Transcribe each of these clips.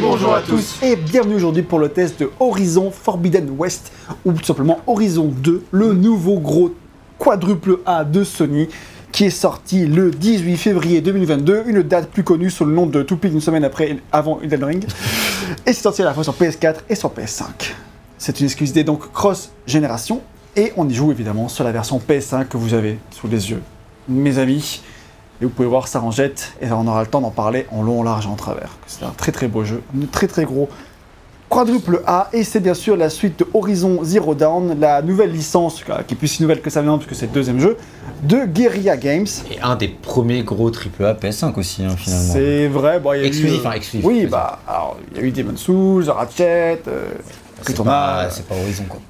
bonjour à tous Et bienvenue aujourd'hui pour le test de Horizon Forbidden West, ou tout simplement Horizon 2, le nouveau gros quadruple A de Sony, qui est sorti le 18 février 2022, une date plus connue sous le nom de Tout une semaine après, avant Elden Ring. Et c'est sorti à la fois sur PS4 et sur PS5. C'est une exclusivité donc cross-génération, et on y joue évidemment sur la version PS5 que vous avez sous les yeux, mes amis. Et vous pouvez voir, ça en jette, et on aura le temps d'en parler en long, en large et en travers. C'est un très très beau jeu, un très très gros quadruple A, et c'est bien sûr la suite de Horizon Zero Dawn, la nouvelle licence, euh, qui est plus si nouvelle que ça maintenant, puisque c'est le deuxième jeu, de Guerrilla Games. Et un des premiers gros AAA PS5 aussi, hein, finalement. C'est vrai, bon, il y a Exclusif, eu... enfin, exclusif, Oui, bah, alors, il y a eu Demon's Souls, Ratchet, euh, C'est Returnal, pas, euh, c'est pas Horizon, quoi.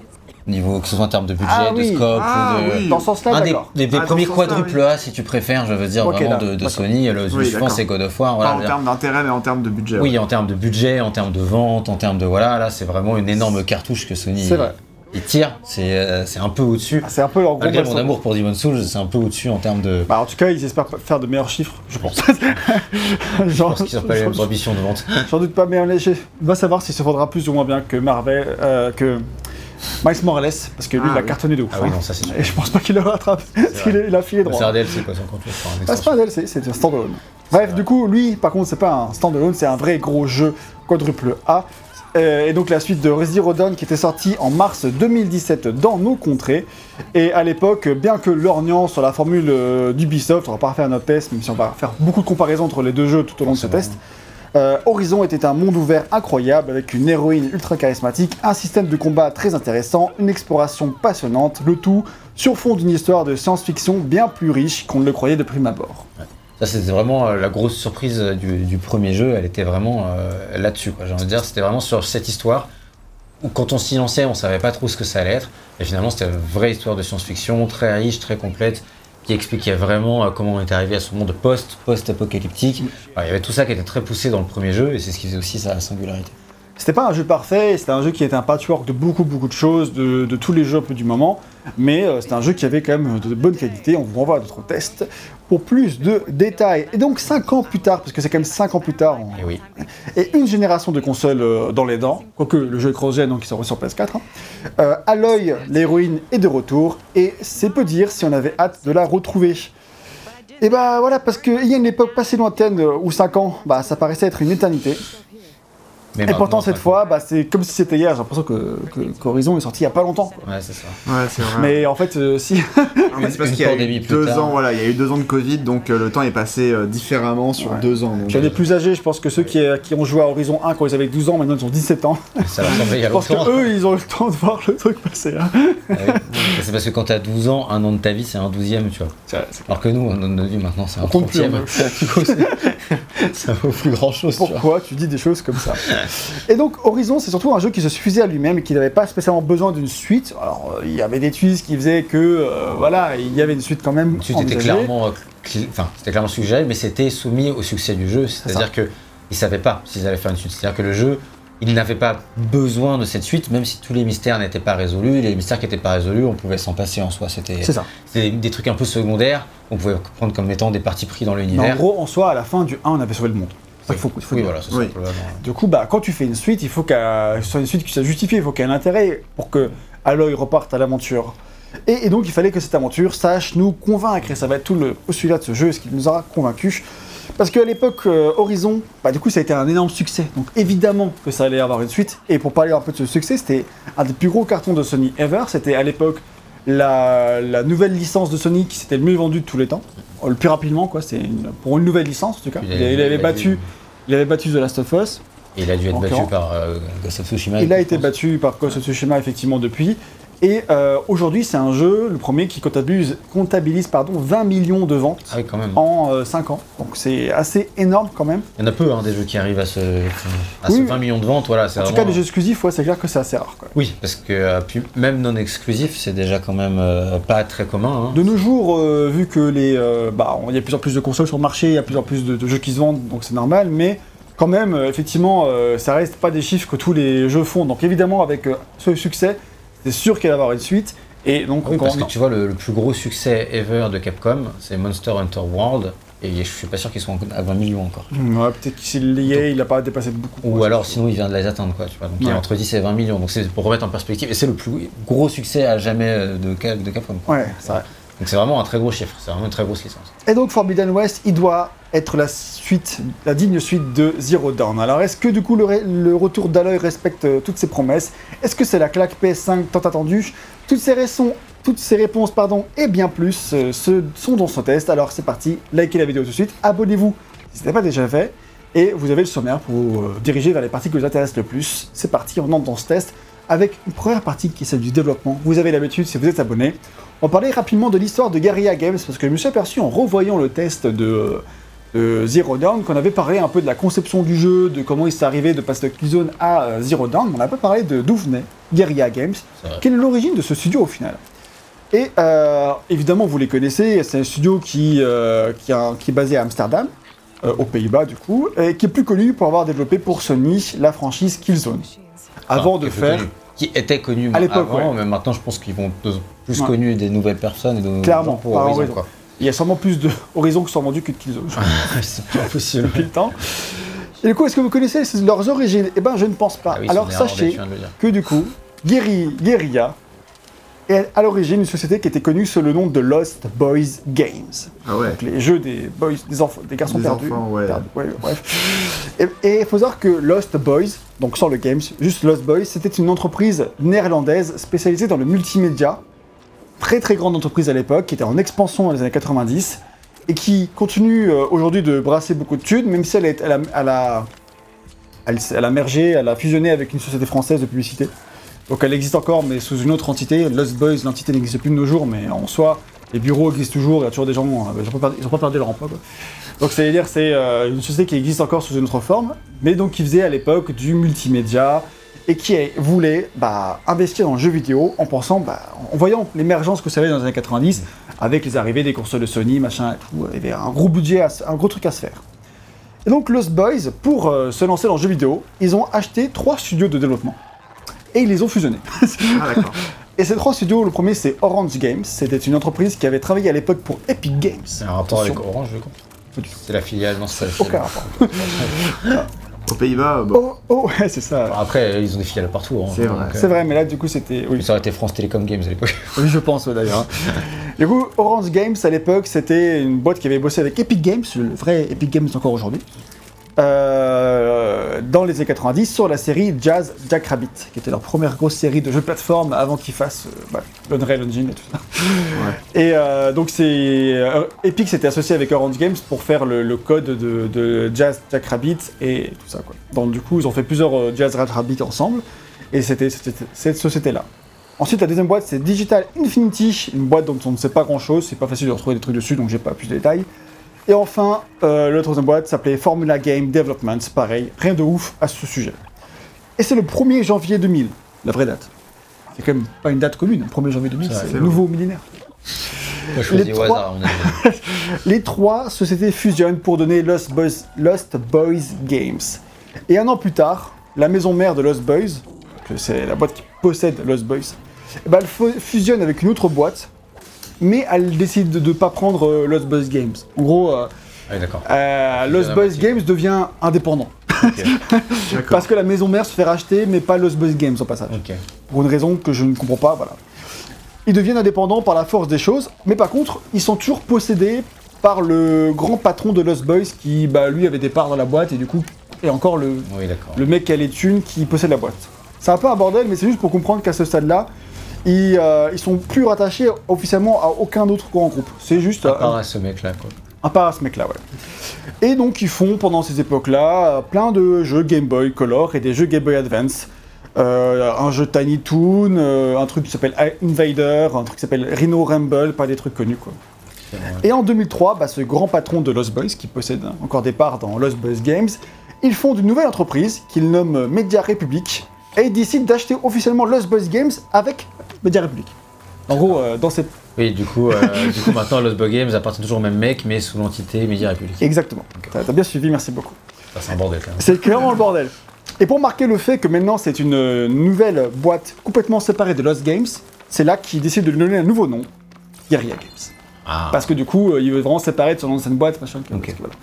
Niveau, que ce soit en termes de budget, Ah de oui. scope, Ah ou de... oui. Dans ce sens-là, Un des, des- des Ah, premiers ce sens-là, quadruple oui. A, si tu préfères, je veux dire, vraiment là, de, de d'accord. Sony. Le, Oui, je pense c'est God of War. Voilà, Pas en dire. termes d'intérêt, mais en termes de budget. oui, ouais. en termes de budget, en termes de vente, en termes de... Voilà, là, c'est vraiment une énorme cartouche que Sony C'est vrai. il tire. C'est euh, c'est un peu au-dessus. Ah, C'est un peu leur gros Malgré mon amour pour Demon's Souls, c'est un peu au-dessus en termes de... Bah, en tout cas, ils espèrent faire de meilleurs chiffres, je pense. Je Genre, pense qu'ils n'ont pas les mêmes ambitions de vente. J'en doute pas, mais on, va savoir s'il se vendra plus ou moins bien que Marvel, euh, que Miles Morales, parce que lui, Ah, il a oui. cartonné de ouf. Ah oui, hein. non, ça c'est sûr. Et je pense pas qu'il le rattrape, parce qu'il a filé droit. C'est un DLC, quoi, enfin, un Ah, c'est pas un DLC, c'est un standalone. Bref, du coup, lui, par contre, c'est pas un standalone, c'est un vrai gros jeu quadruple A. Euh, et donc la suite de Zero Dawn qui était sortie en mars 2017 dans nos contrées. Et à l'époque, bien que lorgnant sur la formule euh, d'Ubisoft, on va pas refaire notre test, même si on va faire beaucoup de comparaisons entre les deux jeux tout au long de ce test. Euh, Horizon était un monde ouvert incroyable avec une héroïne ultra charismatique, un système de combat très intéressant, une exploration passionnante, le tout sur fond d'une histoire de science-fiction bien plus riche qu'on ne le croyait de prime abord. Ça, c'était vraiment euh, la grosse surprise euh, du, premier jeu. Elle était vraiment là-dessus. J'ai envie de dire, c'était vraiment sur cette histoire où, quand on s'y lançait, on savait pas trop ce que ça allait être. Et finalement, c'était une vraie histoire de science-fiction, très riche, très complète, qui expliquait vraiment euh, comment on est arrivé à ce monde post, post-apocalyptique. Enfin, il y avait tout ça qui était très poussé dans le premier jeu, et c'est ce qui faisait aussi sa singularité. C'était pas un jeu parfait, c'était un jeu qui était un patchwork de beaucoup beaucoup de choses, de, de tous les jeux un peu du moment, mais euh, c'était un jeu qui avait quand même de bonne qualité, on vous renvoie à d'autres tests pour plus de détails. Et donc 5 ans plus tard, parce que c'est quand même 5 ans plus tard, on- Et oui. et une génération de consoles euh, dans les dents, quoique le jeu est cross-gen donc il sort sur PS4, hein. euh, Aloy, l'héroïne, est de retour, et c'est peu dire si on avait hâte de la retrouver. Et bah voilà, parce qu'il y a une époque pas si lointaine euh, où 5 ans, bah ça paraissait être une éternité. Mais Et pourtant, cette fois, bah, c'est comme si c'était hier. J'ai l'impression que, que- qu'Horizon est sorti il y a pas longtemps. quoi. Ouais, c'est ça. Ouais, c'est vrai. Mais en fait, euh, si. Non, mais c'est parce qu'il y a eu deux ans, voilà, il y a eu deux ans de Covid, donc euh, le temps est passé euh, différemment sur Ouais. deux ans. donc, euh, plus âgés, je pense que ceux qui, qui ont joué à Horizon 1 quand ils avaient 12 ans, maintenant ils ont 17 ans. Ça semblait il y a Je pense longtemps. qu'eux, ils ont eu le temps de voir le truc passer. hein. Ah oui. C'est parce que quand t'as 12 ans, un an de ta vie, c'est un douzième, tu vois. Alors que nous, un an de notre vie, maintenant, c'est un trentième. Ça vaut plus grand chose. Pourquoi tu dis des choses comme ça? Et donc Horizon, c'est surtout un jeu qui se suffisait à lui-même et qui n'avait pas spécialement besoin d'une suite. Alors euh, il y avait des twists qui faisaient que euh, voilà, il y avait une suite quand même. C'était clairement, euh, cl- enfin, c'était clairement suggéré, mais c'était soumis au succès du jeu. C'est-à-dire que ils savaient pas s'ils allaient faire une suite. C'est-à-dire que le jeu, il n'avait pas besoin de cette suite, même si tous les mystères n'étaient pas résolus. Les mystères qui n'étaient pas résolus, on pouvait s'en passer en soi. C'était des, des trucs un peu secondaires. On pouvait prendre comme étant des parties pris dans Mais en l'univers. gros, en soi, à la fin du 1, on avait sauvé le monde. Ça qu'il faut, il faut oui, voilà, Oui. ça. Du coup, bah, quand tu fais une suite, il faut qu'elle soit une suite qui soit justifiée, il faut qu'il y ait un intérêt pour que Aloy reparte à l'aventure. Et, et donc, il fallait que cette aventure sache nous convaincre, et ça va être tout le postulat de ce jeu, ce qui nous aura convaincus. Parce qu'à l'époque, euh, Horizon, bah, du coup, ça a été un énorme succès. Donc, évidemment que ça allait avoir une suite. Et pour parler un peu de ce succès, c'était un des plus gros cartons de Sony ever. C'était à l'époque la, la nouvelle licence de Sony qui s'était le mieux vendue de tous les temps. Euh, Le plus rapidement, quoi. C'est pour une nouvelle licence, en tout cas. Il avait battu. Il avait battu The Last of Us. Et il a dû être battu par euh, Ghost of Tsushima. Il a été pense. battu par Ghost of Tsushima effectivement depuis. Et euh, aujourd'hui, c'est un jeu, le premier, qui comptabilise, comptabilise pardon, 20 millions de ventes Ah oui, quand même. en 5 ans. Donc c'est assez énorme quand même. Il y en a peu hein, des jeux qui arrivent à ce, à ce Oui. 20 millions de ventes. Voilà, En tout cas, les jeux exclusifs, ouais, c'est clair que c'est assez rare. Quoi. Oui, parce que euh, puis même non exclusif, c'est déjà quand même euh, pas très commun. hein. De nos jours, euh, vu que les, euh, bah, il y a de plus en plus de consoles sur le marché, il y a de plus en plus de, de jeux qui se vendent, donc c'est normal. Mais quand même, euh, effectivement, euh, ça reste pas des chiffres que tous les jeux font. Donc évidemment, avec euh, ce succès, c'est sûr qu'il va y avoir une suite. Et donc, Oui, quand parce on- que tu vois, le, le plus gros succès ever de Capcom, c'est Monster Hunter World. Et je suis pas sûr qu'ils soient à 20 millions encore. Ouais, peut-être qu'il y est, il n'a pas dépassé beaucoup. Ou alors sinon il vient de les atteindre quoi, tu vois. Donc il est Ouais. entre 10 et 20 millions. Donc c'est pour remettre en perspective. Et c'est le plus gros succès à jamais euh, de, Cap- de Capcom. quoi. Ouais, c'est vrai. Donc c'est vraiment un très gros chiffre. C'est vraiment une très grosse licence. Et donc Forbidden West, il doit être la suite, la digne suite de Zero Dawn. Alors est-ce que du coup le, retour d'Aloy respecte euh, toutes ses promesses? Est-ce que c'est la claque PS5 tant attendue? Toutes ces raisons, toutes ces réponses, pardon, et bien plus euh, se- sont dans ce test. Alors c'est parti, likez la vidéo tout de suite, abonnez-vous si ce n'est pas déjà fait, et vous avez le sommaire pour vous euh, diriger vers les parties qui vous intéressent le plus. C'est parti, on entre dans ce test avec une première partie qui est celle du développement. Vous avez l'habitude si vous êtes abonné. On va parler rapidement de l'histoire de Guerrilla Games parce que je me suis aperçu en revoyant le test de, de Zero Dawn qu'on avait parlé un peu de la conception du jeu, de comment il s'est arrivé de passer de Killzone à euh, Zero Dawn. mais On n'a pas parlé de d'où venait Guerrilla Games, quelle est l'origine de ce studio au final. Et euh, évidemment, vous les connaissez, c'est un studio qui, euh, qui, a- qui est basé à Amsterdam, euh, aux Pays-Bas du coup, et qui est plus connu pour avoir développé pour Sony la franchise Killzone. Avant Enfin, de faire. connu- qui était connu À l'époque, avant, ouais. mais maintenant je pense qu'ils vont de- plus Ouais. connus des nouvelles personnes et de Clairement, gens pour Horizon, Horizon. quoi. Il y a sûrement plus de Horizon qui sont vendus que de Killzone, c'est pas possible. depuis le temps. Et du coup, est-ce que vous connaissez leurs origines? Eh ben, je ne pense pas. Ah oui, Alors sachez que du coup, Guerri- Guerrilla est à l'origine une société qui était connue sous le nom de Lost Boys Games. Ah ouais. Donc les jeux des boys, des enfants, des garçons Des perdus. enfants, ouais. Perdus, ouais, bref. Et il faut savoir que Lost Boys, donc sans le games, juste Lost Boys, c'était une entreprise néerlandaise spécialisée dans le multimédia. Très très grande entreprise à l'époque, qui était en expansion dans les années 90 et qui continue euh, aujourd'hui de brasser beaucoup de thunes, même si elle, a, mergé, elle a fusionné avec une société française de publicité. Donc elle existe encore, mais sous une autre entité. Lost Boys, l'entité n'existe plus de nos jours, mais en soi, les bureaux existent toujours, il y a toujours des gens, euh, ils n'ont pas, perdu- leur emploi. Donc c'est-à-dire c'est euh, une société qui existe encore sous une autre forme, mais donc qui faisait à l'époque du multimédia et qui voulait bah, investir dans le jeu vidéo en pensant, bah, en voyant l'émergence que ça avait dans les années 90, avec les arrivées des consoles de Sony, machin et tout, il y avait un gros budget, à un gros truc à se faire. Et donc Lost Boys, pour euh, se lancer dans le jeu vidéo, ils ont acheté trois studios de développement. Et ils les ont fusionnés. Ah d'accord. Et ces trois studios, le premier c'est Orange Games, c'était une entreprise qui avait travaillé à l'époque pour Epic Games. Un rapport avec. Orange, je crois. C'est la filiale, non, c'est. Aucun rapport. Aux Pays-Bas, bon. Oh, oh, ouais, c'est ça. Après, ils ont des filiales partout. Orange, C'est vrai. euh, C'est vrai, mais là, du coup, c'était. Oui, Ça aurait été France Telecom Games à l'époque. oui, je pense ouais, d'ailleurs. du coup, Orange Games, à l'époque, c'était une boîte qui avait bossé avec Epic Games, le vrai Epic Games encore aujourd'hui, euh, dans les années 90, sur la série Jazz Jackrabbit, qui était leur première grosse série de jeux de plateforme avant qu'ils fassent euh, bah, l'Unreal Engine et tout ça. Et euh, donc, c'est euh, Epic s'était associé avec Orange Games pour faire le, le code de, de Jazz Jackrabbit et tout ça. Quoi. Donc, du coup, ils ont fait plusieurs Jazz Jackrabbit ensemble, et c'était cette société-là. Ensuite, la deuxième boîte, c'est Digital Infinity, une boîte dont on ne sait pas grand-chose, c'est pas facile de retrouver des trucs dessus, donc j'ai pas plus de détails. Et enfin, euh, la troisième boîte s'appelait Formula Game Development, pareil, rien de ouf à ce sujet. Et c'est le 1er janvier 2000, la vraie date. C'est quand même pas une date commune, le 1er janvier 2000, C'est le nouveau millénaire. Moi, je choisis Les trois- hasard, on a dit. Les trois sociétés fusionnent pour donner Lost Boys, Lost Boys Games. Et un an plus tard, la maison mère de Lost Boys, c'est la boîte qui possède Lost Boys, eh ben, elle fu- fusionne avec une autre boîte, mais elle décide de ne pas prendre euh, Lost Boys Games. En gros, euh, Ah, oui, d'accord. euh, Lost Boys. Games devient indépendant. Ok. D'accord. Parce que la maison mère se fait racheter, mais pas Lost Boys Games au passage. ok. Pour une raison que je ne comprends pas, voilà. Ils deviennent indépendants par la force des choses, mais par contre, ils sont toujours possédés par le grand patron de Lost Boys qui, bah, lui, avait des parts dans la boîte et du coup, est encore le, Oui, d'accord. le mec qui a les thunes qui possède la boîte. C'est un peu un bordel, mais c'est juste pour comprendre qu'à ce stade-là, ils, euh, ils sont plus rattachés officiellement à aucun autre grand groupe. C'est juste À euh, part à ce mec-là, quoi. à part à ce mec-là, ouais. Et donc ils font pendant ces époques-là euh, plein de jeux Game Boy Color et des jeux Game Boy Advance. Euh, un jeu Tiny Toon, euh, un truc qui s'appelle Invader, un truc qui s'appelle Rhino Rumble, pas des trucs connus quoi. Et en 2003, bah, ce grand patron de Lost Boys, qui possède encore des parts dans Lost Boys Games, ils font une nouvelle entreprise qu'ils nomment Media Republic et ils décident d'acheter officiellement Lost Boys Games avec Media Republic. En gros, euh, dans cette... Oui, du coup, euh, du coup maintenant, Lost Boy Games appartient toujours au même mec, mais sous l'entité Media République. Exactement. T'as t'as bien suivi, merci beaucoup. C'est un bordel, quand même. C'est clairement le bordel. Et pour marquer le fait que maintenant c'est une euh, nouvelle boîte complètement séparée de Lost Games, c'est là qu'ils décident de lui donner un nouveau nom, Guerrilla Games. Ah. Parce que du coup, euh, il veut vraiment se séparer de son ancienne boîte, machin. Ok. voilà.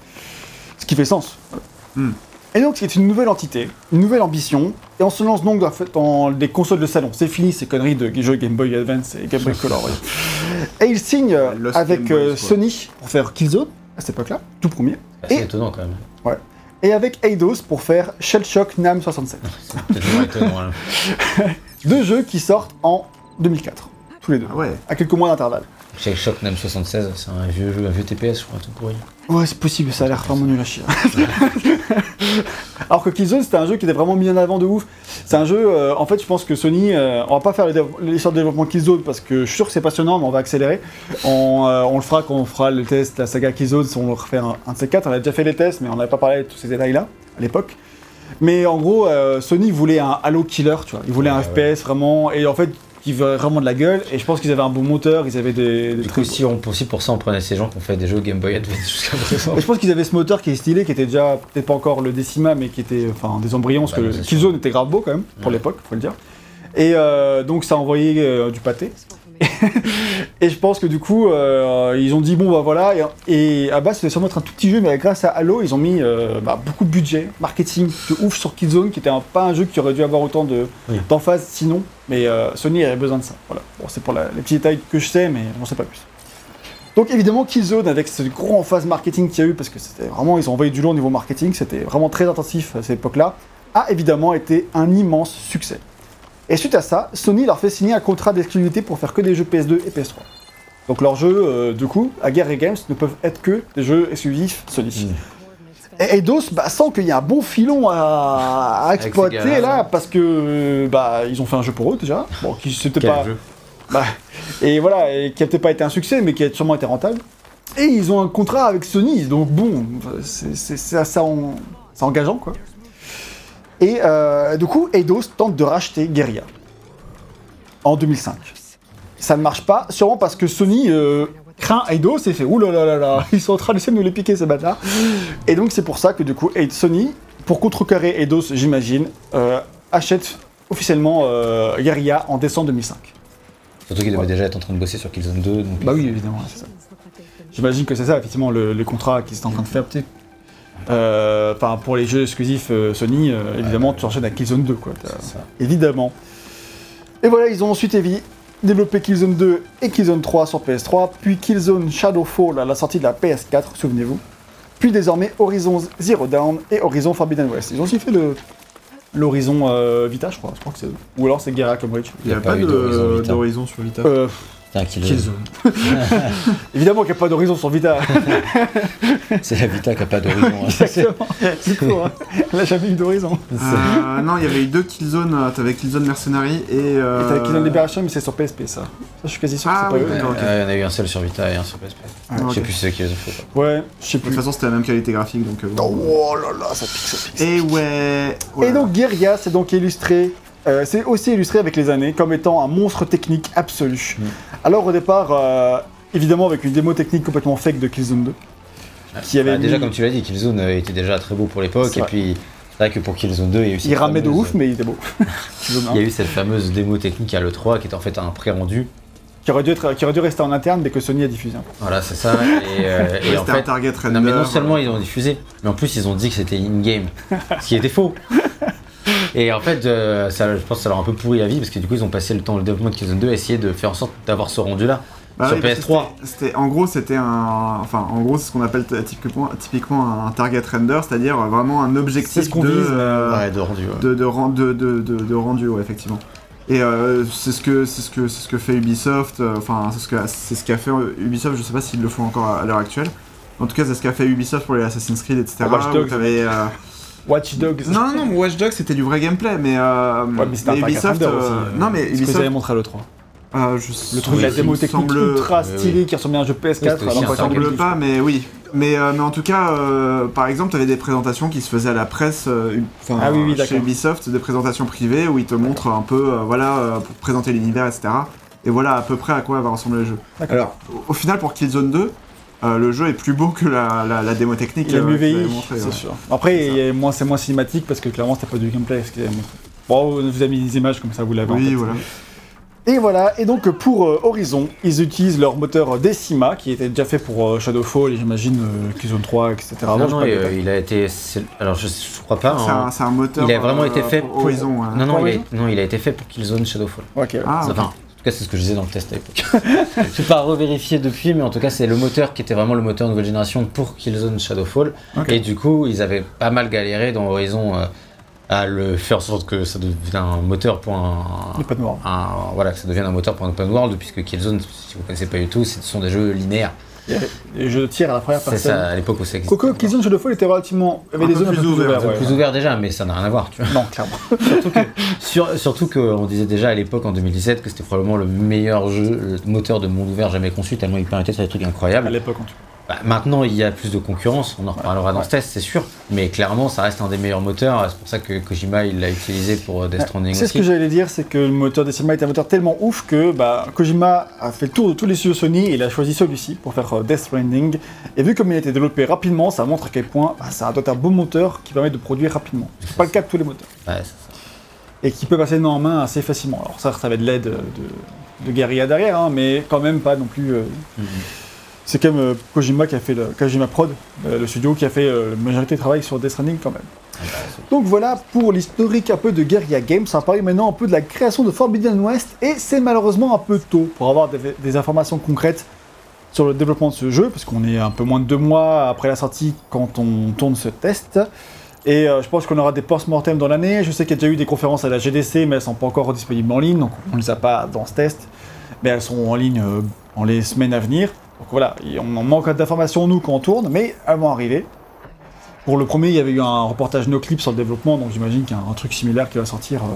Ce qui fait sens. Voilà. Hmm. Et donc, c'est une nouvelle entité, une nouvelle ambition, et on se lance donc en fait, dans des consoles de salon. C'est fini ces conneries de jeux Game Boy Advance et Game Boy Color. oui. Et il signe euh, Lost avec euh. Sony pour faire Killzone, à cette époque-là, tout premier, C'est Et- étonnant quand même. et avec Eidos pour faire Shell Shock Nam 67. C'est peut-être vraiment étonnant. hein. Deux jeux qui sortent en 2004, tous les deux, Ah ouais. à quelques mois d'intervalle. Shake Shock NAM 76, c'est un vieux jeu, un vieux TPS, je crois, tout pourri. Ouais, c'est possible, ça a l'air vraiment nul à chier. Alors que Killzone, c'était un jeu qui était vraiment mis en avant de ouf. C'est un jeu, euh, en fait, je pense que Sony, euh, on va pas faire l'histoire de développement Killzone parce que je suis sûr que c'est passionnant, mais on va accélérer. On, euh, on le fera quand on fera le test, la saga Killzone, si on le refait un, un de ces quatre. On a déjà fait les tests, mais on n'avait pas parlé de tous ces détails-là à l'époque. Mais en gros, euh, Sony voulait un Halo killer, tu vois. Ils voulaient un Ouais, FPS vraiment, et en fait, qui veut vraiment de la gueule. Et je pense qu'ils avaient un bon moteur, ils avaient des, des Du trucs. coup, si on, aussi pour ça, on prenait ces gens qui ont fait des jeux Game Boy Advance jusqu'à présent. Je pense qu'ils avaient ce moteur qui est stylé, qui était déjà peut-être pas encore le Décima, mais qui était enfin des embryons, parce Bah, que Killzone était grave beau quand même pour Ouais. l'époque, faut le dire. Et euh, donc ça a envoyé euh, du pâté. et je pense que du coup, euh, ils ont dit bon bah voilà. Et, et à base, c'était sûrement être un tout petit jeu, mais grâce à Halo, ils ont mis euh, bah, beaucoup de budget, marketing de ouf sur Killzone, qui était un- pas un jeu qui aurait dû avoir autant de Oui. d'emphase sinon. Mais euh, Sony avait besoin de ça. Voilà. Bon, c'est pour les petits détails que je sais, mais on sait pas plus. Donc évidemment Killzone avec ce gros emphase marketing qu'il y a eu parce que c'était vraiment ils ont envoyé du lourd au niveau marketing, c'était vraiment très intensif à cette époque-là, a évidemment été un immense succès. Et suite à ça, Sony leur fait signer un contrat d'exclusivité pour faire que des jeux PS2 et PS3. Donc leurs jeux, euh, du coup, à Guerre Games ne peuvent être que des jeux exclusifs Sony. Et Eidos bah, sent qu'il y a un bon filon à, exploiter là, ouais. parce que bah ils ont fait un jeu pour eux déjà, bon qui c'était pas jeu bah, et voilà, et qui a peut-être pas été un succès, mais qui a sûrement été rentable. Et ils ont un contrat avec Sony, donc bon, c'est en- c'est engageant quoi. Et euh, du coup, Eidos tente de racheter Guerrilla en 2005. Ça ne marche pas, sûrement parce que Sony euh, craint Eidos et fait ouh là là là ils sont en train d'essayer de nous les piquer ces bâtards. Et donc c'est pour ça que du coup, Sony, pour contrecarrer Eidos, j'imagine, euh, achète officiellement euh, en décembre 2005. Surtout qu'ils devaient déjà être en train de bosser sur Killzone 2. Donc Bah oui, évidemment, c'est ça. J'imagine que c'est ça, effectivement, le, les contrats qu'ils étaient en train de faire. sais. Euh, Enfin, pour les jeux exclusifs euh, Sony, euh, évidemment, tu enchaînes à Killzone 2, quoi. Évidemment. Et voilà, ils ont ensuite évi- développé Killzone 2 et Killzone 3 sur PS3, puis Killzone Shadowfall à la sortie de la PS4, souvenez-vous. Puis désormais Horizon Zero Dawn et Horizon Forbidden West. Ils ont aussi fait le l'Horizon euh, Vita, je crois. Je crois que c'est. Ou alors c'est Guerra comme Reach. Il n'y a, pas pas d'horizon sur Vita. Euh, Putain, Killzone. Évidemment qu'il n'y a pas d'Horizon sur Vita. C'est la Vita qui a pas d'horizon. hein. Exactement. C'est tout, hein. Elle a jamais eu d'horizon. Euh, non, il y avait eu deux Killzone. euh, T'avais Killzone Mercenary et. Euh... Et t'as Killzone Liberation, mais c'est sur PSP, ça. Ça, je suis quasi sûr Ah que c'est oui, pas eux. Euh, Il y en a eu un seul sur Vita et un sur PSP. Ah, Je sais plus c'est qui les ont fait. quoi. Ouais, je sais De plus. toute façon, c'était la même qualité graphique donc. euh. Oh là là, ça pique, ça pique. ça Et ouais. voilà. Et donc Guerilla, c'est donc illustré, euh, c'est aussi illustré avec les années comme étant un monstre technique absolu. Mm. Alors au départ, euh, évidemment avec une démo technique complètement fake de Killzone 2, qui avait Bah, déjà, mis- comme tu l'as dit, Killzone euh, était déjà très beau pour l'époque. Et vrai. puis, c'est vrai que pour Killzone 2, il y a eu cette il ramait de fameuse- ouf, mais il était beau. Killzone 1. Il y a eu cette fameuse démo technique à l'E3 qui était en fait un pré-rendu. qui, aurait dû être, qui aurait dû rester en interne, mais que Sony a diffusé. peu. Voilà, c'est ça. Et, euh, et en fait, target render. non mais non seulement ils ont diffusé, mais en plus ils ont dit que c'était in-game, ce qui était faux. Et en fait, euh, ça, je pense que ça leur a un peu pourri la vie parce que du coup ils ont passé le temps le développement de Killzone 2 à essayer de faire en sorte d'avoir ce rendu là Bah sur oui, parce que PS3. c'était- C'était, en gros, c'était un, enfin, en gros, c'est ce qu'on appelle typiquement, typiquement un target render, c'est-à-dire vraiment un objectif C'est ce qu'on de, vise, euh, Ouais, de rendu. ouais. de, de, de, de, de- de rendu, ouais, effectivement. Et euh, c'est ce que c'est ce que c'est ce que fait Ubisoft. euh, Enfin, c'est ce que c'est ce qu'a fait euh, Ubisoft. Je sais pas s'ils le font encore à, à l'heure actuelle. En tout cas, c'est ce qu'a fait Ubisoft pour les Assassin's Creed, etc. Watch Dogs. euh, Watch Dogs. Non, non, non, mais Watch Dogs c'était du vrai gameplay, mais, euh, Ouais, mais c'était un target Ubisoft. euh, aussi. non, mais Ce que vous Ubisoft. avez montré à l'E3. euh, je- Le truc Oui, de la démo technique semble- ultra Oui, oui. stylée qui ressemblait à un jeu PS4. Oui, alors target semble pas, mais oui. Mais, euh, mais en tout cas, euh, par exemple, tu avais des présentations qui se faisaient à la presse, euh, Ah oui, oui, chez. Ubisoft, des présentations privées où ils te montrent un peu, euh, voilà, euh, pour présenter l'univers, etc. Et voilà à peu près à quoi va ressembler le jeu. D'accord. Alors, au, au final, pour Killzone 2, euh, le jeu est plus beau que la, la, la démo technique. Il a euh, mieux c'est ouais. sûr. Après, C'est moins- c'est moins cinématique parce que clairement, c'était pas du gameplay. ce. Bon, on vous a mis des images comme ça, vous l'avez en Oui, voilà. Et voilà, et donc pour euh, Horizon, ils utilisent leur moteur Decima, qui était déjà fait pour euh, Shadowfall, et j'imagine euh, Killzone 3, etc. Non, non, euh, détails. il a été. Alors, je, je crois pas. C'est hein. un, c'est un moteur. Il a vraiment euh, été fait pour pour. Horizon. Non, non, Pour il a, non, il a été fait pour Killzone Shadowfall. Ok. Ah, Enfin. En tout cas, c'est ce que je disais dans le test à l'époque. je n'ai pas revérifié depuis, mais en tout cas, c'est le moteur qui était vraiment le moteur nouvelle génération pour Killzone Shadowfall. Et du coup, ils avaient pas mal galéré dans Horizon euh, à le faire en sorte que ça devienne un moteur pour un, noir. un- voilà, que ça devienne un moteur pour un open world, puisque Killzone, si vous connaissez pas du tout, ce sont des jeux linéaires. Il y avait des jeux de tir à la première C'est personne. ça, à l'époque où ça existait. Quoique Killzone Shadowfall était relativement. Il y avait Un des peu plus ouvertes. ouais. Plus ouvert déjà, mais ça n'a rien à voir, tu vois. Non, clairement. surtout que, sur- surtout qu'on disait déjà à l'époque en 2017 que c'était probablement le meilleur jeu, le moteur de monde ouvert jamais conçu, tellement il permettait de faire des trucs À incroyables. l'époque, en tout cas. Bah, maintenant, il y a plus de concurrence, on en reparlera dans ce test, c'est sûr, mais clairement, ça reste un des meilleurs moteurs. C'est pour ça que Kojima il l'a utilisé pour euh, Death Stranding C'est ce que j'allais dire, c'est que le moteur Decima est un moteur tellement ouf que bah, Kojima a fait le tour de tous les studios Sony et il a choisi celui-ci pour faire euh, Death Stranding. Et vu comme il a été développé rapidement, ça montre à quel point bah, ça doit être un bon moteur qui permet de produire rapidement. C'est pas le cas de tous les moteurs. Ouais, ça. Et qui peut passer main en main assez facilement. Alors ça, ça avait de l'aide de, de guérilla derrière, hein, mais quand même pas non plus... euh, Mhm. C'est quand même euh, Kojima qui a fait le Kojima Prod, euh, le studio qui a fait euh, la majorité du travail sur Death Stranding quand même. Donc voilà pour l'historique un peu de Guerrilla Games. On va parler maintenant un peu de la création de Forbidden West et c'est malheureusement un peu tôt pour avoir des, informations concrètes sur le développement de ce jeu parce qu'on est un peu moins de deux mois après la sortie quand on tourne ce test. Et je pense qu'on aura des post-mortem dans l'année. Je sais qu'il y a déjà eu des conférences à la GDC, mais elles sont pas encore disponibles en ligne, donc on ne les a pas dans ce test. Mais elles seront en ligne euh, dans les semaines à venir. Donc voilà, on en manque d'informations nous quand on tourne, mais elles vont arriver. Pour le premier, il y avait eu un reportage no clip sur le développement, donc j'imagine qu'il y a un truc similaire qui va sortir. Euh,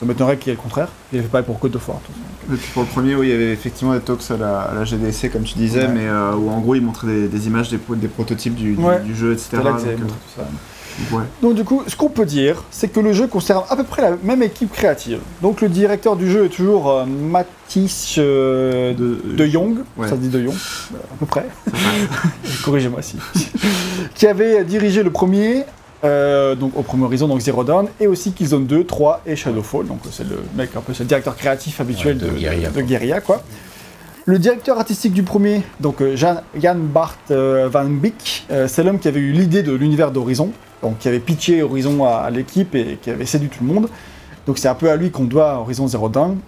ça m'étonnerait qu'il y ait le contraire. Il avait pas pour. Et puis pour le premier, oui, il y avait effectivement des talks à la, à la GDC, comme tu disais, Ouais. mais euh, où en gros ils montraient des, des images des, pro- des prototypes du, du- Ouais. du jeu, etc. Donc, tout ça. Euh, ouais. Donc du coup, ce qu'on peut dire, c'est que le jeu conserve à peu près la même équipe créative. Donc le directeur du jeu est toujours euh, Mathis euh, De- de Jong, ouais. ça se dit de Jong, euh, à peu près. Corrigez-moi si. qui avait dirigé le premier, euh, donc au premier Horizon, donc Zero Dawn, et aussi Killzone 2, 3 et Shadowfall. Donc c'est le mec un peu, c'est le directeur créatif habituel Ouais, de de, Guerrilla, de quoi. Le directeur artistique du premier, donc euh, Jan, Jan Bart euh, Van Beek, euh, c'est l'homme qui avait eu l'idée de l'univers d'Horizon, donc qui avait pitché Horizon à, à l'équipe et qui avait séduit tout le monde. Donc c'est un peu à lui qu'on doit Horizon Zero Dawn.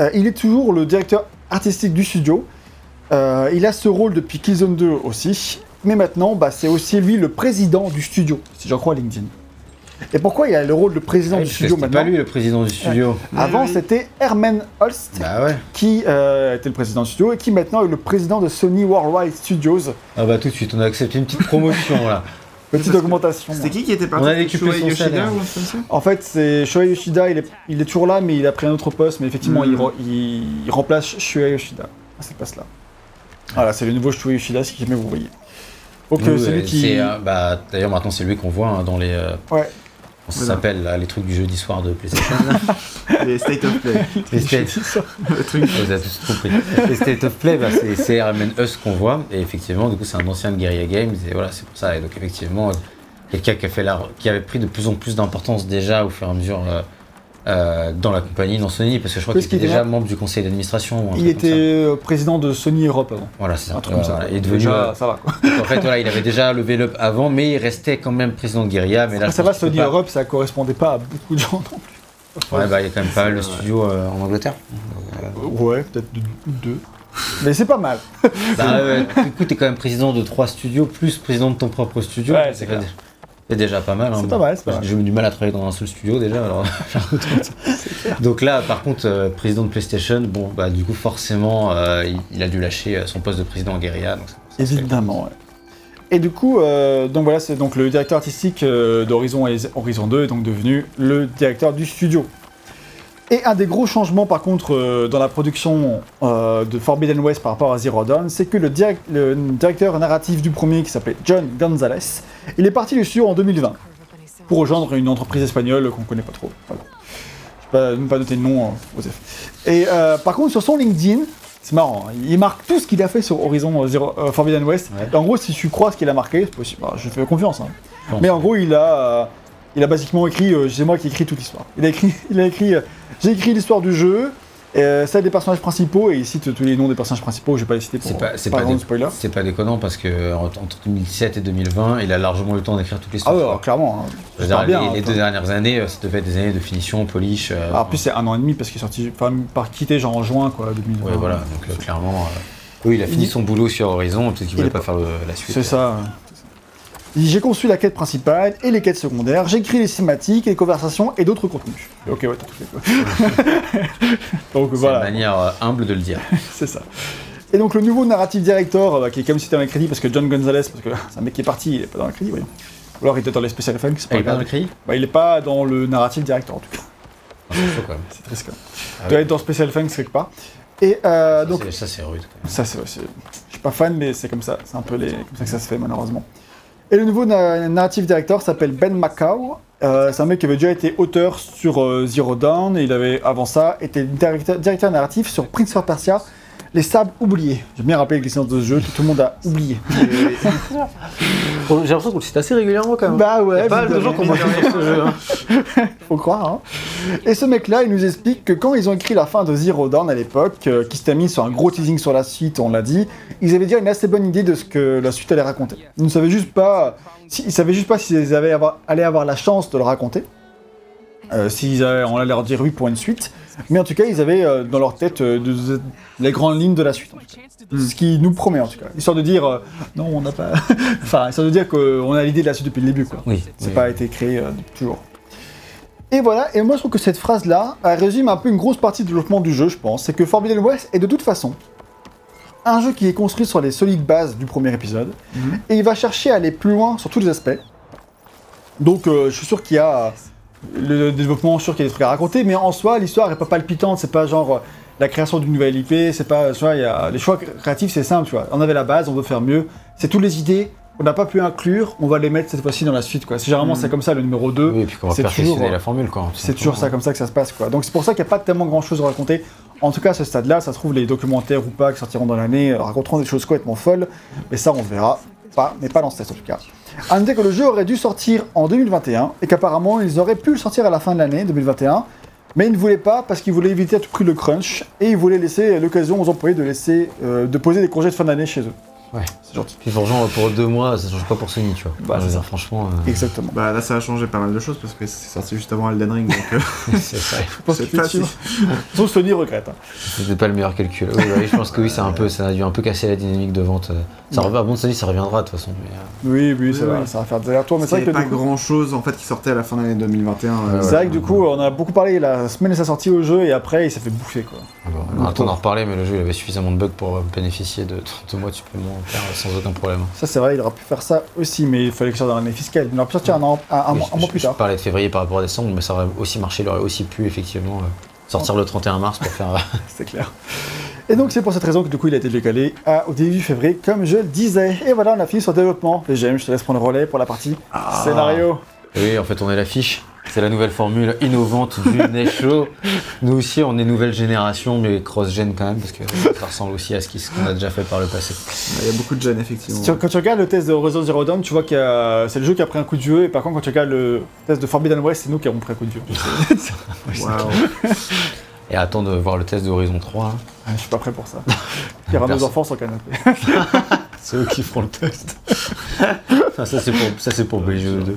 Euh, il est toujours le directeur artistique du studio. Euh, il a ce rôle depuis Killzone 2 aussi. Mais maintenant, bah, c'est aussi lui le président du studio, si j'en crois à LinkedIn. Et pourquoi il a le rôle de président du studio maintenant pas lui le président du studio. Avant, Oui, oui. c'était Herman Holst Bah ouais. qui euh, était le président du studio et qui maintenant est le président de Sony Worldwide Studios. Ah bah tout de suite, on a accepté une petite promotion là. Petite augmentation. C'était qui qui était parti On a Shuei son Yoshida salaire. ou ça? En fait, c'est Shohei Yoshida, il est, il est toujours là, mais il a pris un autre poste, mais effectivement, Mhm. il, re- il- il remplace Shuei Yoshida à cette place-là. Voilà, c'est le nouveau Shuei Yoshida, si jamais vous voyez. Nous, c'est lui euh, qui. c'est, euh, bah, D'ailleurs maintenant c'est lui qu'on voit hein, dans les... euh, Ouais. Ça Voilà. s'appelle là, les trucs du jeudi soir de PlayStation. Les State of Play. les State, le truc. vous avez tous compris. Les State of Play, bah, c'est- c'est Us qu'on voit. Et effectivement, du coup, c'est un ancien de Guerrilla Games. Et voilà, c'est pour ça. Et donc, effectivement, quelqu'un qui, a fait la, qui avait pris de plus en plus d'importance déjà au fur et à mesure euh, euh, dans la compagnie, dans Sony. Parce que je crois qu'il était qu'il déjà était- membre du conseil d'administration. Il était euh, président de Sony Europe avant. Voilà, c'est ça. Un truc comme ça. Voilà, Il est devenu. Déjà, euh, ça va quoi. en fait, voilà, il avait déjà levé up avant, mais il restait quand même président de Guerilla. Mais là, je ça va, Sony pas- Europe, ça correspondait pas à beaucoup de gens non plus. Ouais, bah, il y a quand même pas mal de studios euh, en Angleterre. Euh, Ouais, peut-être deux-. Mais c'est pas mal. Bah, du coup, t'es quand même président de trois studios, plus président de ton propre studio. Ouais, c'est clair. C'est déjà pas mal. hein. C'est pas mal, c'est pas. J'ai eu du mal à travailler dans un seul studio déjà. Alors... Donc là, par contre, euh, président de PlayStation, bon, bah, du coup, forcément, euh, il, il a dû lâcher euh, son poste de président en guérilla. Donc ça- ça se fait. Évidemment, ouais. Et du coup, euh, donc voilà, c'est donc le directeur artistique d'Horizon Horizon 2 est donc devenu le directeur du studio. Et un des gros changements, par contre, euh, dans la production euh, de Forbidden West par rapport à Zero Dawn, c'est que le, direct- le directeur narratif du premier, qui s'appelait John Gonzalez, il est parti du studio en 2020 pour rejoindre une entreprise espagnole qu'on connaît pas trop. Voilà. Je vais pas, même pas noter le nom, euh, Joseph. Et euh, par contre, sur son LinkedIn, c'est marrant, hein, il marque tout ce qu'il a fait sur Horizon Zero- euh, Forbidden West. Ouais. En gros, si tu crois ce qu'il a marqué, c'est possible. Alors, je fais confiance. hein. Mais en gros, il a, il a basiquement écrit, euh, c'est moi qui ai écrit toute l'histoire. Il a écrit, il a écrit, euh, j'ai écrit l'histoire du jeu, Euh, a des personnages principaux, et il cite tous les noms des personnages principaux, je vais pas les citer pour pas, c'est pas dé- spoiler. c'est pas déconnant parce que entre entre 2017 et 2020, il a largement eu le temps d'écrire toutes les Ah ouais, alors, clairement. hein. Dire, bien, les, hein, les deux dernières années, euh, ça devait être des années de finition, polish. euh, Alors, en plus, c'est un an et demi parce qu'il est sorti, enfin, par quitté genre en juin, quoi, 2020. ouais, voilà. Donc euh, clairement, euh, oui, il a fini Il- son boulot sur Horizon. Peut-être qu'il Il voulait pas pas- faire le- la suite. C'est ça. Il dit, J'ai conçu la quête principale et les quêtes secondaires, j'ai écrit les cinématiques, les conversations et d'autres contenus. Ok, ouais, t'as tout fait quoi. donc C'est voilà, une manière euh, humble de le dire. c'est ça. Et donc le nouveau narrative director, euh, bah, qui est quand même cité dans les crédits parce que John Gonzalez, parce que c'est un mec qui est parti, il est pas dans les crédits, voyons. Ou alors il était dans les special effects, c'est Ah, il est pas dans le crédit Bah, il est pas dans le narrative director en tout cas. Ah, c'est. C'est triste quand même. Ah Il doit ouais. être dans special effects quelque part. Et euh, donc Ça, c'est- Ça, c'est rude. quand même. Ça, c'est, c'est- je suis pas fan, mais c'est comme ça. C'est un peu les, comme ça que ça se fait, malheureusement. Et le nouveau na- narrative director s'appelle Ben Macau. Euh, c'est un mec qui avait déjà été auteur sur euh, Zero Dawn, et il avait, avant ça, été directeur, directeur narratif sur Prince of Persia, Les Sables Oubliés. J'ai bien rappelé l'existence de ce jeu que tout le monde a oublié. J'ai l'impression qu'on le cite assez régulièrement quand même. bah ouais, Il y a pas mal de gens qui ont ce jeu. hein. faut croire. Hein. Et ce mec-là, il nous explique que quand ils ont écrit la fin de Zero Dawn à l'époque, euh, qui se termine sur un gros teasing sur la suite, on l'a dit, ils avaient déjà une assez bonne idée de ce que la suite allait raconter. Ils ne savaient juste pas, si- ils savaient juste pas s'ils avaient avoir, allaient avoir la chance de le raconter. Euh, s'ils avaient, on allait leur dire oui pour une suite, mais en tout cas ils avaient euh, dans leur tête euh, de- de- les grandes lignes de la suite. en tout cas. Ce qui nous promet en tout cas, histoire de dire euh, non on n'a pas, enfin histoire de dire qu'on a l'idée de la suite depuis le début quoi. Oui. C'est oui. pas été créé toujours. Et voilà, et moi je trouve que cette phrase-là, elle résume un peu une grosse partie du développement du jeu, je pense. C'est que Forbidden West est de toute façon un jeu qui est construit sur les solides bases du premier épisode, Mhm. et il va chercher à aller plus loin sur tous les aspects. Donc je suis sûr qu'il y a le développement, je suis sûr qu'il y a des trucs à raconter, mais en soi l'histoire est pas palpitante, c'est pas genre euh, la création d'une nouvelle IP, c'est pas, tu vois, il y a les choix créatifs c'est simple, tu vois. On avait la base, on veut faire mieux, c'est toutes les idées. On n'a pas pu inclure, on va les mettre cette fois-ci dans la suite. Quoi. Généralement c'est comme ça le numéro 2. Oui, et puis qu'on va toujours, la formule quoi. C'est toujours ça comme ça que ça se passe quoi. Donc c'est pour ça qu'il n'y a pas tellement grand chose à raconter. En tout cas à ce stade-là, ça se trouve les documentaires ou pas qui sortiront dans l'année euh, raconteront des choses complètement folles, mais ça on verra pas, mais pas dans ce test en tout cas. À noter que le jeu aurait dû sortir en 2021 et qu'apparemment ils auraient pu le sortir à la fin de l'année 2021, mais ils ne voulaient pas parce qu'ils voulaient éviter à tout prix le crunch et ils voulaient laisser l'occasion aux employés de euh, de poser des congés de fin d'année chez eux. Ouais. C'est gentil. Puis pour deux mois, ça change pas pour Sony, tu vois. Bah, dire, ça. franchement, euh, Exactement. Bah là, ça a changé pas mal de choses parce que c'est sorti juste avant Elden Ring. Donc, euh, c'est ça. Pense c'est facile. Sauf Sony regrette. hein. C'était pas le meilleur calcul. Oui, bah oui, je pense que oui, c'est un peu, ça a dû un peu casser la dynamique de vente. Ça Ouais. revient, bon, Sony, ça reviendra de toute façon. Mais, euh, Oui, oui, ça, Oui, va, oui. ça va faire des allers-retours, mais c'est Il vrai n'y que avait du pas coup- grand chose en fait qui sortait à la fin de l'année 2021. euh, C'est vrai que du coup, on a beaucoup parlé la semaine de sa sortie au jeu et après, il s'est fait bouffer quoi. bon, on a le temps d'en reparler, mais le jeu il avait suffisamment de bugs pour euh, bénéficier de deux mois de sans aucun problème. Ça, c'est vrai, il aurait pu faire ça aussi, mais il fallait que ça dans l'année fiscale. Il aurait pu sortir un, an- un, un Oui, mois- un je- mois plus je tard. parlais de février par rapport à décembre, mais ça aurait aussi marché, il aurait aussi pu effectivement euh, sortir le 31 mars pour faire. euh, C'est clair. Et donc, c'est pour cette raison que du coup, il a été décalé à- au début février, comme je le disais. Et voilà, on a fini sur le développement. VGM, je te laisse prendre le relais pour la partie Ah. scénario. Oui, en fait, on est l'affiche. C'est la nouvelle formule innovante du Nesho. Nous aussi, on est nouvelle génération, mais cross-gen quand même, parce que ça ressemble aussi à ce qu'on a déjà fait par le passé. Il y a beaucoup de jeunes effectivement. Si tu- Quand tu regardes le test de Horizon Zero Dawn, tu vois que c'est le jeu qui a pris un coup de vieux, et par contre, quand tu regardes le test de Forbidden West, c'est nous qui avons pris un coup de vieux. Et attends de voir le test de Horizon 3. hein. Ah, je suis pas prêt pour ça. Il y aura nos enfants sur le canapé. C'est eux qui feront le test. Enfin, ça, c'est pour, ça, c'est pour BGE2.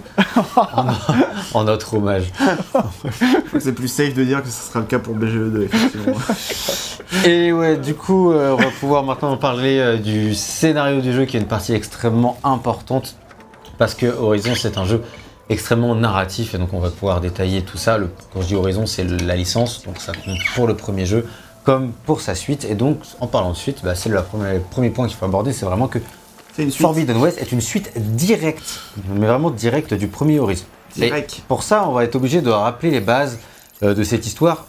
En, en notre hommage. C'est plus safe de dire que ce sera le cas pour BGE2 effectivement. Et ouais, du coup, euh, on va pouvoir maintenant parler euh, du scénario du jeu qui est une partie extrêmement importante parce que Horizon c'est un jeu extrêmement narratif et donc on va pouvoir détailler tout ça. Le, quand je dis Horizon, c'est la licence, donc ça compte pour le premier jeu comme pour sa suite. Et donc, en parlant de suite, bah, c'est le premier, premier point qu'il faut aborder, c'est vraiment que une Forbidden West est une suite directe, mais vraiment directe du premier Horizon. Et directe. pour ça, on va être obligé de rappeler les bases euh, de cette histoire,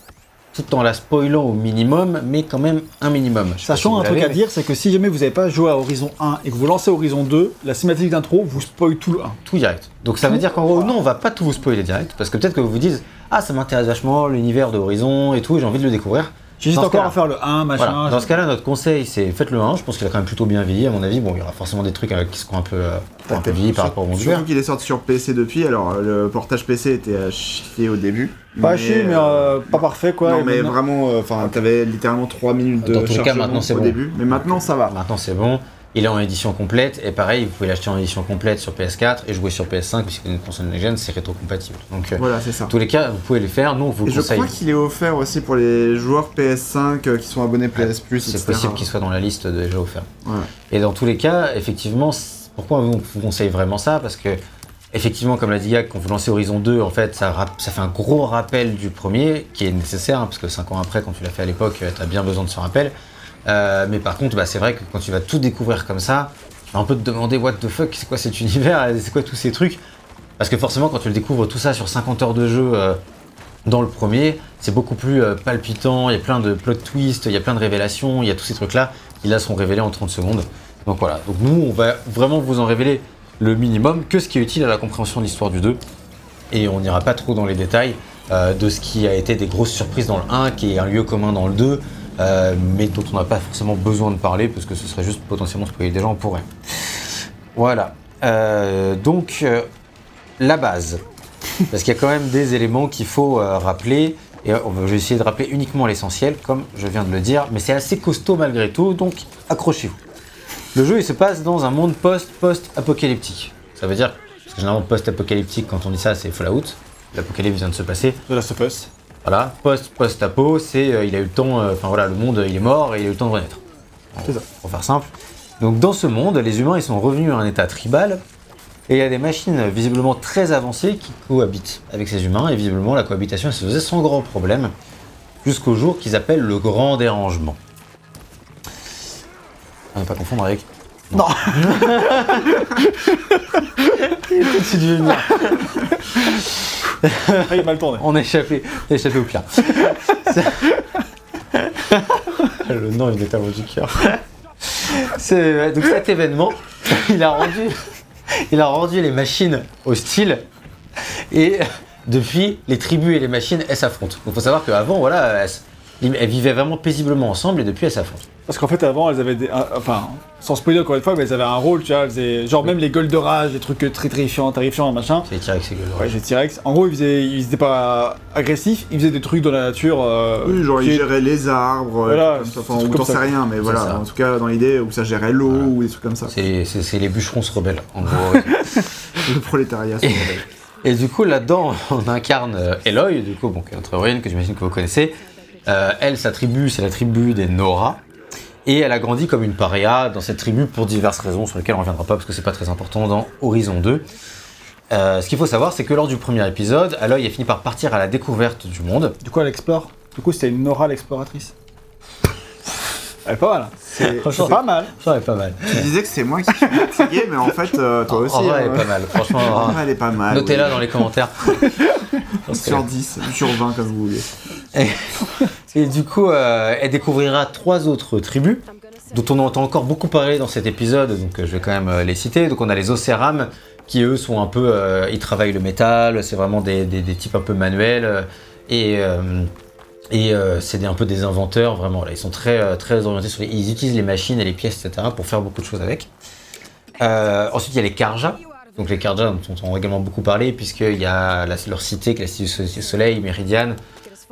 tout en la spoilant au minimum, mais quand même un minimum. Si Sachant un truc à dire, c'est que si jamais vous n'avez pas joué à Horizon 1 et que vous lancez Horizon 2, la cinématique d'intro vous spoil tout le 1. Tout direct. Donc ça veut dire qu'en gros, non, on va pas tout vous spoiler direct, parce que peut-être que vous vous dites, ah, ça m'intéresse vachement, l'univers de Horizon et tout, et j'ai envie de le découvrir. J'hésite Dans ce encore cas-là. à faire le 1, machin. Voilà. Dans ce cas-là, notre conseil, c'est faites le 1. Je pense qu'il a quand même plutôt bien vieilli, à mon avis. Bon, il y aura forcément des trucs euh, qui seront un peu, euh, un peu vieillis par rapport au monde Surtout qu'il est sorti sur PC depuis, alors euh, le portage PC était à chier au début. Pas chier, mais euh, pas parfait quoi. non, mais maintenant- vraiment, euh, enfin, t'avais littéralement 3 minutes de Dans tous les cas, chargement maintenant, c'est au bon. début, mais maintenant ça va. Maintenant, c'est bon. Il est en édition complète. Et pareil, vous pouvez l'acheter en édition complète sur PS4 et jouer sur PS5, puisque c'est une console next-gen, c'est rétro-compatible. Donc, euh, Voilà, c'est ça. dans tous les cas, vous pouvez les faire. Nous, on vous Et je crois qu'il est offert aussi pour les joueurs PS5 euh, qui sont abonnés PS Plus, C'est possible qu'il soit dans la liste déjà offerts. Ouais. Et dans tous les cas, effectivement, pourquoi on vous conseille vraiment ça? Parce que, effectivement, comme l'a dit Gag, quand vous lancez Horizon 2, en fait, ça, fait un gros rappel du premier, qui est nécessaire, hein, parce que 5 ans après, quand tu l'as fait à l'époque, tu as bien besoin de ce rappel. Euh, mais par contre, bah, c'est vrai que quand tu vas tout découvrir comme ça, tu vas un peu te demander what the fuck, c'est quoi cet univers, c'est quoi tous ces trucs? Parce que forcément, quand tu le découvres tout ça sur 50 heures de jeu euh, dans le premier, c'est beaucoup plus euh, palpitant, il y a plein de plot twists, il y a plein de révélations, il y a tous ces trucs-là qui là seront révélés en 30 secondes. Donc voilà, donc nous, on va vraiment vous en révéler le minimum, que ce qui est utile à la compréhension de l'histoire du 2. Et on n'ira pas trop dans les détails de ce qui a été des grosses surprises dans le 1, qui est un lieu commun dans le 2, euh, mais dont on n'a pas forcément besoin de parler, parce que ce serait juste potentiellement spoiler des gens pour rien. Voilà. Euh, donc, euh, la base. Parce qu'il y a quand même des éléments qu'il faut rappeler. Et euh, je vais essayer de rappeler uniquement l'essentiel, comme je viens de le dire. Mais c'est assez costaud malgré tout, donc accrochez-vous. Le jeu, il se passe dans un monde post-post-apocalyptique. Ça veut dire, parce que généralement post-apocalyptique, quand on dit ça, c'est Fallout. L'apocalypse vient de se passer. De of Us. Voilà, post-post-apo, c'est euh, il a eu le temps, euh, enfin voilà, le monde il est mort et il a eu le temps de renaître. C'est ça. Pour faire simple. Donc dans ce monde, les humains ils sont revenus à un état tribal et il y a des machines visiblement très avancées qui cohabitent avec ces humains et visiblement la cohabitation elle se faisait sans grand problème jusqu'au jour qu'ils appellent le grand dérangement. À ne pas confondre avec. Non. Ah, il est mal tourné. On a échappé, on a échappé au pire. Le nom, il est à du cœur. C'est- Donc cet événement, il a rendu, il a rendu les machines hostiles et depuis, les tribus et les machines, elles s'affrontent. Donc il faut savoir qu'avant, voilà, elles, elles vivaient vraiment paisiblement ensemble et depuis, elles s'affrontent. Parce qu'en fait, avant, elles avaient des. un- Enfin, sans spoiler encore une fois, mais elles avaient un rôle, tu vois. Elles faisaient- genre, même les gueules de rage, des trucs très terrifiants, terrifiants, machin. C'est les T-Rex et gueules de Ouais, rage. j'ai T-Rex. En gros, ils faisaient, ils étaient pas agressifs, ils faisaient des trucs dans la nature. euh, Oui, genre qui ils géraient les arbres, Voilà, comme ça, c'est enfin, trucs t'en ça. rien, mais voilà, ça. en tout cas dans l'idée où ça gérait l'eau Voilà. ou des trucs comme ça. C'est c'est- c'est les bûcherons se rebellent, en gros. Le prolétariat. c'est Et- vrai. Et du coup, là-dedans, on incarne euh, Eloy, du coup, bon, qui est héroïne, que j'imagine que vous connaissez. Euh, elle, sa tribu, c'est la tribu des Nora. Et elle a grandi comme une paria dans cette tribu pour diverses raisons sur lesquelles on ne reviendra pas parce que c'est pas très important dans Horizon 2. Euh, ce qu'il faut savoir, c'est que lors du premier épisode, Aloy a fini par partir à la découverte du monde. Du coup, elle explore. Du coup, c'était une Nora l'exploratrice. Elle est pas mal. hein. C'est- Franchement, pas mal. Ça, elle est pas mal. Tu disais que c'est moi qui suis fatigué, mais en fait, euh, toi aussi. en vrai, elle hein. est pas mal. En Franchement, vrai, elle est pas mal. notez-la oui. dans les commentaires. Sur 10, sur 20, comme vous voulez. Et du coup, euh, elle découvrira trois autres tribus dont on entend encore beaucoup parler dans cet épisode, donc euh, je vais quand même euh, les citer. Donc on a les Océram, qui eux sont un peu, euh, ils travaillent le métal, c'est vraiment des, des- des types un peu manuels, euh, et, euh, et euh, c'est un peu des inventeurs, vraiment. Là, ils sont très, euh, très orientés sur les, ils utilisent les machines et les pièces, etc. pour faire beaucoup de choses avec. Euh, ensuite, il y a les Karja. Donc les Karja dont on entend également beaucoup parler, puisqu'il y a la- leur cité, qui est la cité du Soleil, Méridiane,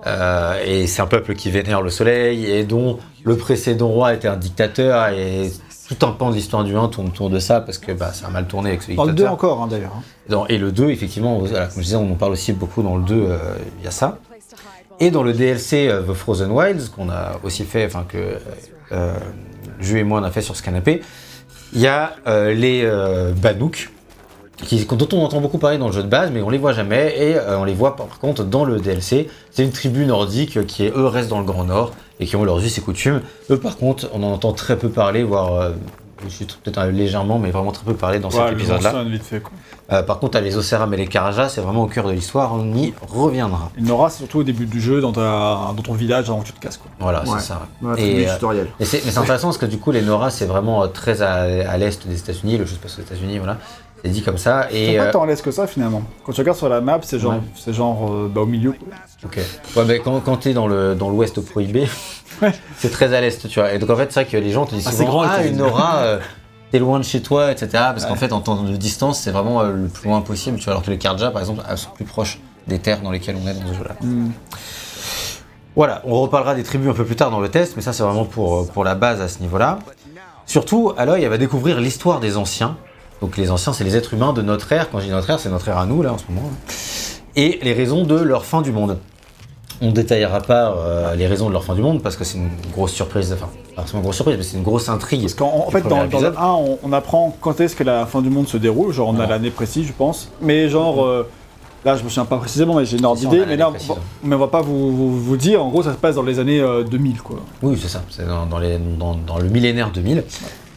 euh, et c'est un peuple qui vénère le soleil et dont le précédent roi était un dictateur et tout un pan de l'histoire du 1 tourne autour de ça parce que bah, ça a mal tourné avec ce Dans le 2 dictateur. encore, hein, d'ailleurs. hein. Et le 2, effectivement, voilà, comme je disais, on en parle aussi beaucoup dans le 2, euh, il y a ça. Et dans le DLC euh, The Frozen Wilds, qu'on a aussi fait, enfin que euh, Ju et moi on a fait sur ce canapé, il y a euh, les euh, dont on entend beaucoup parler dans le jeu de base, mais on les voit jamais, et euh, on les voit par contre dans le DLC. C'est une tribu nordique euh, qui, eux, restent dans le Grand Nord, et qui ont leurs us et coutumes. Eux, par contre, on en entend très peu parler, voire... je suis peut-être légèrement, mais vraiment très peu parler dans Ouais, cet épisode-là. mentionne vite fait, quoi. Euh, par contre, à les Océram et les Karajas, c'est vraiment au cœur de l'histoire, on y reviendra. Une Nora, c'est surtout au début du jeu, dans, ta- dans ton village, avant que tu te casses, quoi. Voilà, Ouais. c'est ça. Et, euh, tutoriel. Mais c'est mais c'est intéressant parce que du coup, les Nora, c'est vraiment euh, très à, à l'est des États-Unis, le jeu se passe aux États-Unis, voilà. C'est dit comme ça. C'est Et, pas euh, tant à l'est que ça, finalement. Quand tu regardes sur la map, c'est genre, Ouais. c'est genre euh, bah, au milieu. ok. Ouais, mais quand, quand t'es dans le dans l'ouest prohibé, c'est très à l'est, tu vois. Et donc en fait, c'est vrai que les gens te disent Ah, souvent grand, ah une aura, euh, t'es loin de chez toi, etc. Parce qu'en fait, en temps de distance, c'est vraiment euh, le plus loin possible, tu vois. Alors que les Karja, par exemple, sont plus proches des terres dans lesquelles on est dans ce jeu-là. Hmm. Voilà, on reparlera des tribus un peu plus tard dans le test, mais ça c'est vraiment pour, pour la base à ce niveau-là. Surtout, Aloy, elle va découvrir l'histoire des anciens. Donc les anciens, c'est les êtres humains de notre ère. Quand je dis notre ère, c'est notre ère à nous, là, en ce moment. là. Et les raisons de leur fin du monde. On ne détaillera pas euh, les raisons de leur fin du monde parce que c'est une grosse surprise. Enfin, pas forcément une grosse surprise, mais c'est une grosse intrigue. Parce qu'en fait, dans, dans le épisode. 1, on, on apprend quand est-ce que la fin du monde se déroule. Genre, on a l'année précise, je pense. Mais genre, euh, là, je me souviens pas précisément, mais j'ai une ordre on d'idée. Mais là, bon, mais on va pas vous, vous, vous dire. En gros, ça se passe dans les années euh, 2000, quoi. Oui, c'est ça. C'est dans, dans les- dans- dans le millénaire 2000.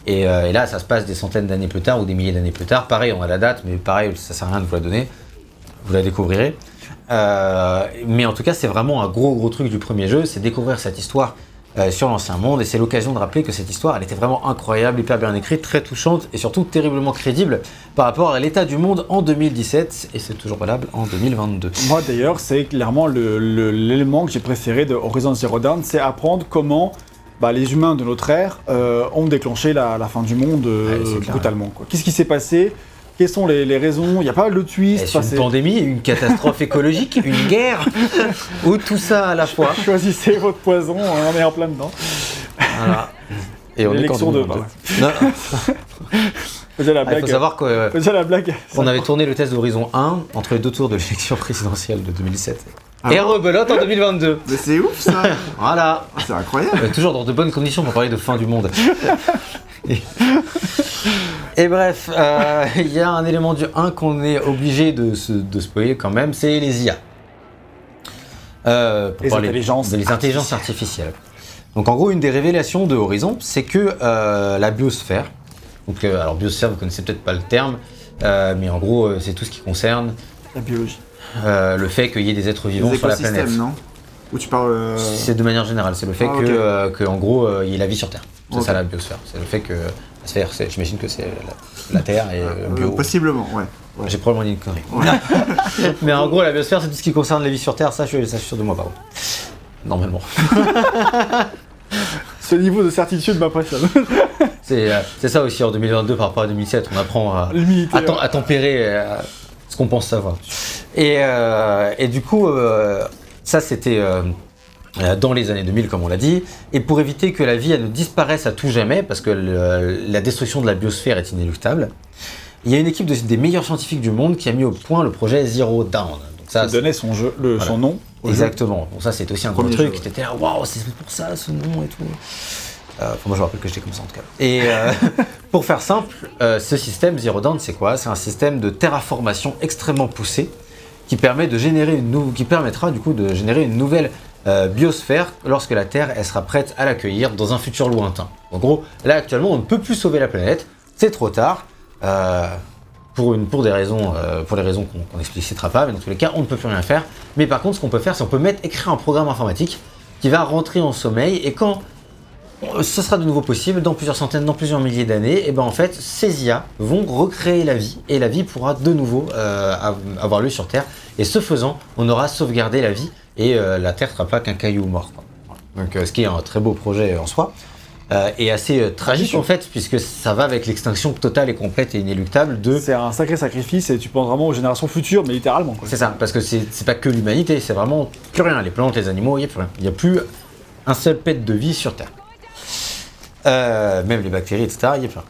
Et, euh, et là, ça se passe des centaines d'années plus tard ou des milliers d'années plus tard. Pareil, on a la date, mais pareil, ça sert à rien de vous la donner. Vous la découvrirez. Euh, mais en tout cas, c'est vraiment un gros, gros truc du premier jeu, c'est découvrir cette histoire euh, sur l'ancien monde. Et c'est l'occasion de rappeler que cette histoire, elle était vraiment incroyable, hyper bien écrite, très touchante et surtout terriblement crédible par rapport à l'état du monde en 2017. Et c'est toujours valable en 2022. Moi, d'ailleurs, c'est clairement l'élément que j'ai préféré de Horizon Zero Dawn, c'est apprendre comment bah, les humains de notre ère euh, ont déclenché la, la fin du monde euh, Ouais, brutalement. Qu'est-ce qui s'est passé? Quelles sont les, les raisons? Il y a pas mal de twists. Est-ce une pandémie, une catastrophe écologique, une guerre? Ou tout ça à la fois? Choisissez votre poison, on est en plein dedans. Voilà. Et on est L'élection de- 2022. Non, Faisais la ah, il blague. faut savoir qu'on faisais la blague. avait tourné le test d'Horizon 1 entre les deux tours de l'élection présidentielle de 2007. Ah et bon rebelote en 2022. Mais c'est ouf ça Voilà. Ah, C'est incroyable Euh, toujours dans de bonnes conditions pour parler de fin du monde. et, et bref, euh, il y a un élément du 1 qu'on est obligé de, se, de spoiler quand même, c'est les IA. Euh, pour Les parler intelligences les intelligences artificielles. Donc en gros, une des révélations de Horizon, c'est que euh, la biosphère, donc euh, alors biosphère, vous connaissez peut-être pas le terme, euh, mais en gros, c'est tout ce qui concerne La biologie. euh, le fait qu'il y ait des êtres vivants Les sur la planète. non? Ou tu parles. euh, C'est de manière générale, c'est le fait Ah, que, euh, en gros, euh, il y ait la vie sur Terre. C'est ça la biosphère. C'est le fait que la sphère, j'imagine que c'est la, la Terre et euh, euh, bio. Possiblement, ouais. ouais. J'ai probablement dit une connerie. Mais en gros, la biosphère, c'est tout ce qui concerne la vie sur Terre. Ça, je, ça, je suis sûr de moi, par contre. Normalement. Ce niveau de certitude m'impressionne. C'est euh, c'est ça aussi en 2022 par rapport à 2007. On apprend à, tempérer euh, ce qu'on pense savoir. Et, euh, et du coup, euh, ça c'était euh, dans les années 2000, comme on l'a dit. Et pour éviter que la vie elle ne disparaisse à tout jamais, parce que le- la destruction de la biosphère est inéluctable, il y a une équipe de- des meilleurs scientifiques du monde qui a mis au point le projet Zero Down. Donc ça, Ça donnait son, jeu, le, Voilà. son nom. au jeu. Exactement. Bon, ça, c'était aussi un gros Premier truc. jeu. T'étais là, waouh, c'est pour ça ce nom et tout. Euh, enfin, moi, je me rappelle que j'étais comme ça en tout cas. Et euh, pour faire simple, euh, ce système Zero Dawn, c'est quoi? C'est un système de terraformation extrêmement poussé qui permet de générer une qui permettra du coup de générer une nouvelle euh, biosphère lorsque la Terre elle sera prête à l'accueillir dans un futur lointain. En gros, là actuellement, on ne peut plus sauver la planète. C'est trop tard. Euh, pour, une, pour des raisons, euh, pour les raisons qu'on qu'on n'explicitera pas, mais dans tous les cas, on ne peut plus rien faire. Mais par contre, ce qu'on peut faire, c'est on peut mettre, écrire un programme informatique qui va rentrer en sommeil, et quand ce sera de nouveau possible, dans plusieurs centaines, dans plusieurs milliers d'années, et ben en fait, ces IA vont recréer la vie, et la vie pourra de nouveau av- avoir lieu sur Terre. Et ce faisant, on aura sauvegardé la vie, et euh, la Terre ne sera pas qu'un caillou mort. quoi. Donc, euh, ce qui est un très beau projet en soi. Euh, et assez euh, tragique en fait, puisque ça va avec l'extinction totale et complète et inéluctable de C'est un sacré sacrifice et tu penses vraiment aux générations futures, mais littéralement. C'est ça, parce que c'est pas que l'humanité, c'est vraiment plus rien. Les plantes, les animaux, il n'y a plus rien. Il n'y a plus un seul pet de vie sur Terre. Euh, même les bactéries, etc., il n'y a plus rien.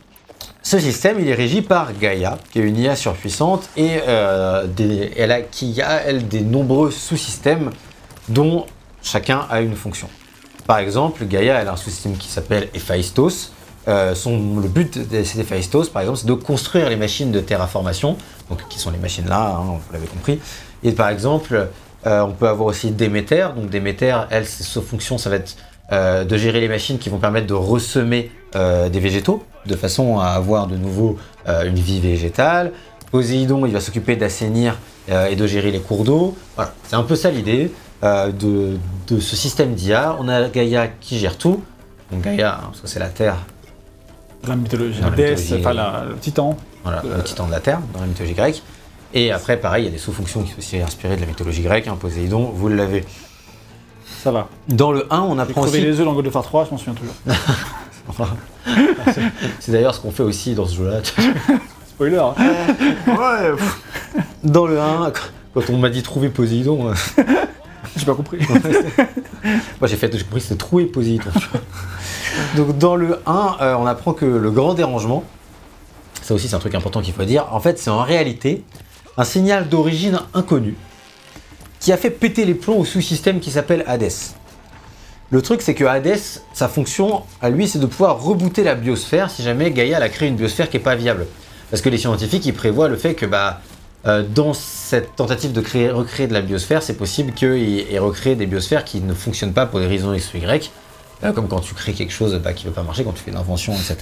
Ce système, il est régi par Gaïa, qui est une IA surpuissante, et euh, des- elle a, qui a, elle, des nombreux sous-systèmes dont chacun a une fonction. Par exemple, Gaïa, a un sous-système qui s'appelle Héphaïstos. Euh, son, le but de cet Héphaïstos, par exemple, c'est de construire les machines de terraformation, donc qui sont les machines là, hein, vous l'avez compris. Et par exemple, euh, on peut avoir aussi Déméter. Donc Déméter, elle, sa fonction, ça va être euh, de gérer les machines qui vont permettre de ressemer des végétaux, de façon à avoir de nouveau une vie végétale. Poséidon, il va s'occuper d'assainir et de gérer les cours d'eau. Voilà, c'est un peu ça l'idée euh, de, de ce système d'IA. On a Gaïa qui gère tout. Donc Gaïa, hein, parce que c'est la Terre, La mythologie, la déesse, enfin la- le titan. voilà, Euh. le titan de la Terre, dans la mythologie grecque. Et après, pareil, il y a des sous-fonctions qui sont aussi inspirées de la mythologie grecque. hein, Poséidon, vous l'avez. Ça va. Dans le 1, on apprend aussi. les œufs dans God of War 3, je m'en souviens toujours. C'est d'ailleurs ce qu'on fait aussi dans ce jeu-là. Spoiler. hein. Ouais, pff, Dans le 1, quand on m'a dit trouver Poséidon, J'ai pas compris. moi j'ai fait, j'ai compris c'était Poséidon. tu vois. Donc dans le 1, euh, on apprend que le grand dérangement, ça aussi c'est un truc important qu'il faut dire, en fait c'est en réalité un signal d'origine inconnue qui a fait péter les plombs au sous-système qui s'appelle Hades. Le truc c'est que Hades, sa fonction à lui c'est de pouvoir rebooter la biosphère si jamais Gaïa a créé une biosphère qui est pas viable. Parce que les scientifiques ils prévoient le fait que bah euh, dans cette tentative de créer, recréer de la biosphère, c'est possible qu'ils aient recréé des biosphères qui ne fonctionnent pas pour des raisons X ou Y. Euh, comme quand tu crées quelque chose bah, qui ne veut pas marcher, quand tu fais une invention, etc.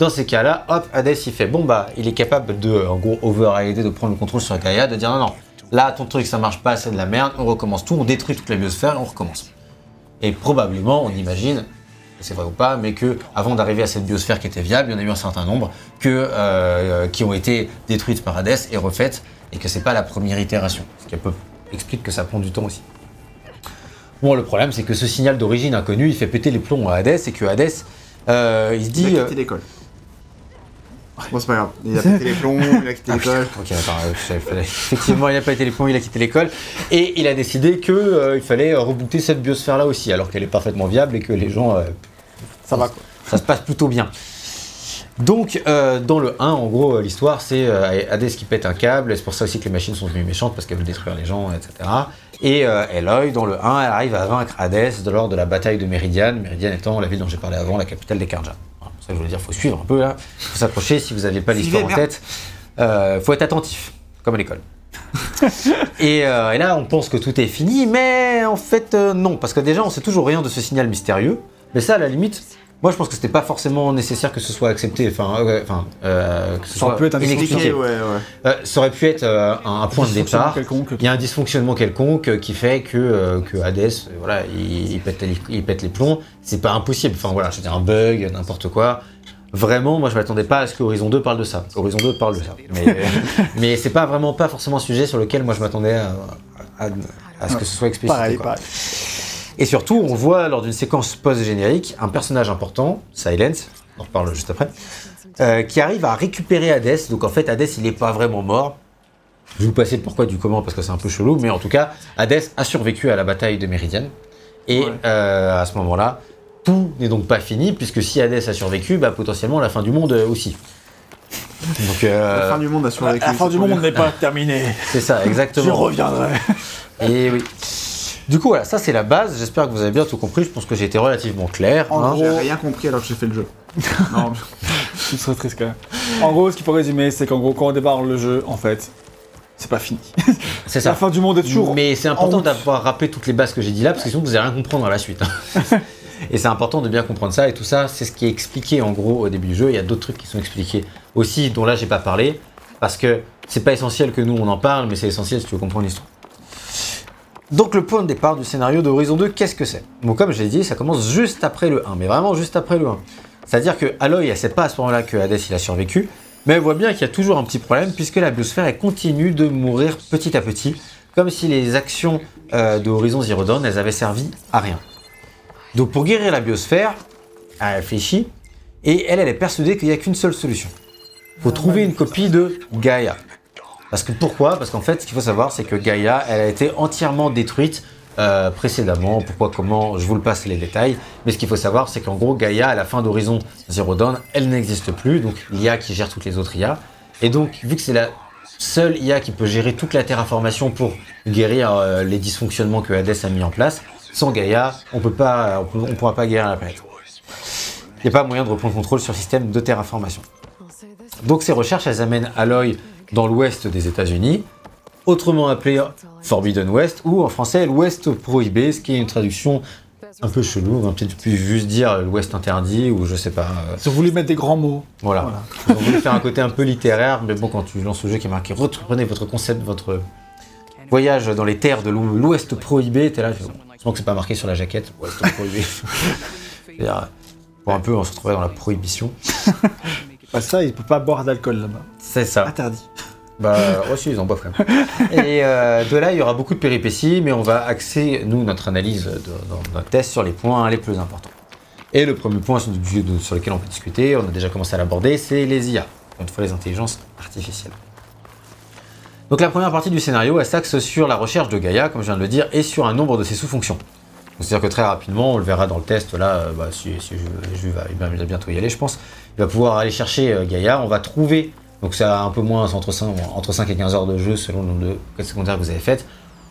Dans ces cas-là, hop, Hades il fait bon bah il est capable de en gros de prendre le contrôle sur Gaïa, de dire non non, là ton truc ça marche pas, c'est de la merde, on recommence tout, on détruit toute la biosphère et on recommence. Et probablement, on imagine, c'est vrai ou pas, mais que avant d'arriver à cette biosphère qui était viable, il y en a eu un certain nombre euh, qui ont été détruites par Hades et refaites, et que c'est pas la première itération. Ce qui explique que ça prend du temps aussi. Bon, le problème, c'est que ce signal d'origine inconnue, il fait péter les plombs à Hades, et que Hades, euh, il se il dit. a euh, quitté l'école. Bon, c'est pas grave. Il a pété les plombs, il a quitté Ah, l'école. Ok, attends, euh, effectivement, il a pas été les plombs, il a quitté l'école, et il a décidé que euh, il fallait euh, rebooter cette biosphère-là aussi, alors qu'elle est parfaitement viable et que les gens euh, Ça va quoi. ça se passe plutôt bien. Donc, euh, dans le 1, en gros, l'histoire, c'est euh, Hades qui pète un câble, c'est pour ça aussi que les machines sont devenues méchantes, parce qu'elles veulent détruire les gens, etc. Et euh, Eloy, dans le 1, elle arrive à vaincre Hades lors de la bataille de Méridian, Méridian étant la ville dont j'ai parlé avant, la capitale des Karja. Voilà, c'est ça que je voulais dire, faut suivre un peu là, faut s'accrocher, si vous n'aviez pas l'histoire en tête, euh, faut être attentif, comme à l'école. et, euh, et là, on pense que tout est fini, mais en fait, euh, non, parce que déjà, on sait toujours rien de ce signal mystérieux, mais ça, à la limite, moi, je pense que c'était pas forcément nécessaire que ce soit accepté, enfin, euh, enfin, euh, que ce Ça soit peut être un inexpliqué. Expliqué, ouais, ouais. Euh, ça aurait pu être euh, un, un point de Dysfonctionnement départ. quelconque. Il y a un dysfonctionnement quelconque euh, qui fait que, euh, que Hades, voilà, il, il pète les, il pète les plombs. C'est pas impossible. Enfin voilà, c'était un bug, n'importe quoi. Vraiment, moi je m'attendais pas à ce que Horizon 2 parle de ça. Horizon 2 parle de ça. Mais, mais c'est pas vraiment pas forcément un sujet sur lequel moi je m'attendais à, à- à ce que ce soit explicité. Pareil, quoi. pareil. Et surtout, on voit lors d'une séquence post-générique un personnage important, Silence, on en reparle juste après, euh, qui arrive à récupérer Hades. Donc en fait, Hades, il n'est pas vraiment mort. Je vais vous passer le pourquoi du comment parce que c'est un peu chelou, mais en tout cas, Hades a survécu à la bataille de Méridian. Et Ouais. euh, à ce moment-là, tout n'est donc pas fini, puisque si Hades a survécu, bah, potentiellement la fin du monde euh, aussi. Donc euh, La fin du monde a survécu. La fin du monde n'est pas terminée. c'est ça, Je exactement. reviendrai. Et oui. Du coup, voilà, ça c'est la base. J'espère que vous avez bien tout compris. Je pense que j'ai été relativement clair. En hein. gros- J'ai rien compris alors que j'ai fait le jeu. non, Tu serais triste quand même. En gros, ce qu'il faut résumer, c'est qu'en gros, quand on débarre le jeu, en fait, c'est pas fini. C'est ça. La fin du monde est toujours. Mais c'est important d'avoir rappelé toutes les bases que j'ai dit là, parce que sinon vous allez rien comprendre à la suite. hein. et c'est important de bien comprendre ça, et tout ça, c'est ce qui est expliqué en gros au début du jeu. Il y a d'autres trucs qui sont expliqués aussi, dont là j'ai pas parlé, parce que c'est pas essentiel que nous on en parle, mais c'est essentiel si tu veux comprendre l'histoire. Donc le point de départ du scénario de Horizon 2, qu'est-ce que c'est? Bon, comme je l'ai dit, ça commence juste après le 1, mais vraiment juste après le 1. C'est-à-dire que Aloy, elle sait pas à ce moment-là que Hades il a survécu, mais elle voit bien qu'il y a toujours un petit problème puisque la biosphère elle continue de mourir petit à petit, comme si les actions euh, de Horizon Zero Dawn elles avaient servi à rien. Donc pour guérir la biosphère, elle réfléchit et elle, elle est persuadée qu'il n'y a qu'une seule solution. Il faut trouver une copie de Gaïa. Parce que pourquoi? Parce qu'en fait, ce qu'il faut savoir, c'est que Gaïa, elle a été entièrement détruite euh, précédemment. Pourquoi, comment, je vous le passe les détails. Mais ce qu'il faut savoir, c'est qu'en gros, Gaïa, à la fin d'Horizon Zero Dawn, elle n'existe plus. Donc l'IA qui gère toutes les autres IA. Et donc, vu que c'est la seule IA qui peut gérer toute la terraformation pour guérir euh, les dysfonctionnements que Hades a mis en place, sans Gaïa, on on pourra pas guérir la planète. Il n'y a pas moyen de reprendre contrôle sur le système de terraformation. Donc ces recherches, elles amènent Aloy dans l'ouest des États-Unis, autrement appelé Forbidden West, ou en français l'ouest prohibé, ce qui est une traduction un peu chelou. On va peut-être plus juste dire l'ouest interdit, ou je sais pas. euh, Si vous voulez mettre des grands mots. voilà. Voilà. Ils ont voulu faire un côté un peu littéraire, mais bon, quand tu lances le jeu qui est marqué reprenez votre concept, votre voyage dans les terres de l'ou- l'ouest prohibé, t'es là, je heureusement que c'est pas marqué sur la jaquette, ouest prohibé. C'est-à-dire, Pour un peu, on se retrouvait dans la prohibition. Pas ça, il peut pas boire d'alcool là-bas. C'est ça. Interdit. Bah, aussi, ils en boivent quand même. Et euh, de là, il y aura beaucoup de péripéties, mais on va axer, nous, notre analyse de- dans notre test sur les points les plus importants. Et le premier point sur, lequel on peut discuter, on a déjà commencé à l'aborder, c'est les IA. Une fois les intelligences artificielles. Donc la première partie du scénario, elle s'axe sur la recherche de Gaïa, comme je viens de le dire, et sur un nombre de ses sous-fonctions. C'est-à-dire que très rapidement, on le verra dans le test, là, euh, bah, si, si je, je vais bientôt y aller, je pense. Il va pouvoir aller chercher euh, Gaïa, on va trouver, donc c'est un peu moins, entre 5, entre 5 et 15 heures de jeu selon le nombre de quêtes secondaires que vous avez faites.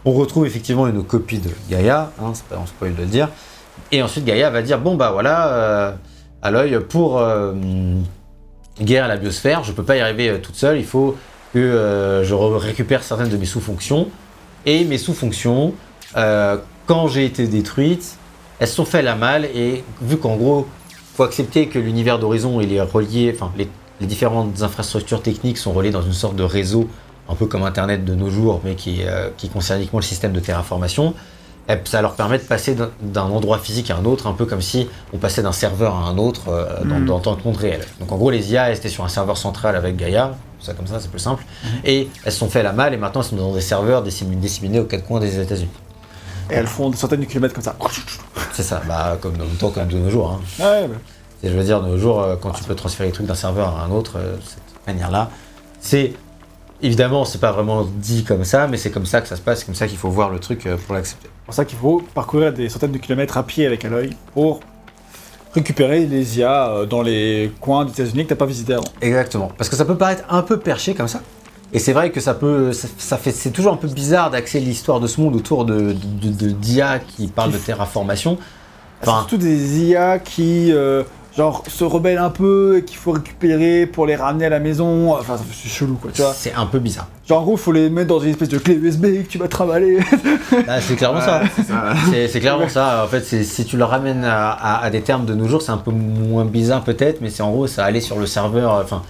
On retrouve effectivement une copie de Gaïa, hein, c'est pas on spoil de le dire. Et ensuite Gaïa va dire, bon bah voilà, euh, à l'œil, pour euh, guerre à la biosphère, je peux pas y arriver euh, toute seule, il faut que euh, je re- récupère certaines de mes sous-fonctions. Et mes sous-fonctions, euh, quand j'ai été détruite, elles sont fait la malle. Et vu qu'en gros, faut accepter que l'univers d'Horizon, il est relié, enfin, les, les différentes infrastructures techniques sont reliées dans une sorte de réseau, un peu comme Internet de nos jours, mais qui, euh, qui concerne uniquement le système de terraformation. Et ça leur permet de passer d'un- endroit physique à un autre, un peu comme si on passait d'un serveur à un autre euh, dans, dans, dans le monde réel. Donc en gros, les IA, elles étaient sur un serveur central avec Gaia, ça comme ça, c'est plus simple, et elles se sont fait la malle, et maintenant elles sont dans des serveurs disséminés, disséminés aux quatre coins des États-Unis. Et elles font des centaines de kilomètres comme ça. C'est ça, bah, comme, en même temps comme de nos jours. hein. Ouais, bah. Et je veux dire, de nos jours, euh, quand tu peux transférer les trucs d'un serveur à un autre, euh, de cette manière-là, c'est. Évidemment, c'est pas vraiment dit comme ça, mais c'est comme ça que ça se passe, c'est comme ça qu'il faut voir le truc euh, pour l'accepter. C'est pour ça qu'il faut parcourir des centaines de kilomètres à pied avec Aloy pour récupérer les IA dans les coins des États-Unis que t'as pas visité avant. Exactement. Parce que ça peut paraître un peu perché comme ça. Et c'est vrai que ça peut. Ça, ça fait, c'est toujours un peu bizarre d'axer l'histoire de ce monde autour de, de, de- d'IA qui parle de terraformation. C'est Enfin, surtout des IA qui, euh, genre, se rebellent un peu et qu'il faut récupérer pour les ramener à la maison. Enfin, c'est chelou, quoi, tu vois. c'est un peu bizarre. Genre, en gros, faut les mettre dans une espèce de clé USB que tu vas travailler. Ah, c'est clairement ça. C'est ça. C'est, c'est clairement ça. En fait, c'est, si tu le ramènes à, à- à des termes de nos jours, c'est un peu moins bizarre peut-être, mais c'est en gros, ça allait sur le serveur, euh, enfin,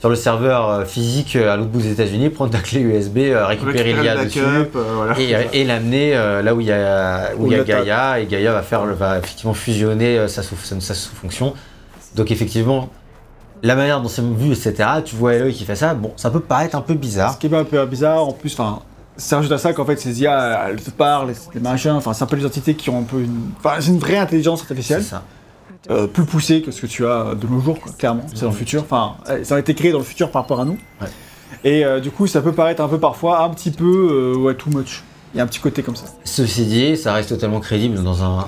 sur le serveur euh, physique euh, à l'autre bout des États-Unis, prendre ta clé USB, euh, récupérer l'IA le dessus. euh, voilà. et, et l'amener euh, là où il y a, où Où il y a la table. Gaïa et Gaïa va faire le- va effectivement fusionner sa sous sa sous-fonction. Donc effectivement, la manière dont c'est vu, etc. Tu vois Eloy qui fait ça, bon, ça peut paraître un peu Ce bizarre. qui est un peu bizarre, en plus, enfin, ça rajoute à ça qu'en fait, ces IA, elles te parlent, des machins, enfin, c'est un peu des entités qui ont un peu une. Enfin, c'est une vraie intelligence C'est artificielle, ça. Euh, plus poussée que ce que tu as de nos jours, quoi, clairement. C'est dans le futur, enfin, euh, ça a été créé dans le futur par rapport à nous. Ouais. Et euh, du coup, ça peut paraître un peu parfois un petit peu, euh, ouais, too much. Il y a un petit côté comme ça. Ceci dit, ça reste totalement crédible dans un,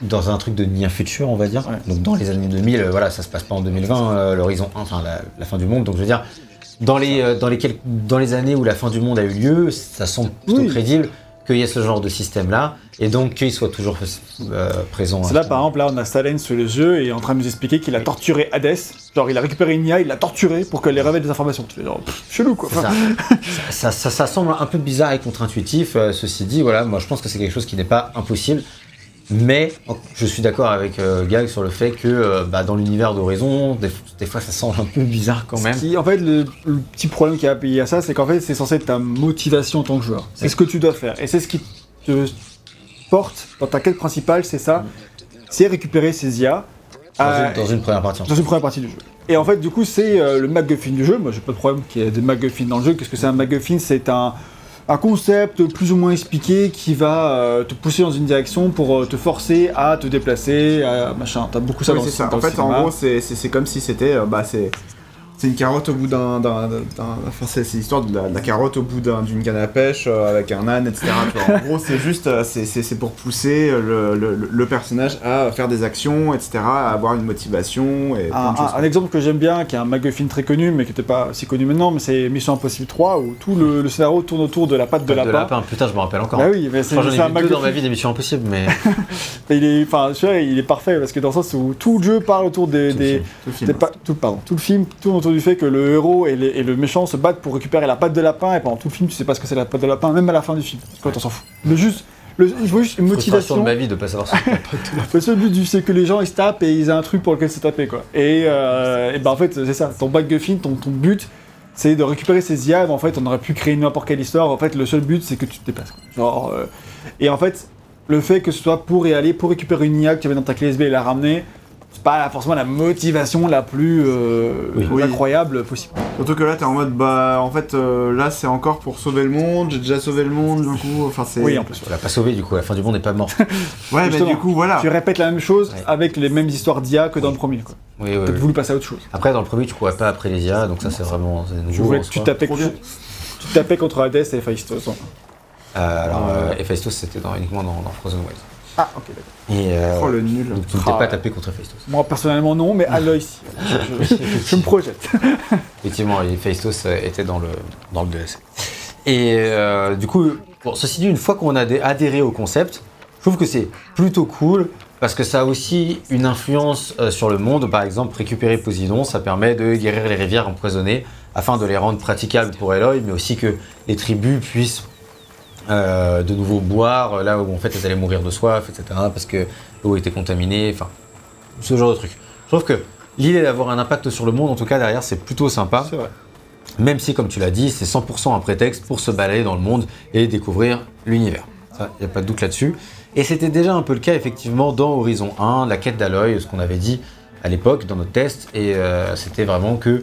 dans un truc de near future, on va dire. Ouais. Donc dans les années 2000, euh, voilà, ça se passe pas en 2020, euh, l'horizon, enfin la, la fin du monde. Donc je veux dire, dans les, dans, les quel- dans les années où la fin du monde a eu lieu, ça semble plutôt Oui. crédible qu'il y ait ce genre de système-là, et donc qu'il soit toujours euh, présent. C'est là, par exemple, là, on a Stalin sur les jeux et est en train de nous expliquer qu'il a torturé Hades. Genre, il a récupéré une IA, il l'a torturé pour qu'elle les révèle des informations. Tu fais genre, pff, chelou, quoi. C'est Enfin, ça. ça, ça, ça semble un peu bizarre et contre-intuitif. euh, ceci dit, voilà, moi je pense que c'est quelque chose qui n'est pas impossible. Mais je suis d'accord avec euh, Gag sur le fait que euh, bah, dans l'univers d'Horizon, des, des fois ça semble un peu bizarre quand même. Qui- en fait, le, le petit problème qui a payé à ça, c'est qu'en fait, c'est censé être ta motivation en tant que joueur. C'est ce que tu dois faire. Et c'est ce qui te porte dans ta quête principale, c'est ça. C'est récupérer ces IA Dans, euh, une, dans une première partie. dans une première partie du jeu. Et en fait, du coup, c'est euh, le MacGuffin du jeu. Moi, j'ai pas de problème qu'il y ait des MacGuffins dans le jeu. Qu'est-ce que c'est un MacGuffin C'est un, un concept plus ou moins expliqué qui va euh, te pousser dans une direction pour euh, te forcer à te déplacer, à machin. T'as beaucoup ça Oui, dans c'est le ça. dans En fait, en gros, c'est comme si c'était. euh, bah, c'est. C'est une carotte au bout d'un. d'un- d'un- Enfin, c'est c'est l'histoire de la, de la carotte au bout d'un- d'une canne à pêche euh, avec un âne, etc. En gros, c'est juste. euh, c'est- C'est c'est pour pousser le, le- le personnage à faire des actions, etc. À avoir une motivation et plein Un, exemple que j'aime bien, qui est un MacGuffin très connu, mais qui n'était pas si connu maintenant, mais c'est Mission Impossible 3, où tout le, le scénario tourne autour de la patte de de lapin. lapin. Putain, je me rappelle encore. Bah oui, mais c'est J'en un ai vu deux dans ma vie d'émissions impossibles, mais Mais Il est, enfin, celui-là, il est parfait parce que dans le sens où tout le jeu parle autour des, Tout le des, film. Tout le film. des pa- tout, pardon, tout le film tourne autour du fait que le héros et, les- et le méchant se battent pour récupérer la patte de lapin et pendant tout le film tu sais pas ce que c'est la patte de lapin, même à la fin du film. Quoi, t'en s'en fous. Mais juste, le, il faut juste une motivation. de ma vie de pas savoir ce que Le seul but c'est que les gens ils se tapent et ils aient un truc pour lequel se taper quoi. Et, euh, et ben en fait c'est ça, ton MacGuffin, ton, ton but c'est de récupérer ces IA, en fait on aurait pu créer n'importe quelle histoire, en fait le seul but c'est que tu te quoi. Genre, euh, et en fait le fait que ce soit pour y aller, pour récupérer une IA que tu avais dans ta clé USB et la ramener, c'est pas forcément la motivation la plus euh, Oui. Oui. incroyable possible. Surtout que là, t'es en mode, bah, en fait, euh, là, c'est encore pour sauver le monde. J'ai déjà sauvé le monde, du coup. Enfin, c'est. Oui, en plus. Tu l'as pas sauvé du coup, la fin du monde n'est pas morte. Ouais, mais du coup, voilà. Tu répètes la même chose Ouais. avec les mêmes histoires d'IA que dans le premier. Quoi. Oui, oui, Peut-être oui. voulu passer à autre chose. Après, dans le premier, tu courais pas après les IA, donc ça c'est vraiment nouveau. voulais- en tu tapais, bien. tu tapais contre Hades et Héphaïstos. Euh, alors, Héphaïstos, c'était dans- uniquement dans, dans Frozen Wilds. Ah, ok, d'accord. Et euh, Oh, le nul. donc tu ne t'es pas tapé contre Héphaïstos. Moi, personnellement, non, mais à l'œil, si. Je, je- je me projette. Effectivement, Héphaïstos euh, était dans le, dans le DLC. Et euh, du coup, bon, ceci dit, une fois qu'on a adhéré au concept, je trouve que c'est plutôt cool parce que ça a aussi une influence euh, sur le monde. Par exemple, récupérer Poséidon, ça permet de guérir les rivières empoisonnées afin de les rendre praticables pour Eloy, mais aussi que les tribus puissent euh, de nouveau boire euh, là où en fait elles allaient mourir de soif, etc. parce que l'eau était contaminée, enfin, ce genre de truc. Je trouve que l'idée d'avoir un impact sur le monde, en tout cas derrière, c'est plutôt sympa. C'est vrai. Même si, comme tu l'as dit, c'est 100% un prétexte pour se balader dans le monde et découvrir l'univers. Ça, il n'y a pas de doute là-dessus. Et c'était déjà un peu le cas, effectivement, dans Horizon 1, la quête d'Aloy, ce qu'on avait dit à l'époque dans notre test. Et euh, c'était vraiment que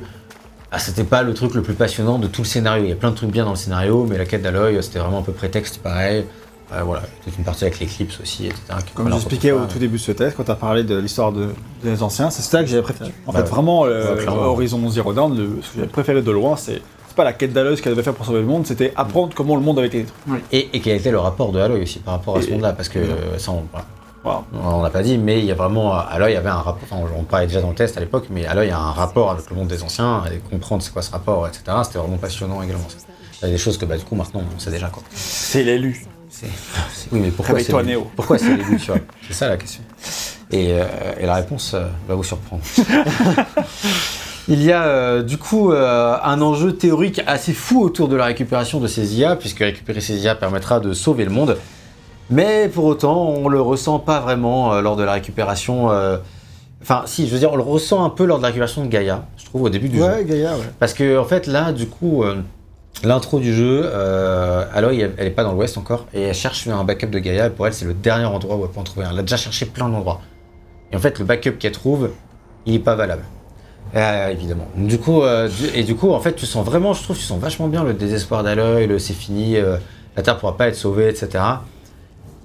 ah, c'était pas le truc le plus passionnant de tout le scénario. Il y a plein de trucs bien dans le scénario, mais la quête d'Aloy, c'était vraiment un peu prétexte pareil. Euh, voilà, toute une partie avec l'éclipse aussi, etc. Comme j'expliquais au tout début de ce test, quand tu as parlé de l'histoire de, des anciens, c'est ça que j'avais préféré. En Bah fait, ouais. vraiment, euh, Ouais. Horizon Zero Dawn, le- ce que j'avais préféré de loin, c'est pas la quête d'Aloy qu'elle devait faire pour sauver le monde, c'était apprendre comment le monde avait été détruit. Et, et quel était le rapport de Aloy aussi par rapport à ce monde-là Parce que euh, ça, on, voilà. Voilà. On n'a pas dit, mais il y a vraiment. Aloy avait un rapport. Enfin, on parlait déjà dans le test à l'époque, mais Aloy a un rapport avec le monde des anciens, et comprendre c'est quoi ce rapport, etc. C'était vraiment passionnant également. Il y a des choses que, bah, du coup, maintenant, on sait déjà. Quoi. C'est l'élu. Oui, mais pourquoi c'est l'élu. Pourquoi c'est l'élu, tu vois C'est ça la question. Et, euh, et la réponse euh, va vous surprendre. Il y a euh, du coup euh, un enjeu théorique assez fou autour de la récupération de ces IA, puisque récupérer ces IA permettra de sauver le monde. Mais pour autant, on le ressent pas vraiment euh, lors de la récupération. euh, Enfin, si, je veux dire, on le ressent un peu lors de la récupération de Gaïa, je trouve, au début du jeu. Ouais, Gaïa, ouais. Parce que en fait là, du coup, euh, l'intro du jeu, euh, Aloy, elle, elle est pas dans l'Ouest encore, et elle cherche un backup de Gaïa. Et pour elle, c'est le dernier endroit où elle peut en trouver un. Elle a déjà cherché plein d'endroits. Et en fait, le backup qu'elle trouve, il est pas valable. Euh, évidemment. Du coup, du- et du coup, en fait, tu sens vraiment, je trouve, tu sens vachement bien le désespoir d'Aloy, le c'est fini, la Terre pourra pas être sauvée, etc.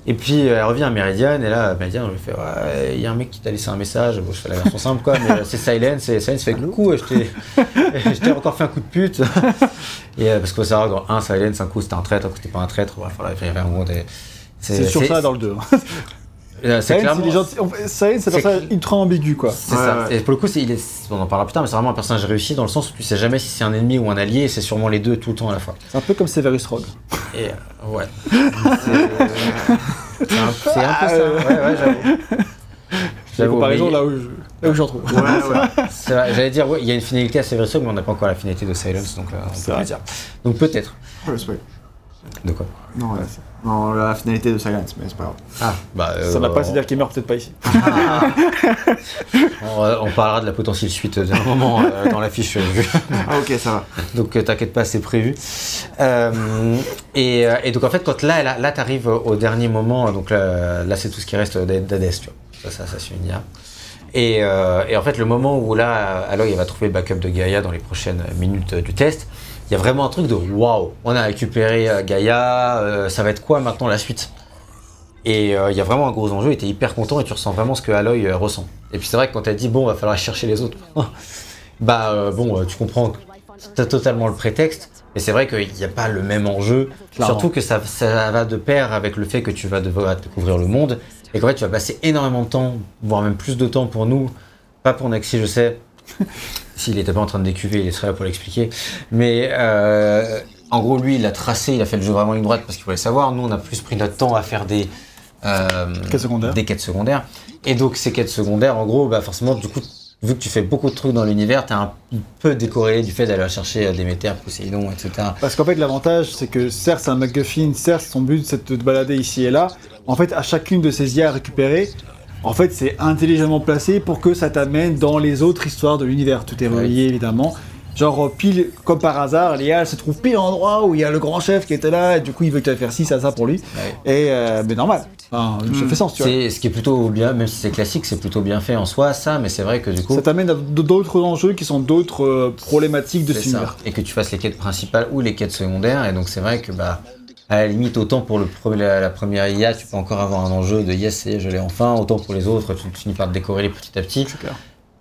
Et puis euh, elle revient à Meridian et là Meridian je lui fais ouais il y a un mec qui t'a laissé un message bon je fais la version simple quoi mais euh, c'est Silence et Silence fait coucou euh, je t'ai je t'ai encore fait un coup de pute et euh, parce qu'il faut savoir dans un Silence un coup c'était un traître un coup c'était pas un traître bref voilà il y avait un moment des- C'est sur ça dans le 2. Euh, c'est clairement gens- c'est un personnage ultra ambigu, quoi. c'est Ouais, ça. ouais. Et pour le coup, c'est, il est, on en parlera plus tard, mais c'est vraiment un personnage réussi dans le sens où tu sais jamais si c'est un ennemi ou un allié, et c'est sûrement les deux tout le temps à la fois. C'est un peu comme Severus Rogue. Et euh, ouais. C'est, un, peu ça. Ouais, ouais, j'avoue. La J'avoue, comparaison mais- là où je- là où j'en trouve. Ouais, ouais. j'allais dire, ouais, il y a une finalité à Severus Rogue, mais on n'a pas encore la finalité de Silence, donc euh, on C'est peut dire. Donc peut-être. Oh, spoil. De quoi Non, ouais, c'est- non, la finalité de Silence, mais c'est pas grave. Ah, bah. Ça n'a euh, pas à dire qu'il meurt peut-être pas ici. on, on parlera de la potentielle suite d'un moment euh, dans la fiche. Ah, ok, ça va. Donc euh, t'inquiète pas, c'est prévu. Euh, et, euh, et donc en fait, quand là, là, là t'arrives au dernier moment, donc là, là, c'est tout ce qui reste d'Hades, tu vois. Ça, ça, ça c'est une IA. Et, euh, et en fait, le moment où là, Aloy elle va trouver le backup de Gaïa dans les prochaines minutes euh, du test, il y a vraiment un truc de waouh, on a récupéré euh, Gaïa, euh, ça va être quoi maintenant la suite? Et euh, il y a vraiment un gros enjeu, et t'es hyper content et tu ressens vraiment ce que Aloy euh, ressent. Et puis c'est vrai que quand elle dit bon, va falloir chercher les autres, bah bon, tu comprends que t'as totalement le prétexte, mais c'est vrai qu'il n'y a pas le même enjeu. Clairement. Surtout que ça, ça va de pair avec le fait que tu vas devoir découvrir le monde et qu'en fait tu vas passer énormément de temps, voire même plus de temps pour nous, pas pour Nexi, je sais. S'il n'était pas en train de décuver, il serait là pour l'expliquer. Mais euh, en gros, lui, il a tracé, il a fait le jeu vraiment ligne droite parce qu'il voulait savoir. Nous, on a plus pris notre temps à faire des, euh, Quêtes secondaires. des quêtes secondaires. Et donc, ces quêtes secondaires, en gros, bah, forcément, du coup, vu que tu fais beaucoup de trucs dans l'univers, t'es un peu décoré du fait d'aller chercher euh, Déméter, Poséidon, etc. Parce qu'en fait, l'avantage, c'est que certes, c'est un MacGuffin, certes, son but, c'est de te balader ici et là. En fait, à chacune de ces IA récupérées, en fait, c'est intelligemment placé pour que ça t'amène dans les autres histoires de l'univers. Tout est relié, évidemment. Genre, euh, pile, comme par hasard, Léa se trouve pile en endroit où il y a le grand chef qui était là, et du coup, il veut que tu faire ci, ça, ça pour lui. Ouais. Et, euh, mais normal. Enfin, ça Mm. fait sens, tu vois. C'est ce qui est plutôt bien, même si c'est classique, c'est plutôt bien fait en soi, ça, mais c'est vrai que du coup. Ça t'amène à d'autres enjeux qui sont d'autres euh, problématiques de univers. Et que tu fasses les quêtes principales ou les quêtes secondaires, et donc c'est vrai que bah. À la limite, autant pour le pre- la, la première IA, tu peux encore avoir un enjeu de yes, est, je l'ai enfin. Autant pour les autres, tu, tu finis par te décorer les petit à petit.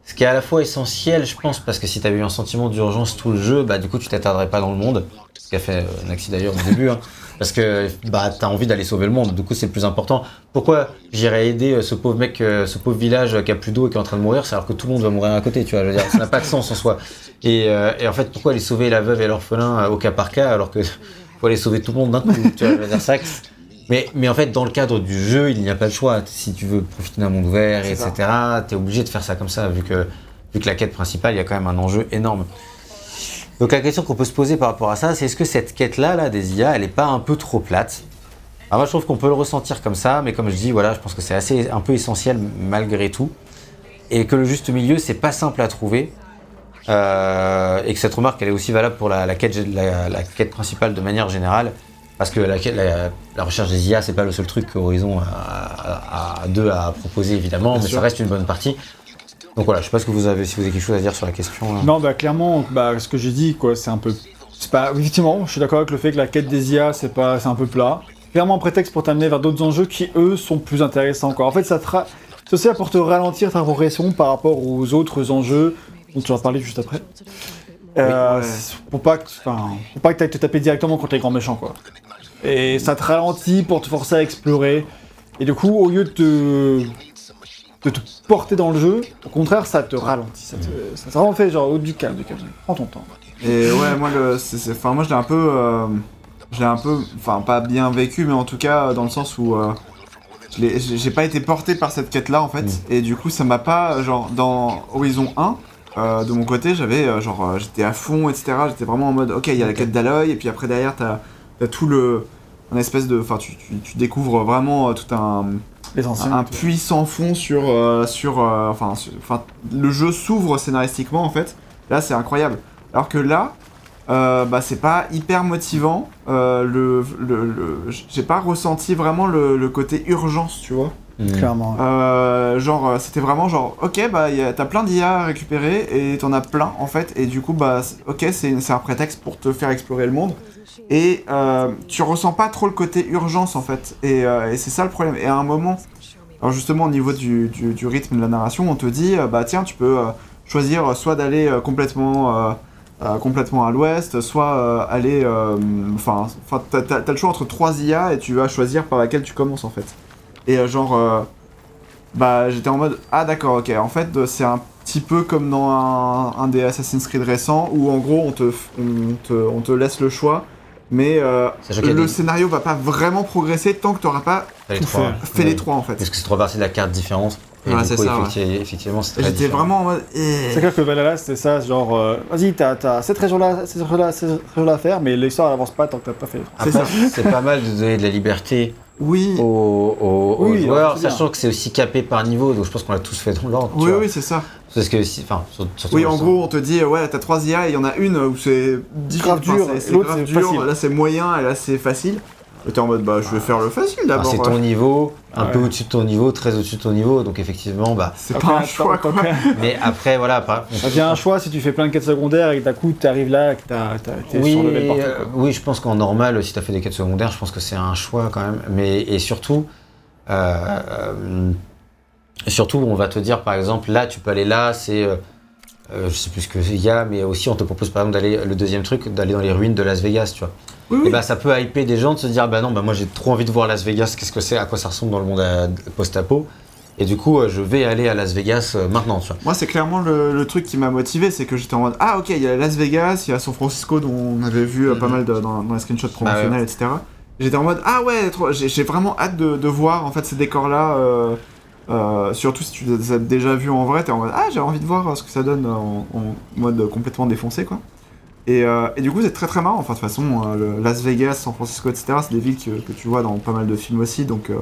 Ce qui est à la fois essentiel, je pense, parce que si tu avais eu un sentiment d'urgence tout le jeu, bah du coup tu t'attarderais pas dans le monde. Ce qu'a fait euh, Naxi d'ailleurs au début. hein. parce que bah t'as envie d'aller sauver le monde, du coup c'est le plus important. Pourquoi j'irais aider euh, ce pauvre mec, euh, ce pauvre village qui a plus d'eau et qui est en train de mourir, alors que tout le monde va mourir à côté, tu vois. Je veux dire, ça n'a pas de sens en soi. Et, euh, et en fait, pourquoi aller sauver la veuve et l'orphelin au cas par cas alors que faut aller sauver tout le monde d'un coup, tu vois. Je veux dire, ça. Mais, mais en fait, dans le cadre du jeu, il n'y a pas de choix. Si tu veux profiter d'un monde ouvert, etc., t'es obligé de faire ça comme ça, vu que, vu que la quête principale, il y a quand même un enjeu énorme. Donc la question qu'on peut se poser par rapport à ça, c'est est-ce que cette quête-là, là, des IA, elle est pas un peu trop plate? Alors moi, je trouve qu'on peut le ressentir comme ça, mais comme je dis, voilà, je pense que c'est assez un peu essentiel malgré tout, et que le juste milieu, c'est pas simple à trouver. Euh, et que cette remarque, elle est aussi valable pour la, la quête, la, la quête principale de manière générale. Parce que la, recherche des IA, c'est pas le seul truc qu'Horizon a, deux à proposer, évidemment, mais sûr. ça reste une bonne partie. Donc voilà, je sais pas ce que vous avez, si vous avez quelque chose à dire sur la question. là. Non, bah clairement, bah, ce que j'ai dit, quoi, c'est un peu. C'est pas. Effectivement, je suis d'accord avec le fait que la quête des IA, c'est pas, c'est un peu plat. Clairement, un prétexte pour t'amener vers d'autres enjeux qui, eux, sont plus intéressants. Quoi. En fait, ça te ra- c'est aussi là pour te ralentir ta progression par rapport aux autres enjeux dont tu vas parler juste après. Euh, ouais. Pour pas que, pour pas que t'ailles te taper directement contre les grands méchants, quoi. Et ça te ralentit pour te forcer à explorer. Et du coup, au lieu de te, de te porter dans le jeu, au contraire, ça te ralentit. Ça te, ça te vraiment fait genre, oh, du calme, du calme. Prends ton temps. Et ouais, moi, le, c'est- c'est- enfin, moi je l'ai un peu. euh, je l'ai un peu. Enfin, pas bien vécu, mais en tout cas, euh, dans le sens où. euh, j'ai pas été porté par cette quête là en fait. Mm. Et du coup, ça m'a pas. Genre, dans Horizon 1, euh, de mon côté, j'avais. euh, genre, euh, j'étais à fond, etc. J'étais vraiment en mode, ok, il y a la quête d'Aloy, et puis après derrière, t'as as tout le. Un espèce de. Enfin, tu, tu, tu découvres vraiment tout un Les anciens. un puits sans fond sur, euh, sur, enfin, le jeu s'ouvre scénaristiquement en fait. Là, c'est incroyable. Alors que là, bah, c'est pas hyper motivant. Le, le, le- j'ai pas ressenti vraiment le, le côté urgence, tu vois. Mm. Clairement. Euh, genre, euh, c'était vraiment genre, ok, bah, t'as plein d'IA à récupérer et t'en as plein en fait. Et du coup, bah, ok, c'est c'est un prétexte pour te faire explorer le monde. Et euh, tu ressens pas trop le côté urgence en fait. Et, euh, et c'est ça le problème. Et à un moment, alors justement au niveau du, du, du rythme de la narration, on te dit, euh, bah tiens, tu peux euh, choisir soit d'aller euh, complètement, euh, euh, complètement à l'ouest, soit euh, aller, enfin, t'as le choix entre trois IA et tu vas choisir par laquelle tu commences en fait. Et euh, genre, euh, bah j'étais en mode, ah d'accord, ok, en fait euh, c'est un petit peu comme dans un, un des Assassin's Creed récents où en gros on te, on te, on te laisse le choix. Mais euh, le des- scénario va pas vraiment progresser tant que tu n'auras pas tout trois, ouais. fait les trois en fait. Parce que c'est trois parties de la carte différentes. Et Ouais, du c'est coup, ça, ouais. effecti- effectivement, c'est Et très J'étais vraiment en mode. eh. C'est clair que Valhalla, c'était ça, genre, euh, vas-y, t'as, t'as cette région-là, cette région-là, cette région-là à faire, mais l'histoire elle avance pas tant que t'as pas fait. C'est Après, ça. c'est pas mal de donner de la liberté Oui, aux, aux- aux Oui, joueurs, sachant que c'est aussi capé par niveau, donc je pense qu'on l'a tous fait dans l'ordre. oui, vois. oui, c'est ça. Parce que, si- enfin, Oui, en gros, on te dit, ouais, t'as trois IA et il y en a une où c'est difficile, Grave dur, enfin, et c'est l'autre, grave c'est dur, facile. là c'est moyen et là c'est facile. Et t'es en mode, bah je vais faire le facile d'abord. c'est ton niveau, un Ouais. peu au-dessus de ton niveau, très au-dessus de ton niveau, donc effectivement, bah. C'est pas un choix quoi. Mais après, voilà. par- Ça devient un choix si tu fais plein de quêtes secondaires et que d'un coup t'arrives là et que t'as, t'as, t'es Oui, sur le euh, quoi. oui, je pense qu'en normal, si tu as fait des quêtes secondaires, je pense que c'est un choix quand même. Mais et surtout, euh, euh, surtout, on va te dire par exemple, là, tu peux aller là, c'est, euh, euh, je sais plus ce qu'il y a, mais aussi on te propose par exemple d'aller le deuxième truc, d'aller dans les ruines de Las Vegas, tu vois. Oui, Et bah ça peut hyper des gens de se dire, bah non, bah moi j'ai trop envie de voir Las Vegas, qu'est-ce que c'est, à quoi ça ressemble dans le monde euh, post-apo. Et du coup, euh, je vais aller à Las Vegas maintenant, tu vois. Moi, c'est clairement le, le truc qui m'a motivé, c'est que j'étais en mode, ah ok, il y a Las Vegas, il y a San Francisco dont on avait vu pas Mhm. mal de- dans, dans les screenshots promotionnels, Ah ouais. etc. J'étais en mode, ah ouais, j'ai vraiment hâte de, de voir en fait ces décors-là. euh, euh, surtout si tu les as déjà vus en vrai, t'es en mode, ah j'ai envie de voir euh, ce que ça donne en, en mode complètement défoncé quoi. Et, euh, et du coup, c'est très très marrant. Enfin, de toute façon, euh, le Las Vegas, San Francisco, etc., c'est des villes que, que tu vois dans pas mal de films aussi. Donc, euh,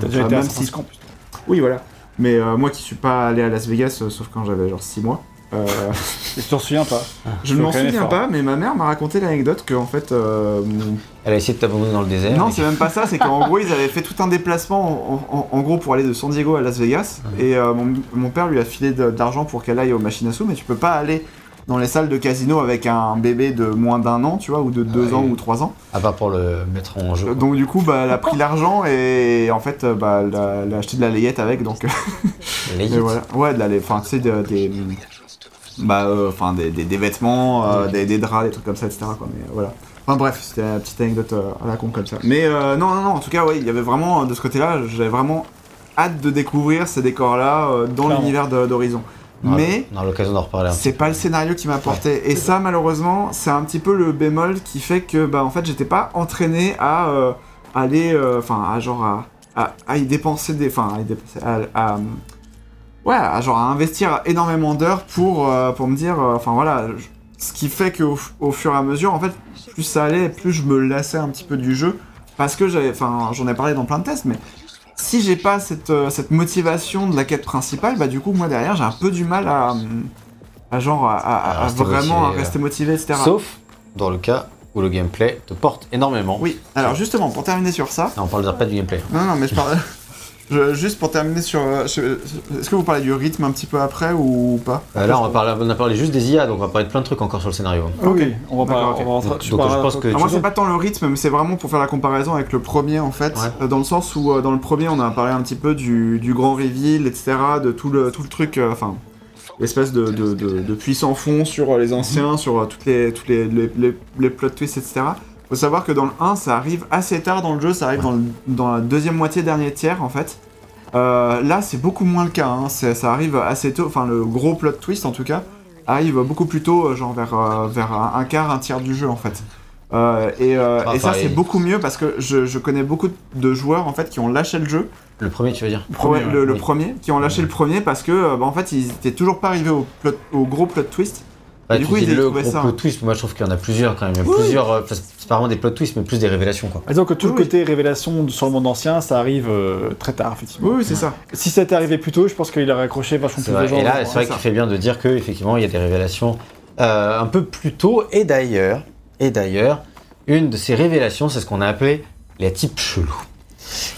T'as déjà euh, été à San si- Francisco plus. oui, voilà. Mais euh, moi qui suis pas allé à Las Vegas, euh, sauf quand j'avais genre 6 mois, Euh, Et tu t'en souviens pas je ne m'en souviens fort. pas, mais ma mère m'a raconté l'anecdote que en fait, euh, Elle a essayé de t'abandonner dans le désert. non, et- c'est même pas ça. C'est qu'en gros, ils avaient fait tout un déplacement en, en- en gros pour aller de San Diego à Las Vegas, et euh, mon, mon père lui a filé de, d'argent pour qu'elle aille aux machines à sous, mais tu peux pas aller dans les salles de casino avec un bébé de moins d'un an, tu vois, ou de deux ouais. ans ou trois ans. À part pour le mettre en jeu. quoi. Donc du coup, bah, elle a pris l'argent et en fait, euh, bah, elle, a, elle a acheté de la layette avec, donc. Voilà. Ouais, de la, enfin, tu sais, de- des, bah, euh, enfin, des, des, des vêtements, euh, des, des draps, des trucs comme ça, etc. Quoi. Mais euh, voilà. Enfin bref, c'était une petite anecdote à la con comme ça. Mais euh, non, non, non. En tout cas, ouais, il y avait vraiment de ce côté-là, j'avais vraiment hâte de découvrir ces décors-là euh, dans l'univers d'Horizon. Mais On l'occasion d'en reparler c'est pas le scénario qui m'a porté. Et ça, malheureusement, c'est un petit peu le bémol qui fait que, bah, en fait, j'étais pas entraîné à euh, aller, enfin, à genre à, à, à y dépenser des, enfin, à y dépenser, à, ouais, à genre à investir énormément d'heures pour, euh, pour me dire, euh, enfin voilà, je- ce qui fait qu'au au fur et à mesure, en fait, plus ça allait, plus je me lassais un petit peu du jeu, parce que j'avais, enfin, j'en ai parlé dans plein de tests, mais si j'ai pas cette, euh, cette motivation de la quête principale, bah du coup moi derrière j'ai un peu du mal à, à genre à, à- À à rester vraiment motivé, rester motivé, etc. Sauf dans le cas où le gameplay te porte énormément. Oui, alors justement pour terminer sur ça, Non, on parle pas du gameplay. non non mais je parle, je- juste pour terminer sur, euh, est-ce que vous parlez du rythme un petit peu après ou pas? Euh, là, on, va parler, on a parlé juste des IA, donc on va parler de plein de trucs encore sur le scénario. Ok, on va pas. D'accord, ok. on va rentrer- Donc- tu donc parleras- je pense que- Alors moi c'est pas tant le rythme, mais c'est vraiment pour faire la comparaison avec le premier en fait, Ouais. euh, dans le sens où euh, dans le premier on a parlé un petit peu du, du grand reveal, etc., de tout le, tout le truc, euh, enfin l'espèce de, de, de, de puissant fond sur les anciens, sur toutes les, toutes les, les, les, les plot twists, etc. Faut savoir que dans le 1 ça arrive assez tard dans le jeu, ça arrive dans, le- dans la deuxième moitié dernier tiers en fait. Euh, là c'est beaucoup moins le cas, hein. c'est- ça arrive assez tôt, enfin le gros plot twist en tout cas arrive beaucoup plus tôt, euh, genre vers, euh, vers un, un quart, un tiers du jeu en fait. Euh, et, euh, Ah, et ça c'est beaucoup mieux parce que je, je connais beaucoup de joueurs en fait qui ont lâché le jeu, Le premier, tu veux dire? Premier, Ouais, le, le oui. premier, qui ont lâché le premier parce que bah, en fait ils étaient toujours pas arrivés au, plot- au gros plot twist. Bah, du coup, ils le gros ça. plot twist, moi je trouve qu'il y en a plusieurs quand même. Il y a Oui. plusieurs, euh, c'est pas vraiment des plot twists, mais plus des révélations quoi. Disons que tout Oui, le côté révélation sur le monde ancien, ça arrive euh, très tard, effectivement. Oui, oui c'est ça. Si ça était arrivé plus tôt, je pense qu'il aurait accroché vachement plus vrai. de gens. Et là, hein. c'est vrai qu'il fait bien de dire que effectivement il y a des révélations euh, un peu plus tôt. Et d'ailleurs, et d'ailleurs, une de ces révélations, c'est ce qu'on a appelé les types chelous.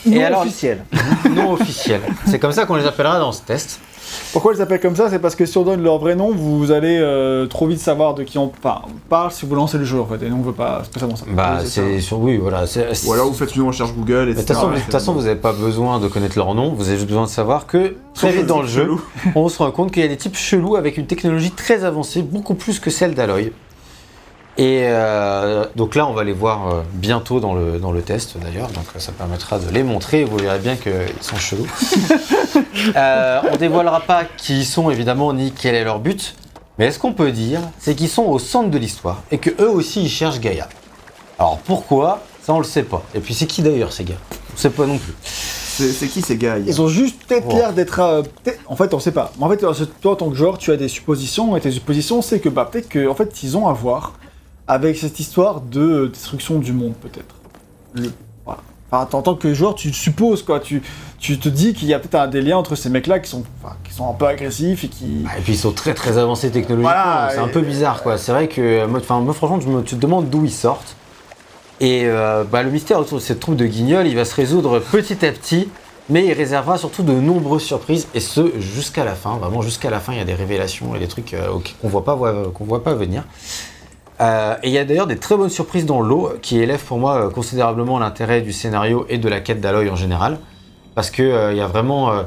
Non Et alors- officiel. non officiels. C'est comme ça qu'on les appellera dans ce test. Pourquoi ils s'appellent comme ça? C'est parce que si on donne leur vrai nom, vous allez euh, trop vite savoir de qui on par- parle si vous lancez le jeu en fait. Et nous on veut pas spécialement ça. Bah, Oui, c'est c'est sur oui, voilà. Ou alors vous faites une recherche Google, etc. De toute façon, Ouais, de toute façon, vous n'avez pas besoin de connaître leur nom, vous avez juste besoin de savoir que très vite dans le jeu, on se rend compte qu'il y a des types chelous avec une technologie très avancée, beaucoup plus que celle d'Aloy. Et euh, donc là, on va les voir euh, bientôt dans le, dans le test d'ailleurs, donc euh, ça permettra de les montrer, vous verrez bien qu'ils sont chelous. euh, on dévoilera pas qui ils sont évidemment, ni quel est leur but, mais est-ce qu'on peut dire, c'est qu'ils sont au centre de l'histoire et que eux aussi ils cherchent Gaïa. Alors pourquoi? Ça on le sait pas. Et puis c'est qui d'ailleurs ces gars? On sait pas non plus. C'est qui ces gars Ils ont juste peut-être Oh. l'air d'être. euh, en fait, on sait pas. Mais en fait, toi, en tant que joueur, tu as des suppositions, et tes suppositions, c'est que bah, peut-être qu'en en fait, ils ont à voir avec cette histoire de destruction du monde, peut-être. Le- Voilà. Enfin, en tant que joueur, tu supposes, quoi. Tu, tu te dis qu'il y a peut-être un des liens entre ces mecs-là qui sont, enfin, qui sont un peu agressifs et qui. Et puis ils sont très très avancés technologiquement, Voilà, c'est un peu bizarre quoi. C'est vrai que moi, enfin, moi franchement, je me- tu te demandes d'où ils sortent. Et euh, bah, le mystère autour de cette troupe de guignols, il va se résoudre petit à petit, mais il réservera surtout de nombreuses surprises, et ce jusqu'à la fin. Vraiment jusqu'à la fin, il y a des révélations et des trucs euh, qu'on voit pas voit- qu'on voit pas venir. Euh, et il y a d'ailleurs des très bonnes surprises dans l'eau qui élèvent pour moi euh, considérablement l'intérêt du scénario et de la quête d'Aloy en général. Parce que euh, y a vraiment. euh,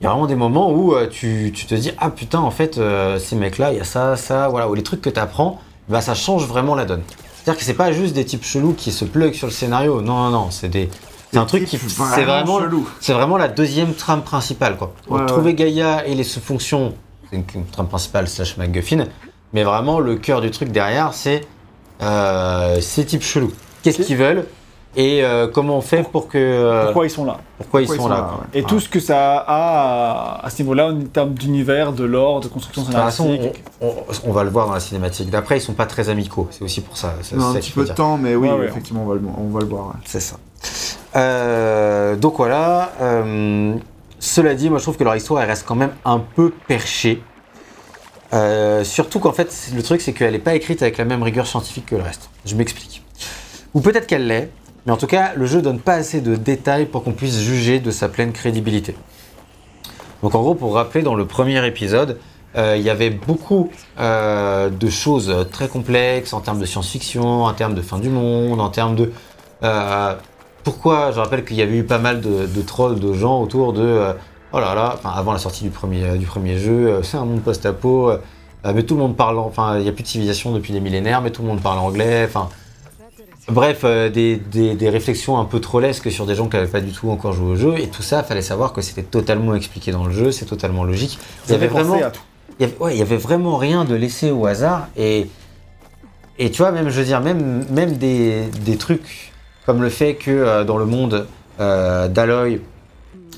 il y a vraiment des moments où tu, tu te dis ah putain en fait ces mecs là il y a ça ça voilà ou les trucs que tu apprends bah ça change vraiment la donne. C'est à dire que c'est pas juste des types chelous qui se plug sur le scénario. Non non non c'est des c'est un truc qui c'est vraiment c'est vraiment la deuxième trame principale quoi. Ouais, trouver Gaïa et les sous-fonctions c'est une, une trame principale slash MacGuffin mais vraiment le cœur du truc derrière c'est euh, ces types chelous qu'est-ce qu'ils veulent et euh, comment on fait pour que euh, Pourquoi ils sont là pourquoi ils sont, là, ouais. Et tout ce que ça a à, à ce niveau-là en termes d'univers, de lore, de construction De toute façon, scénaristique. on, on- on va le voir dans la cinématique. D'après, ils sont pas très amicaux. C'est aussi pour ça. C'est Non, un ça petit peu de temps, mais oui, Ouais, ouais. effectivement, on va le, on va le voir. ouais. C'est ça. Euh, donc voilà. euh, cela dit, moi je trouve que leur histoire elle reste quand même un peu perchée. Euh, surtout qu'en fait, le truc, c'est qu'elle n'est pas écrite avec la même rigueur scientifique que le reste. Je m'explique. Ou peut-être qu'elle l'est, mais en tout cas, le jeu donne pas assez de détails pour qu'on puisse juger de sa pleine crédibilité. Donc en gros, pour rappeler, dans le premier épisode, euh, il y avait beaucoup euh, de choses très complexes en termes de science-fiction, en termes de fin du monde, en termes de... pourquoi Je rappelle qu'il y avait eu pas mal de trolls, de gens autour de... oh là là, enfin, avant la sortie du premier, du premier jeu, euh, c'est un monde post-apo, euh, euh, mais tout le monde parle... Enfin, il n'y a plus de civilisation depuis des millénaires, mais tout le monde parle anglais, enfin... Bref, des, des- des réflexions un peu trollesques sur des gens qui n'avaient pas du tout encore joué au jeu, et tout ça, fallait savoir que c'était totalement expliqué dans le jeu, c'est totalement logique. Il y avait vraiment, à tout. il y avait, ouais, il y avait vraiment rien de laissé au hasard, et, et tu vois, même, je veux dire, même, même des, des trucs comme le fait que euh, dans le monde euh, d'Aloy,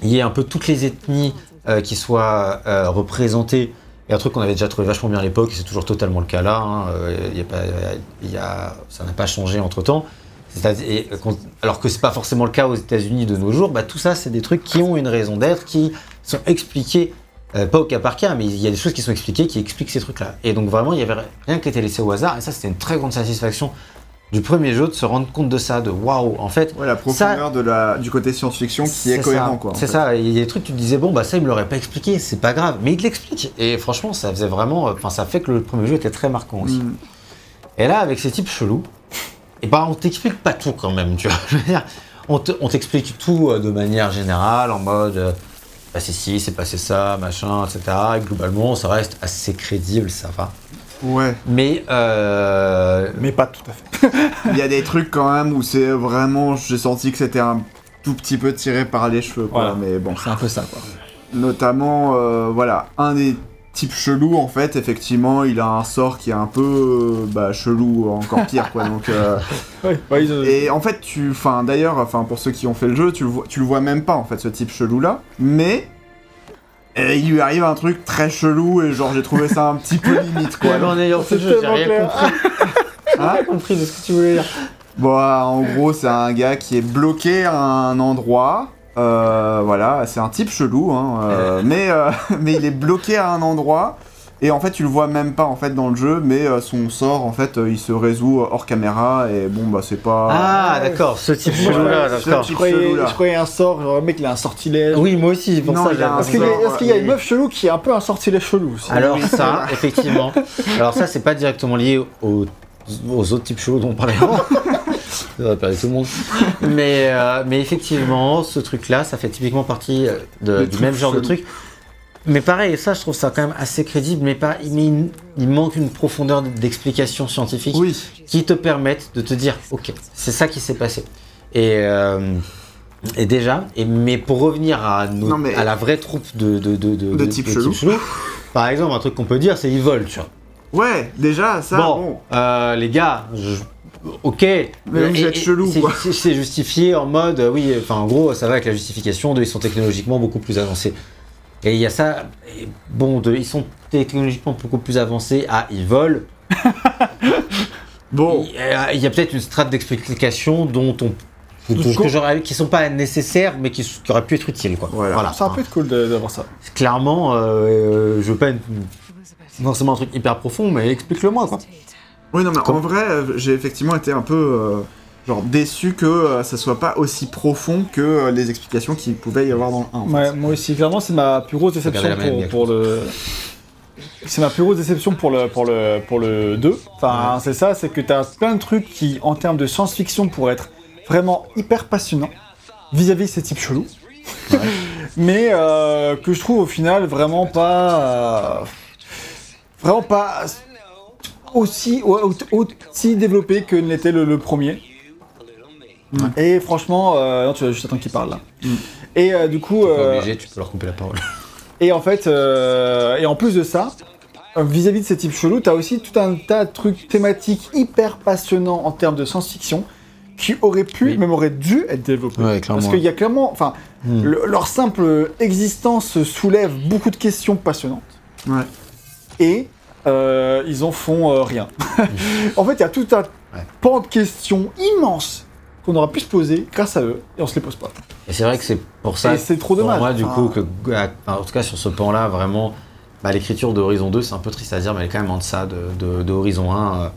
il y ait un peu toutes les ethnies euh, qui soient euh, représentées, et un truc qu'on avait déjà trouvé vachement bien à l'époque, et c'est toujours totalement le cas là, hein, euh, y a ça n'a pas changé entre temps. alors que c'est pas forcément le cas aux États-Unis de nos jours, bah, tout ça c'est des trucs qui ont une raison d'être, qui sont expliqués, pas au cas par cas, mais il y a des choses qui sont expliquées qui expliquent ces trucs-là. Et donc vraiment il y avait rien qui était laissé au hasard, et ça c'était une très grande satisfaction du premier jeu de se rendre compte de ça, de waouh, en fait. Ouais, la profondeur de la, du côté science-fiction qui est, cohérent, ça. quoi. C'est ça, il y a des trucs, tu te disais, bon, bah ça, il me l'aurait pas expliqué, c'est pas grave, mais il te l'explique. Et franchement, ça faisait vraiment. Enfin, ça fait que le premier jeu était très marquant aussi. Mm. Et là, avec ces types chelous, et ben, on t'explique pas tout quand même, tu vois. Je veux dire, on te- on t'explique tout euh, de manière générale, en mode. euh, bah, c'est ci, c'est passé ça, machin, etc. Et globalement, ça reste assez crédible, ça va. Ouais. Mais. Euh, Mais pas tout à fait. Il y a des trucs quand même où c'est vraiment. J'ai senti que c'était un tout petit peu tiré par les cheveux, quoi. Voilà. Mais bon. C'est un peu ça, quoi. Notamment, euh, voilà, un des types chelous, en fait, effectivement, il a un sort qui est un peu euh, bah, chelou, encore pire, quoi. Donc, euh, Ouais, ouais, ils ont- et en fait, tu, enfin, d'ailleurs, enfin, pour ceux qui ont fait le jeu, tu le vois, tu le vois même pas, en fait, ce type chelou-là. Mais euh, il lui arrive un truc très chelou et genre j'ai trouvé ça un petit peu limite, quoi. en ayant fait j'ai rien clair. compris. Hein J'ai rien compris de ce que tu voulais dire. Bon, en gros, c'est un gars qui est bloqué à un endroit. euh, voilà, c'est un type chelou, hein, euh, mais, euh, mais il est bloqué à un endroit. Et en fait, tu le vois même pas en fait dans le jeu, mais euh, son sort, en fait, euh, il se résout hors caméra. Et bon, bah, c'est pas. Ah, d'accord, ce type Moi, chelou-là, ce d'accord. Je croyais, chelou, là. je croyais un sort, genre le mec il a un sortilège. Oui, moi aussi, pour Non, ça, il a j'avais un Est-ce pas qu'il y, a- sort, est-ce qu'il y a et- une meuf chelou qui est un peu un sortilège chelou aussi? Alors ça, effectivement. Alors ça, c'est pas directement lié aux, aux autres types chelous dont on parlait avant. Ça va perdre tout le monde. Mais, euh, mais effectivement, ce truc-là, ça fait typiquement partie euh, de- du même genre de chelou. truc. Mais pareil, ça, je trouve ça quand même assez crédible, mais, pas, mais il, il manque une profondeur d'explication scientifique Oui. qui te permettent de te dire, ok, c'est ça qui s'est passé. Et, euh, et déjà, et, mais pour revenir à, nos- Non, mais- à la vraie troupe de, de, de, De type chelou. par exemple, un truc qu'on peut dire, c'est ils volent, tu vois. Ouais, déjà, ça, bon, bon. euh, les gars, je- ok. Mais vous êtes chelou, c'est- justifié en mode, oui, enfin, en gros, ça va avec la justification de ils sont technologiquement beaucoup plus avancés. Et il y a ça, et bon, de, ils sont technologiquement beaucoup plus avancés à ils volent. Bon. Il y a, il y a peut-être une strate d'explication dont on. que qui sont pas nécessaires, mais qui, qui auraient pu être utiles, quoi. Voilà. Ça aurait pu être cool d'avoir ça. Clairement, euh, je veux pas une- forcément un truc hyper profond, mais explique-le-moi, quoi. Oui, non, mais en vrai, euh, j'ai effectivement été un peu euh, genre déçu que euh, ça soit pas aussi profond que euh, les explications qu'il pouvait y avoir dans le 1. en fait. Ouais, moi aussi, clairement, c'est ma plus grosse déception même, pour, pour le. C'est ma plus grosse déception pour le, pour le, pour le 2. Enfin, c'est ça, c'est que t'as plein de trucs qui, en termes de science-fiction, pourraient être vraiment hyper passionnants vis-à-vis de ces types chelous. Mais euh, que je trouve au final vraiment pas. euh, vraiment pas aussi, au- au- aussi développé que l'était le, le premier. Et franchement, euh, non, tu vas juste attendre qu'il parle là. Et euh, du coup. Pas euh, obligé, tu peux leur couper la parole. et en fait, euh, et en plus de ça, vis-à-vis de ces types chelous, t'as aussi tout un tas de trucs thématiques hyper passionnants en termes de science-fiction qui auraient pu, Oui. même auraient dû être développés. Ouais, clairement. Parce qu'il y a clairement, enfin, Hmm. le- leur simple existence soulève beaucoup de questions passionnantes. Ouais. Et euh, ils en font euh, rien. en fait, il y a tout un Ouais. pan de questions immenses qu'on aurait pu se poser grâce à eux, et on se les pose pas. Et c'est vrai que c'est pour ça. C'est trop pour dommage. moi, du coup, que, en tout cas sur ce pan-là, vraiment, bah, l'écriture de Horizon 2, c'est un peu triste à dire, mais elle est quand même en deçà de, de, de Horizon 1 euh,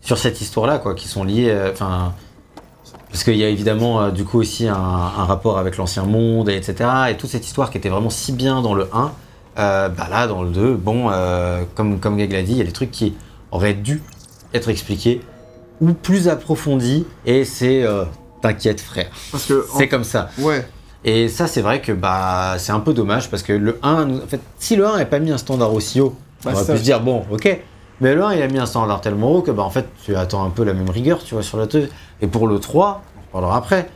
sur cette histoire-là, quoi, qui sont liées. euh, Enfin. parce qu'il y a évidemment euh, du coup aussi un, un rapport avec l'ancien monde, et etc. Et toute cette histoire qui était vraiment si bien dans le 1, euh, bah là, dans le 2, bon, comme, comme Greg l'a dit, il y a des trucs qui auraient dû être expliqués ou plus approfondis, et c'est. euh, T'inquiète, frère. Parce que. en- C'est comme ça. Ouais. Et ça, c'est vrai que bah, c'est un peu dommage parce que le 1, nous- en fait, si le 1 n'avait pas mis un standard aussi haut, Bah, on aurait pu se dire, bon, ok. Mais le 1, il a mis un standard tellement haut que, bah, en fait, tu attends un peu la même rigueur, tu vois, sur le 2. Et pour le 3, on en parlera après.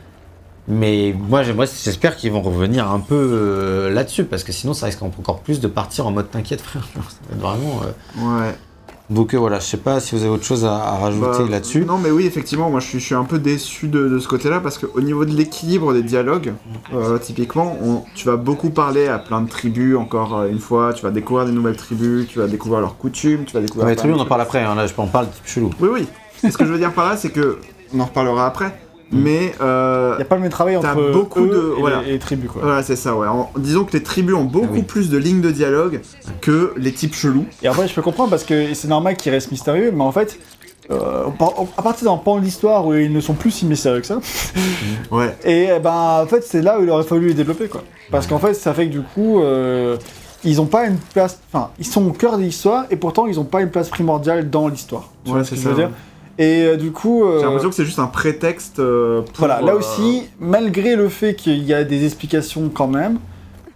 Mais moi, j'aimerais, j'espère qu'ils vont revenir un peu euh, là-dessus parce que sinon, ça risque encore plus de partir en mode t'inquiète, frère. Ça va être vraiment. euh, Ouais. Donc euh, voilà, je sais pas si vous avez autre chose à, à rajouter Bah, là-dessus. Non, mais oui, effectivement, moi je suis, je suis un peu déçu de, de ce côté-là parce qu'au niveau de l'équilibre des dialogues, euh, typiquement, on- tu vas beaucoup parler à plein de tribus, encore euh, une fois, tu vas découvrir des nouvelles tribus, tu vas découvrir leurs coutumes, tu vas découvrir. Ouais, bien, de on en parle après. hein, là, je peux en type chelou. Oui, oui. Et ce que je veux dire par là, c'est que. On en reparlera après. Mais. euh, Il n'y a pas le même travail entre beaucoup eux de- et, voilà. les, et les tribus, quoi. Voilà, c'est ça, ouais. En- disons que les tribus ont beaucoup Ah oui. plus de lignes de dialogue que les types chelous. Et après, je peux comprendre parce que c'est normal qu'ils restent mystérieux, mais en fait, euh, à partir d'un pan de l'histoire où ils ne sont plus si mystérieux que ça, Ouais. et eh ben en fait, c'est là où il aurait fallu les développer, quoi. Parce qu'en fait, ça fait que du coup, euh, ils n'ont pas une place. Enfin, ils sont au cœur de l'histoire et pourtant, ils n'ont pas une place primordiale dans l'histoire. Ouais, ce c'est ça, veux dire ouais. Et euh, du coup. euh, J'ai l'impression que c'est juste un prétexte euh, pour. Voilà, là euh, aussi, malgré le fait qu'il y a des explications quand même,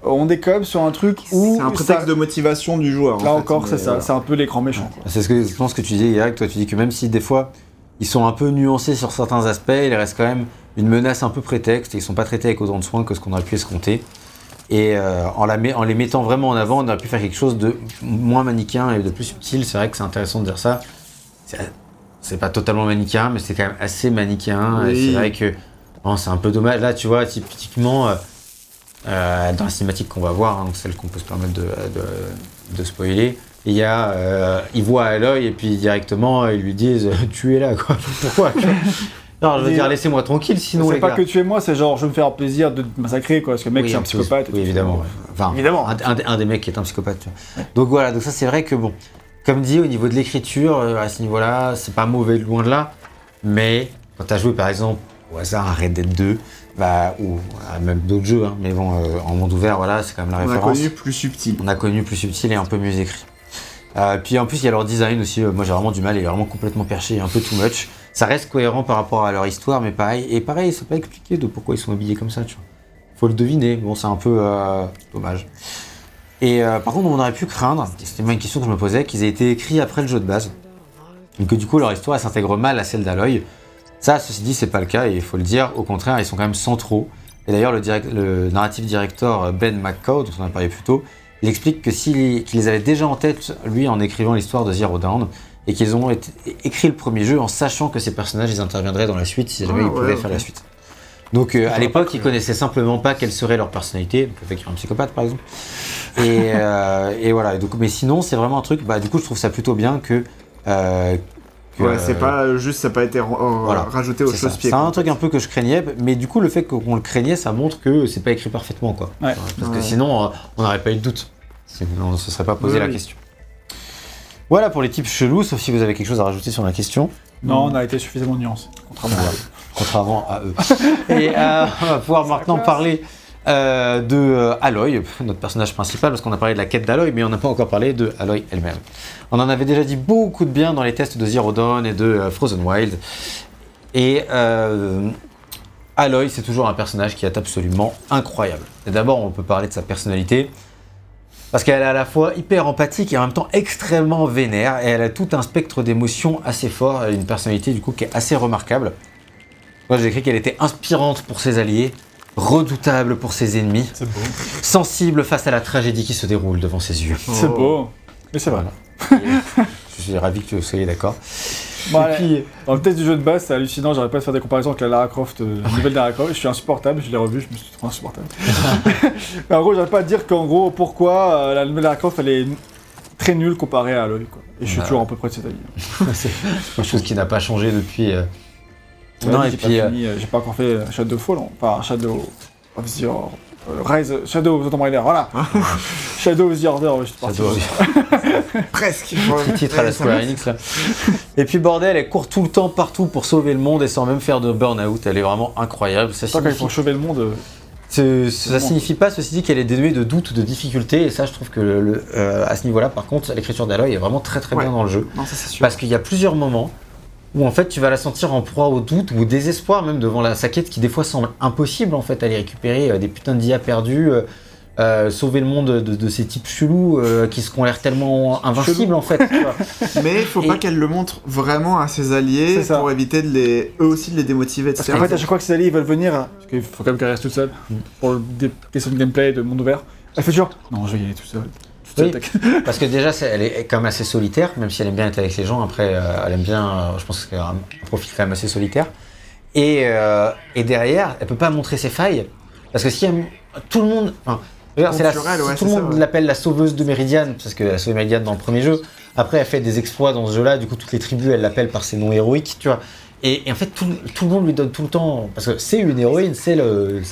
on est quand même sur un truc où. C'est un prétexte ça- de motivation du joueur. en Là fait, encore, mais c'est ça, voilà. c'est un peu l'écran méchant. quoi. C'est ce que, je pense que tu disais, Yannick, toi tu dis que même si des fois ils sont un peu nuancés sur certains aspects, il reste quand même une menace un peu prétexte et ils sont pas traités avec autant de soin que ce qu'on aurait pu escompter. Et euh, en, la met- en les mettant vraiment en avant, on aurait pu faire quelque chose de moins manichéen et de plus subtil. C'est vrai que c'est intéressant de dire ça. C'est- C'est pas totalement manichéen, mais c'est quand même assez manichéen. Et c'est vrai que bon, c'est un peu dommage. Là, tu vois, typiquement, euh, euh, dans la cinématique qu'on va voir, hein, celle qu'on peut se permettre de, de, de spoiler, il y a, euh, il voit Aloy et puis directement ils lui disent tu es là quoi. Pourquoi Non, je veux dire laissez-moi tranquille sinon C'est pas gars. que tu es moi, c'est genre je vais me faire plaisir de te massacrer quoi, parce que le mec Oui, c'est un psychopathe. Oui, évidemment. Enfin, Évidemment. Un, un des- un des mecs qui est un psychopathe. tu vois. Donc voilà, donc ça c'est vrai que bon, comme dit au niveau de l'écriture, euh, à ce niveau-là, c'est pas mauvais loin de là, mais quand tu as joué par exemple au hasard à Red Dead 2, bah, ou à même d'autres jeux, hein, mais bon, euh, en monde ouvert, voilà, c'est quand même la On a référence. connu plus subtil. On a connu plus subtil et un peu mieux écrit. Euh, puis en plus, il y a leur design aussi. moi, j'ai vraiment du mal. Il est vraiment complètement perché, un peu too much. Ça reste cohérent par rapport à leur histoire, mais pareil. Et pareil, c'est pas expliqué de pourquoi ils sont habillés comme ça, tu vois. Faut le deviner. Bon, c'est un peu euh, dommage. Et euh, par contre, on aurait pu craindre, et c'était moi une question que je me posais, qu'ils aient été écrits après le jeu de base. Donc que du coup, leur histoire, s'intègre mal à celle d'Aloy. Ça, ceci dit, c'est pas le cas, et il faut le dire. Au contraire, ils sont quand même centraux. Et d'ailleurs, le, le narrative director Ben McCall, dont on a parlé plus tôt, il explique que s'il qu'il les avait déjà en tête, lui, en écrivant l'histoire de Zero Dawn, et qu'ils ont été- écrit le premier jeu en sachant que ces personnages, ils interviendraient dans la suite si jamais Ah, ils pouvaient ouais, faire la suite. Donc euh, à l'époque, ils connaissaient simplement pas quelle serait leur personnalité, donc le fait qu'il y ait un psychopathe par exemple. Et, euh, et voilà. Et donc, mais sinon, c'est vraiment un truc. Bah, du coup, je trouve ça plutôt bien que. euh, que, Ouais, c'est euh, pas juste, ça n'a pas été Voilà. rajouté au chausse-pied. C'est un truc un peu que je craignais, mais du coup, le fait qu'on le craignait, ça montre que c'est pas écrit parfaitement, quoi. Ouais. Parce que sinon, on n'aurait pas eu de doute. Sinon, on ne se serait pas posé Oui, la oui. question. Voilà pour les types chelous, sauf si vous avez quelque chose à rajouter sur la question, Non, on a été suffisamment nuancé. Contrairement à contrairement à eux. Et euh, on va pouvoir maintenant classe. parler euh, de euh, Aloy, notre personnage principal, parce qu'on a parlé de la quête d'Aloy, mais on n'a pas encore parlé de Aloy elle-même. On en avait déjà dit beaucoup de bien dans les tests de Zero Dawn et de euh, Frozen Wild. Et Aloy, c'est toujours un personnage qui est absolument incroyable. Et d'abord, on peut parler de sa personnalité. Parce qu'elle est à la fois hyper empathique et en même temps extrêmement vénère. Et elle a tout un spectre d'émotions assez fort. Elle a une personnalité du coup qui est assez remarquable. Moi j'ai écrit qu'elle était inspirante pour ses alliés, redoutable pour ses ennemis, C'est beau. sensible face à la tragédie qui se déroule devant ses yeux. C'est Oh. beau. Mais c'est vrai. Je suis ravi que vous soyez d'accord. Bon, Et allez, puis, Dans le test du jeu de base, c'est hallucinant. J'arrête pas de faire des comparaisons avec la Lara Croft, euh, la nouvelle Lara Croft. Je suis insupportable. Je l'ai revu. Je me suis trouvé insupportable. Mais en gros, j'arrête pas de dire qu'en gros, pourquoi euh, la nouvelle Lara Croft, elle est très nulle comparée à Aloy. Quoi. Et je suis Bah. toujours à peu près de cet avis. c'est quelque chose qui n'a pas changé depuis. euh, Non, et puis. euh, fini, j'ai pas encore fait euh, Shadowfall, hein. enfin Shadow of the euh, Rise, Shadow of the Tomb Raider, voilà. Shadow of the Order, je parti. doit- Presque. Petit titre à la Square Enix là. Et puis bordel, elle court tout le temps partout pour sauver le monde et sans même faire de burn-out. Elle est vraiment incroyable. Ça quand signifie, font chever le monde. euh, ce- ça signifie pas, ceci dit, qu'elle est dénuée de doutes ou de difficultés. Et ça, je trouve que le- euh, à ce niveau-là, par contre, l'écriture d'Aloy est vraiment très très Ouais. bien dans le jeu. Non, ça c'est sûr. Parce qu'il y a plusieurs moments où en fait tu vas la sentir en proie au doute ou au désespoir même devant la saquette qui des fois semble impossible en fait à aller récupérer euh, des putains d'IA perdus, euh, euh, sauver le monde de, de ces types chelous euh, qui se ont l'air tellement invincibles en fait. tu vois. Mais il faut Et- pas qu'elle le montre vraiment à ses alliés pour éviter de les, eux aussi de les démotiver, Parce etc. qu'en fait, à chaque fois que ses alliés ils veulent venir, parce qu'il faut quand même qu'elle reste toute seule, pour des questions de gameplay, de monde ouvert, elle fait toujours Non, je vais y aller tout seul. Oui. Parce que déjà elle est quand même assez solitaire, même si elle aime bien être avec les gens. Après, euh, elle aime bien, euh, je pense qu'elle a un profil quand même assez solitaire. Et, euh, et derrière, elle peut pas montrer ses failles. Parce que si elle- tout le monde. enfin, la- ouais, tout le monde ouais. l'appelle la sauveuse de Méridiane, parce qu'elle a sauvé Méridiane dans le premier jeu. Après, elle fait des exploits dans ce jeu-là, du coup, toutes les tribus, elle l'appelle par ses noms héroïques, tu vois. Et, et en fait, tout, tout le monde lui donne tout le temps. Parce que c'est une héroïne, c'est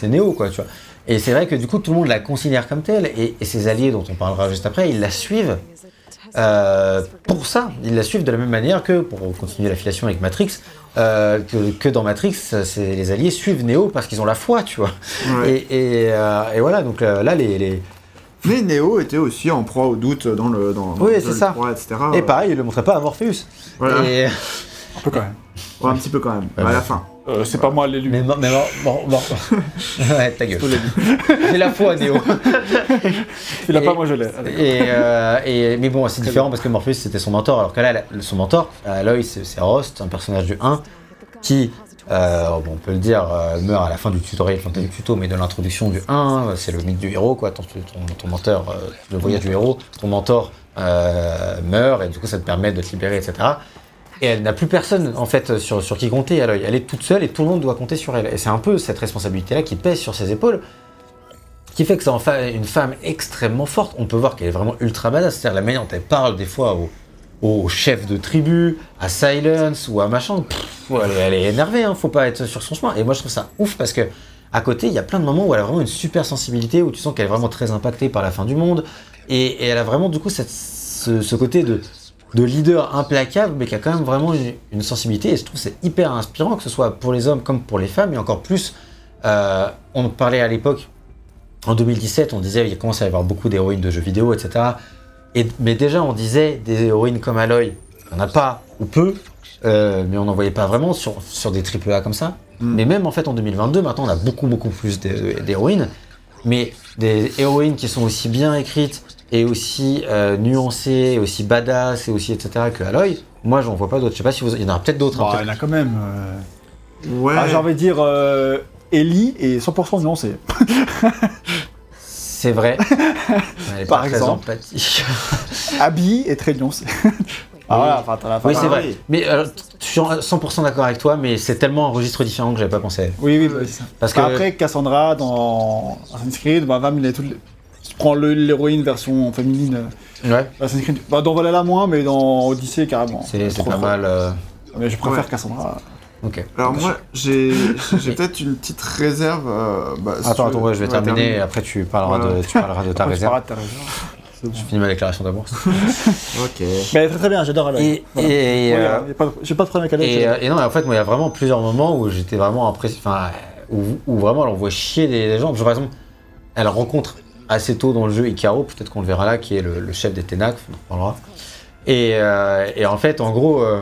Néo, quoi, tu vois. Et c'est vrai que du coup, tout le monde la considère comme telle, et, et ses alliés, dont on parlera juste après, ils la suivent euh, pour ça. Ils la suivent de la même manière que, pour continuer l'affiliation avec Matrix, euh, que, que dans Matrix, les alliés suivent Neo parce qu'ils ont la foi, tu vois. Ouais. Et, et, euh, et voilà, donc là, les, les- Mais Neo était aussi en proie au doute dans le. Dans, Oui, dans c'est le ça. 3, etc. Et pareil, ils le montraient pas à Morpheus. Voilà. Et- Un peu quand même. Ouais, un petit peu quand même, Ouais, à la fin. Euh, c'est pas moi l'élu. Mais, mais bon, bon, bon. ouais, ta gueule. J'ai la foi. Tu l'as Et- pas, moi je l'ai. Et, euh, et- mais bon, c'est différent parce que Morpheus c'était son mentor, alors que là, son mentor, Aloy, c'est c'est Rost, un personnage du 1, qui, euh, bon, on peut le dire, euh, meurt à la fin du tutoriel, enfin du tuto, mais de l'introduction du 1, euh, c'est le mythe du héros, quoi, ton, ton, ton mentor, euh, le voyage du héros, ton mentor euh, meurt, et du coup ça te permet de te libérer, etc. Et elle n'a plus personne, en fait, sur, sur qui compter, Aloy. Elle est toute seule et tout le monde doit compter sur elle. Et c'est un peu cette responsabilité-là qui pèse sur ses épaules qui fait que c'est une femme extrêmement forte. On peut voir qu'elle est vraiment ultra badass. C'est-à-dire la manière dont elle parle des fois au, au chef de tribu, à Silence ou à machin. Elle, est- elle est énervée, hein, faut pas être sur son chemin. Et moi je trouve ça ouf parce que à côté, il y a plein de moments où elle a vraiment une super sensibilité, où tu sens qu'elle est vraiment très impactée par la fin du monde. Et, elle a vraiment du coup cette, ce, ce côté de, de leader implacable, mais qui a quand même vraiment une, une sensibilité. Et je trouve que c'est hyper inspirant, que ce soit pour les hommes comme pour les femmes, et encore plus. euh, on parlait à l'époque en 2017, on disait il commence à y avoir beaucoup d'héroïnes de jeux vidéo, etc. Et, mais déjà, on disait des héroïnes comme Aloy, on n'a pas ou peu, euh, mais on n'en voyait pas vraiment sur, sur des AAA comme ça. Mm. Mais même en fait en 2022, maintenant on a beaucoup beaucoup plus d'hé- d'héroïnes, mais des héroïnes qui sont aussi bien écrites et aussi euh, nuancées, et aussi badass et aussi etc. que Aloy. Moi, j'en vois pas d'autres. Je sais pas si vous, il y en aura peut-être d'autres. hein, Bah, peut-être. il y en a quand même. euh, Ouais. ah, J'ai envie de dire euh, Ellie et 100% nuancé. C'est vrai. Elle est Par pas très exemple. empathique. Abby est très nuancé. ah voilà, enfin t'en as pas. Oui, c'est vrai. Mais je suis en- 100% d'accord avec toi, mais c'est tellement un registre différent que j'avais pas pensé. à elle. Oui, oui, bah, c'est ça. Parce que Après, Cassandra dans Assassin's Creed, bah, Vam, il toutes les... Tu prends le- l'héroïne version féminine euh, ouais, Assassin's Creed. Bah, dans Valhalla moins, mais dans Odyssey carrément. c'est pas fort. mal. euh, Mais je préfère Ouais. Cassandra. Ok. Alors moi, j'ai j'ai peut-être une petite réserve. euh, bah, si Attends, veux- attends, ouais, je vais terminer termine. et après tu parleras, Voilà. de, tu parleras de ta Après, tu réserve. parleras de ta réserve. C'est bon. Je finis ma déclaration d'amour. Ok. Mais elle est très très bien, j'adore Aloy. Et, Voilà. et, euh, J'ai pas de problème avec Aloy. et, euh, et non, en fait, moi, il y a vraiment plusieurs moments où j'étais vraiment impressionné. Enfin, où, où vraiment elle envoie chier des, des gens. Genre, par exemple, elle rencontre assez tôt dans le jeu Ikaro, peut-être qu'on le verra là, qui est le, chef des Ténac, on en parlera. Et, euh, et en fait, en gros, euh,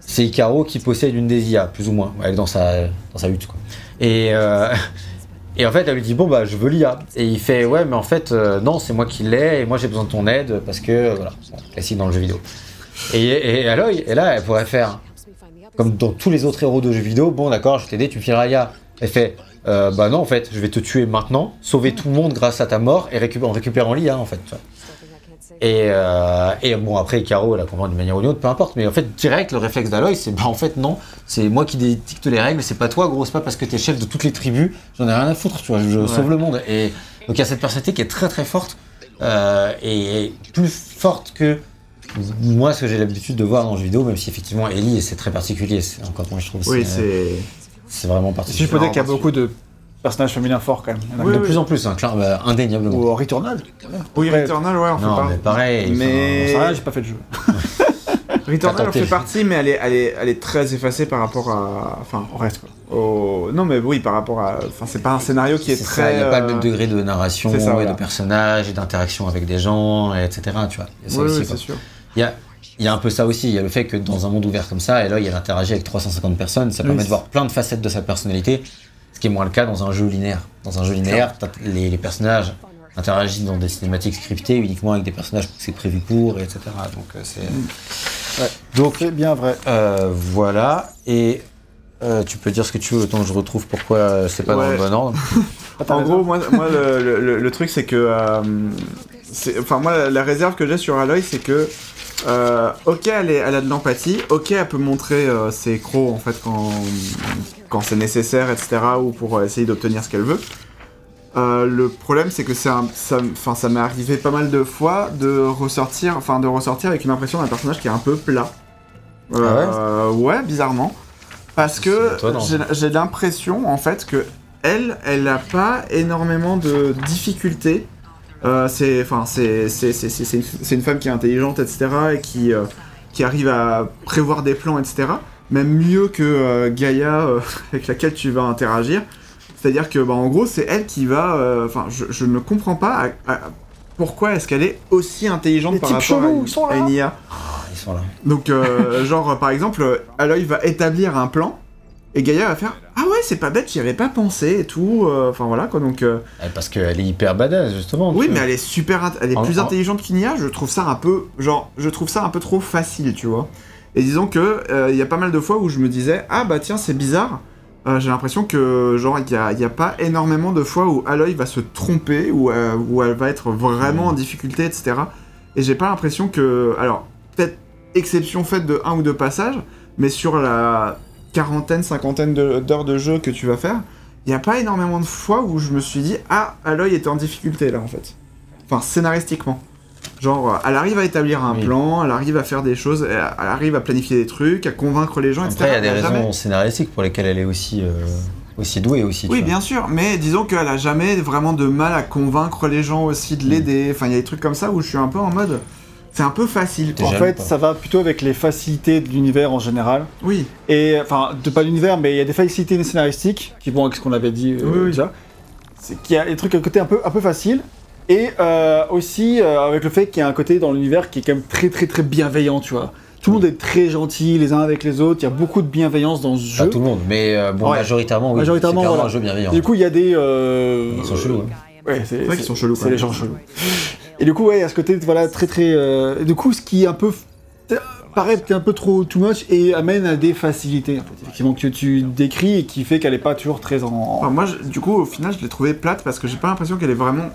c'est Ikaro qui possède une des IA, plus ou moins. Dans sa, dans hutte, euh, et en fait, elle lui dit Bon, bah, je veux l'IA. Et il fait Ouais, mais en fait, non, c'est moi qui l'ai, et moi j'ai besoin de ton aide, parce que, voilà, classique dans le jeu vidéo. Et, et Aloy, et là, elle pourrait faire comme dans tous les autres héros de jeux vidéo, bon d'accord, je vais t'aider, tu me fileras l'IA. Elle fait, euh, bah non en fait, je vais te tuer maintenant, sauver tout le monde grâce à ta mort et récup- en récupérant l'IA en fait. Et, euh, et bon après Caro elle a compris d'une manière ou d'une autre, peu importe, mais en fait direct le réflexe d'Aloy c'est bah en fait non, c'est moi qui dicte les règles, c'est pas toi gros, c'est pas parce que t'es chef de toutes les tribus, j'en ai rien à foutre, tu vois, je sauve le monde. Et donc il y a cette personnalité qui est très très forte euh, et plus forte que moi ce que j'ai l'habitude de voir dans le jeu vidéo, même si effectivement Ellie c'est très particulier, encore moi je trouve Oui, c'est c'est. vraiment particulier. je peux dire qu'il y a beaucoup de personnage féminin fort quand même. Il y en a Oui, de oui. plus en plus, hein, clair- bah, indéniablement. Ou Returnal. Oui, Returnal, ouais, on fait non, pas. mais pareil. Mais- rien, j'ai pas fait de jeu. Returnal en fait partie, mais elle est, elle, est, elle est très effacée par rapport à. Enfin, On reste quoi. au. Non, mais oui, par rapport à. Enfin, c'est pas un scénario qui est, très. il n'y a pas le euh, même degré de narration, ça, et voilà. de personnages, et d'interaction avec des gens, et etc. Tu vois. Il y a ça Oui, aussi, oui, quoi. c'est sûr. Il y a, il y a un peu ça aussi. Il y a le fait que dans un monde ouvert comme ça, Eloy, elle interagit avec 350 personnes. Ça Oui, permet de voir plein de facettes de sa personnalité. Ce qui est moins le cas dans un jeu linéaire. Dans un jeu linéaire, les, les personnages interagissent dans des cinématiques scriptées uniquement avec des personnages que c'est prévu pour, et etc. Donc euh, c'est. Ouais. Donc C'est bien vrai. euh, voilà. Et euh, tu peux dire ce que tu veux, autant que je retrouve pourquoi euh, c'est pas dans le bon ordre. Attends, En gros, moi, moi le, le- le- le truc, c'est que. euh, Enfin, moi, la, la réserve que j'ai sur Aloy, c'est que. Euh, ok, elle, est- elle a de l'empathie. Ok, elle peut montrer euh, ses crocs, en fait, quand, quand c'est nécessaire, etc. Ou pour euh, essayer d'obtenir ce qu'elle veut. Euh, le problème, c'est que c'est un, ça, m'est arrivé pas mal de fois de ressortir, enfin, de ressortir avec une impression d'un personnage qui est un peu plat. Euh, ouais, bizarrement. Parce que j'ai l'impression, en fait, que elle, elle a pas énormément de difficultés. Euh, c'est, enfin, c'est, c'est, c'est, c'est- c'est une, une femme qui est intelligente, etc. et qui, euh, qui arrive à prévoir des plans, etc. Même mieux que euh, Gaïa euh, avec laquelle tu vas interagir. C'est-à-dire que, bah, en gros, c'est elle qui va. euh, Enfin, je, je ne comprends pas à- à- pourquoi est-ce qu'elle est aussi intelligente Les par types rapport à, chelous, une- ils sont là. à une IA. Ah, ils sont là. Donc, euh, genre, par exemple, Aloy va établir un plan, et Gaïa va faire Ah ouais, c'est pas bête, j'y avais pas pensé et tout. euh, Enfin voilà quoi, donc. euh, Eh, Parce qu'elle est hyper badass, justement. oui, mais elle est super. Elle est En- plus en- intelligente qu'une IA, je trouve ça un peu. Genre, je trouve ça un peu trop facile, tu vois. Et disons que euh, il y a pas mal de fois où je me disais Ah bah tiens, c'est bizarre. Euh, J'ai l'impression que, genre, il y a, y a pas énormément de fois où Aloy va se tromper, ou où elle va être vraiment en difficulté, etc. Et j'ai pas l'impression que. Alors, peut-être exception faite de un ou deux passages, mais sur la quarantaine, cinquantaine d'heures de jeu que tu vas faire, il n'y a pas énormément de fois où je me suis dit Ah, Aloy était en difficulté là en fait. Enfin, scénaristiquement. Genre, euh, elle arrive à établir un Oui. plan, elle arrive à faire des choses, elle, elle arrive à planifier des trucs, à convaincre les gens, etc. Après, il y a des raisons jamais- scénaristiques pour lesquelles elle est aussi, euh, aussi douée aussi. Oui, bien sûr, mais disons qu'elle a jamais vraiment de mal à convaincre les gens aussi de l'aider. Enfin, il y a des trucs comme ça où je suis un peu en mode. C'est un peu facile. En fait, ça va plutôt avec les facilités de l'univers en général. Oui, Et enfin, de pas l'univers, mais il y a des facilités scénaristiques qui vont avec ce qu'on avait dit euh, Oui, oui. déjà. C'est qu'il y a des trucs à côté un peu, un peu facile. Et euh, aussi euh, avec le fait qu'il y a un côté dans l'univers qui est quand même très très très bienveillant, tu vois. Tout le monde est très gentil les uns avec les autres, il y a beaucoup de bienveillance dans ce Pas jeu. tout le monde, mais euh, bon, Ouais. majoritairement, oui. Majoritairement, c'est clairement voilà. un jeu bienveillant. Du coup, il y a des. euh, Ils sont chelous. hein. Ouais, c'est vrai qu'ils sont chelous, C'est les gens chelous. Et du coup, ouais, il y a ce côté, voilà, très très. euh, du coup, ce qui est un peu. paraît peut-être un peu trop too much et amène à des facilités, en fait, effectivement, que tu décris et qui fait qu'elle est pas toujours très en. Enfin, moi, je- du coup, au final, je l'ai trouvée plate parce que j'ai pas l'impression qu'elle est vraiment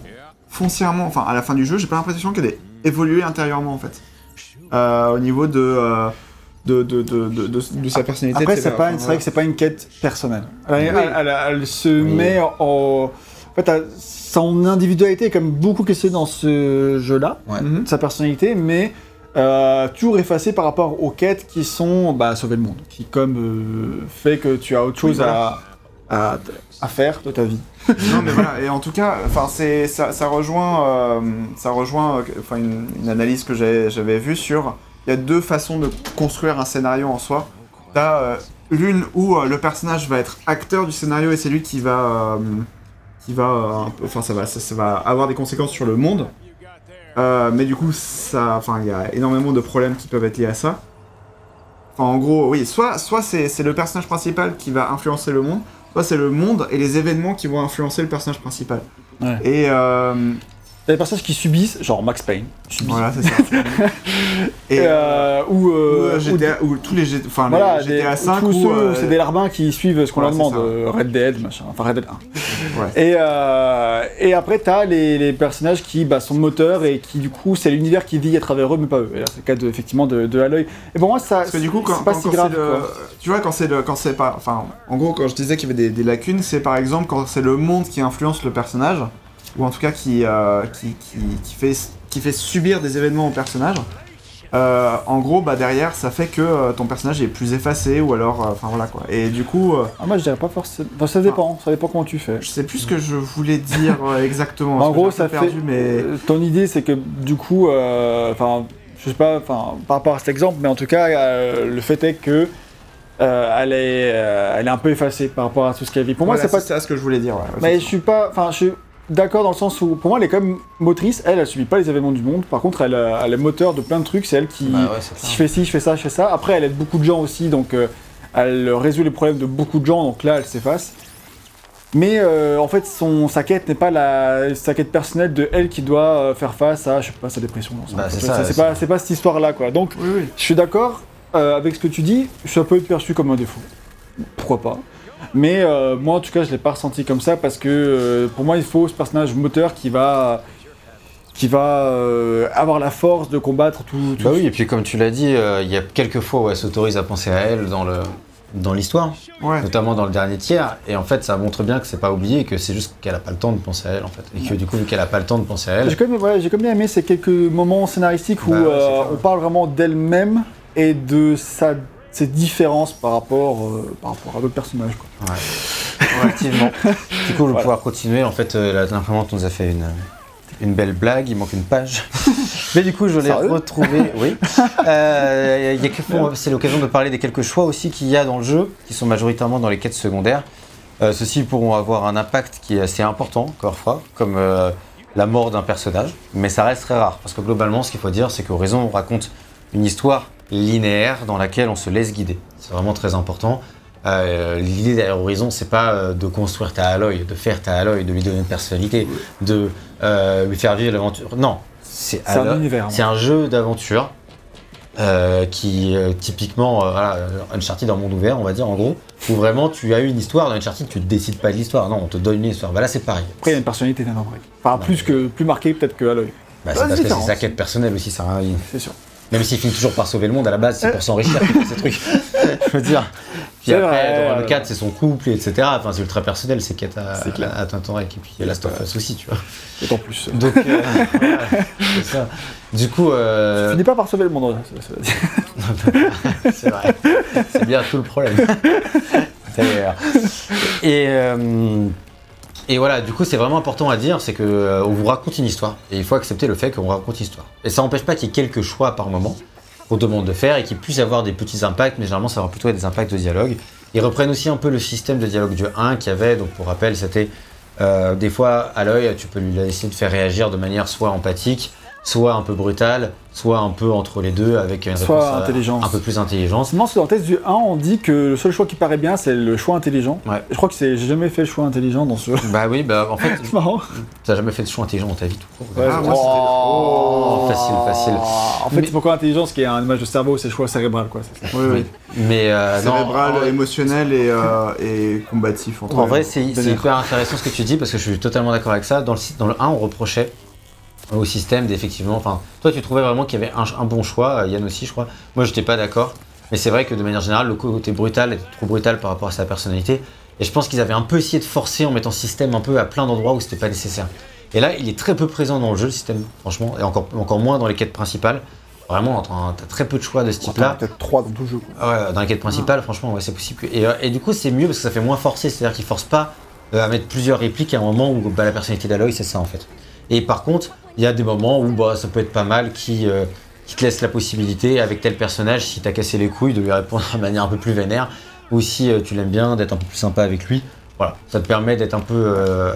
foncièrement, enfin, à la fin du jeu, j'ai pas l'impression qu'elle ait évolué intérieurement en fait. Euh, au niveau de, euh, de, de, de, de, de- sa personnalité. Après, c'est pas, c'est vrai que c'est pas une quête personnelle. Elle, Oui. elle- elle- elle se met en. En fait, son individualité est quand même beaucoup questionnée dans ce jeu-là, Ouais. Mhm. sa personnalité, mais euh, toujours effacée par rapport aux quêtes qui sont bah, sauver le monde, qui comme euh, fait que tu as autre chose Oui, voilà. à, à, à faire de ta vie. non mais voilà et en tout cas enfin c'est ça, ça rejoint euh, ça rejoint euh, enfin une, une analyse que j'avais vue sur il y a deux façons de construire un scénario en soi t'as euh, l'une où euh, le personnage va être acteur du scénario et c'est lui qui va euh, qui va euh, enfin ça va ça, ça va avoir des conséquences sur le monde Euh, mais du coup ça enfin il y a énormément de problèmes qui peuvent être liés à ça Enfin, en gros, oui, soit, soit c'est c'est le personnage principal qui va influencer le monde, soit c'est le monde et les événements qui vont influencer le personnage principal. Ouais. Et euh, A des personnages qui subissent, genre Max Payne, subit. voilà, c'est ça. Et, euh, ou, euh, euh, ou- GTA, ou tous les, enfin, voilà, les des, GTA 5 tous ou, euh, c'est des larbins qui suivent ce qu'on voilà, leur demande, Red Dead, machin, enfin Red Dead 1. Ouais. Et, et après, t'as les, les personnages qui bah, sont moteurs et qui, du coup, c'est l'univers qui vit à travers eux, mais pas eux. C'est le cas de, effectivement de, de Aloy. Et pour moi, ça, Parce que du coup, quand, c'est pas quand- si quand grave. le, tu vois, quand c'est le, quand c'est pas, enfin, en gros, quand je disais qu'il y avait des, des lacunes, c'est par exemple quand c'est le monde qui influence le personnage, ou en tout cas qui, euh, qui, qui, qui fait, qui fait subir des événements au personnage. euh, en gros, bah derrière, ça fait que euh, ton personnage est plus effacé ou alors, euh, enfin voilà quoi. Et du coup, Ah, moi, je dirais pas forcément. Enfin, ça dépend, ça dépend comment tu fais. je sais plus ce que je voulais dire exactement. En parce que gros, ça fait. mais Ton idée, c'est que du coup, enfin, je sais pas, enfin, par rapport à cet exemple, mais en tout cas, le fait est que euh, elle est, euh, elle est un peu effacée par rapport à tout ce qu'elle vit. Pour moi, Voilà, c'est pas. c'est ça ce que je voulais dire. ouais, Mais je suis pas, enfin, je suis d'accord dans le sens où, pour moi, elle est quand même motrice. Elle, elle subit pas les événements du monde. Par contre, elle, elle est moteur de plein de trucs. C'est elle qui, Bah ouais, si ça. je fais ci, je fais ça, je fais ça. Après, elle aide beaucoup de gens aussi, donc euh, elle résout les problèmes de beaucoup de gens. Donc là, elle s'efface. Mais euh, en fait, son, sa quête n'est pas la, sa quête personnelle de elle qui doit euh, faire face à, je sais pas, sa dépression. Bah, c'est c'est pas- ça, pas, cette histoire-là, quoi. Donc, Oui, oui. je suis d'accord euh, avec ce que tu dis. Ça peut être perçu comme un défaut. Pourquoi pas? Mais euh, moi, en tout cas, je l'ai pas ressenti comme ça parce que euh, pour moi, il faut ce personnage moteur qui va, qui va euh, avoir la force de combattre tout. tout Bah oui, et puis comme tu l'as dit, euh, il y a quelques fois où elle s'autorise à penser à elle dans le dans l'histoire, Ouais. notamment dans le dernier tiers, et en fait ça montre bien que c'est pas oublié, que c'est juste qu'elle a pas le temps de penser à elle en fait, et que du coup vu qu'elle a pas le temps de penser à J'ai elle, quand, même, ouais, j'ai quand même bien aimé ces quelques moments scénaristiques où Bah ouais, euh, ça. on parle vraiment d'elle-même et de sa, ses différences par rapport, euh, par rapport à d'autres personnages. Quoi. effectivement. du coup, je vais Voilà. pouvoir continuer. En fait, euh, la- l'imprimante nous a fait une une belle blague, il manque une page. Mais du coup, je l'ai retrouvé. Oui. Euh, c'est l'occasion de parler des quelques choix aussi qu'il y a dans le jeu, qui sont majoritairement dans les quêtes secondaires. Euh, Ceux-ci pourront avoir un impact qui est assez important, encore une fois, comme euh, la mort d'un personnage, mais ça reste très rare, parce que globalement, ce qu'il faut dire, c'est qu'Horizon raconte une histoire linéaire dans laquelle on se laisse guider. C'est vraiment très important. Euh, L'idée derrière Horizon, c'est pas euh, de construire ta Aloy, de faire ta Aloy, de lui donner une personnalité, de euh, lui faire vivre l'aventure. Non, c'est un Aloy- univers. c'est un jeu d'aventure euh, qui, euh, typiquement, euh, voilà, Uncharted en monde ouvert, on va dire, en gros, où vraiment tu as une histoire. Dans Uncharted, tu ne décides pas de l'histoire. Non, on te donne une histoire. Bah là, c'est pareil. Après, il y a une personnalité d'un vrai. Enfin, plus, que, plus marquée peut-être que l'œil. Bah, c'est parce que c'est sa quête personnelle aussi. Ça, hein, il- C'est sûr. Même s'il finit toujours par sauver le monde, à la base, c'est pour s'enrichir qu'il fait ces trucs. Je veux dire. Puis C'est après, vrai, dans le euh, 4, c'est son couple, etc. Enfin, c'est ultra personnel, ces quêtes à, C'est à, à Tintin et puis il y a Last of Us aussi, tu vois. D'autant plus. Donc, euh, voilà, c'est ça. Du coup, euh, Tu finis pas par sauver le monde. c'est vrai. C'est bien tout le problème. D'ailleurs. Et, euh, et voilà, du coup, c'est vraiment important à dire, c'est que euh, on vous raconte une histoire. Et il faut accepter le fait qu'on raconte une histoire. Et ça n'empêche pas qu'il y ait quelques choix par moment qu'on demande de faire et qu'il puisse avoir des petits impacts, mais généralement, ça va plutôt être des impacts de dialogue. Ils reprennent aussi un peu le système de dialogue du 1 qu'il y avait. Donc, pour rappel, c'était euh, des fois à l'œil, tu peux lui laisser de faire réagir de manière soit empathique, soit un peu brutale, soit un peu entre les deux avec une Soit réponse euh, intelligence. un peu plus intelligence. Sinon, c'est dans le test du 1, on dit que le seul choix qui paraît bien, c'est le choix intelligent. Ouais. Je crois que c'est, j'ai jamais fait le choix intelligent dans ce jeu. Bah oui, bah en fait, C'est marrant. t'as jamais fait de choix intelligent dans ta vie tout court. Ouais, Ah, moi, Oh, facile, facile. En fait, Mais- c'est pourquoi intelligence, qui est un image de cerveau, c'est choix cérébral, quoi. Oui, oui. Mais euh, non, Cérébral, émotionnel et, euh, et combatif entre En vrai, c'est hyper intéressant ce que tu dis parce que je suis totalement d'accord avec ça. Dans le, dans le 1, on reprochait au système d'effectivement. Enfin, toi, tu trouvais vraiment qu'il y avait un, un bon choix, euh, Yann aussi, je crois. Moi, j'étais pas d'accord. Mais c'est vrai que de manière générale, le côté brutal était trop brutal par rapport à sa personnalité. Et je pense qu'ils avaient un peu essayé de forcer en mettant système un peu à plein d'endroits où c'était pas nécessaire. Et là, il est très peu présent dans le jeu, le système, franchement, et encore, encore moins dans les quêtes principales. Vraiment, t'as très peu de choix de ce type-là. peut-être 3 dans tout le jeu. Ah Ouais, dans la quête principale, franchement, ouais, c'est possible. que- Et, euh, et du coup, c'est mieux parce que ça fait moins forcé, c'est-à-dire qu'ils forcent pas euh, à mettre plusieurs répliques à un moment où bah, la personnalité d'Aloy, c'est ça en fait. Et par contre, il y a des moments où bah, ça peut être pas mal qui, euh, qui te laisse la possibilité, avec tel personnage, si t'as cassé les couilles, de lui répondre de manière un peu plus vénère, ou si euh, tu l'aimes bien, d'être un peu plus sympa avec lui. Voilà, ça te permet d'être un peu. euh,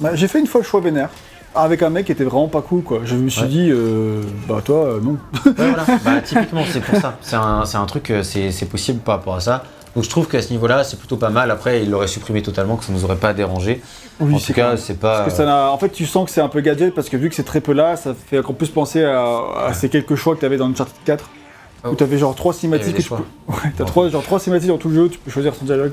Bah, j'ai fait une fois le choix vénère. Avec un mec qui était vraiment pas cool, quoi. Je me suis Ouais. dit, euh, bah toi, non. Ouais, voilà. bah, typiquement, c'est pour ça. C'est un, un truc, c'est possible par rapport à ça. Donc je trouve qu'à ce niveau-là, c'est plutôt pas mal. Après, il l'aurait supprimé totalement, que ça nous aurait pas dérangé. Oui, en tout cas, c'est pas. Parce que ça n'a- en fait, tu sens que c'est un peu gadget parce que vu que c'est très peu là, ça fait encore plus penser à, à ces quelques choix que tu avais dans Uncharted 4. Oh. Où tu avais genre trois cinématiques. que tu peux- Ouais, t'as trois, genre trois cinématiques dans tout le jeu, tu peux choisir son dialogue.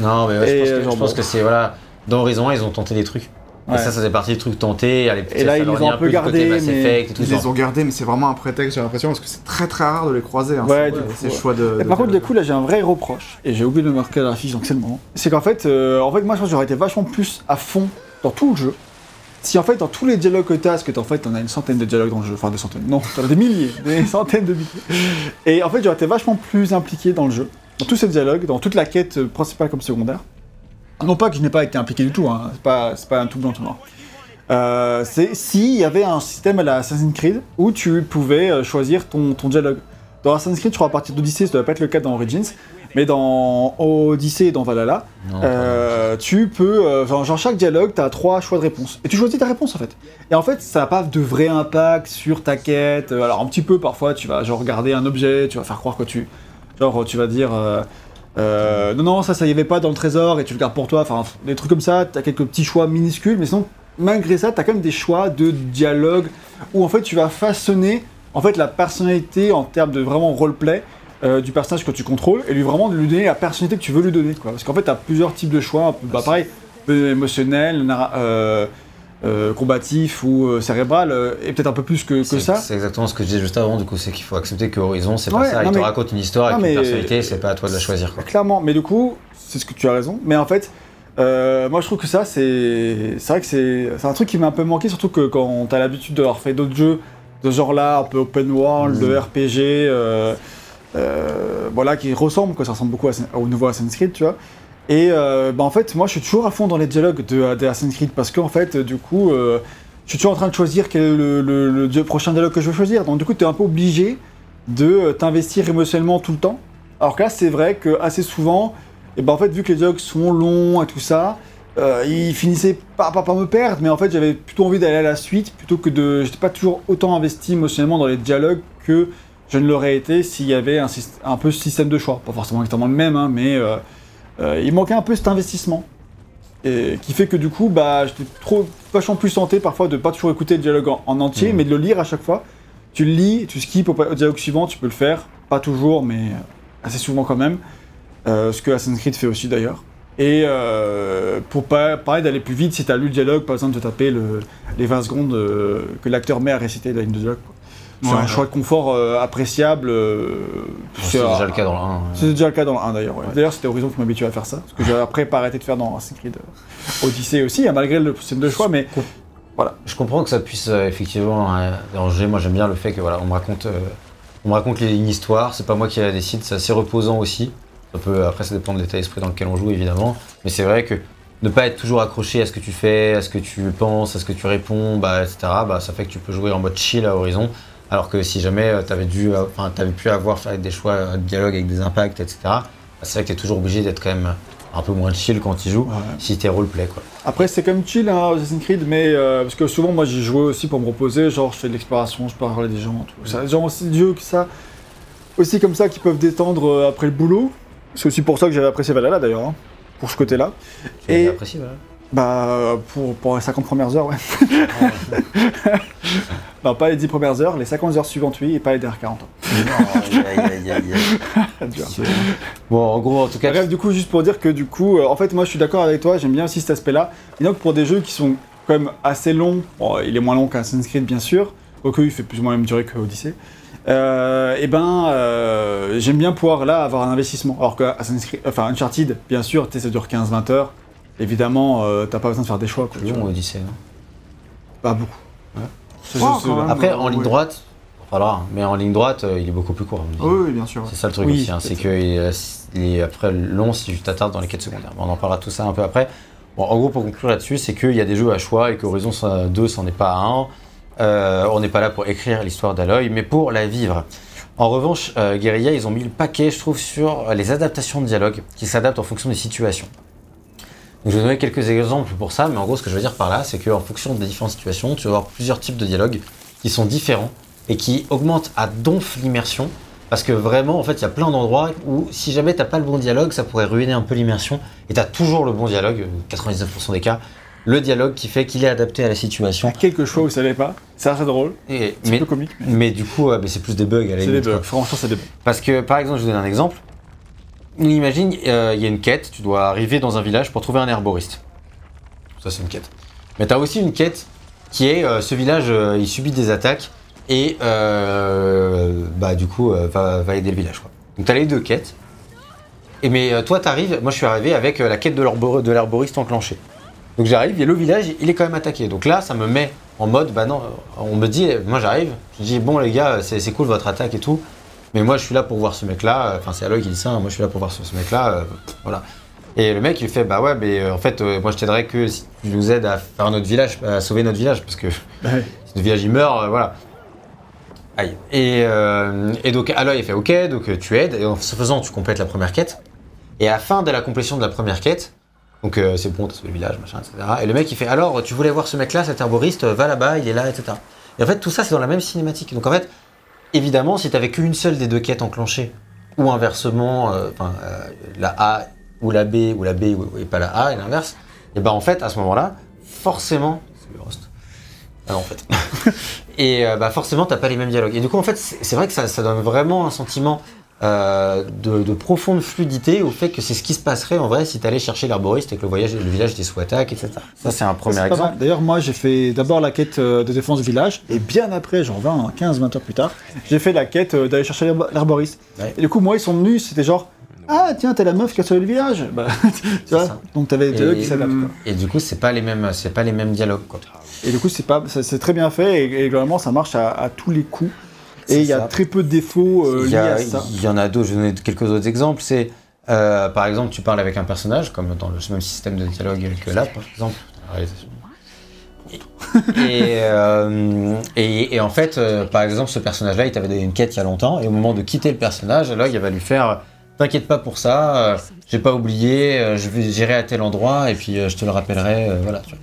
Non, mais ouais, je pense que, euh, bon. que c'est voilà. Dans Horizon 1, ils ont tenté des trucs. Ouais. Et ça, ça fait partie des trucs tentés. Allez, Et là, ça ils les ont un peu gardés, Mass mais- Effect et tout Ils les ont gardés, mais c'est vraiment un prétexte, j'ai l'impression, parce que c'est très très rare de les croiser. Hein, Ouais, ces- du coup, ces ouais. choix de. Et de- par contre, du coup, là, j'ai un vrai reproche, et j'ai oublié de le marquer à la fiche, donc c'est le moment. C'est qu'en fait, euh, en fait, moi, je pense que j'aurais été vachement plus à fond dans tout le jeu si en fait dans tous les dialogues que tu as, parce que t'as- en fait on a une centaine de dialogues dans le jeu, enfin des centaines, non, t'en as des milliers, des centaines de milliers. Et en fait j'aurais été vachement plus impliqué dans le jeu, dans tous ces dialogues, dans toute la quête euh, principale comme secondaire. Non pas que je n'ai pas été impliqué du tout, hein, c'est pas, pas un tout blanc tout noir. Euh, c'est s'il y avait un système à la Assassin's Creed où tu pouvais euh, choisir ton, ton dialogue. Dans Assassin's Creed, je crois à partir d'Odyssey, ça doit pas être le cas dans Origins, mais dans Odyssey et dans Valhalla, Non, euh, tu peux, euh, genre, genre, chaque dialogue, tu as trois choix de réponse. Et tu choisis ta réponse en fait. Et en fait, ça n'a pas de vrai impact sur ta quête. Alors un petit peu parfois, tu vas genre regarder un objet, tu vas faire croire que tu, genre tu vas dire, euh, euh, non non ça ça y avait pas dans le trésor et tu le gardes pour toi. Enfin des trucs comme ça. Tu as quelques petits choix minuscules, mais sinon malgré ça, tu as quand même des choix de dialogue où en fait tu vas façonner en fait la personnalité en termes de vraiment roleplay euh, du personnage que tu contrôles et lui vraiment de lui donner la personnalité que tu veux lui donner quoi. Parce qu'en fait tu as plusieurs types de choix, bah, pareil, peu émotionnel, euh, euh, combatif ou euh, cérébral euh, et peut-être un peu plus que, que ça. C'est exactement ce que je disais juste avant, du coup, c'est qu'il faut accepter que Horizon, c'est pas Ouais, ça. Il te raconte une histoire avec une mais- personnalité, c'est pas à toi de la choisir. Quoi. Clairement, mais du coup, c'est ce que tu as raison. Mais en fait, euh, moi je trouve que ça, c'est c'est vrai que c'est un truc qui m'a un peu manqué, surtout que quand t'as l'habitude d'avoir fait d'autres jeux de ce genre-là, un peu open world, Mm. de RPG, euh, euh, voilà, qui ressemblent, quoi, ça ressemble beaucoup à, au nouveau Assassin's Creed, tu vois. Et euh, bah, en fait, moi je suis toujours à fond dans les dialogues de, de Assassin's Creed parce qu'en fait, du coup, euh, je suis toujours en train de choisir quel est le, prochain dialogue que je veux choisir. Donc du coup, tu es un peu obligé de euh, t'investir émotionnellement tout le temps. Alors que là, c'est vrai que assez souvent, et ben en fait, vu que les dialogues sont longs et tout ça, euh, ils finissaient par, par me perdre, mais en fait, j'avais plutôt envie d'aller à la suite plutôt que de. J'étais pas toujours autant investi émotionnellement dans les dialogues que je ne l'aurais été s'il y avait un, un peu ce système de choix. Pas forcément exactement le même, hein, mais euh, il manquait un peu cet investissement. Et qui fait que du coup, bah, j'étais trop vachement plus tenté parfois de pas toujours écouter le dialogue en, en entier, Mhm. mais de le lire à chaque fois. Tu le lis, tu skips au, au dialogue suivant, tu peux le faire. Pas toujours, mais euh, assez souvent quand même. Euh, ce que Assassin's Creed fait aussi d'ailleurs. Et euh, pour pas pareil d'aller plus vite, si t'as lu le dialogue, pas besoin de te taper le- les 20 secondes que l'acteur met à réciter la ligne de dialogue. quoi. C'est Ouais, un choix de confort euh, appréciable. euh, C'est déjà le cas dans le 1. c'est déjà le cas dans le 1 d'ailleurs. D'ailleurs, c'était Horizon qui m'habituait à faire ça. Ce que j'ai après pas arrêté de faire dans Assassin's Creed euh, Odyssey aussi, hein, malgré le système de choix. Mais Je comprends que ça puisse euh, effectivement déranger. Moi, j'aime bien le fait que voilà, on me raconte, on me raconte une histoire. C'est pas moi qui la décide. C'est assez reposant aussi. Ça peut, après, ça dépend de l'état d'esprit dans lequel on joue, évidemment. Mais c'est vrai que ne pas être toujours accroché à ce que tu fais, à ce que tu penses, à ce que tu réponds, bah, etc. Bah, ça fait que tu peux jouer en mode chill à Horizon. Alors que si jamais tu avais dû, euh, enfin, t'avais pu avoir fait des choix euh, de dialogue avec des impacts, etc. bah, c'est vrai que tu es toujours obligé d'être quand même un peu moins chill quand tu joues, Ouais. si t'es roleplay, quoi. après, c'est comme chill hein, Assassin's Creed, mais euh, parce que souvent, moi, j'y jouais aussi pour me reposer. Genre, je fais de l'exploration, je parle à des gens. Tout. C'est des gens aussi de jeux que ça, aussi comme ça, qui peuvent détendre euh, après le boulot. C'est aussi pour ça que j'avais apprécié Valhalla d'ailleurs, hein, pour ce côté-là. Et- apprécié, voilà. Bah, pour, pour les 50 premières heures, ouais. non, pas les 10 premières heures, les 50 heures suivantes, oui, et pas les dernières 40 ans. Bon, en gros, en tout cas, Bref, du coup, juste pour dire que du coup, euh, en fait, moi je suis d'accord avec toi, j'aime bien aussi cet aspect-là. Et donc, pour des jeux qui sont quand même assez longs, bon, il est moins long qu'Assassin's Creed, bien sûr, quoique il fait plus ou moins la même durée que Odyssey. Euh, et ben, euh, j'aime bien pouvoir là avoir un investissement. Alors que Assassin's Creed, enfin Uncharted, bien sûr, tu sais, ça dure 15-20 heures. Évidemment, euh, t'as pas besoin de faire des choix. Quoi, long. Odyssey. hein. Pas beaucoup. Ouais. Oh. Après, euh, en ligne ouais. droite, voilà, mais en ligne droite, euh, il est beaucoup plus court. à mon avis. Oui, oui, bien sûr. C'est ça le truc Oui, aussi, hein, c'est qu'il est, il est après long si tu t'attardes dans les quêtes secondaires. On en parlera tout ça un peu après. Bon, en gros, pour conclure là-dessus, c'est qu'il y a des jeux à choix et qu'Horizon 2, c'en est pas un. Euh, on n'est pas là pour écrire l'histoire d'Aloy, mais pour la vivre. En revanche, euh, Guerrilla, ils ont mis le paquet, je trouve, sur les adaptations de dialogue qui s'adaptent en fonction des situations. Donc, je vais donner quelques exemples pour ça, mais en gros, ce que je veux dire par là, c'est qu'en fonction des différentes situations, tu vas avoir plusieurs types de dialogues qui sont différents et qui augmentent à donf l'immersion. Parce que vraiment, en fait, il y a plein d'endroits où, si jamais t'as pas le bon dialogue, ça pourrait ruiner un peu l'immersion. Et t'as toujours le bon dialogue, 99% des cas, le dialogue qui fait qu'il est adapté à la Il y situation. a quelques choix où vous savez pas. C'est assez drôle. C'est un peu comique. mais mais du coup, euh, mais c'est plus des bugs à la C'est des bugs. Franchement, c'est des bugs. Parce que, par exemple, je vous donne un exemple. Imagine, euh, il y a une quête, tu dois arriver dans un village pour trouver un herboriste. Ça, c'est une quête. Mais tu as aussi une quête qui est euh, ce village, euh, il subit des attaques et bah, du coup, va, aider le village. Quoi. Donc, tu as les deux quêtes. Et mais toi, tu arrives, moi je suis arrivé avec la quête de l'herbor- de l'herboriste enclenchée. Donc j'arrive et le village, il est quand même attaqué. Donc là, ça me met en mode, bah non, on me dit, moi j'arrive, je dis, bon les gars, c'est cool votre attaque et tout, mais moi je suis là pour voir ce mec-là, enfin c'est Aloy qui dit ça, hein, moi je suis là pour voir ce, ce mec-là, euh, voilà. Et le mec il fait, bah ouais, mais euh, en fait, euh, moi je t'aiderais que si tu nous aides à faire notre village, à sauver notre village, parce que si Ouais. notre village il meurt, euh, voilà. Aïe. Et, euh, et donc Aloy il fait, ok, donc euh, tu aides, et en ce faisant, tu complètes la première quête. Et à la fin de la complétion de la première quête, donc euh, c'est bon, t'as sauvé le village, machin, etc. Et le mec il fait alors tu voulais voir ce mec là, cet herboriste, va là-bas, il est là, etc. Et en fait tout ça c'est dans la même cinématique. Donc en fait, évidemment, si t'avais qu'une seule des deux quêtes enclenchées, ou inversement, euh, euh, la A ou la B, ou la B ou- et pas la A, et l'inverse, et ben en fait à ce moment-là, forcément, c'est le host. Ah non, en fait. et euh, bah forcément t'as pas les mêmes dialogues. Et du coup en fait c'est c'est vrai que ça, ça donne vraiment un sentiment euh, de, de profonde fluidité au fait que c'est ce qui se passerait en vrai si t'allais chercher l'herboriste et que le, voyage, le village était attaque, etc. Ça c'est un premier exemple. D'ailleurs, moi, j'ai fait d'abord la quête euh, de défense du village, et bien après, j'en reviens 15-20 heures plus tard, j'ai fait la quête euh, d'aller chercher. Ouais. Et du coup, moi, ils sont venus, c'était genre, ah tiens, t'es la meuf qui a sauvé le village. Bah, tu vois ça. Donc t'avais des qui s'adaptent. Et du coup c'est pas les mêmes, c'est pas les mêmes dialogues quoi. Et du coup, c'est pas, c'est c'est très bien fait, et, et globalement, ça marche à, à tous les coups. Et il y a ça. très peu de défauts euh, Il y, liés a- à ça. il y en a d'autres, je vais donner quelques autres exemples. C'est euh, par exemple, tu parles avec un personnage, comme dans le même système de dialogue que là, par exemple. Et, euh, et, et en fait, par exemple, ce personnage-là, il t'avait donné une quête il y a longtemps, et au moment de quitter le personnage, là, il va lui faire T'inquiète pas pour ça, j'ai pas oublié, je vais gérer à tel endroit, et puis je te le rappellerai, voilà. tu vois.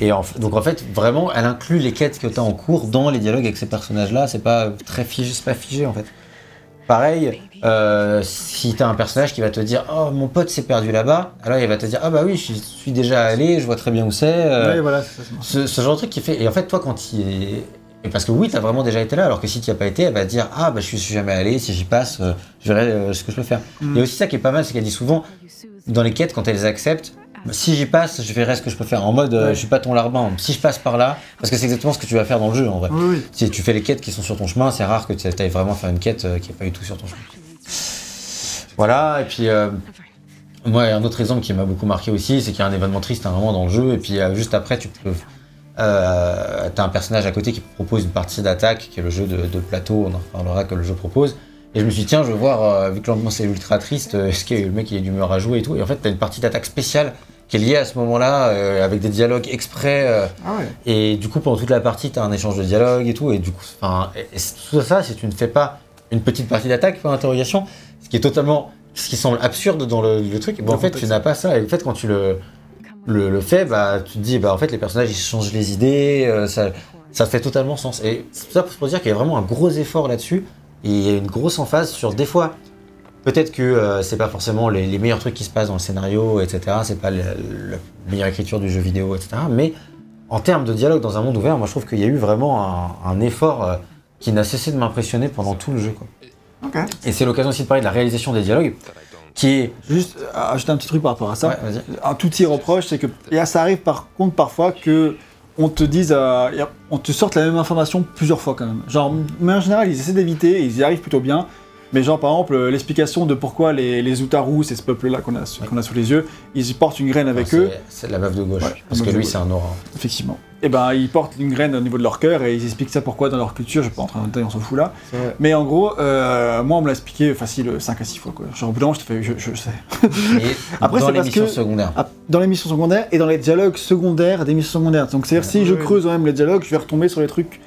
Et en, donc en fait, vraiment, elle inclut les quêtes que tu as en cours dans les dialogues avec ces personnages-là. C'est pas très figé, c'est pas figé en fait. Pareil, euh, si tu as un personnage qui va te dire Oh, mon pote s'est perdu là-bas, alors il va te dire Ah, bah oui, je suis déjà allé, je vois très bien où c'est. euh, voilà, ce, ce genre de truc qui fait. Et en fait, toi, quand il est. Et parce que oui, t'as vraiment déjà été là, alors que si tu n'y as pas été, elle va te dire Ah, bah je suis jamais allé, si j'y passe, euh, je verrai ce que je peux faire. Mm. Il y a aussi ça qui est pas mal, c'est qu'elle dit souvent dans les quêtes, quand elles acceptent, si j'y passe, je verrai ce que je peux faire. En mode, euh, je suis pas ton larbin. Si je passe par là, parce que c'est exactement ce que tu vas faire dans le jeu en vrai. Oui, oui. Si tu fais les quêtes qui sont sur ton chemin, c'est rare que tu ailles vraiment faire une quête euh, qui n'est pas du tout sur ton chemin. Voilà, et puis euh, moi, un autre exemple qui m'a beaucoup marqué aussi, c'est qu'il y a un événement triste à un moment dans le jeu, et puis euh, juste après, tu peux. Euh, t'as un personnage à côté qui propose une partie d'attaque, qui est le jeu de, de plateau, on en reparlera que le jeu propose. Et je me suis dit, tiens, je veux voir, euh, vu que l'ambiance est ultra triste, euh, est-ce que le mec il est d'humeur à jouer et tout. Et en fait, t'as une partie d'attaque spéciale qui est liée à ce moment-là, euh, avec des dialogues exprès. euh, Ah ouais. et du coup, pendant toute la partie, tu as un échange de dialogue et tout. Et du coup, enfin, et- et tout ça, si tu ne fais pas une petite partie d'attaque, point d'interrogation, ce qui est totalement. ce qui semble absurde dans le, le truc, bon, en fait, tu n'as pas ça. Et en fait, quand tu le, le, le fais, bah, tu te dis, bah, en fait, les personnages, ils changent les idées, euh, ça, ça fait totalement sens. Et c'est tout ça pour dire qu'il y a vraiment un gros effort là-dessus. Et il y a une grosse emphase sur des fois. Peut-être que euh, c'est pas forcément les, les meilleurs trucs qui se passent dans le scénario, etc. C'est pas la meilleure écriture du jeu vidéo, etc. Mais en termes de dialogue dans un monde ouvert, moi je trouve qu'il y a eu vraiment un, un effort euh, qui n'a cessé de m'impressionner pendant tout le jeu. Quoi. Ok. Et c'est l'occasion aussi de parler de la réalisation des dialogues, qui est. Juste euh, ajouter un petit truc par rapport à ça. Ouais, un tout petit reproche, c'est que et là, ça arrive par contre parfois que on te dise, euh, on te sorte la même information plusieurs fois quand même. Genre, mais en général, ils essaient d'éviter, et ils y arrivent plutôt bien. Mais genre, par exemple, euh, l'explication de pourquoi les, les Utaru, c'est ce peuple-là qu'on a, qu'on a sous les yeux, ils y portent une graine avec eux, C'est la meuf de gauche. Ouais, parce que lui, c'est un aura. effectivement. Et ben, ils portent une graine au niveau de leur cœur, et ils expliquent ça pourquoi dans leur culture, je suis pas en train de on s'en fout là. Mais en gros, euh, moi, on me l'a expliqué facile 5 à 6 fois, quoi. Genre, au bout d'un moment, je te fais, je, je sais. Après, dans c'est les parce missions que- secondaires. Ah, dans les missions secondaires et dans les dialogues secondaires des missions secondaires. Donc c'est-à-dire si je creuse quand même les dialogues, je vais retomber sur les trucs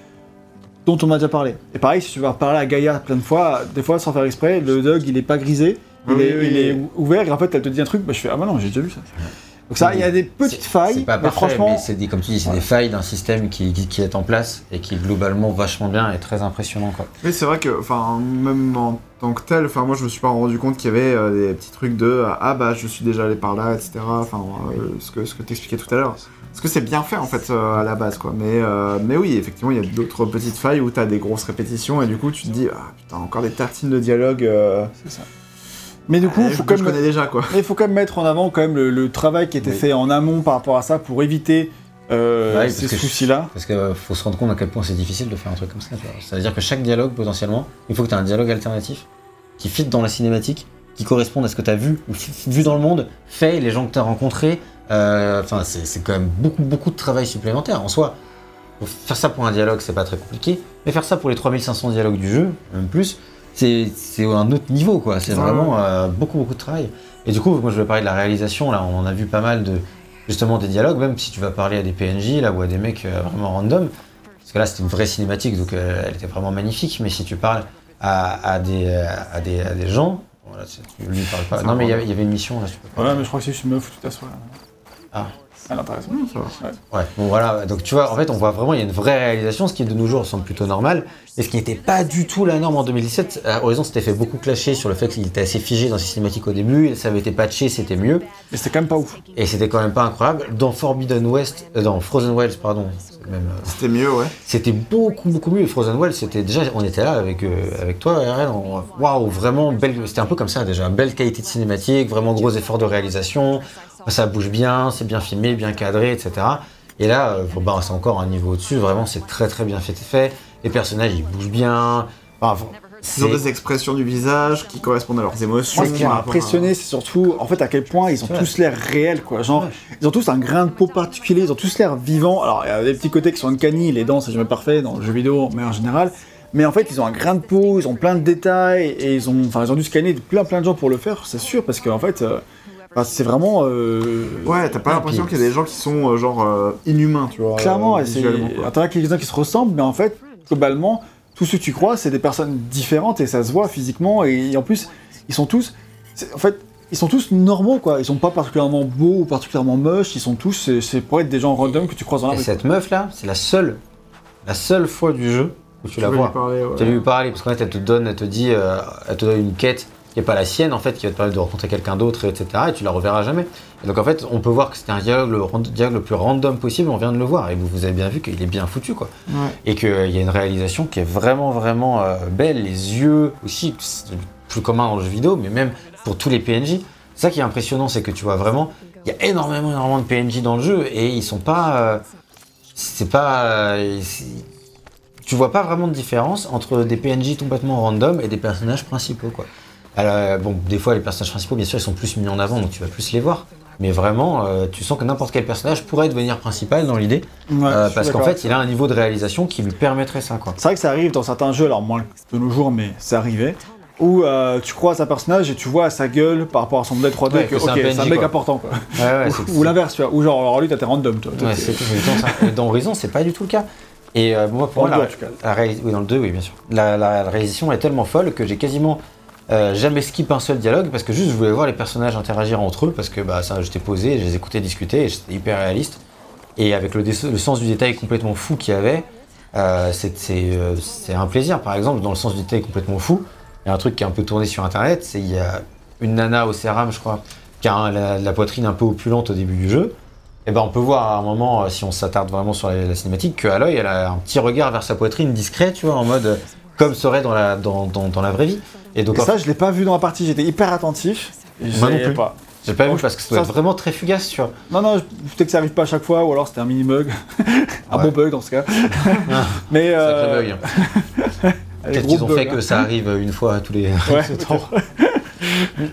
dont on m'a déjà parlé. Et pareil, si tu vas parler à Gaïa plein de fois, des fois sans faire exprès, le dialogue il est pas grisé, il, Oui, est, oui, il oui. est ouvert et en fait elle te dit un truc, bah, je fais ah bah non j'ai déjà vu ça. Donc ça, il y a des petites failles, C'est pas mais parfait, franchement, mais c'est des, comme tu dis, c'est des failles d'un système qui, qui, qui est en place et qui est globalement vachement bien et très impressionnant. Quoi. Oui, c'est vrai que, enfin, même en tant que tel, enfin, moi, je me suis pas rendu compte qu'il y avait euh, des petits trucs de ah bah, je suis déjà allé par là, etc. Enfin, euh, ce que ce que t'expliquais tout à l'heure. Parce que c'est bien fait en fait euh, à la base, quoi. Mais euh, mais oui, effectivement, il y a d'autres petites failles où t'as des grosses répétitions et du coup, tu te dis ah putain, encore des tartines de dialogue. Euh, c'est ça. Mais du coup, euh, faut que quand je même connais déjà, quoi. Mais il faut quand même mettre en avant quand même le, le travail qui Oui. fait en amont par rapport à ça pour éviter euh, Ouais, ces parce que je- soucis-là. Parce qu'il faut se rendre compte à quel point c'est difficile de faire un truc comme ça. tu vois. Ça veut dire que chaque dialogue, potentiellement, il faut que tu aies un dialogue alternatif qui fit dans la cinématique, qui corresponde à ce que tu as vu, ou fi- vu dans le monde, fait, les gens que tu as rencontrés, Enfin, c'est c'est quand même beaucoup, beaucoup de travail supplémentaire. En soi, faire ça pour un dialogue, c'est pas très compliqué. Mais faire ça pour les 3500 dialogues du jeu, même plus, c'est c'est un autre niveau, quoi. C'est vraiment euh, beaucoup, beaucoup de travail. Et du coup, moi, je vais parler de la réalisation. Là, on en a vu pas mal de, justement, des dialogues, même si tu vas parler à des PNJ, là, ou à des mecs euh, vraiment random. Parce que là, c'était une vraie cinématique, donc euh, elle était vraiment magnifique. Mais si tu parles à, à des, euh, à, des, à des gens, voilà, tu lui parles pas. Non, mais il y avait- une mission, là, tu peux pas. Voilà, mais je crois que c'est une meuf où tu t'assois. Ah. Elle. Mmh, ça va. Ouais, bon voilà, donc tu vois, en fait, on voit vraiment, il y a une vraie réalisation, ce qui de nos jours semble plutôt normal, et ce qui n'était pas du tout la norme en 2017. Euh, Horizon s'était fait beaucoup clasher sur le fait qu'il était assez figé dans ses cinématiques au début, ça avait été patché, c'était mieux, Mais c'était quand même pas ouf. et c'était quand même pas incroyable. Dans Forbidden West, euh, dans Frozen Wilds, pardon, euh, C'était mieux, ouais. c'était beaucoup beaucoup mieux. Et Frozen Wilds, c'était déjà, on était là avec, euh, avec toi, waouh, vraiment belle, c'était un peu comme ça déjà, belle qualité de cinématique, vraiment gros effort de réalisation, ça bouge bien, c'est bien filmé, bien cadré, etc. Et là, euh, bon, bah, c'est encore un niveau au-dessus, vraiment, c'est très très bien fait, fait. Les personnages, ils bougent bien. Enfin, Ils ont des expressions du visage qui correspondent à leurs émotions. Moi, ce qui m'a à- impressionné, c'est surtout, en fait, à quel point ils ont tous l'air réels, quoi. Genre, ils ont tous un grain de peau particulier, ils ont tous l'air vivants. Alors, il y a des petits côtés qui sont uncanny, les dents, c'est jamais parfait dans le jeu vidéo, mais en général. Mais en fait, ils ont un grain de peau, ils ont plein de détails, et ils ont, enfin, ils ont dû scanner plein plein de gens pour le faire, c'est sûr, parce qu'en fait, euh, enfin, c'est vraiment. euh, Ouais, t'as pas Et l'impression qu'il y a des gens qui sont euh, genre euh, inhumains, tu vois. Clairement, euh. Alors, T'en as quelques-uns qui se ressemblent, mais en fait, globalement, tous ceux que tu crois, c'est des personnes différentes et ça se voit physiquement. Et, en plus, ils sont tous. En fait, ils sont tous normaux, quoi. Ils sont pas particulièrement beaux ou particulièrement moches. Ils sont tous. C'est pour être des gens random que tu croises dans la Et rue. cette meuf là, c'est la seule, la seule fois du jeu où tu la peux lui vois. parler, ouais. Tu as lui parler parce qu'en fait elle te donne, elle te dit, euh, elle te donne une quête qui n'est pas la sienne en fait, qui va te permettre de rencontrer quelqu'un d'autre, etc. Et tu la reverras jamais. Et donc en fait, on peut voir que c'était un dialogue le, dialogue le plus random possible. On vient de le voir et vous, vous avez bien vu qu'il est bien foutu quoi. Ouais. Et qu'il y a une réalisation qui est vraiment vraiment euh, belle. Les yeux aussi, c'est plus commun dans le jeu vidéo, mais même pour tous les PNJ. C'est ça qui est impressionnant, c'est que tu vois vraiment, il y a énormément énormément de PNJ dans le jeu et ils sont pas, euh, c'est pas, euh, c'est- tu vois pas vraiment de différence entre des PNJ complètement random et des personnages principaux quoi. Alors, bon, des fois les personnages principaux bien sûr ils sont plus mis en avant donc tu vas plus les voir. Mais vraiment, euh, tu sens que n'importe quel personnage pourrait devenir principal dans l'idée, Ouais, euh, parce qu'en fait il a un niveau de réalisation qui lui permettrait ça. C'est vrai que ça arrive dans certains jeux, alors moins de nos jours, mais ça arrivait. Où euh, tu croises un personnage et tu vois à sa gueule par rapport à son modèle 3D Ouais, que, que c'est un un mec quoi. important quoi. Ouais, ouais, Ou- l'inverse, tu vois. Ou genre, alors lui, t'as t'es random, toi. C'est ça. Dans Horizon, c'est pas du tout le cas. Et euh, moi, pour Dans moi, la, la oui, dans le 2, oui, bien sûr. La réalisation est tellement folle que j'ai quasiment euh, jamais skip un seul dialogue parce que juste je voulais voir les personnages interagir entre eux parce que bah, ça, j'étais posé, je les écoutais discuter c'était hyper réaliste. Et avec le, sens du détail complètement fou qu'il y avait, euh, euh, c'est un plaisir. Par exemple, dans le sens du détail complètement fou, il y a un truc qui est un peu tourné sur internet, c'est il y a une nana au céram, je crois, qui a la, poitrine un peu opulente au début du jeu. Et ben on peut voir à un moment, si on s'attarde vraiment sur la, la cinématique, qu'à l'œil, elle a un petit regard vers sa poitrine discret, tu vois, en mode comme serait dans la, dans, dans, dans la vraie vie. Et donc, Et ça, je l'ai pas vu dans la partie, j'étais hyper attentif. Moi non plus. pas. j'ai pas vu parce que ça doit être vraiment très fugace, tu vois. Non, non, je- peut-être que ça arrive pas à chaque fois, ou alors c'était un mini bug. un Ouais. bon bug dans ce cas. Mais. Sacré Euh, bug. allez, Peut-être qu'ils ont bug, fait hein. que ça arrive une fois tous les Ouais. temps.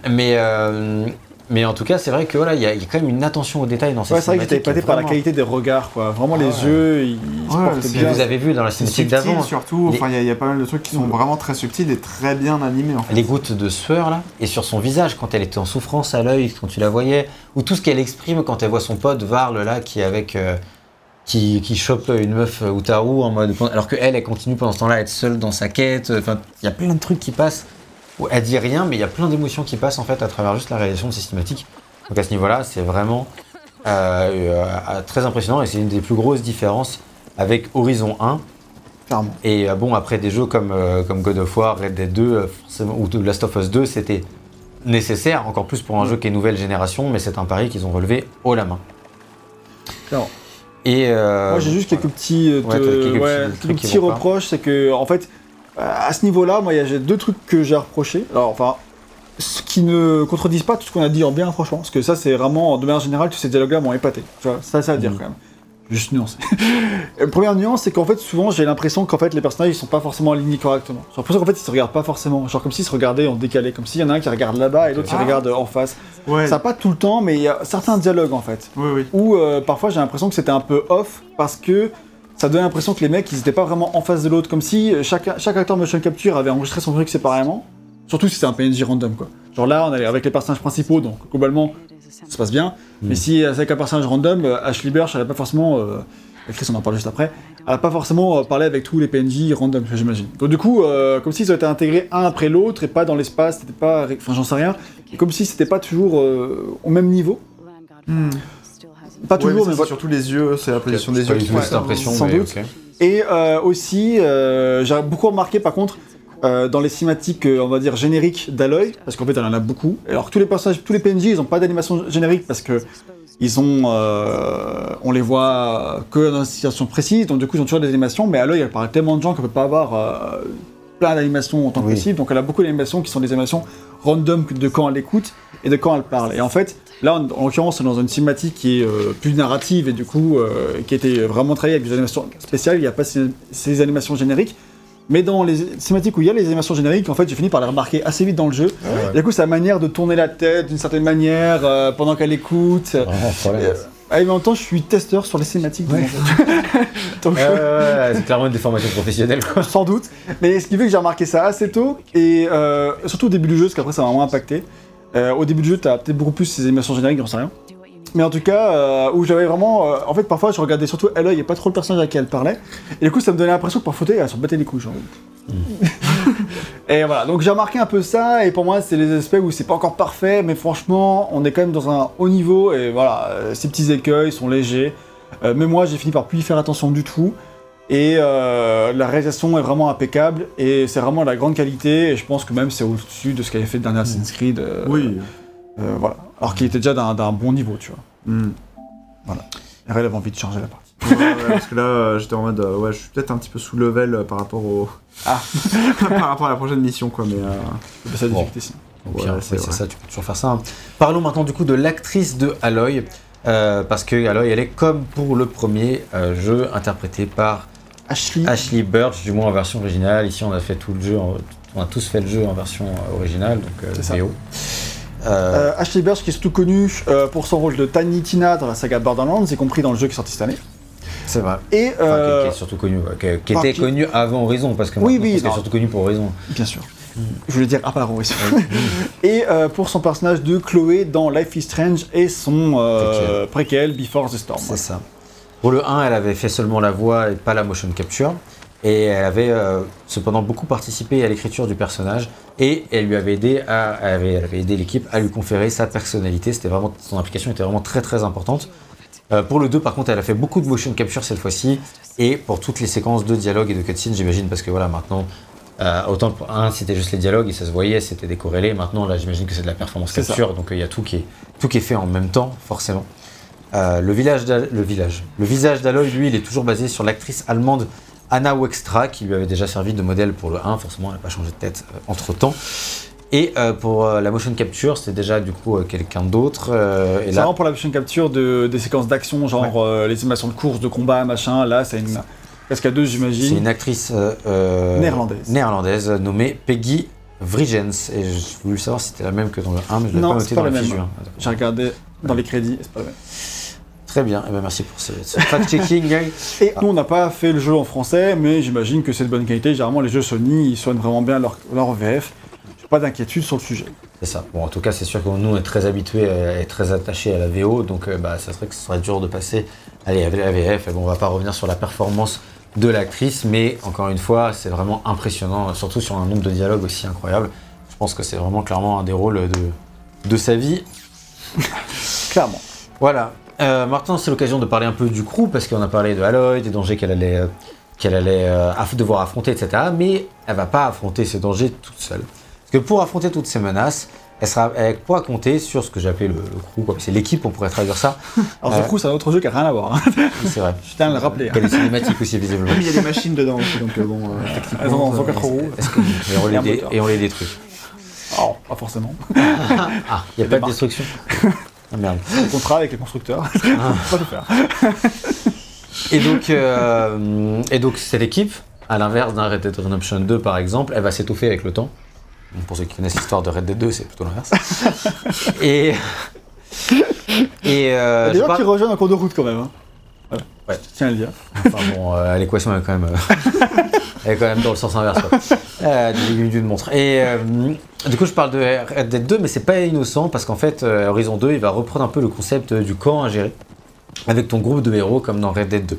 mais, euh, mais en tout cas, c'est vrai que voilà, il y, a il y a quand même une attention au détail dans ces Ouais, c'est vrai que j'étais épaté par la qualité des regards, quoi. Vraiment, les ouais. yeux, ils se Ouais, portent c'est- bien. Vous avez vu dans la cinématique subtil d'avant, surtout, Les- enfin il y, a- il y a pas mal de trucs qui sont vraiment très subtils et très bien animés en fait. les gouttes de sueur là, et sur son visage quand elle était en souffrance à l'œil, quand tu la voyais, ou tout ce qu'elle exprime quand elle voit son pote Varl là qui est avec euh, qui, qui chope une meuf Utaru en mode alors que elle elle continue pendant ce temps-là à être seule dans sa quête. Enfin, il y a plein de trucs qui passent. Où Elle dit rien, mais il y a plein d'émotions qui passent en fait à travers juste la réalisation de ces cinématiques. Donc à ce niveau-là, c'est vraiment euh, euh, très impressionnant et c'est une des plus grosses différences avec Horizon 1 Clairement. et euh, bon, après des jeux comme, comme God of War, Red Dead 2, euh, forcément, ou Last of Us 2, c'était nécessaire, encore plus pour un jeu qui est nouvelle génération, mais c'est un pari qu'ils ont relevé haut la main. Clairement. Et euh, Moi, j'ai juste quelques petits, Ouais, de- t'as quelques ouais, petits quelques petits reproches. C'est que, en fait, à ce niveau-là, moi, il y a j'ai deux trucs que j'ai reprochés. Alors, enfin, ce qui ne contredisent pas tout ce qu'on a dit en bien, franchement. Parce que ça, c'est vraiment, de manière générale, tous ces dialogues-là m'ont épaté. Ça, ça à dire Mhm. quand même. Juste nuance. La première nuance, c'est qu'en fait, souvent, j'ai l'impression qu'en fait, les personnages, ils sont pas forcément alignés correctement. J'ai l'impression qu'en fait, ils se regardent pas forcément. Genre comme s'ils se regardaient en décalé. Comme s'il y en a un qui regarde là-bas et l'autre qui Ah. regarde en face. Ouais. Ça pas tout le temps, mais il y a certains dialogues, en fait. Oui, oui. Où euh, parfois, j'ai l'impression que c'était un peu off parce que ça donnait l'impression que les mecs, ils étaient pas vraiment en face de l'autre. Comme si euh, chaque, chaque acteur motion capture avait enregistré son truc séparément. Surtout si c'est un PNJ random, quoi. Genre là, on est avec les personnages principaux, donc globalement, ça se passe bien. Mais si euh, c'est avec un personnage random, euh, Ashley Burch, elle a pas forcément. Euh, Chris, on en parle juste après. Elle a pas forcément euh, parlé avec tous les PNJ random, j'imagine. Donc du coup, euh, comme s'ils ont été intégrés un après l'autre et pas dans l'espace, c'était pas. Enfin, j'en sais rien. Et comme si c'était pas toujours euh, au même niveau. Hmm. Pas Ouais, toujours, mais mais voilà. surtout les yeux, c'est la position des yeux. qui fait cette impression, sans mais doute. ok. Et euh, aussi, euh, j'ai beaucoup remarqué par contre euh, dans les cinématiques, euh, on va dire génériques d'Aloy, parce qu'en fait elle en a beaucoup. Alors que tous les personnages, tous les PNJ, ils ont pas d'animation générique parce que ils ont, euh, on les voit que dans des situations précises, donc du coup ils ont toujours des animations. Mais Aloy, elle parle à tellement de gens qu'elle peut pas avoir euh, plein d'animations en tant que Oui. possible. Donc elle a beaucoup d'animations qui sont des animations random de quand elle écoute et de quand elle parle. Et en fait, là, en, en l'occurrence, on est dans une cinématique qui est euh, plus narrative et du coup, euh, qui était vraiment travaillée avec des animations spéciales. Il n'y a pas ces, ces animations génériques. Mais dans les cinématiques où il y a les animations génériques, en fait, j'ai fini par les remarquer assez vite dans le jeu. Ouais. Du coup, sa manière de tourner la tête d'une certaine manière euh, pendant qu'elle écoute. Euh, ah, et en même temps, je suis testeur sur les cinématiques. du Ouais. Donc, Ouais, ouais, ouais, c'est clairement une déformation professionnelle, quoi. sans doute. Mais ce qui fait que j'ai remarqué ça assez tôt, et euh, surtout au début du jeu, parce qu'après ça m'a moins impacté. Euh, au début du jeu, t'as peut-être beaucoup plus ces animations génériques, j'en sais rien. Mais en tout cas, euh, où j'avais vraiment. euh, en fait, parfois, je regardais surtout Aloy et pas trop le personnage à qui elle parlait. Et du coup, ça me donnait l'impression que parfois, elle s'en battait les couilles. Genre. et voilà, donc j'ai remarqué un peu ça, et pour moi, c'est les aspects où c'est pas encore parfait, mais franchement, on est quand même dans un haut niveau, et voilà, euh, ces petits écueils sont légers. Mais moi, j'ai fini par plus y faire attention du tout. Et la réalisation est vraiment impeccable et c'est vraiment de la grande qualité. Et je pense que même c'est au-dessus de ce qu'avait fait le dernier Assassin's Creed. Oui. Euh, voilà. Alors qu'il était déjà d'un d'un bon niveau, tu vois. Hmm. Et elle avait envie de changer la partie. Ouais, ouais, parce que là, euh, j'étais en mode, euh, ouais, je suis peut-être un petit peu sous level par rapport au. Ah. par rapport à la prochaine mission, quoi, mais. euh, ça Bon. difficulté, si. Au Ouais, pire, c'est ça, tu peux toujours faire ça. hein. Parlons maintenant du coup de l'actrice de Aloy, euh, parce que Aloy, elle est comme pour le premier euh, jeu interprété par Ashley. Ashley Burch, du moins en version originale. Ici, on a fait tout le jeu, en- on a tous fait le jeu en version originale, donc euh, C'est ça. VO. Euh, Ashley Burch qui est surtout connue euh, pour son rôle de Tiny Tina dans la saga Borderlands, y compris dans le jeu qui est sorti cette année. c'est vrai. Et Enfin, qui- euh, qui, est surtout connu, qui, était qui- connu avant Horizon, parce que Oui, oui, est surtout connu pour Horizon. bien sûr. Je voulais dire à part oui. Et pour son personnage de Chloé dans Life is Strange et son préquel Before the Storm. C'est ça. Pour le 1, elle avait fait seulement la voix et pas la motion capture. Et elle avait euh, cependant beaucoup participé à l'écriture du personnage. Et elle lui avait aidé à, elle avait, elle avait aidé l'équipe à lui conférer sa personnalité. C'était vraiment, son implication était vraiment très très importante. Euh, pour le 2, par contre, elle a fait beaucoup de motion capture cette fois-ci. Et pour toutes les séquences de dialogue et de cutscene, j'imagine, parce que voilà, maintenant, euh, autant pour un, c'était juste les dialogues et ça se voyait, c'était décorrélé. Maintenant, là, j'imagine que c'est de la performance ça. capture. Donc, il y a tout qui, est, tout qui est fait en même temps, forcément. Le, village le village. Le visage d'Aloy, lui, il est toujours basé sur l'actrice allemande Anna Wextra, qui lui avait déjà servi de modèle pour le 1. Forcément, elle n'a pas changé de tête entre temps. Et euh, pour euh, la motion capture, c'était déjà du coup euh, quelqu'un d'autre. euh, C'est là, vraiment pour la motion capture de, des séquences d'action, genre euh, les animations de course, de combat, machin. Là, c'est une cascadeuse, c'est j'imagine. une actrice euh, euh, Néerlandaise. néerlandaise nommée Peggy Vrigens. Et je voulais savoir si c'était la même que dans le 1, mais je l'ai Non, pas c'est noté dans la la même. fiche du 1. D'accord. J'ai regardé dans les crédits, c'est pas le même. Très bien, eh ben, merci pour ce, ce fact-checking. Et nous, on n'a pas fait le jeu en français, mais j'imagine que c'est de bonne qualité. Généralement, les jeux Sony, ils soignent vraiment bien leur, leur VF. Pas d'inquiétude sur le sujet. C'est ça. Bon, en tout cas, c'est sûr que nous, on est très habitués et très attachés à la VO, donc euh, bah, ça serait que ce serait dur de passer allez, à la VF. Et bon, on va pas revenir sur la performance de l'actrice, mais encore une fois, c'est vraiment impressionnant, surtout sur un nombre de dialogues aussi incroyable. Je pense que c'est vraiment clairement un des rôles de, de sa vie. Clairement. Voilà. Euh, maintenant, c'est l'occasion de parler un peu du crew, parce qu'on a parlé de Aloy, des dangers qu'elle allait, euh, qu'elle allait euh, aff- devoir affronter, etc. Mais elle va pas affronter ces dangers toute seule. Parce que pour affronter toutes ces menaces, elle, sera, elle pourra compter sur ce que appelé le, le crew, c'est l'équipe, on pourrait traduire ça. Alors, Euh. du coup, c'est un autre jeu qui a rien à voir. hein. Oui, c'est vrai. Je tiens à le rappeler. hein. Quelle est cinématique aussi, visiblement. Mais il y a des machines dedans aussi, donc euh, bon, euh, techniquement. Elles ont ça- 104 euros. Et, on les et on les détruit. Oh, pas forcément. Ah, il n'y a pas de destruction Ah merde. Contrat avec les constructeurs. Ah. Faut pas faire. Et donc, euh, et donc cette équipe, à l'inverse d'un Red Dead Redemption 2 par exemple, elle va s'étoffer avec le temps. Donc, pour ceux qui connaissent l'histoire de Red Dead 2, c'est plutôt l'inverse. et et euh, Il y a des je gens parle- qui rejoignent en cours de route quand même. Hein. Voilà. Ouais. Je tiens à le dire. Enfin bon, euh, l'équation est quand même, euh, elle est quand même dans le sens inverse. Quoi. Euh, d'une montre. Et euh, du coup, je parle de Red Dead 2, mais c'est pas innocent parce qu'en fait, euh, Horizon 2, il va reprendre un peu le concept euh, du camp à gérer avec ton groupe de héros comme dans Red Dead 2.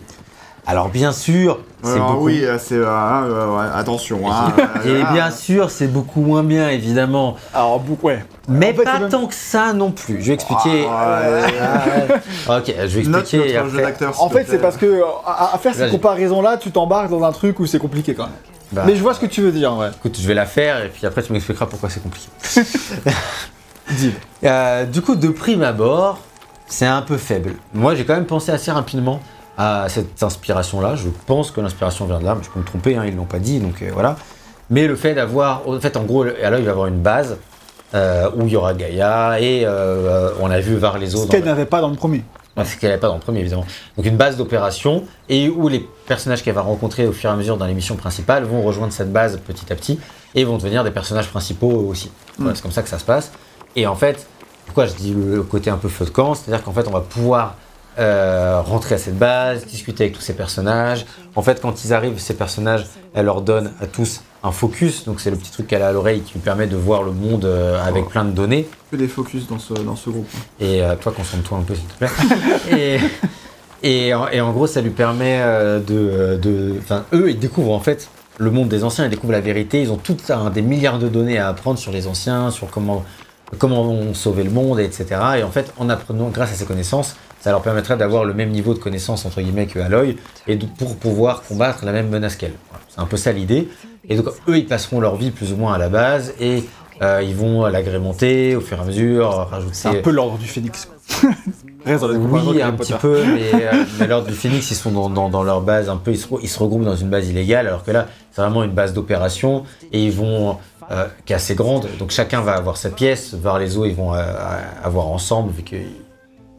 Alors bien sûr, c'est beaucoup. oui, euh, c'est euh, euh, ouais, attention. Hein, euh, Et là, bien sûr, c'est beaucoup moins bien, évidemment. Alors, bou- ouais. Mais En fait, pas même- tant que ça non plus. Je vais expliquer. Ouais. Ouais. ok, je vais expliquer. notre jeu après- En fait, c'est parce que euh, à, à faire cette Vas-y. comparaison-là, tu t'embarques dans un truc où c'est compliqué quand même. Bah, Mais je vois ce que tu veux dire, ouais. Écoute, je vais la faire et puis après tu m'expliqueras pourquoi c'est compliqué. Dis. Euh, du coup, de prime abord, c'est un peu faible. Moi, j'ai quand même pensé assez rapidement à cette inspiration-là. Je pense que l'inspiration vient de là, mais je peux me tromper, hein, ils l'ont pas dit, donc euh, voilà. Mais le fait d'avoir, en fait, en gros, là, il va y avoir une base euh, où il y aura Gaïa et euh, on a vu Var les Ce autres. qu'elle n'avait pas dans le premier. Ouais, ce qu'elle n'avait pas dans le premier, évidemment. Donc une base d'opération, et où les personnages qu'elle va rencontrer au fur et à mesure dans l'émission principale vont rejoindre cette base petit à petit, et vont devenir des personnages principaux aussi. Voilà, c'est comme ça que ça se passe. Et en fait, pourquoi je dis le côté un peu feu de camp C'est-à-dire qu'en fait, on va pouvoir euh, rentrer à cette base, discuter avec tous ces personnages. En fait, quand ils arrivent, ces personnages, elle leur donne à tous un focus, donc c'est le petit truc qu'elle a à l'oreille qui lui permet de voir le monde euh, avec plein de données. Que des focus dans ce, dans ce groupe. Et euh, toi, concentre-toi un peu, s'il te plaît. et, et, en- et en gros, ça lui permet de. de- Enfin, eux, ils découvrent en fait le monde des anciens, ils découvrent la vérité. Ils ont tout un, des milliards de données à apprendre sur les anciens, sur comment, comment on sauver le monde, etc. Et en fait, en apprenant grâce à ces connaissances, ça leur permettrait d'avoir le même niveau de connaissance, entre guillemets, que Aloy, et de, pour pouvoir combattre la même menace qu'elle. Voilà. C'est un peu ça l'idée. Et donc, eux, ils passeront leur vie plus ou moins à la base, et euh, ils vont l'agrémenter au fur et à mesure, rajouter. C'est un peu l'ordre du phénix. Oui, un petit peu, mais, euh, mais l'ordre du Phoenix, ils sont dans, dans- dans leur base un peu, ils se, ils se regroupent dans une base illégale, alors que là, c'est vraiment une base d'opération, et ils vont, euh, qui est assez grande, donc chacun va avoir sa pièce, voir les eaux, ils vont euh, avoir ensemble, vu que,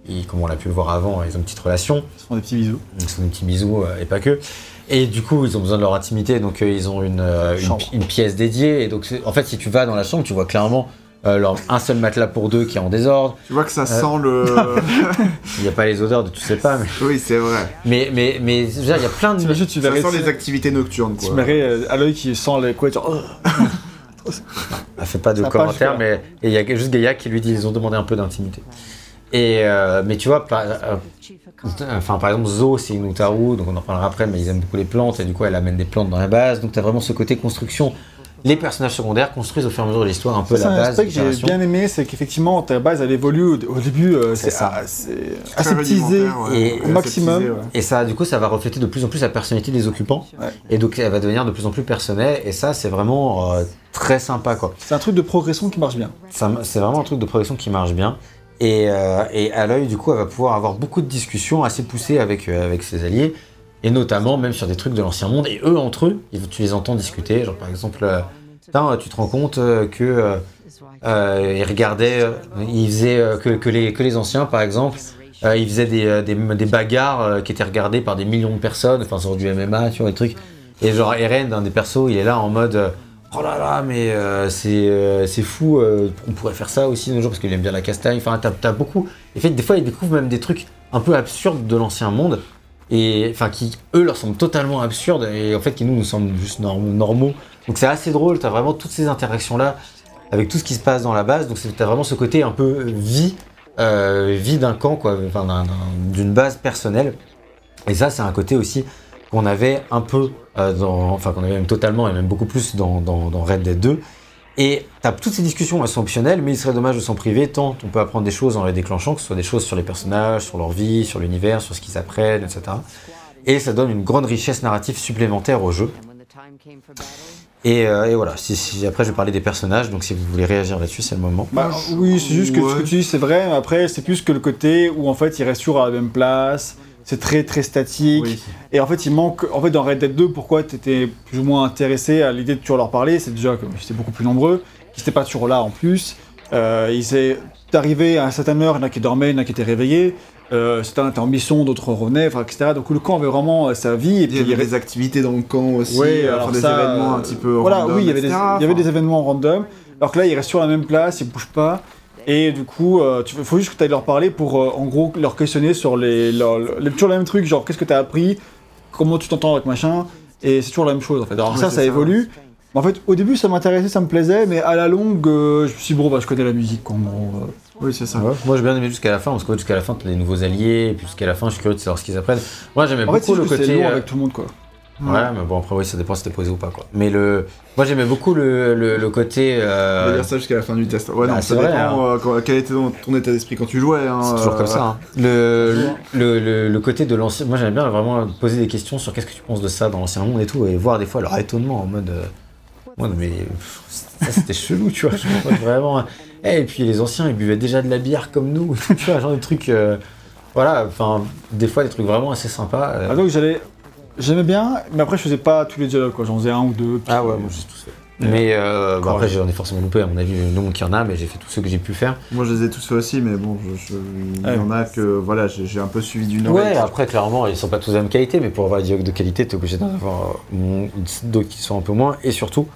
ils- comme on l'a pu le voir avant, ils ont une petite relation, Ils se font des petits bisous. ils sont des petits bisous, euh, et pas que. Et du coup, ils ont besoin de leur intimité, donc euh, ils ont une, euh, une, Chambre. une pièce dédiée, et donc en fait, si tu vas dans la chambre, tu vois clairement euh, leur- un seul matelas pour deux qui est en désordre, Tu vois que ça Euh. sent le. il n'y a pas les odeurs de tu sais pas, mais... oui, c'est vrai. Mais, mais, mais je veux dire, il y a plein de. T'imagines, tu Ça sent les activités nocturnes, Tu quoi. verrais euh, à l'œil qui sent les couettes, genre. Elle fait pas de commentaires, mais il y a juste Gaïa qui lui dit ils ont demandé un peu d'intimité. Et euh, mais tu vois, par, euh, enfin par exemple Zo c'est une Utaru, donc on en parlera après, mais ils aiment beaucoup les plantes et du coup elle amène des plantes dans la base. Donc tu as vraiment ce côté construction. Les personnages secondaires construisent au fur et à mesure de l'histoire un peu C'est la un base. aspect que j'ai bien aimé, c'est qu'effectivement ta base elle évolue au, au début, euh, C'est c'est c'est aseptisé. ouais. Au maximum. aseptisé, ouais. Et ça, du coup, ça va refléter de plus en plus la personnalité des occupants. Ouais. Et donc, elle va devenir de plus en plus personnelle. Et ça, c'est vraiment euh, très sympa, quoi. C'est un truc de progression qui marche bien. C'est vraiment un truc de progression qui marche bien. Et, euh, et à l'œil, du coup, elle va pouvoir avoir beaucoup de discussions assez poussées avec, euh, avec ses alliés. Et notamment, même sur des trucs de l'ancien monde. Et eux, entre eux, tu les entends discuter. Genre, par exemple, euh, tu te rends compte euh, que euh, ils regardaient, ils faisaient que, que les, que les anciens, par exemple, ils faisaient des, des, bagarres qui étaient regardées par des millions de personnes, enfin sur du MMA, tu vois, des trucs. Et genre Eren, un des persos, il est là en mode Oh là là, mais c'est fou, on pourrait faire ça aussi nos jours parce qu'il aime bien la castagne. Enfin, t'as as beaucoup. Et fait, des fois, ils découvrent même des trucs un peu absurdes de l'ancien monde. Et enfin, qui eux leur semblent totalement absurdes et en fait, qui nous nous semblent juste norm- normaux. Donc c'est assez drôle, t'as vraiment toutes ces interactions-là avec tout ce qui se passe dans la base. Donc c'est- t'as vraiment ce côté un peu vie, euh, vie d'un camp, quoi, enfin, d'un- d'un- d'une base personnelle. Et ça, c'est un côté aussi qu'on avait un peu, euh, enfin qu'on avait même totalement et même beaucoup plus dans Red Dead 2. Et t'as toutes ces discussions, elles sont optionnelles, mais il serait dommage de s'en priver tant on peut apprendre des choses en les déclenchant, que ce soit des choses sur les personnages, sur leur vie, sur l'univers, sur ce qu'ils apprennent, etc. Et ça donne une grande richesse narrative supplémentaire au jeu. Et, euh, et voilà, si, si- après je vais parler des personnages, donc si vous voulez réagir là-dessus, c'est le moment. Bah, oui, c'est juste que ce que tu dis, c'est vrai. mais Après, c'est plus que le côté où en fait, il reste toujours à la même place. C'est très très statique. Oui. Et en fait, il manque. En fait, dans Red Dead 2, pourquoi tu étais plus ou moins intéressé à l'idée de toujours leur parler? C'est déjà que j'étais beaucoup plus nombreux, qui n'étaient pas toujours là en plus. Euh, ils étaient arrivés à une certaine heure, il y en a qui dormaient, il y en a qui étaient réveillés. euh, certains étaient en mission, d'autres revenaient, etc. Donc le camp avait vraiment euh, sa vie. Et Il y avait il des activités dans le camp aussi, Ouais, euh, alors enfin, des ça, événements un petit peu Voilà, random, oui, il y avait, des, il y avait des événements random. Alors que là, ils restent sur la même place, ils bougent pas. Et du coup, euh, il faut juste que tu ailles leur parler pour, euh, en gros, leur questionner sur les, toujours le même truc, genre qu'est-ce que tu as appris, comment tu t'entends avec machin. Et c'est toujours la même chose en fait. Alors Ouais, ça, ça ça. évolue. Mais En fait, au début, ça m'intéressait, ça me plaisait, mais à la longue, euh, je me suis dit, bon, bah, je connais la musique, en gros. euh. Oui, c'est ça. Ouais. Moi j'ai bien aimé jusqu'à la fin parce que jusqu'à la fin t'as des nouveaux alliés et puis jusqu'à la fin je suis curieux de savoir ce qu'ils apprennent. Moi j'aimais beaucoup le c'est côté. euh, avec tout le monde, quoi. Ouais, mais bon après oui ça dépend si t'es posé ou pas quoi. Mais le, moi j'aimais beaucoup le, le, le côté. On va euh, dire ça jusqu'à la fin du test. Ouais, bah, non, c'est ça vrai, dépend euh, quand- quel était ton, ton état d'esprit quand tu jouais. Hein, C'est toujours euh, comme ça. hein. Le, le, le, le côté de l'ancien. Moi, j'aime bien vraiment poser des questions sur qu'est-ce que tu penses de ça dans l'ancien monde et tout, et voir des fois leur étonnement en mode. euh, Ouais, non, mais ça c'était chelou, tu vois. je me vois vraiment. hein. Eh, et puis les anciens, ils buvaient déjà de la bière comme nous, tu vois, genre des trucs. euh, voilà, enfin, des fois des trucs vraiment assez sympas. euh. Ah, donc j'allais. J'aimais bien, mais après, je faisais pas tous les dialogues, quoi. J'en faisais un ou deux. puis- Ah ouais, moi j'ai tous fait. Mais euh, bon, après, j'en ai forcément loupé, à mon avis, le nombre qu'il y en a, mais j'ai fait tous ceux que j'ai pu faire. Moi, je les ai tous fait aussi, mais bon, je, je- il y Ouais. en a que voilà, j'ai un peu suivi d'une Ouais, oreille. après, clairement, ils sont pas tous de la même qualité, mais pour avoir des dialogues de qualité, t'es obligé d'en avoir euh, d'autres qui sont un peu moins. Et surtout,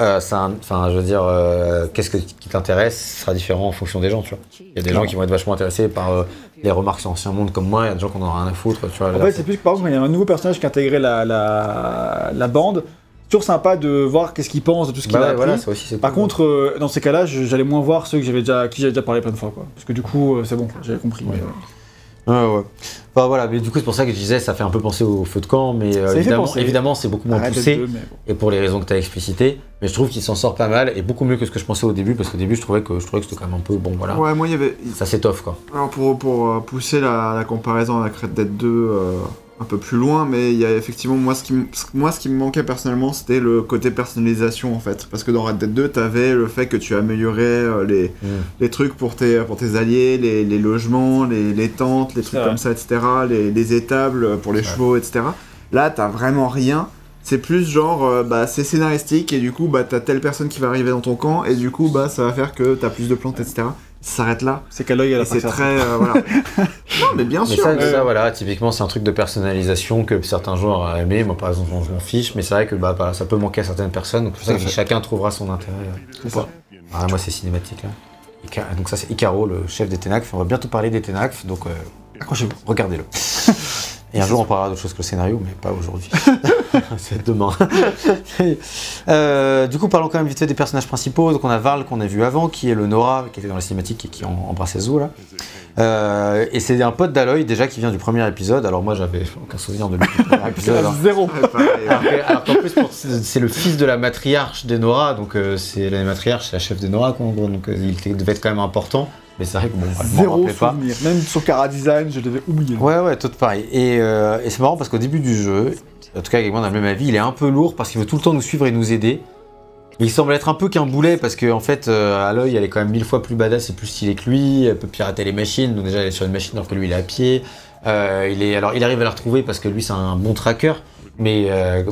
euh, c'est un- enfin, je veux dire, euh, qu'est-ce que- qui t'intéresse sera différent en fonction des gens, tu vois. Il y a des gens qui vont être vachement intéressés par euh, les remarques sur Ancien Monde comme moi, il y a des gens qui en ont rien à foutre, tu vois. En fait, c'est plus que par exemple, il y a un nouveau personnage qui a intégré la, la, la bande, toujours sympa de voir qu'est-ce qu'il pense de tout ce qu'il Bah a ouais, appris. voilà, ça aussi, c'est Par cool. contre, euh, dans ces cas-là, j'allais moins voir ceux que j'avais déjà, qui j'avais déjà parlé plein de fois, quoi. Parce que du coup, c'est bon, j'avais compris. Ouais. mais, Ouais, ouais. Enfin, voilà, mais du coup, c'est pour ça que je disais, ça fait un peu penser au feu de camp, mais euh, évidemment, c'est beaucoup moins arrête poussé. bon. et pour les raisons que tu as explicitées, mais je trouve qu'il s'en sort pas mal et beaucoup mieux que ce que je pensais au début parce qu'au début je trouvais que je trouvais que c'était quand même un peu bon voilà, Ouais, moi, il y avait. ça s'étoffe quoi. Alors, pour, pour euh, pousser la, la comparaison avec Red Dead 2 euh, un peu plus loin, mais il y a effectivement, moi, ce qui, moi, ce qui me manquait personnellement, c'était le côté personnalisation, en fait. Parce que dans Red Dead 2, t'avais le fait que tu améliorais euh, les, Mm. les trucs pour tes, pour tes alliés, les, les logements, les, les tentes, les trucs comme ça, etc., les, les étables pour les Ouais. chevaux, etc. Là, t'as vraiment rien. C'est plus genre, euh, bah, c'est scénaristique, et du coup, bah, t'as telle personne qui va arriver dans ton camp, et du coup, bah, ça va faire que t'as plus de plantes, etc. Ça s'arrête là. C'est qu'à l'œil, à la Et c'est très. euh, voilà. non, mais bien Mais sûr. ça, mais- ça, voilà, typiquement c'est un truc de personnalisation que certains joueurs ont aimé, moi par exemple je m'en fiche, mais c'est vrai que bah, bah, ça peut manquer à certaines personnes, donc c'est pour ça que chacun trouvera son intérêt. euh, ou pas. Ah, moi c'est cinématique là. Ica- Donc ça c'est Icaro, le chef des Ténacf, on va bientôt parler des Ténacf, donc euh, Accrochez-vous. regardez-le. Et un jour on parlera d'autre chose que le scénario, mais pas aujourd'hui. c'est demain. Euh, du coup, parlons quand même vite fait des personnages principaux. Donc on a Varl qu'on a vu avant, qui est le Nora, qui était dans la cinématique et qui embrassait Zo là. Euh, et c'est un pote d'Aloy déjà qui vient du premier épisode. Alors moi j'avais aucun souvenir de lui épisode. alors. Zéro. Alors alors qu'en plus c'est le fils de la matriarche des Nora, donc euh, c'est la matriarche, c'est la chef des Nora quoi, en gros. Donc euh, il devait être quand même important. Mais c'est vrai que bon, je Zéro rappelais pas. souvenir. Même son cara design, je l'avais oublié. Ouais, ouais, tout pareil. Et, euh, et c'est marrant parce qu'au début du jeu, en tout cas avec moi dans le même avis, il est un peu lourd parce qu'il veut tout le temps nous suivre et nous aider. Il semble être un peu qu'un boulet parce qu'en en fait, euh, Aloy, elle est quand même mille fois plus badass et plus stylée que lui. Elle peut pirater les machines, donc déjà elle est sur une machine alors que lui il est à pied. Euh, il est, alors il arrive à la retrouver parce que lui c'est un bon tracker, mais,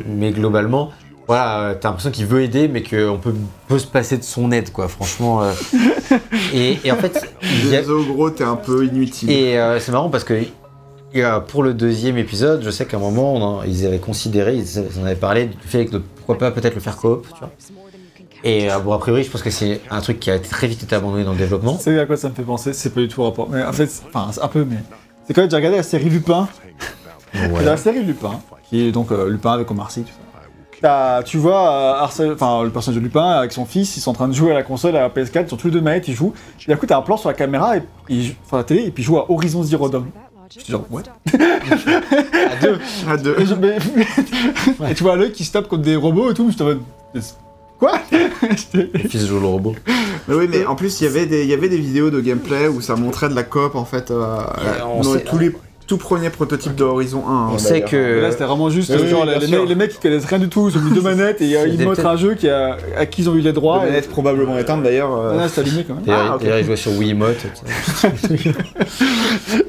mais globalement, voilà, euh, t'as l'impression qu'il veut aider, mais qu'on peut, peut se passer de son aide, quoi, franchement. euh. et, et en fait, il a- gros, t'es un peu inutile. et euh, c'est marrant parce que euh, pour le deuxième épisode, je sais qu'à un moment, on en- ils avaient considéré, ils en avaient parlé du fait de pourquoi pas peut-être le faire coop, tu vois. Et euh, bon, a priori, je pense que c'est un truc qui a très vite été abandonné dans le développement. Savez à quoi ça me fait penser C'est pas du tout rapport. Mais en fait, c'est- enfin, c'est un peu, mais. C'est quand même, j'ai regardé la série Lupin. Ouais. La série Lupin, qui est donc euh, Lupin avec Omar Sy, tout ça. T'as- tu vois euh, Arsène- enfin, le personnage de Lupin avec son fils, ils sont en train de jouer à la console, à la PS4, ils sont tous les deux manettes, ils jouent. Et d'un coup, t'as un plan sur la caméra, et, jouent- enfin la télé, et puis ils jouent à Horizon Zero Dawn. J'étais genre, ouais. À deux. À deux. Et, je- mais- et tu vois l'œil qui se tape contre des robots et tout, j'étais en mode. Quoi? J'étais- Le fils joue le robot. Mais oui, mais en plus, il y avait des, il y avait des vidéos de gameplay où ça montrait de la coop en fait euh, Et on dans sait- tous les tout premiers prototypes de Horizon 1. hein, On sait. Et Là, que. c'était vraiment juste Oui, genre, oui, les, mecs, qui connaissent rien du tout, ils ont mis deux manettes et euh, ils montrent un jeu qui a, à qui ils ont eu les droits. La et... manette probablement éteinte d'ailleurs. euh, Ah, là, c'est allumé quand même. D'ailleurs, Ah, ok. d'ailleurs, il jouait sur Wiimote.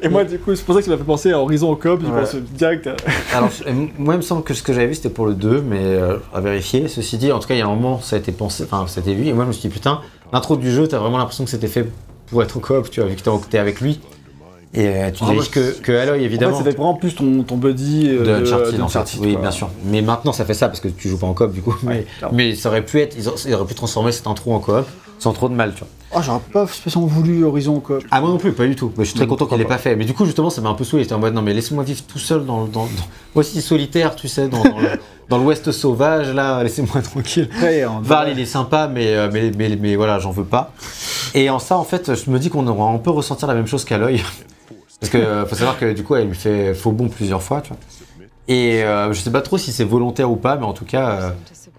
Et moi, du coup, c'est pour ça que ça m'a fait penser à Horizon au coop, je Ouais. pense direct à... Alors, je- moi, il me semble que ce que j'avais vu, c'était pour le 2, mais euh, à vérifier. Ceci dit, en tout cas, il y a un moment, ça a été pensé, enfin, ça a été vu, et moi, je me suis dit, putain, l'intro du jeu, t'as vraiment l'impression que c'était fait pour être en coop, tu vois, vu que t'es avec lui. Et euh, tu Ah, dis ouais, que, que Aloy, En fait, évidemment. c'était vraiment plus ton, ton buddy euh, de Uncharted, de en fait. Oui, quoi. bien sûr. Mais maintenant, ça fait ça parce que tu joues pas en coop, du coup. mais, ça aurait pu être, ils, auraient- ils auraient pu transformer cette intro en coop sans trop de mal, tu vois. Ah, j'aurais pas spécialement voulu Horizon quoi. Ah, moi non plus, pas du tout. Mais je suis très content qu'il l'ait pas fait. Mais du coup, justement, ça m'a un peu saoulé. J'étais en mode, non, mais laissez-moi vivre tout seul dans, dans, dans- moi aussi solitaire, tu sais, dans, dans le- dans l'ouest sauvage, là, laissez-moi tranquille. Varl, il est sympa, mais, euh, mais, mais, mais voilà, j'en veux pas. Et en ça, en fait, je me dis qu'on aura un peu ressentir la même chose qu'à l'œil. Parce que euh, faut savoir que du coup, elle lui fait faux bon plusieurs fois, tu vois. Et euh, je sais pas trop si c'est volontaire ou pas, mais en tout cas,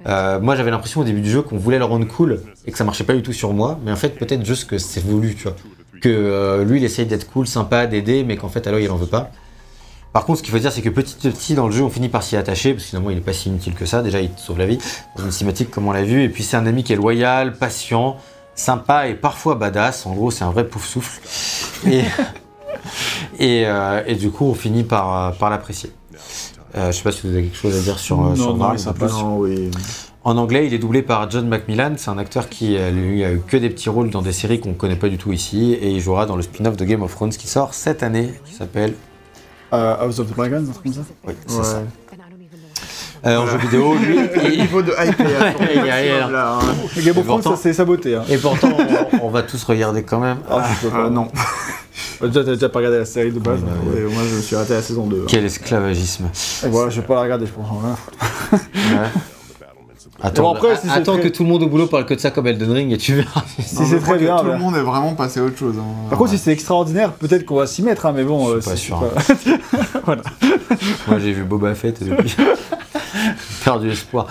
euh, moi j'avais l'impression au début du jeu qu'on voulait le rendre cool et que ça marchait pas du tout sur moi. Mais en fait, peut-être juste que c'est voulu, tu vois. Que lui, il essaye d'être cool, sympa, d'aider, mais qu'en fait, l'œil, il en veut pas. Par contre, ce qu'il faut dire, c'est que petit à petit, dans le jeu, on finit par s'y attacher, parce que finalement, il est pas si inutile que ça. Déjà, il te sauve la vie, dans une cinématique comme on l'a vu. Et puis, c'est un ami qui est loyal, patient, sympa et parfois badass. En gros, c'est un vrai pouf souffle. Et, et, euh, et du coup, on finit par, euh, par l'apprécier. Euh, je sais pas si vous avez quelque chose à dire sur, euh, Non, sur non, oui. En anglais, il est doublé par John Macmillan. C'est un acteur qui euh, lui, a eu que des petits rôles dans des séries qu'on connaît pas du tout ici. Et il jouera dans le spin-off de Game of Thrones qui sort cette année, qui s'appelle. Euh, House of the Dragons, un truc comme ça. Oui, c'est Ouais. ça. Euh, en jeu vidéo, lui. Le il- niveau de hype hein. Game of Thrones, ça c'est saboté. Hein. Et pourtant, on, on va tous regarder quand même. Ah, je peux pas. Euh, non. Déjà, t'as déjà pas regardé la série de base. Oui, hein. bah, Et moi, je me suis arrêté à la saison 2. Quel esclavagisme. Et voilà, je vais pas la regarder, je pense. hein. Attends, Bon, après, si c'est attends très- que tout le monde au boulot parle que de ça comme Elden Ring et tu verras. Si Non, je c'est crois très que bien. Tout le monde est vraiment passé à autre chose. hein. Par contre, si c'est extraordinaire, peut-être qu'on va s'y mettre, hein, mais bon. Je suis euh, pas sûr, pas- voilà. Moi j'ai vu Boba Fett et depuis. perdu espoir.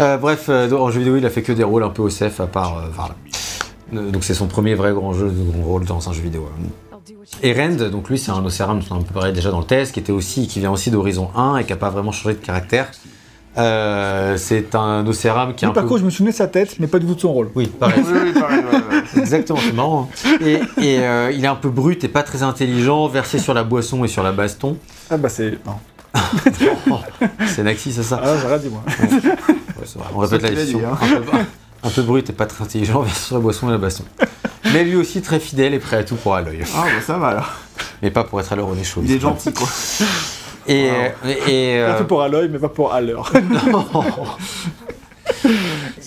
Euh, bref, euh, en jeu vidéo, il a fait que des rôles un peu OCF à part euh. Donc c'est son premier vrai grand jeu, grand rôle dans un jeu vidéo. Et Rend, donc lui c'est un Océram, on en parlait déjà dans le test, qui était aussi, qui vient aussi d'Horizon 1 et qui a pas vraiment changé de caractère. Euh, c'est un Océram qui est Lui, un par peu. contre, je me souvenais de sa tête, mais pas du tout de son rôle. Oui, pareil. Oui, oui, pareil, ouais, ouais. Exactement, c'est marrant. hein. Et, et, euh, il est un peu brut et pas très intelligent, versé sur la boisson et sur la baston. Ah bah c'est. Non. Oh, c'est Naxi, c'est ça Ah, j'ai rien dit moi. Ouais, c'est vrai. On répète la question. hein. Un, peu, brut et pas très intelligent, versé sur la boisson et la baston. Mais lui aussi très fidèle et prêt à tout pour à l'œil. Ah, bah ça va alors. Mais pas pour être à l'heure est chaud. Il est gentil, quoi. Et, et, euh, Un peu pour à l'œil, mais pas pour à l'heure. et,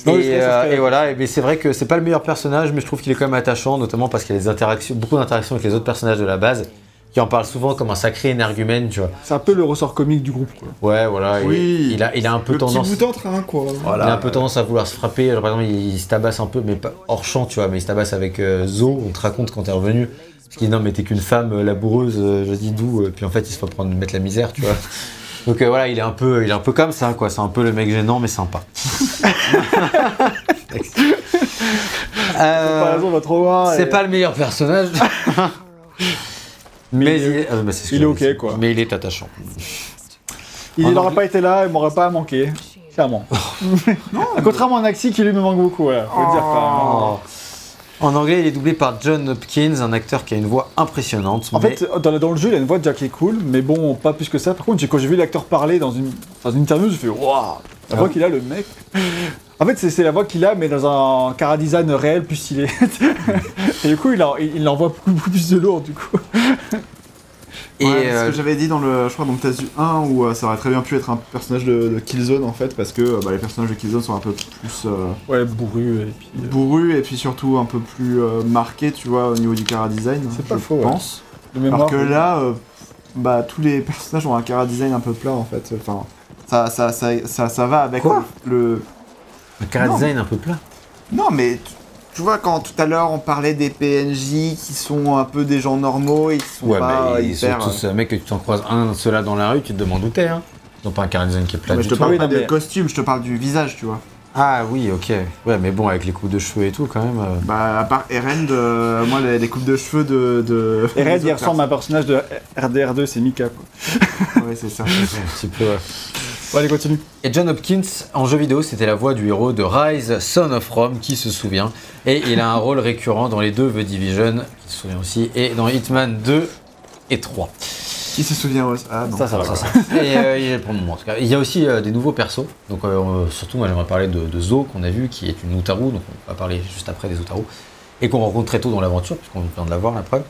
Non, euh, et voilà, et- mais c'est vrai que c'est pas le meilleur personnage, mais je trouve qu'il est quand même attachant, notamment parce qu'il y a des interactions, beaucoup d'interactions avec les autres personnages de la base, qui en parlent souvent comme un sacré énergumène, tu vois. C'est un peu le ressort comique du groupe. Quoi. Ouais, voilà. Oui. Il a, il a un peu Le tendance. petit bout quoi. Il a un peu tendance à vouloir se frapper. Genre, par exemple, il, se tabasse un peu, mais pas hors champ, tu vois. Mais il se tabasse avec euh, Zo. On te raconte quand t'es revenu. Parce qu'il dit non, mais t'es qu'une femme euh, laboureuse. euh, je dis d'où. euh, Puis en fait, il se fait prendre mettre la misère, tu vois. Donc euh, voilà, il est un peu, il est un peu comme ça, quoi. C'est un peu le mec gênant, mais sympa. Euh, Par exemple, va trop loin. c'est et- pas le meilleur personnage. mais il est, ah, bah, c'est ce que il est j'allais ok, quoi. Mais il est attachant. Il n'aurait pas été là, il m'aurait pas manqué. Clairement. Contrairement à Naxi qui lui me manque beaucoup, voilà, faut le dire quand même. Oh. En anglais, il est doublé par John Hopkins, un acteur qui a une voix impressionnante. En mais- fait, dans, dans le jeu, il a une voix déjà qui est cool, mais bon, pas plus que ça. Par contre, quand j'ai vu l'acteur parler dans une, dans une interview, j'ai fait waouh, la voix qu'il a, le mec. En fait, c'est la voix qu'il a, mais dans un cara design réel plus stylé. Et du coup, il, en- il, il envoie beaucoup, beaucoup plus de lourd, du coup. et Ouais, c'est euh, ce que j'avais dit dans le, je crois, dans le test du 1 où euh, ça aurait très bien pu être un personnage de, de Killzone en fait, parce que euh, bah, les personnages de Killzone sont un peu plus euh, Ouais, bourru, et puis. euh, bourrus et puis surtout un peu plus euh, marqués, tu vois, au niveau du cara design. C'est pas je faux, ouais. pense. mémoire. Alors que là, euh, bah, tous les personnages ont un cara design un peu plat en fait. Enfin, ça, ça, ça, ça, ça va avec Quoi le. Un Non. design un peu plat. Non, mais tu, vois, quand tout à l'heure on parlait des PNJ qui sont un peu des gens normaux et qui sont Ouais, pas mais ils sont hyper. tous, euh, mec, que tu t'en croises un, ceux-là dans la rue, tu te demandes où t'es, hein. Ils pas un cara design qui est plat Mais du je te tout. parle Oui, pas des mais- costumes, je te parle du visage, tu vois. Ah oui, ok. Ouais, mais bon, avec les coupes de cheveux et tout, quand même. euh, Bah, à part Eren, de... moi, les, les coupes de cheveux de. de... Des il ressemble à un personnage de RDR2, c'est Mika, quoi. Ouais, c'est ça. un petit peu, ouais. Allez, continue. Et John Hopkins, en jeu vidéo, c'était la voix du héros de Rise, Son of Rome, qui se souvient. Et il a un rôle récurrent dans les deux The Division, qui se souvient aussi, et dans Hitman 2 et 3. Qui se souvient aussi Ah non. Ça, ça va. Ça, ça. Et euh, il est pour le moment en tout cas. Il y a aussi euh, des nouveaux persos. Donc euh, surtout moi j'aimerais parler de, de Zo qu'on a vu qui est une Utaru, donc on va parler juste après des Utaru. Et qu'on rencontre très tôt dans l'aventure, puisqu'on vient de la voir la preuve.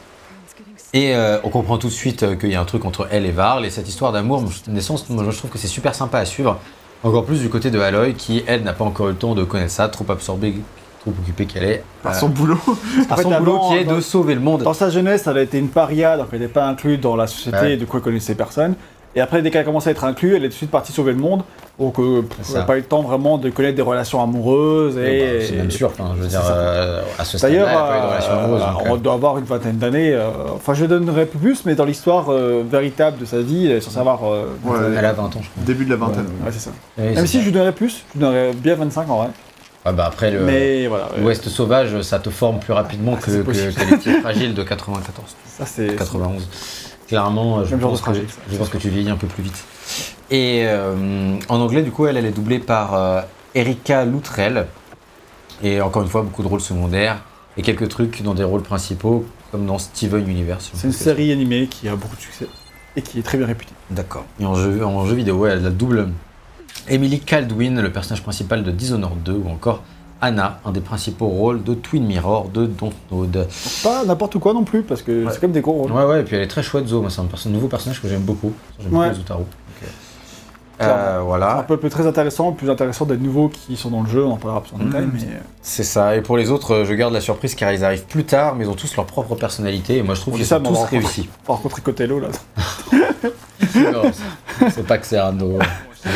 Et euh, on comprend tout de suite euh, qu'il y a un truc entre elle et Varl, et cette histoire d'amour, naissance, moi je trouve que c'est super sympa à suivre. Encore plus du côté de Aloy, qui elle n'a pas encore eu le temps de connaître ça, trop absorbée, trop occupée qu'elle est. Par euh, son boulot. par fait, son avant, boulot qui est dans- de sauver le monde. Dans sa jeunesse, elle a été une paria, donc elle n'était pas incluse dans la société, Ouais. et coup elle connaissait personne. Et après, dès qu'elle a commencé à être inclue, elle est tout de suite partie sauver le monde. Donc euh, pff, elle n'a pas eu le temps vraiment de connaître des relations amoureuses. Et, ben, c'est même sûr, enfin, je veux dire, euh, à ce stade-là, D'ailleurs, elle a pas eu de euh, euh, on euh, doit avoir une vingtaine d'années. euh, enfin, je donnerai plus, mais dans l'histoire euh, véritable de sa vie, elle est censée avoir. euh, Ouais. Elle a 20 ans, je crois. Début de la ouais, vingtaine. ouais, c'est ça. Oui, Même si ça. je lui donnerais plus, je lui donnerais bien 25 en vrai. Ah bah après, le mais voilà. ouais. l'Ouest sauvage, ça te forme plus rapidement Ah, que, que, que les petits fragiles de 94, Ça, c'est. 91. Clairement, je pense, que, ça. je pense que tu vieillis un peu plus vite. Et euh, en anglais, du coup, elle, elle est doublée par euh, Erika Loutrell. Et encore une fois, beaucoup de rôles secondaires et quelques trucs dans des rôles principaux, comme dans Steven Universe. C'est une série animée qui a beaucoup de succès et qui est très bien réputée. D'accord. Et en jeu, en jeu vidéo, elle double Emily Caldwin, le personnage principal de Dishonored 2, ou encore Anna, un des principaux rôles de Twin Mirror de Dontnod. Pas n'importe quoi non plus, parce que Ouais. c'est comme des gros rôles. Ouais, ouais, et puis elle est très chouette, Zo. C'est un perso- nouveau personnage que j'aime beaucoup. J'aime Ouais. beaucoup Utaru. Donc, euh, euh, Un voilà, peu très intéressant, plus intéressant des nouveaux qui sont dans le jeu, on en parlera plus en détail, Mhm. mais euh, c'est ça. Et pour les autres, euh, je garde la surprise car ils arrivent plus tard, mais ils ont tous leur propre personnalité. Et moi, je trouve qu'ils sont tous réussis. on va rencontrer Cotello là. Non, c'est- pas que c'est un de nos,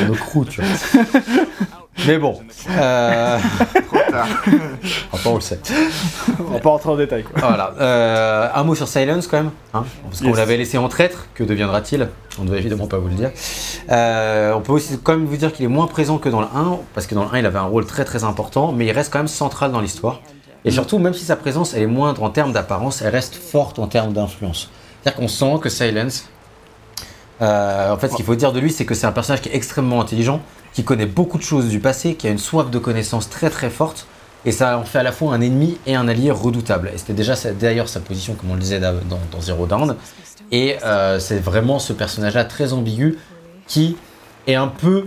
nos crews, tu vois. Mais bon, euh, Trop tard. enfin, on le sait. on va pas rentrer en détail quoi. Voilà. Euh, un mot sur Silence quand même, hein, parce qu'on Yes. l'avait laissé en traître. Que deviendra-t-il? On ne va évidemment pas vous le dire. Euh, on peut aussi quand même vous dire qu'il est moins présent que dans le 1, parce que dans le 1 il avait un rôle très très important, mais il reste quand même central dans l'histoire. Et surtout, même si sa présence elle est moindre en termes d'apparence, elle reste forte en termes d'influence. C'est-à-dire qu'on sent que Silence, euh, en fait, ce qu'il faut dire de lui, c'est que c'est un personnage qui est extrêmement intelligent, qui connaît beaucoup de choses du passé, qui a une soif de connaissances très très forte, et ça en fait à la fois un ennemi et un allié redoutable. Et c'était déjà d'ailleurs sa position, comme on le disait dans, dans Zero Dawn. Et euh, c'est vraiment ce personnage-là très ambigu qui est un peu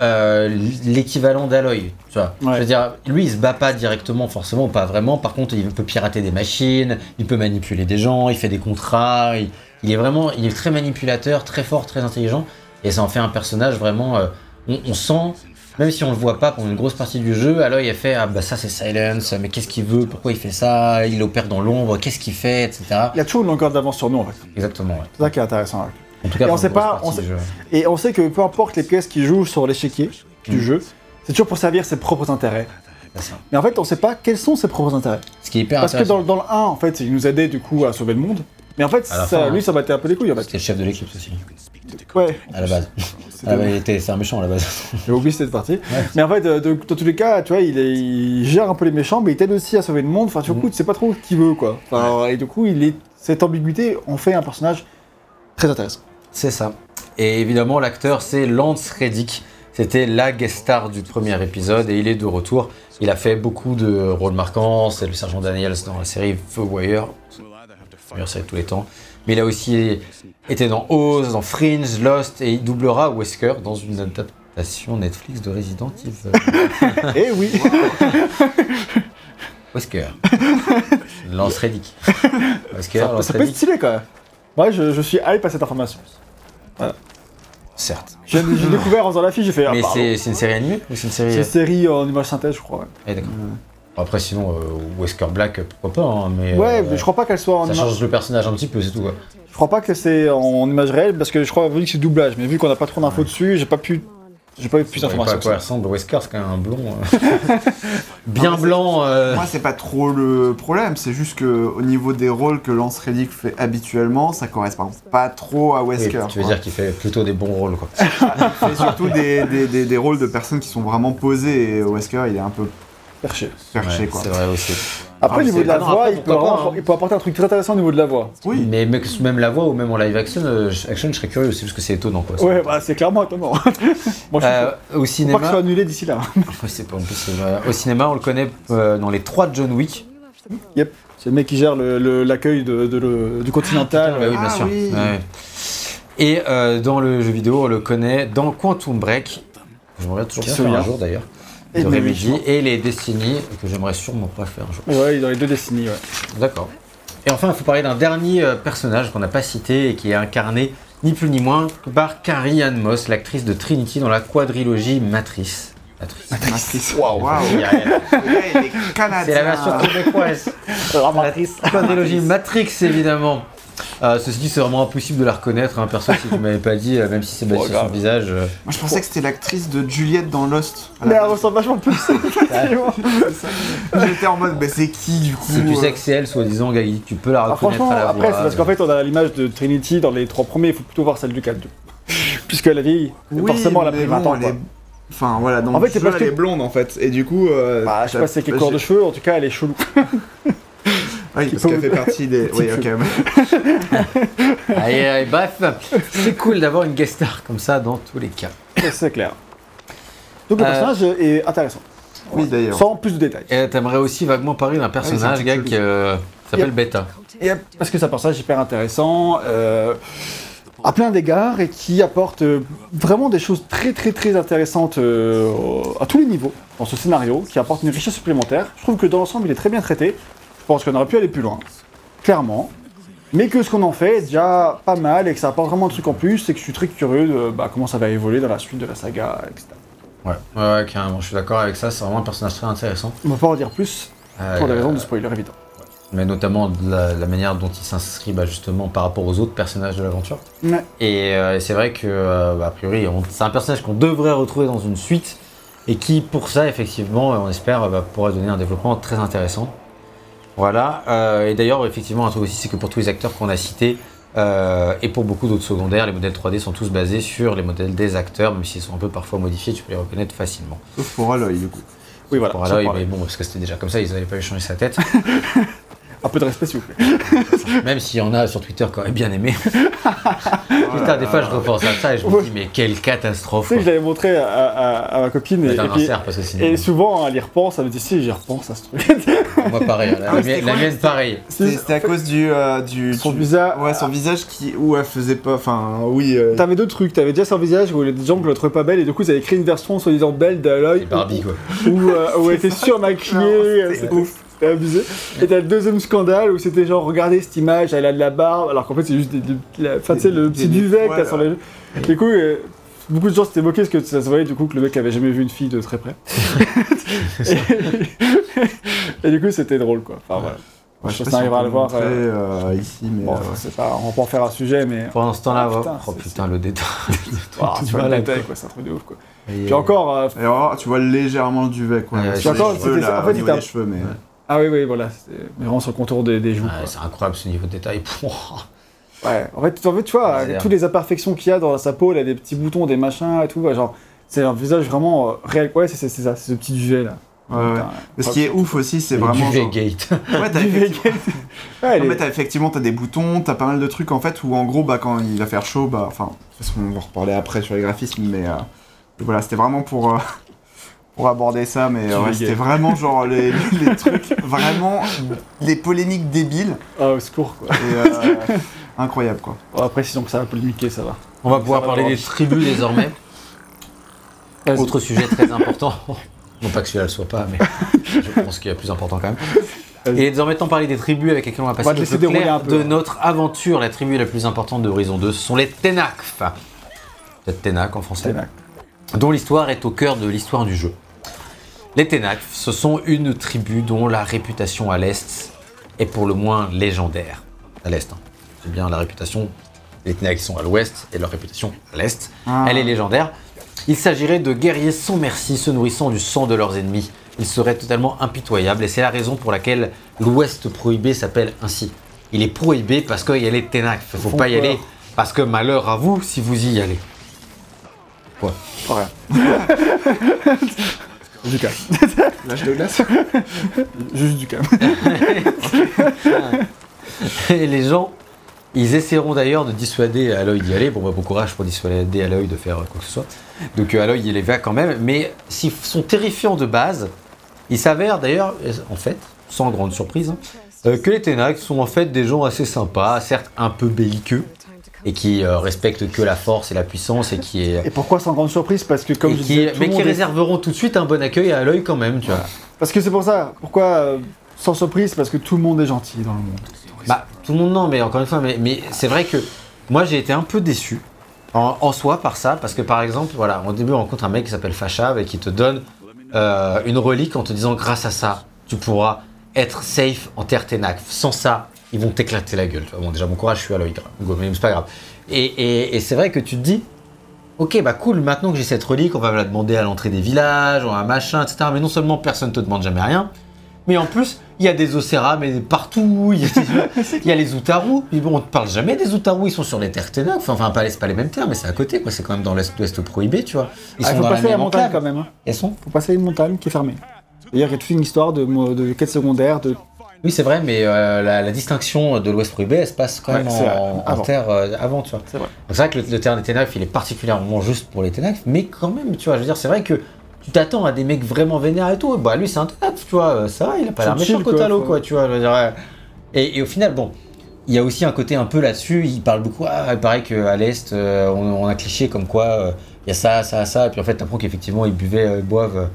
euh, l'équivalent d'Aloy. Tu vois, Ouais. je veux dire, lui il se bat pas directement, forcément, pas vraiment. Par contre, il peut pirater des machines, il peut manipuler des gens, il fait des contrats. Il, il est vraiment, il est très manipulateur, très fort, très intelligent. Et ça en fait un personnage vraiment. euh, on, on sent, même si on le voit pas pendant une grosse partie du jeu, Aloy elle fait ah bah ça c'est Silence, mais qu'est-ce qu'il veut, pourquoi il fait ça, il opère dans l'ombre, qu'est-ce qu'il fait, etc. Il y a toujours une longueur d'avance sur nous en fait. Exactement. Ouais. C'est ça qui est intéressant. En tout cas, Et on sait pas- on sait-. Et on sait que peu importe les pièces qui jouent sur l'échiquier du Mm. jeu, c'est toujours pour servir ses propres intérêts. Mais en fait, on sait pas quels sont ses propres intérêts. Ce qui est hyper Parce que intéressant. dans, dans le 1, en fait, il nous aidait du coup à sauver le monde. Mais en fait, ça- fin, lui, ça battait un peu les couilles en fait. C'était le chef de l'équipe aussi, Ouais, à la base. Ah bah, c'est un méchant à la base. j'ai oublié cette partie. Mais en fait, euh, de- dans tous les cas, tu vois, il, est- il gère un peu les méchants, mais il t'aide aussi à sauver le monde. Enfin, du Mhm. coup, tu sais pas trop ce qu'il veut, quoi. Enfin, Et du coup, il est... cette ambiguïté en fait un personnage très intéressant. C'est ça. Et évidemment, l'acteur, c'est Lance Reddick. C'était la guest star du premier épisode et il est de retour. Il a fait beaucoup de rôles marquants. C'est le sergent Daniels dans la série The Wire, meilleure série de tous les temps. Mais il a aussi été dans Oz, dans Fringe, Lost et il doublera Wesker dans une adaptation Netflix de Resident Evil. Eh oui Wesker. Lance Reddick. Wesker, Ça, Lance ça peut être stylé quand même. Moi, je, je suis hype à cette information. Certes. J'ai découvert en faisant l'affiche, j'ai fait. Ah, Mais c'est une série animée ou c'est une série. C'est une série en image synthèse, je crois. ouais. Ah, d'accord. Après, sinon, euh, Wesker Black, pourquoi pas, hein, mais. Ouais, euh, mais je crois pas qu'elle soit en Ça image. change le personnage un petit peu, c'est tout quoi. Je crois pas que c'est en image réelle parce que je crois que c'est doublage. Mais vu qu'on a pas trop d'infos dessus, j'ai pas pu. J'ai pas eu plus Je sais pas à d'informations. quoi ressemble Wesker, c'est quand même un blond. euh, Bien blanc. euh, Moi, c'est pas trop le problème, c'est juste que au niveau des rôles que Lance Reddick fait habituellement, ça correspond pas trop à oui, Wesker. tu veux quoi. dire qu'il fait plutôt des bons rôles quoi. Il fait surtout des, des, des, des rôles de personnes qui sont vraiment posées et Wesker, il est un peu Perché. perché Ouais, quoi. C'est vrai aussi. Après, Ah, au niveau de la ah voix, il, peut hein. il peut apporter un truc très intéressant au niveau de la voix. Oui, Mais même la voix ou même en live action, euh, action je serais curieux aussi parce que c'est étonnant quoi. Ouais, bah c'est clairement étonnant. Je Euh, au pas cinéma, que ce soit annulé d'ici là. Ouais, c'est pas en plus, c'est vrai. au cinéma, on le connaît euh, dans les trois John Wick. Yep. C'est le mec qui gère le- le- l'accueil de, de le- du continental. Bah oui, bien Ah sûr. oui. Ouais. Et euh, dans le jeu vidéo, on le connaît dans Quantum Break. J'aimerais toujours bien un jour d'ailleurs. Et de Remedy et les Destiny que j'aimerais sûrement pas faire un jour. Ouais, dans les deux Destiny, ouais. D'accord. Et enfin, il faut parler d'un dernier euh, personnage qu'on n'a pas cité et qui est incarné ni plus ni moins que par Carrie Ann Moss, l'actrice de Trinity dans la quadrilogie Matrice. Matrice. Matrice. Waouh. C'est la version québécoise. La quadrilogie Matrix, évidemment. Euh, ceci dit, c'est vraiment impossible de la reconnaître. Hein. Perso, si tu m'avais pas dit, euh, même si c'est basé Oh, sur son visage. euh, Moi, je pensais que c'était l'actrice de Juliette dans Lost. à la Mais elle base. ressemble vachement plus. effectivement. J'étais en mode, mais c'est qui du coup si tu sais que c'est elle, soi-disant, Gaï, tu peux la Ah, reconnaître franchement, à la après, c'est parce qu'en fait, on a l'image de Trinity dans les trois premiers, il faut plutôt voir celle du 4. Puisqu'elle a vieilli. Oui, Forcément, elle a mais pris 20 bon, ans. elle quoi. est- Enfin voilà, dans En fait, c'est elle que- est blonde en fait, et du coup. euh, Bah, je sais pas c'est quelle couleur de cheveux, en tout cas, elle est chelou. Oui, parce qu'elle fait partie des. Oui, ok. Allez, allez, bref, c'est cool d'avoir une guest star comme ça dans tous les cas. C'est clair. Donc, le Euh, personnage est intéressant. Oui, d'ailleurs. Sans plus de détails. Et t'aimerais aussi vaguement parler d'un personnage, gars, qui euh, s'appelle Yep. Beta. Et parce que c'est un personnage hyper intéressant, euh, à plein d'égards, et qui apporte euh, vraiment des choses très très très intéressantes euh, à tous les niveaux dans ce scénario, qui apporte une richesse supplémentaire. Je trouve que dans l'ensemble, il est très bien traité. Je pense qu'on aurait pu aller plus loin, clairement. Mais que ce qu'on en fait est déjà pas mal et que ça apporte vraiment un truc en plus, et que je suis très curieux de bah, comment ça va évoluer dans la suite de la saga, etc. Ouais, ouais, ouais, carrément, je suis d'accord avec ça, c'est vraiment un personnage très intéressant. On va pas en dire plus, pour des Euh, raisons de spoiler évident. mais notamment de la, la manière dont il s'inscrit bah, justement par rapport aux autres personnages de l'aventure. Ouais. Et euh, c'est vrai que, euh, bah, a priori, c'est un personnage qu'on devrait retrouver dans une suite et qui, pour ça, effectivement, on espère, euh, bah, pourra donner un développement très intéressant. Voilà. Euh, et d'ailleurs, effectivement, un truc aussi, c'est que pour tous les acteurs qu'on a cités euh, et pour beaucoup d'autres secondaires, les modèles 3D sont tous basés sur les modèles des acteurs, même s'ils sont un peu parfois modifiés, tu peux les reconnaître facilement. Sauf pour Aloy, du coup. Oui, voilà. Pour Aloy, mais bon, parce que c'était déjà comme ça, ils n'avaient pas eu changer sa tête. Un peu de respect, s'il vous plaît. Même s'il y en a sur Twitter qui auraient bien aimé. Putain, des fois je repense à ça et je me dis, mais quelle catastrophe. Tu sais, je l'avais montré à, à- à ma copine, et, et puis- parce que sinon. Et souvent, elle y repense, elle me dit si, j'y repense à ce truc. Moi pareil, la, Ah, la mienne, la quoi mienne, pareil. C'était à cause du. euh, du Son du- visage. Ouais, son visage qui. où elle faisait pas. Enfin, oui. euh, T'avais deux trucs, t'avais déjà son visage où les gens ne le trouvaient pas belle et du coup ils avaient créé une version soi-disant belle d'Aloy C'est Barbie quoi. où, euh, où elle était surmaquillée, c'était c'était ouf. C'était abusé. Et t'as le deuxième scandale où c'était genre regardez cette image, elle a de la barbe alors qu'en fait c'est juste des, des- la- tu le petit duvet que t'as sur les Du coup, euh, beaucoup de gens s'étaient moqués parce que ça se voyait du coup que le mec avait jamais vu une fille de très près. et, et du coup c'était drôle quoi. Enfin voilà. Ouais, je sais pas si on on peut le voir. montrer, euh, ici, mais. Bon, euh, pas, on pas en faire un sujet, mais. Pendant ce temps-là, Ah, putain, oh putain, le détail. Tu vois le détail, quoi. c'est un truc de ouf, quoi. Et- Puis encore, euh, Et alors, tu vois légèrement le duvet, quoi. Ouais, c'est les encore, en fait, cheveux, mais. Ah oui, oui, voilà, c'est mais vraiment sur le contour des, des joues. Ouais, c'est incroyable ce niveau de détail. Ouais, en fait, en fait, tu vois, avec c'est toutes les imperfections qu'il y a dans sa peau, il a des petits boutons, des machins et tout, ouais, genre, c'est un visage vraiment euh, réel. Ouais, c'est ça, c'est ce petit duvet là. Ouais, ouais. Putain, ce qui est ouf aussi, c'est vraiment. duvet genre- gate. Ouais, t'as Duvet effectivement... Ouais, est- t'as effectivement t'as des boutons, t'as pas mal de trucs en fait où en gros bah quand il va faire chaud bah enfin de toute façon on va reparler après sur les graphismes mais euh, voilà c'était vraiment pour euh, pour aborder ça mais euh, ouais, c'était vraiment genre les, les trucs vraiment les polémiques débiles Ah, au secours, quoi. et euh, incroyable quoi. Bon, après, sinon que ça va polémiquer, ça va. On va pouvoir va parler des tribus désormais. Autre sujet très important. Non pas que celui-là le soit pas, mais je pense qu'il y a plus important quand même. Et désormais, tant parler des tribus avec lesquelles on va passer va le clair un peu, de hein. notre aventure. La tribu la plus importante de Horizon 2, ce sont les Tenakf. Peut-être Tenak en français. Tenak. dont l'histoire est au cœur de l'histoire du jeu. Les Tenakf, ce sont une tribu dont la réputation à l'Est est pour le moins légendaire. À l'Est, hein. c'est bien la réputation. Les Tenakf sont à l'Ouest et leur réputation à l'Est, Ah. elle est légendaire. Il s'agirait de guerriers sans merci se nourrissant du sang de leurs ennemis. Ils seraient totalement impitoyables et c'est la raison pour laquelle l'Ouest prohibé s'appelle ainsi. Il est prohibé parce qu'il y a les Tenakf. Il faut font pas y aller parce que malheur à vous si vous y allez. Ouais. du calme. L'âge de glace. Juste du calme. Et les gens, ils essaieront d'ailleurs de dissuader Aloy d'y aller. Bon, bah, bon courage pour dissuader Aloy de faire quoi que ce soit. Donc euh, Aloy, il les va quand même. Mais s'ils sont terrifiants de base, il s'avère d'ailleurs, en fait, sans grande surprise, hein, euh, que les Tenak sont en fait des gens assez sympas, certes un peu belliqueux, et qui euh, respectent que la force et la puissance, et qui est... Et pourquoi sans grande surprise? Parce que comme je qui- disais, tout mais qui est- réserveront tout de suite un bon accueil à Aloy quand même, tu vois. Parce que c'est pour ça. Pourquoi euh, sans surprise? Parce que tout le monde est gentil dans le monde. Bah, tout le monde non, mais encore une fois, mais, mais c'est vrai que moi j'ai été un peu déçu en, en soi par ça, parce que par exemple, voilà, au début on rencontre un mec qui s'appelle Fachav et qui te donne euh, une relique en te disant grâce à ça, tu pourras être safe en terre Ténac. Sans ça, ils vont t'éclater la gueule. tu vois. Bon, déjà, mon courage, je suis à l'œil, grave. mais c'est pas grave. Et, et- et c'est vrai que tu te dis, ok, bah cool, maintenant que j'ai cette relique, on va me la demander à l'entrée des villages, ou un machin, etc. Mais non seulement personne te demande jamais rien, mais en plus, il y a des Océras, mais partout, il y a, il y a les Outarous. Mais bon, on ne parle jamais des Outarous, ils sont sur les terres Ténac. Enfin, enfin pas, les- pas les mêmes terres, mais c'est à côté, quoi. C'est quand même dans l'est-ouest prohibé, tu vois. Ils Ah, il faut dans passer la même montagne quand même. hein. Elles sont faut passer une montagne qui est fermée. D'ailleurs, il y a toute une histoire de, mo- de quête secondaire, de Oui, c'est vrai, mais euh, la, la distinction de l'Ouest prohibé, elle se passe quand même en, terre euh, avant, tu vois. C'est vrai. Donc c'est vrai que le, le terrain des Ténacres, il est particulièrement juste pour les Ténacres, mais quand même, tu vois, je veux dire, c'est vrai que tu t'attends à des mecs vraiment vénères et tout. Bah, lui, c'est un Ténacre, tu vois, euh, ça va, il a pas l'air méchant chill, Kotalo, quoi, quoi, tu vois, je veux dire. Et, et au final, bon. Il y a aussi un côté un peu là-dessus, il parle beaucoup, ah, il paraît qu'à l'Est, euh, on, on a cliché comme quoi euh, il y a ça, ça, ça, et puis en fait, t'apprends qu'effectivement, ils buvaient, euh, ils boivent,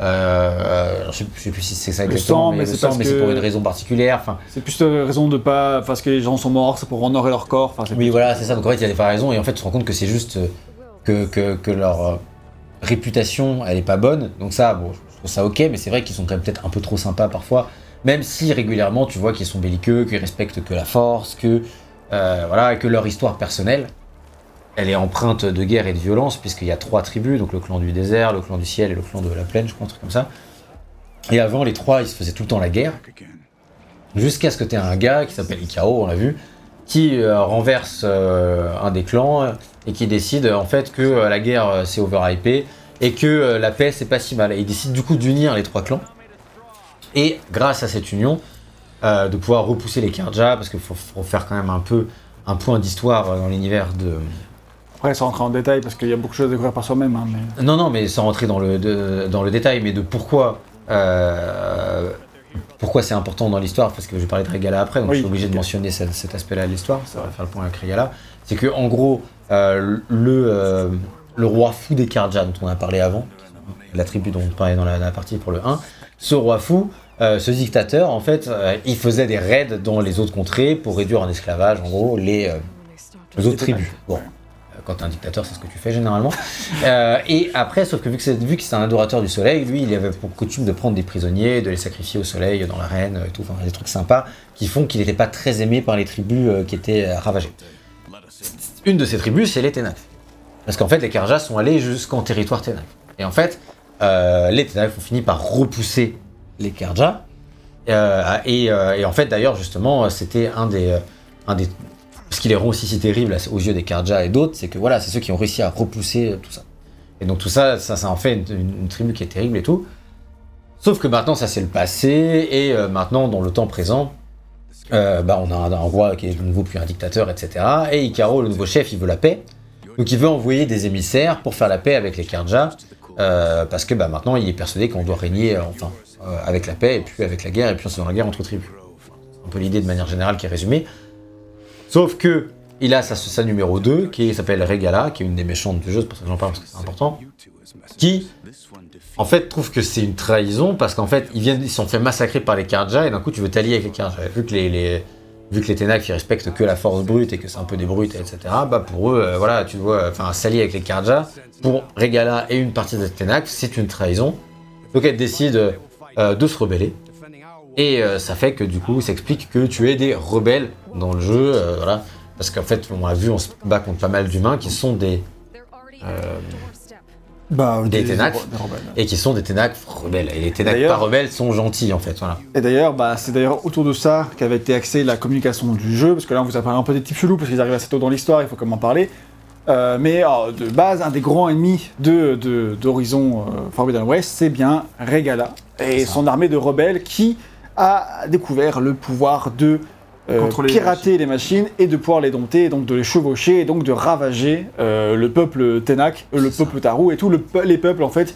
euh, euh, je, je sais plus si c'est ça Le sang, mais, c'est mais pour une raison particulière, enfin, C'est plus de raison de pas. Parce que les gens sont morts, c'est pour honorer leur corps. Enfin, Oui, voilà, c'est ça. Donc en fait, il y a des raisons et en fait, tu te rends compte que c'est juste euh, que, que, que leur euh, réputation, elle est pas bonne. Donc ça, bon, je trouve ça ok, mais c'est vrai qu'ils sont quand même peut-être un peu trop sympas parfois. Même si régulièrement, tu vois qu'ils sont belliqueux, qu'ils respectent que la force, que euh, voilà, que leur histoire personnelle, elle est empreinte de guerre et de violence puisqu'il y a trois tribus, donc le clan du désert, le clan du ciel et le clan de la plaine, je crois, un truc comme ça. Et avant, les trois, ils se faisaient tout le temps la guerre. Jusqu'à ce que tu aies un gars qui s'appelle Ikao, on l'a vu, qui euh, renverse euh, un des clans et qui décide en fait que euh, la guerre c'est overhypé et que la paix c'est pas si mal. Et il décide du coup d'unir les trois clans. Et grâce à cette union, de pouvoir repousser les Karja, parce qu'il faut, faire quand même un peu un point d'histoire dans l'univers de. Après, sans rentrer en détail, parce qu'il y a beaucoup de choses à découvrir par soi-même. hein, mais... Non, non, mais sans rentrer dans le, de- dans le détail, mais de pourquoi. euh, pourquoi c'est important dans l'histoire, parce que je vais parler de Regala après, donc Oui. je suis obligé de mentionner cet, cet aspect-là de l'histoire, ça va faire le point avec Regala. C'est que en gros, euh, le, euh, le roi fou des Karja, dont on a parlé avant, la tribu dont on parlait dans la, la partie pour le 1, ce roi fou, euh, ce dictateur, en fait, euh, il faisait des raids dans les autres contrées pour réduire en esclavage, en gros, les, euh, les autres tribus. Bon, euh, quand t'es un dictateur, c'est ce que tu fais généralement. Euh, et après, sauf que vu que c'est un adorateur du soleil, lui, il avait pour coutume de prendre des prisonniers, de les sacrifier au soleil dans l'arène et tout, des trucs sympas qui font qu'il n'était pas très aimé par les tribus euh, qui étaient euh, ravagées. Une de ces tribus, c'est les Ténac. Parce qu'en fait, les Karjas sont allés jusqu'en territoire Ténac. Et en fait, euh, les Ténac ont fini par repousser les Karjas. Euh, et, euh, en fait, d'ailleurs, justement, c'était euh, un des ce qui les rend aussi si terribles aux yeux des Karja et d'autres, c'est que voilà, c'est ceux qui ont réussi à repousser euh, tout ça. Et donc tout ça, ça, en fait une, tribu qui est terrible et tout. Sauf que maintenant, ça c'est le passé, et euh, maintenant, dans le temps présent, euh, bah, on a un, roi qui est de nouveau plus un dictateur, etc. Et Ikaro, le nouveau chef, il veut la paix. Donc il veut envoyer des émissaires pour faire la paix avec les Karja, parce que bah, maintenant, il est persuadé qu'on doit régner enfin, avec la paix, et puis avec la guerre, et puis on se dans la guerre entre tribus. C'est un peu l'idée de manière générale qui est résumée. Sauf que il a sa, sa numéro 2 qui s'appelle Regala, qui est une des méchantes du jeu, c'est pour ça que j'en parle parce que c'est important, qui en fait trouve que c'est une trahison parce qu'en fait ils sont fait massacrer par les Karja et d'un coup tu veux t'allier avec les Karja. Vu que les, les- vu que les Ténac ils respectent que la force brute et que c'est un peu des brutes etc. Bah pour eux euh, voilà tu vois enfin s'allier avec les Karja pour Regala et une partie des Ténac c'est une trahison. Donc elle décide euh, de se rebeller. Et euh, ça fait que du coup, ça explique que tu es des rebelles dans le jeu, euh, voilà. Parce qu'en fait, on l'a vu, on se bat contre pas mal d'humains qui sont des euh, Bah, Des des rebelles. et qui sont des Ténac rebelles. Et les Ténac D'ailleurs- pas rebelles sont gentils en fait, voilà. Et d'ailleurs, bah, c'est d'ailleurs autour de ça qu'avait été axée la communication du jeu, parce que là on vous a parlé un peu des types chelous, parce qu'ils arrivent assez tôt dans l'histoire, il faut comment en parler. Euh, mais alors, de base, un des grands ennemis de, de- d'Horizon euh, Forbidden West, c'est bien Regala et son armée de rebelles qui a découvert le pouvoir de pirater les machines et de pouvoir les dompter, et donc de les chevaucher et donc de ravager euh, le peuple Tenak, euh, le peuple Taru et tous le les peuples en fait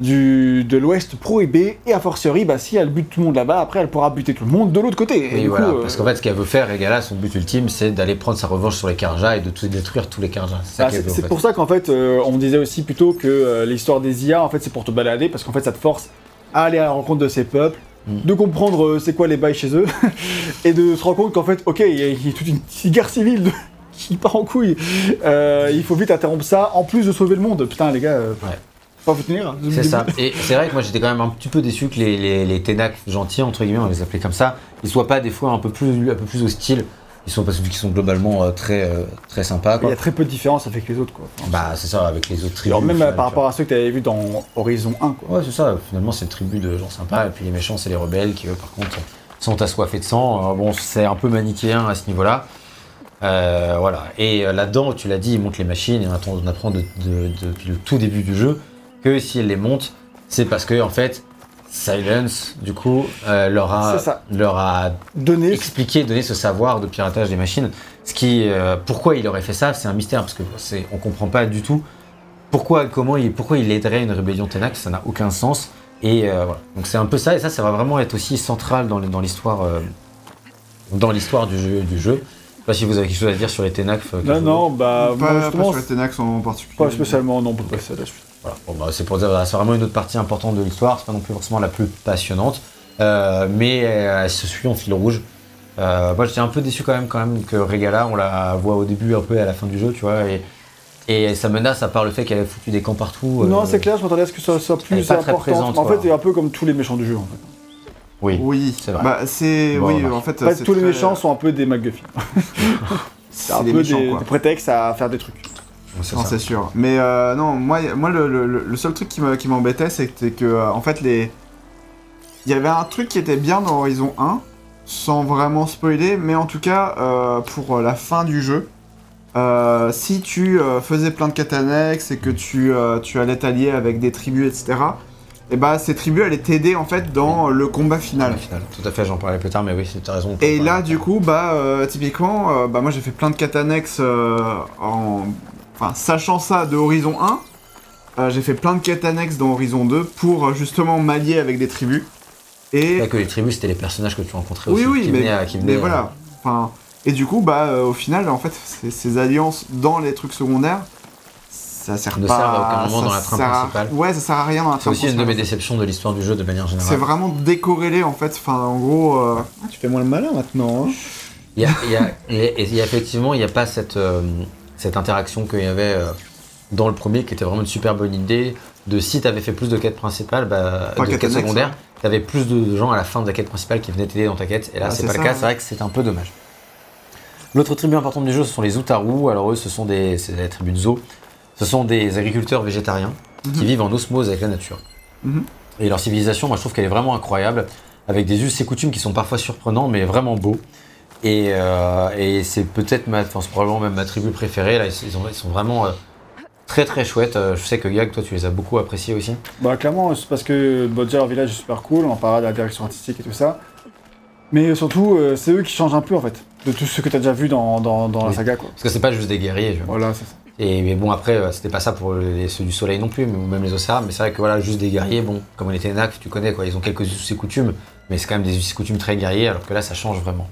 du, de l'Ouest prohibé, et a fortiori, bah, si elle bute tout le monde là-bas, après elle pourra buter tout le monde de l'autre côté. Et voilà, coup, euh, parce qu'en fait, ce qu'elle veut faire, Regala, son but ultime, c'est d'aller prendre sa revanche sur les Karja et de tout détruire tous les Karja. C'est bah, en fait. pour ça qu'en fait, euh, on disait aussi plutôt que euh, l'histoire des IA, en fait, c'est pour te balader, parce qu'en fait, ça te force à aller à la rencontre de ces peuples. De comprendre euh, c'est quoi les bails chez eux, et de se rendre compte qu'en fait, ok, il y, a- il y a toute une petite guerre civile de- qui part en couille. Euh, il faut vite interrompre ça, en plus de sauver le monde. Putain, les gars, euh, Ouais. pas vous tenir. C'est ça. Et c'est vrai que moi j'étais quand même un petit peu déçu que les, les, les Ténac gentils, entre guillemets, on les appelait comme ça, ils soient pas des fois un peu plus, un peu plus hostiles. Ils sont parce qu'ils sont globalement euh, très, euh, très sympas. Il y a très peu de différence avec les autres, quoi. Bah c'est ça avec les autres tribus. alors même euh, final, par rapport à ceux que tu avais vus dans Horizon 1, quoi. Ouais c'est ça. Finalement c'est une tribu de gens sympas et puis les méchants c'est les rebelles qui eux par contre sont assoiffés de sang. Bon c'est un peu manichéen à ce niveau-là. Euh, voilà. Et là-dedans, tu l'as dit, ils montent les machines et on apprend, on apprend de- de- depuis le tout début du jeu que si elles les montent, c'est parce que en fait, Silence, du coup, euh, leur, a, C'est ça. leur a Donner, expliqué, donné ce savoir de piratage des machines. Ce qui, euh, pourquoi il aurait fait ça, c'est un mystère parce que c'est, on comprend pas du tout pourquoi, comment il, pourquoi il aiderait une rébellion Tenac, ça n'a aucun sens. Et euh, voilà. Donc c'est un peu ça, et ça, ça va vraiment être aussi central dans, l'histoire, euh, dans l'histoire du jeu, du jeu. Je sais pas si vous avez quelque chose à dire sur les Tenac. euh, non, non, bah, pas, moi, pas justement, sur les Tenax en particulier. pas spécialement, non, on peut passer à la suite. Voilà. Bon, bah, c'est pour dire, voilà, c'est vraiment une autre partie importante de l'histoire. C'est pas non plus forcément la plus passionnante, euh, mais euh, elle se suit en fil rouge. Euh, moi, j'étais un peu déçu quand même, quand même que Regala, on la voit au début, un peu et à la fin du jeu, tu vois, et, et ça menace à part le fait qu'elle a foutu des camps partout. Non, euh, c'est clair, je m'attendais à ce que ça soit plus pas très important. présente, en quoi. fait, c'est un peu comme tous les méchants du jeu, en fait. Oui. Oui, C'est vrai. Bah, c'est. Bon, oui, remarque. en fait. En fait, c'est tous les méchants sont un peu des McGuffin. C'est un peu méchants, des, quoi. des prétextes à faire des trucs. C'est Non, c'est sûr. Mais euh, non, moi, moi le, le- le- le seul truc qui me- qui m'embêtait, c'était que, euh, en fait, les. Il y avait un truc qui était bien dans Horizon 1, sans vraiment spoiler, mais en tout cas, euh, pour la fin du jeu, si tu faisais plein de quêtes annexes et que tu, tu allais t'allier avec des tribus, etc., et bah, ces tribus allaient t'aider en fait dans le combat final. Final. Tout à fait, j'en parlais plus tard, mais oui, tu as raison. Et là, du coup, bah, euh, typiquement, euh, bah, moi j'ai fait plein de quêtes annexes euh, en. Enfin, sachant ça de Horizon 1, euh, j'ai fait plein de quêtes annexes dans Horizon 2 pour euh, justement m'allier avec des tribus. Et. Que les tribus, c'était les personnages que tu rencontrais Oui, aussi. oui, qui mais, venaient à- qui mais venaient, voilà. Enfin, et du coup, bah, euh, au final, en fait, ces, ces alliances dans les trucs secondaires, ça sert Ne pas. à aucun moment ça dans la trame à- principale. Ouais, ça sert à rien dans la C'est trame aussi une de mes principale. déceptions de l'histoire du jeu de manière générale. C'est vraiment décorrélé en fait. Enfin, en gros. euh, ah, tu fais moins le malin maintenant. Hein. Il y a, il y a- et- et il y a effectivement, il n'y a pas cette, euh, cette interaction qu'il y avait euh, dans le premier, qui était vraiment une super bonne idée. De si tu avais fait plus de quêtes principales, bah, de quêtes secondaires, ouais. tu avais plus de gens à la fin de la quête principale qui venaient t'aider dans ta quête. Et là, Ah, c'est pas ça, le cas. ouais. C'est vrai que c'est un peu dommage. L'autre tribu importante du jeu, ce sont les Utaru. Alors eux, ce sont des, c'est la tribu de Zo. Ce sont des agriculteurs végétariens qui Mhm. vivent en osmose avec la nature. Mhm. Et leur civilisation, moi, je trouve qu'elle est vraiment incroyable, avec des us et coutumes qui sont parfois surprenants, mais vraiment beaux. Et, euh, et c'est peut-être ma, enfin, probablement même ma tribu préférée. Là, ils, ils ont- ils sont vraiment euh, très très chouettes. Euh, Je sais que Gag, toi, tu les as beaucoup appréciés aussi. Bah clairement, c'est parce que déjà leur village est super cool, on parlera de la direction artistique et tout ça. Mais surtout, euh, c'est eux qui changent un peu en fait, de tout ce que t'as déjà vu dans, dans, dans la saga quoi. Parce que c'est pas juste des guerriers. je- Voilà, c'est ça. Et mais bon, après, c'était pas ça pour les, ceux du soleil non plus, même les océans. Mais c'est vrai que voilà, juste des guerriers, bon, comme on était NAC, tu connais quoi, ils ont quelques us et coutumes, mais c'est quand même des us et coutumes très guerriers, alors que là, ça change vraiment.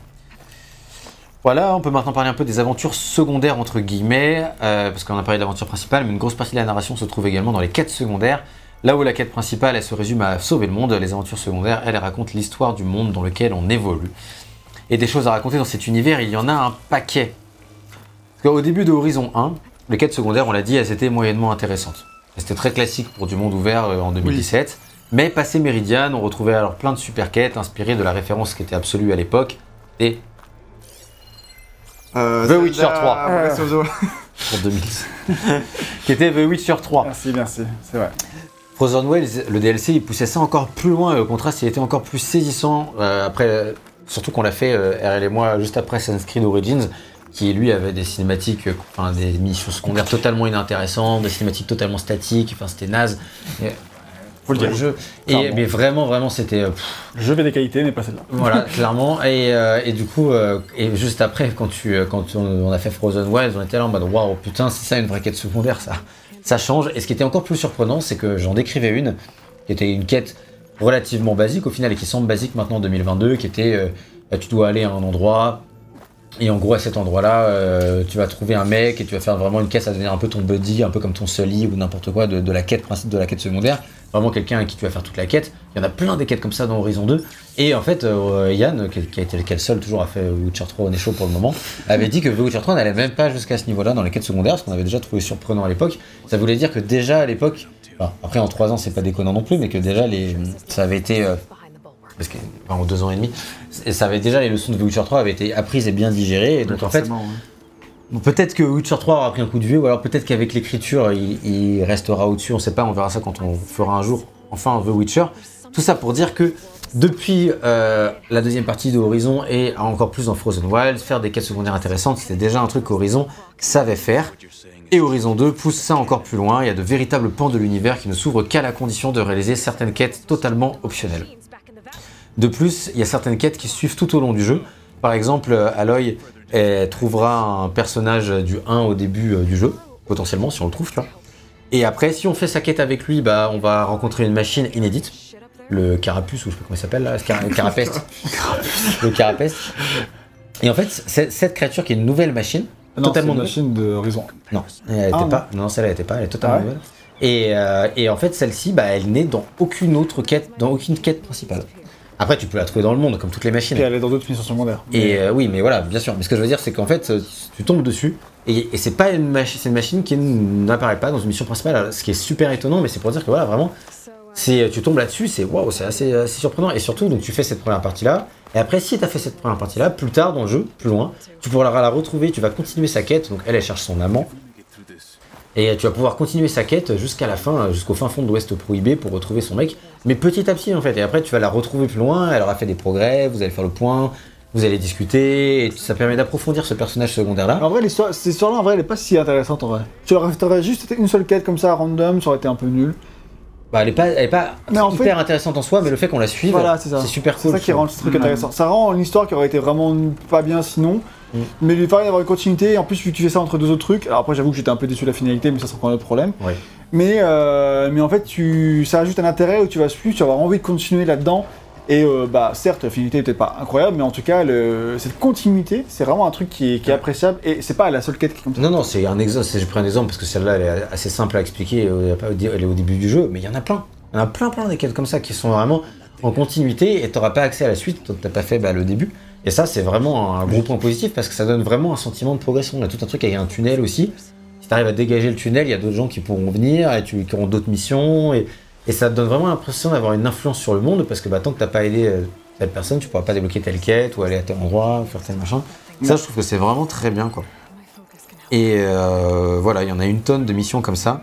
Voilà, on peut maintenant parler un peu des aventures secondaires, entre guillemets, euh, parce qu'on a parlé d'aventure principale, mais une grosse partie de la narration se trouve également dans les quêtes secondaires. Là où la quête principale, elle se résume à sauver le monde, les aventures secondaires, elles racontent l'histoire du monde dans lequel on évolue. Et des choses à raconter dans cet univers, il y en a un paquet. Qu'au début de Horizon 1, les quêtes secondaires, on l'a dit, elles étaient moyennement intéressantes. C'était très classique pour du monde ouvert euh, en 2017. Mais passé Meridian, on retrouvait alors plein de super quêtes inspirées de la référence qui était absolue à l'époque, et Euh, The Witcher Zelda 3. Breath of the Wild. pour 2010, qui était The Witcher 3. Merci, merci, c'est vrai. Frozen Wells, le DLC, il poussait ça encore plus loin, et au contraste, il était encore plus saisissant. euh, après, euh, surtout qu'on l'a fait, euh, RL et moi, juste après Assassin's Creed Origins, qui lui avait des cinématiques, euh, enfin des missions secondaires totalement inintéressantes, des cinématiques totalement statiques, enfin c'était naze. Et, Faut le dire. jeu. Et, Clairement. mais vraiment, vraiment, c'était. euh, pff, Je vais des qualités, mais pas celle-là. voilà, clairement. Et, euh, et du coup, euh, et juste après, quand, tu, euh, quand on, on a fait Frozen Wilds, on était là en mode waouh, putain, c'est ça une vraie quête secondaire, ça. Ça change. Et ce qui était encore plus surprenant, c'est que j'en décrivais une, qui était une quête relativement basique au final, et qui semble basique maintenant en 2022, qui était euh, bah, tu dois aller à un endroit. Et en gros, à cet endroit-là, euh, tu vas trouver un mec et tu vas faire vraiment une quête, ça va devenir un peu ton buddy, un peu comme ton sully ou n'importe quoi de, de la quête principe de la quête secondaire. Vraiment quelqu'un à qui tu vas faire toute la quête. Il y en a plein des quêtes comme ça dans Horizon 2. Et en fait, euh, Yann, qui, qui a été qui est le seul toujours à faire Witcher 3, on est chaud pour le moment, avait dit que The Witcher 3 n'allait même pas jusqu'à ce niveau-là dans les quêtes secondaires, ce qu'on avait déjà trouvé surprenant à l'époque. Ça voulait dire que déjà à l'époque, après en 3 ans c'est pas déconnant non plus, mais que déjà les, ça avait été, euh, parce en 2 ans et demi, ça avait déjà les leçons de The Witcher 3 avaient été apprises et bien digérées, donc fait. Peut-être que Witcher 3 aura pris un coup de vieux, ou alors peut-être qu'avec l'écriture, il, restera au-dessus, on sait pas, on verra ça quand on fera un jour, enfin, The Witcher. Tout ça pour dire que depuis euh, la deuxième partie de Horizon et encore plus dans Frozen Wild, faire des quêtes secondaires intéressantes, c'était déjà un truc qu'Horizon savait faire. Et Horizon 2 pousse ça encore plus loin, il y a de véritables pans de l'univers qui ne s'ouvrent qu'à la condition de réaliser certaines quêtes totalement optionnelles. De plus, il y a certaines quêtes qui suivent tout au long du jeu. Par exemple, euh, Aloy elle trouvera un personnage du 1 au début euh, du jeu, potentiellement, si on le trouve, tu vois. Et après, si on fait sa quête avec lui, bah, on va rencontrer une machine inédite, le Carapuce, ou je sais pas comment il s'appelle là, Car- Carapeste. le Carapeste. Et en fait, cette créature qui est une nouvelle machine, Non, totalement une nouvelle. machine de Horizon. Non, elle était Ah, non. pas. Non, celle-là elle était pas. Elle est totalement Ah ouais nouvelle. Et, euh, et en fait, celle-ci, bah, elle n'est dans aucune autre quête, dans aucune quête principale. Après, tu peux la trouver dans le monde, comme toutes les machines. Et elle est dans d'autres missions secondaires. Et euh, oui, mais voilà, bien sûr. Mais ce que je veux dire, c'est qu'en fait, euh, tu tombes dessus et, et c'est pas une machine, une machine qui n'apparaît pas dans une mission principale. Ce qui est super étonnant, mais c'est pour dire que voilà, vraiment, c'est tu tombes là-dessus, c'est waouh, c'est assez, assez surprenant. Et surtout, donc tu fais cette première partie-là. Et après, si tu as fait cette première partie-là, plus tard dans le jeu, plus loin, tu pourras la retrouver. Tu vas continuer sa quête. Donc elle, elle cherche son amant. Et tu vas pouvoir continuer sa quête jusqu'à la fin, jusqu'au fin fond de l'Ouest prohibé pour retrouver son mec. Mais petit à petit en fait. Et après tu vas la retrouver plus loin, elle aura fait des progrès, vous allez faire le point, vous allez discuter, et ça permet d'approfondir ce personnage secondaire là. En vrai, l'histoire, cette histoire-là, en vrai, elle est pas si intéressante en vrai. Tu aurais, juste été une seule quête comme ça, random, ça aurait été un peu nul. Bah, elle est pas, elle est pas Mais en hyper intéressante en soi, mais le fait qu'on la suive, Voilà, c'est super C'est cool. ça qui rend le truc intéressant. Ça rend une histoire qui aurait été vraiment pas bien sinon. Mm. Mais il fallait avoir une continuité. En plus, vu que tu fais ça entre deux autres trucs. Alors après, j'avoue que j'étais un peu déçu de la finalité, mais ça, c'est encore un autre problème. Mais, euh, mais en fait, tu, ça ajoute un intérêt où tu vas suivre, tu vas avoir envie de continuer là-dedans. Et euh, bah, certes, la finalité n'est peut-être pas incroyable, mais en tout cas, le- cette continuité, c'est vraiment un truc qui est, qui est appréciable. Et c'est pas la seule quête qui est comme ça. Non, non, c'est un exemple. J'ai pris un exemple parce que celle-là, elle est assez simple à expliquer. euh, Elle est au dé- elle est au début du jeu, mais il y en a plein. Il y en a plein, plein des quêtes comme ça qui sont vraiment en continuité et t'auras pas accès à la suite tant que t'as pas fait bah, le début. Et ça, c'est vraiment un gros point positif parce que ça donne vraiment un sentiment de progression. Il y a tout un truc avec un tunnel aussi. Si t'arrives à dégager le tunnel, il y a d'autres gens qui pourront venir et tu, qui auront d'autres missions. Et, et ça donne vraiment l'impression d'avoir une influence sur le monde parce que bah, tant que t'as pas aidé euh, telle personne, tu pourras pas débloquer telle quête ou aller à tel endroit, faire tel machin. Ça, je trouve que c'est vraiment très bien, quoi. Et euh, voilà, il y en a une tonne de missions comme ça.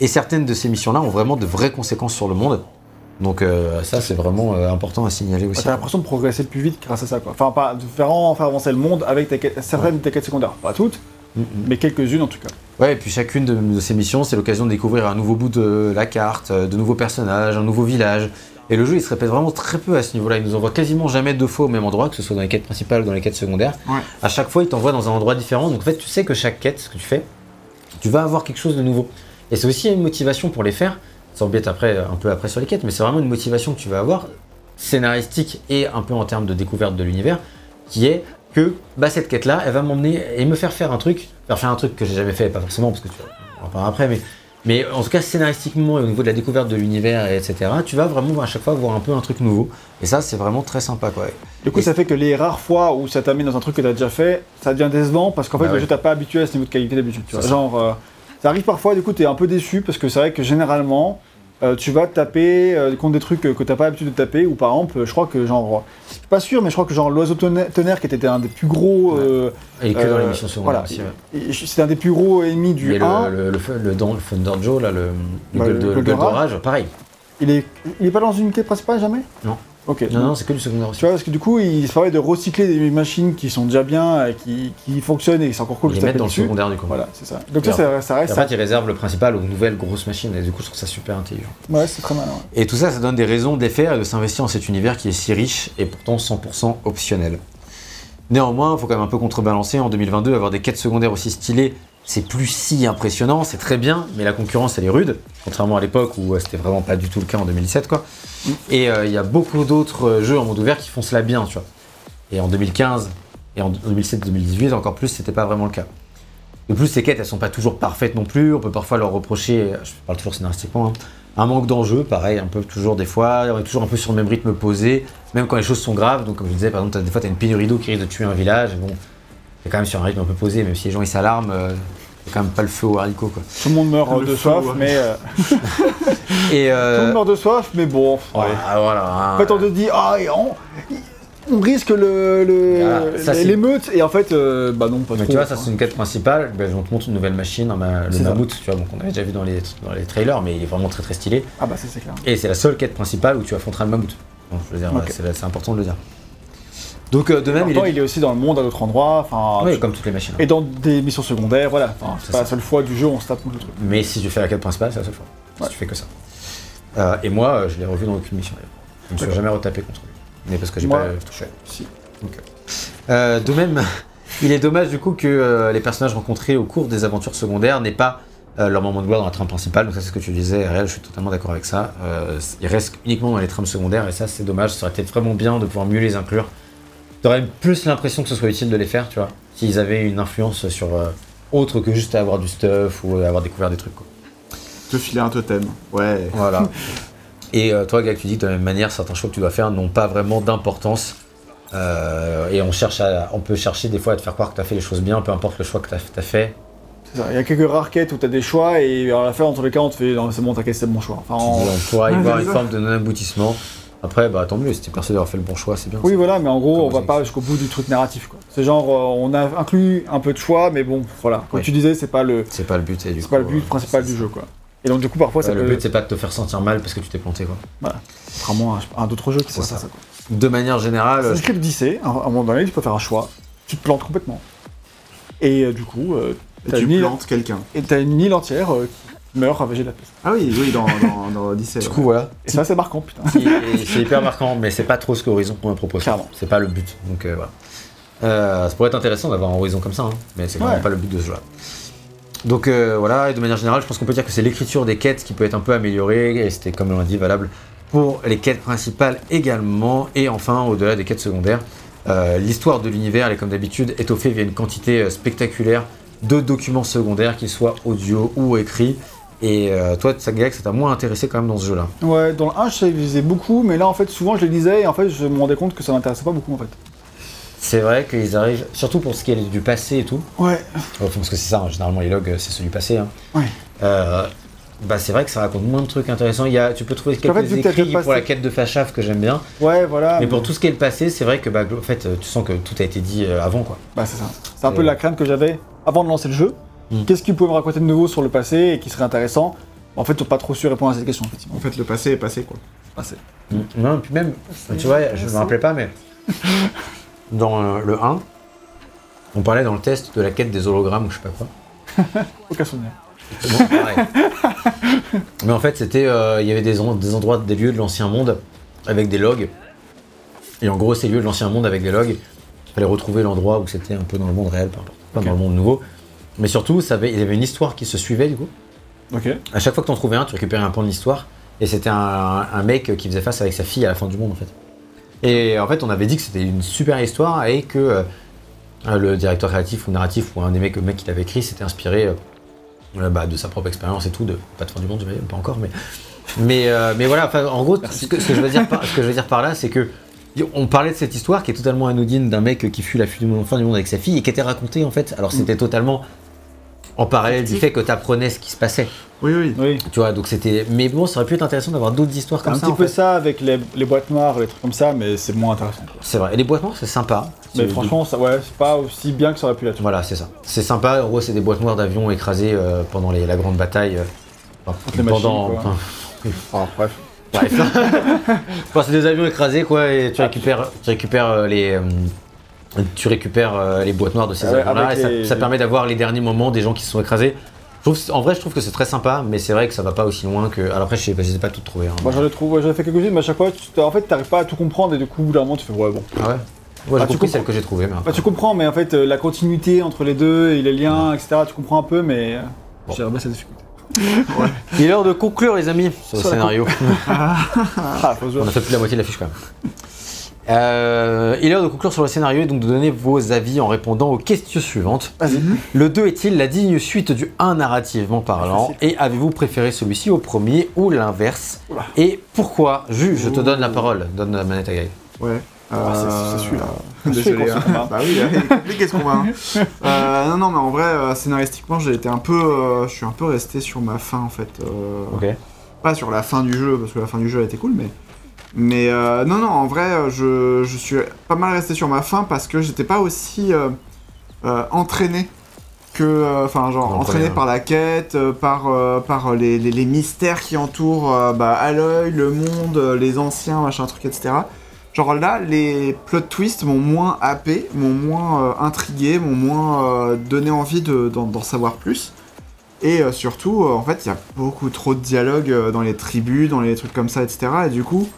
Et certaines de ces missions-là ont vraiment de vraies conséquences sur le monde. Donc euh, ça, c'est vraiment important à signaler aussi. T'as l'impression de progresser plus vite grâce à ça, quoi. Enfin, pas de faire, avancer le monde avec certaines de tes quêtes secondaires. Pas toutes, Mm, mm. mais quelques-unes en tout cas. Ouais, et puis chacune de, de ces missions, c'est l'occasion de découvrir un nouveau bout de la carte, euh, de nouveaux personnages, un nouveau village. Et le jeu, il se répète vraiment très peu à ce niveau-là. Il nous envoie quasiment jamais deux fois au même endroit, que ce soit dans les quêtes principales ou dans les quêtes secondaires. Ouais. À chaque fois, il t'envoie dans un endroit différent. Donc en fait, tu sais que chaque quête, ce que tu fais, tu vas avoir quelque chose de nouveau. Et c'est aussi une motivation pour les faire. Ça empiète après, un peu après sur les quêtes, mais c'est vraiment une motivation que tu vas avoir, scénaristique et un peu en termes de découverte de l'univers, qui est que bah, cette quête-là, elle va m'emmener et me faire faire un truc, faire faire un truc que j'ai jamais fait, pas forcément parce que tu on en parlera après, mais, mais en tout cas scénaristiquement et au niveau de la découverte de l'univers, et etc., tu vas vraiment à chaque fois voir un peu un truc nouveau. Et ça, c'est vraiment très sympa, quoi. Du coup, Et- ça fait que les rares fois où ça t'amène dans un truc que t'as déjà fait, ça devient décevant parce qu'en fait, Bah le ouais. jeu t'a pas habitué à ce niveau de qualité d'habitude. tu. Genre, euh, ça arrive parfois, du coup, t'es un peu déçu parce que c'est vrai que généralement, euh, tu vas taper euh, contre des trucs que t'as pas l'habitude de taper ou par exemple, je crois que genre, je suis pas sûr, mais je crois que genre l'oiseau tonnerre, qui était un des plus gros. euh, Et que dans euh, les missions secondaires voilà. aussi, ouais. et C'est un des plus gros ennemis du Mais 1. le, le, le, le, dan- le Thunder Joe, là, le, le Bah, gueule de- d'orage. pareil. Il est, il est pas dans une quête principale jamais? Non. Ok. Non, non, c'est que du secondaire aussi. Tu vois, parce que du coup, il se permet de recycler des machines qui sont déjà bien, et qui, qui fonctionnent et qui sont encore cool. Ils les mettent dans le secondaire du coup. Voilà, c'est ça. Donc ça, ça, Et reste. en fait, ils réservent le principal aux nouvelles grosses machines, et du coup, je trouve ça super intelligent. Ouais, c'est très malin. ouais. Et tout ça, ça donne des raisons de les faire et de s'investir dans cet univers qui est si riche et pourtant 100% optionnel. Néanmoins, il faut quand même un peu contrebalancer. En 2022, avoir des quêtes secondaires aussi stylées, c'est plus si impressionnant, c'est très bien, mais la concurrence, elle est rude, contrairement à l'époque où euh, c'était vraiment pas du tout le cas en 2017, quoi. Et euh, il y a beaucoup d'autres euh, jeux en monde ouvert qui font cela bien, tu vois. Et en 2015 et en 2017-2018, encore plus, c'était pas vraiment le cas. De plus, ces quêtes, elles sont pas toujours parfaites non plus. On peut parfois leur reprocher, je parle toujours scénaristiquement, hein, Un manque d'enjeu, pareil, un peu toujours des fois, on est toujours un peu sur le même rythme posé, même quand les choses sont graves. Donc, comme je disais, par exemple, des fois, tu as une pénurie d'eau qui risque de tuer un village. Bon, c'est quand même sur un rythme un peu posé, même si les gens ils s'alarment, euh, c'est quand même pas le feu au haricot. Quoi. Tout le monde meurt euh, Le de soif, mais euh, Et. tout le Euh, monde meurt de soif, mais bon. voilà, ouais. voilà, hein. En fait, on te dit, ah, et on, on risque le, le- l'émeute, et en fait, euh, bah non, pas Mais trop. tu vois, ça c'est une quête principale. Ben, on te montre une nouvelle machine, ma- le mammouth, tu vois, donc on avait déjà vu dans les, dans les trailers, mais il est vraiment très très stylé. Ah bah c'est clair. Et c'est la seule quête principale où tu affronteras le mammouth. Bon, c'est important de le dire. Donc euh, de même, il est... il est aussi dans le monde à d'autres endroits, enfin, Oui, comme toutes les machines. et dans des missions secondaires, voilà. C'est pas la seule fois du jeu où on se tape le truc. Mais si tu fais la quête principale, c'est la seule fois. Ouais. Si tu fais que ça. Euh, et moi, je l'ai revu dans aucune mission. Je me suis jamais retapé contre lui. Mais parce que j'ai pas touché. Si. Euh, de même, il est dommage du coup que euh, les personnages rencontrés au cours des aventures secondaires n'aient pas leur moment de gloire dans la trame principale. Donc ça c'est ce que tu disais, Ariel, je suis totalement d'accord avec ça. Ils restent uniquement dans les trames secondaires et ça c'est dommage. Ça aurait été vraiment bien de pouvoir mieux les inclure. T'aurais plus l'impression que ce soit utile de les faire, tu vois, s'ils avaient une influence sur euh, autre que juste avoir du stuff ou avoir découvert des trucs. Quoi. Te filer un totem. Ouais. Voilà. Et euh, toi, Gag, tu dis que de la même manière, certains choix que tu dois faire n'ont pas vraiment d'importance. Euh, et on, cherche à, on peut chercher des fois à te faire croire que tu as fait les choses bien, peu importe le choix que tu as, fait. Ça. Il y a quelques rares quêtes où t'as des choix, et à la fin, dans tous les cas, on te fait, non, c'est bon, t'inquiète, c'est le bon choix. Enfin, Tu en- dis, on pourra y Ouais, voir une forme de non-aboutissement. Après, bah tant mieux, si t'es persuadé d'avoir fait le bon choix, c'est bien. Oui, voilà, mais en gros, Comme on va pas jusqu'au bout du truc narratif, quoi. C'est genre, euh, on a inclus un peu de choix, mais bon, voilà. Comme Oui. tu disais, c'est pas le, C'est pas le but. et du c'est pas le but euh, principal du jeu, quoi. Et donc, du coup, parfois, ça le peut. but, c'est pas de te faire sentir mal parce que tu t'es planté, quoi. Contrairement à, à d'autres jeux qui ça, ça. ça, quoi. De manière générale, C'est script d'Issei, à un moment donné, tu peux faire un choix, tu te plantes complètement. Et euh, du coup, euh, Et t'as tu une, île- plantes quelqu'un. et t'as une île entière euh, meurt ravagée de la peste. Ah oui, oui, dans, dans, dans Odyssey. du ouais. coup, voilà. Et ça, c'est marquant, putain. C'est hyper marquant, mais c'est pas trop ce qu'Horizon propose. Clairement. C'est pas le but. Donc euh, voilà. Euh, ça pourrait être intéressant d'avoir un Horizon comme ça, hein, mais c'est vraiment Ouais. pas le but de ce jeu-là. Donc euh, voilà, et de manière générale, je pense qu'on peut dire que c'est l'écriture des quêtes qui peut être un peu améliorée, et c'était comme on l'a dit valable pour les quêtes principales également, et enfin au-delà des quêtes secondaires. euh, L'histoire de l'univers, elle est comme d'habitude étoffée via une quantité spectaculaire de documents secondaires, qu'ils soient audio ou écrits. Et euh, toi, Sagak, ça t'a moins intéressé quand même dans ce jeu-là. Ouais, dans le 1, je les lisais beaucoup, mais là, en fait, souvent, je les lisais, et en fait, je me rendais compte que ça m'intéressait pas beaucoup, en fait. C'est vrai qu'ils arrivent, surtout pour ce qui est du passé et tout, Ouais. Parce que c'est ça, hein, généralement les logs, euh, c'est ceux du passé. hein. Ouais. Euh, bah, c'est vrai que ça raconte moins de trucs intéressants. Il y a, tu peux trouver quelques fait, que t'as écrits pour la quête de Fachaf que j'aime bien, Ouais, voilà. mais pour tout ce qui est le passé, c'est vrai que bah, en fait, tu sens que tout a été dit avant. quoi. Bah, c'est ça. C'est un peu la crainte que j'avais avant de lancer le jeu. Mm. Qu'est-ce qu'il pouvait me raconter de nouveau sur le passé et qui serait intéressant En fait, t'as pas trop su répondre à cette question, effectivement. En fait, le passé est passé, quoi. Passé. Non, et puis même, tu vois, je me rappelais pas, mais dans euh, le 1, on parlait dans le test de la quête des hologrammes ou je sais pas quoi. Aucun souvenir. Bon, pareil. Mais en fait, c'était, euh, il y avait des, en- des endroits, des lieux de l'ancien monde avec des logs. Et en gros, ces lieux de l'ancien monde avec des logs, il fallait retrouver l'endroit où c'était un peu dans le monde réel, peu importe, pas dans le monde nouveau. Mais surtout, ça avait, il y avait une histoire qui se suivait du coup. Ok. À chaque fois que tu en trouvais un, tu récupérais un pan de l'histoire. Et c'était un, un mec qui faisait face avec sa fille à la fin du monde en fait. Et en fait, on avait dit que c'était une super histoire et que euh, le directeur créatif ou narratif ou un des mecs, le mec qui l'avait écrit s'était inspiré euh, bah, de sa propre expérience et tout, de pas de fin du monde, pas encore, mais mais euh, mais voilà. En gros, ce que, ce que je veux dire par, ce que je veux dire par là, c'est que on parlait de cette histoire qui est totalement anodine d'un mec qui fuit la fin du monde, fin du monde avec sa fille et qui était racontée en fait. Alors c'était totalement en parallèle du fait que tu apprenais ce qui se passait. Oui, oui. Oui. Tu vois, donc c'était. Mais bon, ça aurait pu être intéressant d'avoir d'autres histoires comme un ça. petit en peu fait. ça avec les, les boîtes noires, les trucs comme ça, mais c'est moins intéressant. C'est vrai. Et les boîtes noires, c'est sympa. Mais franchement, ça, ouais, c'est pas aussi bien que ça aurait pu l'être. Voilà, c'est ça. C'est sympa. En gros, c'est des boîtes noires d'avions écrasées euh, pendant les- la grande bataille. euh, enfin, les machines, pendant. quoi. enfin, Ah, bref. bref. Enfin, c'est des avions écrasés, quoi, et tu récupères, tu récupères euh, les. Tu récupères euh, les boîtes noires de ces Ah ouais, avec et ça, les- ça permet d'avoir les derniers moments des gens qui se sont écrasés. Je trouve- en vrai, je trouve que c'est très sympa, mais c'est vrai que ça va pas aussi loin que. Alors après, je sais pas, je sais pas tout trouver. hein. Moi, j'en ai trouvé, j'en ai fait quelques-unes, mais à chaque fois, tu, en fait, t'arrives pas à tout comprendre et du coup, au bout d'un moment, tu fais ouais, bon. Ah ouais? Ouais, j'ai Ah, tu compris comprends. celle que j'ai trouvée, mais Bah, tu comprends, mais en fait, euh, la continuité entre les deux et les liens, etc., tu comprends un peu, mais euh, Bon. j'ai remis cette difficulté. Il est l'heure de conclure, les amis, sur le Sur scénario. Ah, On a fait plus de la moitié de la fiche quand même. Euh, il est l'heure de conclure sur le scénario et donc de donner vos avis en répondant aux questions suivantes. Vas-y. Le 2 est-il la digne suite du 1 narrativement parlant. Et avez-vous préféré celui-ci au premier ou l'inverse. Et pourquoi? Ju, je te donne la parole. Donne la manette à Gaël. Ouais. Ah, c'est- Euh, c'est celui-là. Désolé. Se hein. bah oui, il est compliqué ce combat. hein. Euh, non, non, mais en vrai, euh, scénaristiquement, j'ai été un peu. euh, je suis un peu resté sur ma fin en fait. euh, Ok. Pas sur la fin du jeu, parce que la fin du jeu a été cool, mais. Mais euh, non, non, en vrai, euh, je, je suis pas mal resté sur ma fin parce que j'étais pas aussi euh, euh, entraîné que. Enfin, genre, entraîné par la quête, par, par les, les- les mystères qui entourent euh, bah, Aloy, le monde, les anciens, machin, truc, etc. Genre là, les plot twists m'ont moins happé, m'ont moins intrigué, m'ont moins donné envie de- d'en savoir plus. Et surtout, en fait, il y a beaucoup trop de dialogues dans les tribus, dans les trucs comme ça, etc. Et du coup,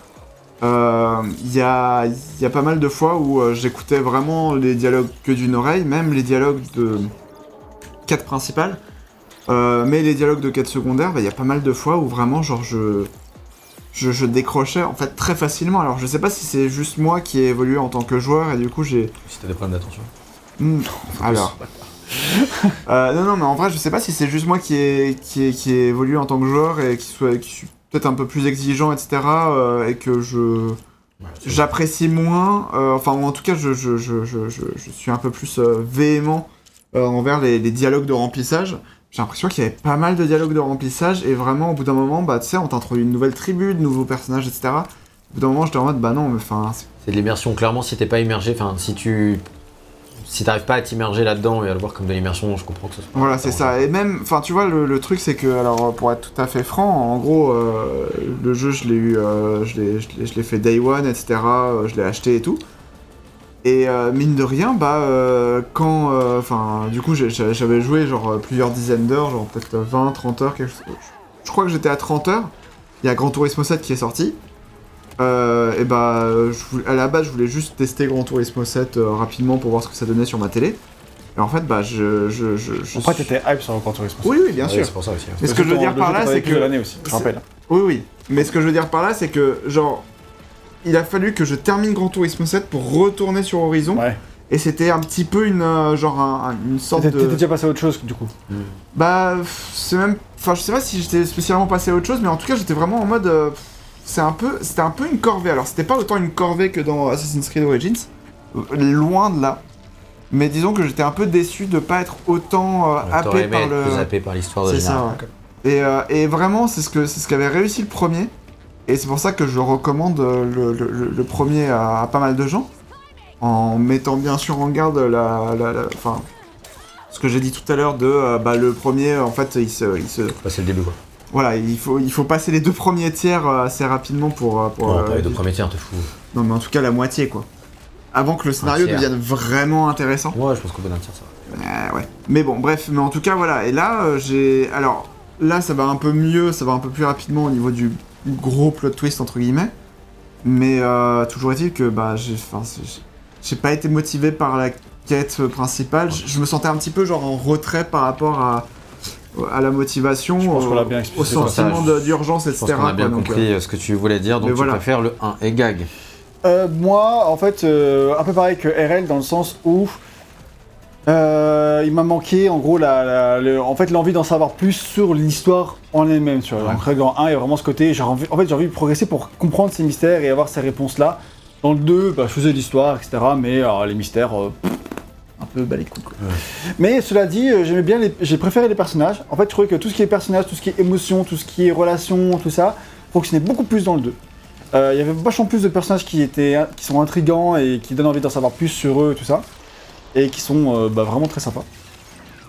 euh, il y, a, il y a pas mal de fois où euh, j'écoutais vraiment les dialogues que d'une oreille, même les dialogues de quête principale. Euh, mais les dialogues de quête secondaire, bah, il y a pas mal de fois où vraiment, genre, je, je, je décrochais en fait très facilement. Alors, je sais pas si c'est juste moi qui ai évolué en tant que joueur et du coup, j'ai. Si t'as des problèmes d'attention. Hmm, alors. Euh, non, non, mais en vrai, je sais pas si c'est juste moi qui ai, qui, ai, qui ai évolué en tant que joueur et qui, soit, qui suis peut-être un peu plus exigeant, etc. euh, et que je j'apprécie moins, euh, enfin, en tout cas, je, je, je, je, je, je suis un peu plus euh, véhément envers les, les dialogues de remplissage. J'ai l'impression qu'il y avait pas mal de dialogues de remplissage et vraiment, au bout d'un moment, bah, tu sais, on t'introduit une nouvelle tribu, de nouveaux personnages, etc. Au bout d'un moment, j'étais en mode, bah non, mais enfin, c'est- C'est de l'immersion, clairement, si t'es pas immergé, enfin, si tu. Si t'arrives pas à t'immerger là-dedans et à le voir comme de l'immersion, je comprends que ce soit. Voilà, c'est ça. Et même, enfin, tu vois, le, le truc, c'est que, alors, pour être tout à fait franc, en gros, euh, le jeu, je l'ai eu, euh, je l'ai- fait day one, etc. euh, je l'ai acheté et tout. Et euh, mine de rien, bah, euh, quand, euh, enfin, du coup, j'avais joué genre euh, plusieurs dizaines d'heures, genre peut-être 20, 30 heures, quelque chose. Je crois que j'étais à 30 heures. Il y a Gran Turismo 7 qui est sorti. Euh, et bah, je voulais- à la base, je voulais juste tester Gran Turismo 7 euh, rapidement pour voir ce que ça donnait sur ma télé. Et en fait, bah, je. je, je, je Après, suis- t'étais hype sur le Gran Turismo. Oui, oui, bien Ouais, sûr. C'est pour ça aussi. hein. Mais ce que je veux dire par là, c'est que. l'année aussi, je c'est- rappelle. Oui, oui. Mais ce que je veux dire par là, c'est que, genre, il a fallu que je termine Gran Turismo 7 pour retourner sur Horizon. Ouais. Et c'était un petit peu une, euh, genre, un- un- une sorte T'étais de. t'étais déjà passé à autre chose, du coup. Bah, pff, c'est même. Enfin, je sais pas si j'étais spécialement passé à autre chose, mais en tout cas, j'étais vraiment en mode. euh, c'est un peu. C'était un peu une corvée. Alors, c'était pas autant une corvée que dans Assassin's Creed Origins. Loin de là. Mais disons que j'étais un peu déçu de pas être autant euh, happé par le. plus happé par l'histoire de ça, ouais. Et, euh, et vraiment, c'est ce que c'est ce qu'avait réussi le premier. Et c'est pour ça que je recommande euh, le, le- le- le premier à, à pas mal de gens. En mettant bien sûr en garde la. la- ce que j'ai dit tout à l'heure de. euh, bah, le premier, en fait, il se. il se- Bah, c'est le début quoi. Voilà, il faut, il faut passer les deux premiers tiers euh, assez rapidement pour. euh, pour, Ouais, euh, pas les deux premiers tiers, te fous. Non, mais en tout cas, la moitié, quoi. Avant que le scénario devienne vraiment intéressant. Ouais, je pense qu'au bout d'un tiers, ça va. Euh, ouais. Mais bon, bref, mais en tout cas, voilà. Et là, euh, j'ai. Alors, là, ça va un peu mieux, ça va un peu plus rapidement au niveau du gros plot twist, entre guillemets. Mais euh, toujours est-il que, bah, j'ai. Enfin, j'ai pas été motivé par la quête principale. Je, je me sentais un petit peu, genre, en retrait par rapport à. À la motivation, Je pense au, sentiment je- d'urgence, Je etc. pense qu'on a bien quoi, donc, euh, compris euh, ce que tu voulais dire, donc mais tu voilà. préfères le 1 et gag. Euh, moi, en fait, euh, un peu pareil que RL dans le sens où euh, il m'a manqué, en gros, la, la- le- en fait, l'envie d'en savoir plus sur l'histoire en elle-même. Tu vois. Ouais. Donc, dans 1, il y a vraiment ce côté, j'ai envie, en fait, j'ai envie de progresser pour comprendre ces mystères et avoir ces réponses-là. Dans le 2, bah, je faisais l'histoire, etc. Mais alors, les mystères, euh, pff, un peu quoi. Mais cela dit, euh, j'aimais bien, les- j'ai préféré les personnages. En fait, je trouvais que tout ce qui est personnage, tout ce qui est émotion, tout ce qui est relation, tout ça, fonctionnait beaucoup plus dans le 2. Euh, Il y avait vachement plus de personnages qui, étaient, qui sont intrigants et qui donnent envie d'en savoir plus sur eux et tout ça. Et qui sont euh, bah, vraiment très sympas.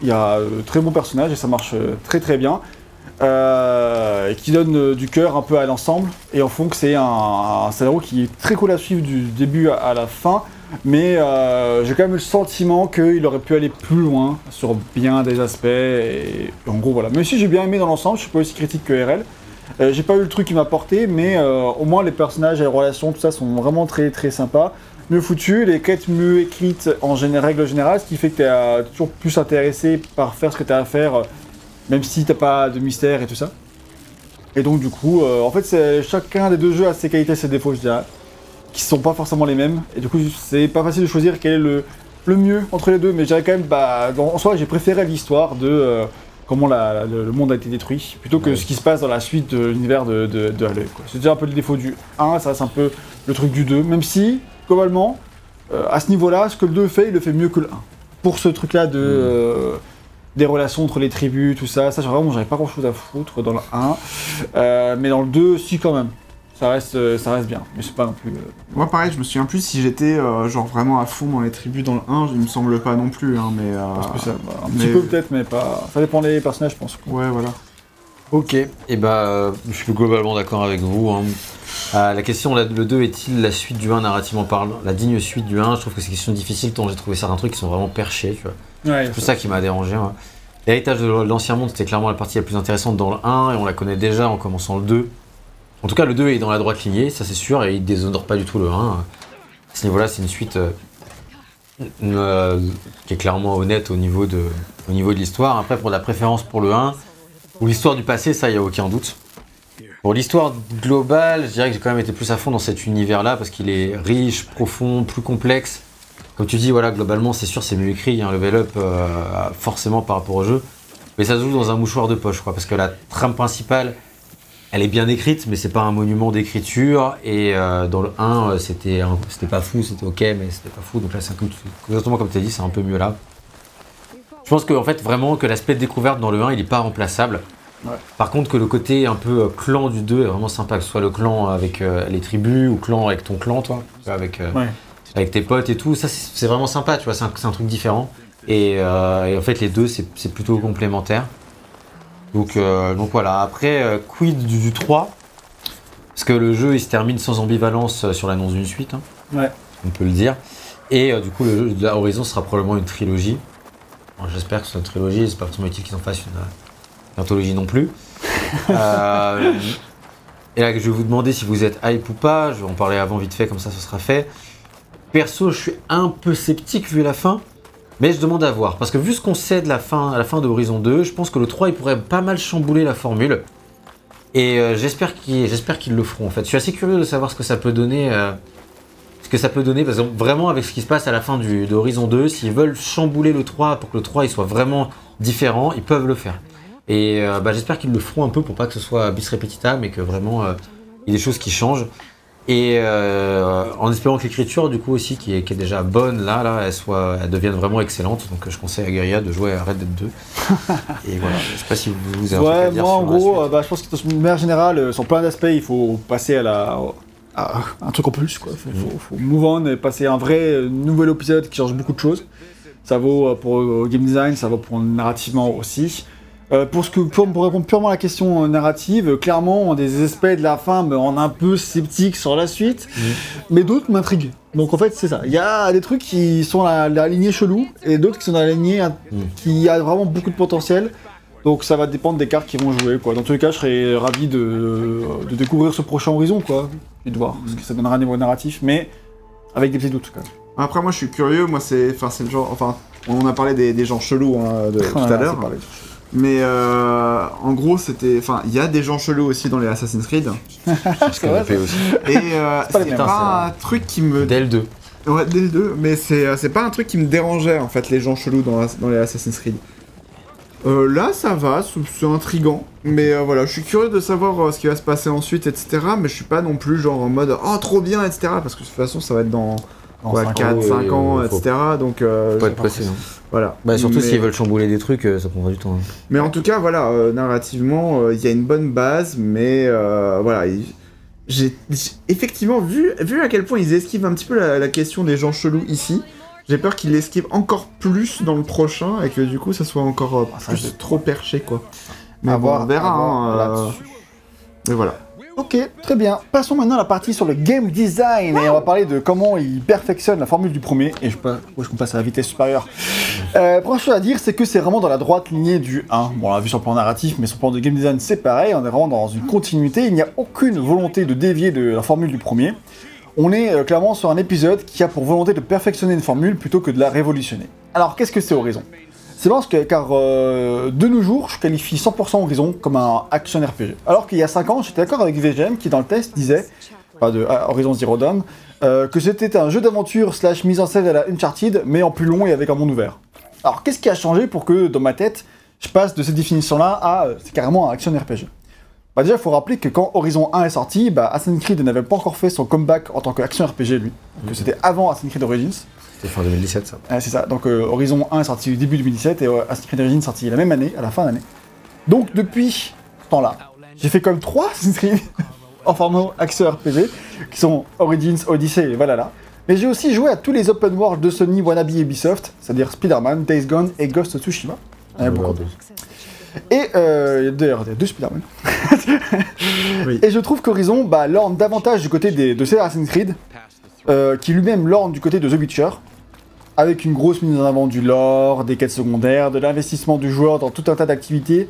Il y a euh, très bons personnages et ça marche très très bien. Euh, et qui donne euh, du cœur un peu à l'ensemble. Et en fond que c'est un, un scénario qui est très cool à suivre du début à, à la fin. Mais euh, j'ai quand même le sentiment qu'il aurait pu aller plus loin sur bien des aspects. En gros voilà. Même si j'ai bien aimé dans l'ensemble, je suis pas aussi critique que RL. Euh, j'ai pas eu le truc qui m'a porté, mais euh, au moins les personnages et les relations, tout ça sont vraiment très très sympas. Mieux foutus, les quêtes mieux écrites en règle générale, ce qui fait que t'es euh, toujours plus intéressé par faire ce que t'as à faire, même si t'as pas de mystère et tout ça. Et donc du coup, en fait, chacun des deux jeux a ses qualités ses défauts, je dirais. Qui sont pas forcément les mêmes. Et du coup, c'est pas facile de choisir quel est le, le mieux entre les deux. Mais je dirais quand même, bah, en soi, j'ai préféré l'histoire de euh, comment la- la- le, monde a été détruit plutôt que Ouais. ce qui se passe dans la suite de l'univers de, de, de Halo. C'est déjà un peu le défaut du 1, ça reste un peu le truc du 2. Même si, globalement, euh, à ce niveau-là, ce que le 2 fait, il le fait mieux que le 1. Pour ce truc-là de. euh, des relations entre les tribus, tout ça, ça vraiment j'avais pas grand chose à foutre dans le 1. Euh, mais dans le 2, si quand même. Ça reste, euh, ça reste bien, mais c'est pas non plus. euh, Moi, pareil, je me souviens plus si j'étais euh, genre vraiment à fond dans les tribus dans le 1, il me semble pas non plus, hein, mais. euh, parce que ça, bah, un mais- petit peu peut-être, mais pas. Ça dépend des personnages, je pense. Ouais, voilà. Ok, et bah euh, je suis globalement d'accord avec vous. hein. Euh, la question, la- le 2 est-il la suite du 1 narrativement parlant La digne suite du 1 Je trouve que c'est une question difficile tant j'ai trouvé certains trucs qui sont vraiment perchés. Tu vois. Ouais, C'est ça qui m'a dérangé. L'héritage de l'ancien monde, c'était clairement la partie la plus intéressante dans le 1 et on la connaît déjà en commençant le 2. En tout cas, le 2 est dans la droite lignée, ça c'est sûr, et il déshonore pas du tout le 1. À ce niveau-là, c'est une suite euh, euh, qui est clairement honnête au niveau de, l'histoire. Après, pour la préférence pour le 1, ou l'histoire du passé, ça, il n'y a aucun doute. Pour l'histoire globale, je dirais que j'ai quand même été plus à fond dans cet univers-là parce qu'il est riche, profond, plus complexe. Comme tu dis, voilà, globalement, c'est sûr, c'est mieux écrit, un level up euh, forcément par rapport au jeu. Mais ça se joue dans un mouchoir de poche, quoi, parce que la trame principale, elle est bien écrite, mais c'est pas un monument d'écriture. Et euh, dans le 1, euh, c'était c'était pas fou, c'était ok, mais c'était pas fou. Donc là, c'est un peu- exactement comme tu as dit, c'est un peu mieux là. Je pense que en fait, vraiment, que l'aspect de découverte dans le 1, il est pas remplaçable. Ouais. Par contre, que le côté un peu euh, clan du 2 est vraiment sympa, que ce soit le clan avec euh, les tribus ou clan avec ton clan, toi, avec, euh, Ouais. avec tes potes et tout, ça c'est vraiment sympa, tu vois, c'est un, truc différent. Et, et en fait, les deux, c'est c'est plutôt complémentaire. Donc, euh, donc voilà, après, euh, quid du, du 3 Parce que le jeu, il se termine sans ambivalence euh, sur l'annonce d'une suite, hein, Ouais. on peut le dire. Et euh, du coup, le jeu de la Horizon sera probablement une trilogie. Bon, J'espère que ce soit une trilogie, c'est pas forcément utile qu'ils en fassent une, euh, une anthologie non plus. Euh, et là, je vais vous demander si vous êtes hype ou pas. Je vais en parler avant vite fait, comme ça, ce sera fait. Perso, je suis un peu sceptique vu la fin. Mais je demande à voir. Parce que vu ce qu'on sait de la fin, à la fin de Horizon 2, je pense que le 3, il pourrait pas mal chambouler la formule. Et euh, j'espère qu'ils le feront en fait. Je suis assez curieux de savoir ce que ça peut donner. euh, ce que ça peut donner, vraiment avec ce qui se passe à la fin du, de Horizon 2, s'ils veulent chambouler le 3 pour que le 3 il soit vraiment différent, ils peuvent le faire. Et euh, bah, j'espère qu'ils le feront un peu pour pas que ce soit bis repetita, mais que vraiment il y ait des choses qui changent. Et euh, en espérant que l'écriture, du coup aussi, qui est, qui est déjà bonne là, là, elle, soit, elle devienne vraiment excellente. Donc je conseille à Guerilla de jouer à Red Dead 2. Et voilà, je sais pas si vous, vous avez Ouais, moi en gros, euh, bah, je pense que de manière générale, euh, sur plein d'aspects, il faut passer à la à un truc en plus. Quoi. Faut, faut, faut move on et passer à un vrai nouvel épisode qui change beaucoup de choses. Ça vaut pour euh, game design, ça vaut pour narrativement aussi. Euh, pour, ce que, pour, pour répondre purement à la question euh, narrative, euh, clairement, des aspects de la fin me rendent un peu sceptique sur la suite, mais d'autres m'intriguent. Donc en fait, c'est ça. Il y a des trucs qui sont à la lignée chelou et d'autres qui sont dans la lignée hein, Mm. qui a vraiment beaucoup de potentiel. Donc ça va dépendre des cartes qui vont jouer. Quoi. Dans tous les cas, je serais ravi de, de découvrir ce prochain horizon quoi, et de voir ce que ça donnera à niveau narratif, mais avec des petits doutes quand même. Après, moi, je suis curieux. Moi, c'est, enfin, c'est le genre, enfin, on en a parlé des, des gens chelous hein, de, tout à l'heure. Mais euh, en gros, c'était, enfin, il y a des gens chelous aussi dans les Assassin's Creed. Parce le fait aussi. Et euh, c'est pas un truc qui me, Dès le 2. ouais, dès le 2, mais c'est, euh, c'est pas un truc qui me dérangeait en fait les gens chelous dans, dans les Assassin's Creed. Euh, là, ça va, c'est intrigant, mais euh, voilà, je suis curieux de savoir euh, ce qui va se passer ensuite, etc. Mais je suis pas non plus genre en mode oh trop bien, etc. Parce que de toute façon, ça va être dans Ouais, cinq 4, ans, 5 oui, ans, faut etc. Donc, euh, Pas être pressé. Voilà. Bah, surtout Mais- s'ils veulent chambouler des trucs, euh, ça prendra du temps. hein. Mais en tout cas, voilà, euh, narrativement, euh, il y a une bonne base, mais euh, voilà, il- j'ai effectivement vu, vu à quel point ils esquivent un petit peu la, la question des gens chelous ici. J'ai peur qu'ils l'esquivent encore plus dans le prochain et que du coup, ça soit encore euh, Ah, plus trop perché, quoi. Mais À bon, voir, on verra. hein, euh, mais voilà. Ok, très bien. Passons maintenant à la partie sur le game design et on va parler de comment il perfectionne la formule du premier. Et je est-ce qu'on passe à la vitesse supérieure euh, Première chose à dire, c'est que c'est vraiment dans la droite lignée du 1. Bon, on l'a vu sur le plan narratif, mais sur le plan de game design, c'est pareil. On est vraiment dans une continuité. Il n'y a aucune volonté de dévier de la formule du premier. On est euh, clairement sur un épisode qui a pour volonté de perfectionner une formule plutôt que de la révolutionner. Alors, qu'est-ce que c'est Horizon? C'est parce que, car euh, de nos jours, je qualifie 100% Horizon comme un action RPG. Alors qu'il y a 5 ans, j'étais d'accord avec VGM qui, dans le test, disait enfin de ah, Horizon Zero Dawn, euh, que c'était un jeu d'aventure slash mise en scène à la Uncharted, mais en plus long et avec un monde ouvert. Alors qu'est-ce qui a changé pour que dans ma tête, je passe de cette définition-là à euh, c'est carrément un action RPG bah déjà, il faut rappeler que quand Horizon 1 est sorti, bah, Assassin's Creed n'avait pas encore fait son comeback en tant qu'action RPG, lui. Donc c'était avant Assassin's Creed Origins. C'était fin 2017 ça. Ouais, c'est ça. Donc euh, Horizon 1 est sorti début 2017 et euh, Assassin's Creed Origins est sorti la même année, à la fin d'année. Donc depuis ce temps-là, j'ai fait comme trois Assassin's Creed en format action RPG, qui sont Origins, Odyssey et Valhalla. Mais j'ai aussi joué à tous les open world de Sony, Wannabe et Ubisoft, c'est-à-dire Spider-Man, Days Gone et Ghost of Tsushima. Il y en a beaucoup. Et euh, d'ailleurs, il y a deux Spider-Man. Oui. Et je trouve qu'Horizon bah, lorne davantage du côté des, de ces Assassin's Creed, euh, qui lui-même lorne du côté de The Witcher, avec une grosse mise en avant du lore, des quêtes secondaires, de l'investissement du joueur dans tout un tas d'activités,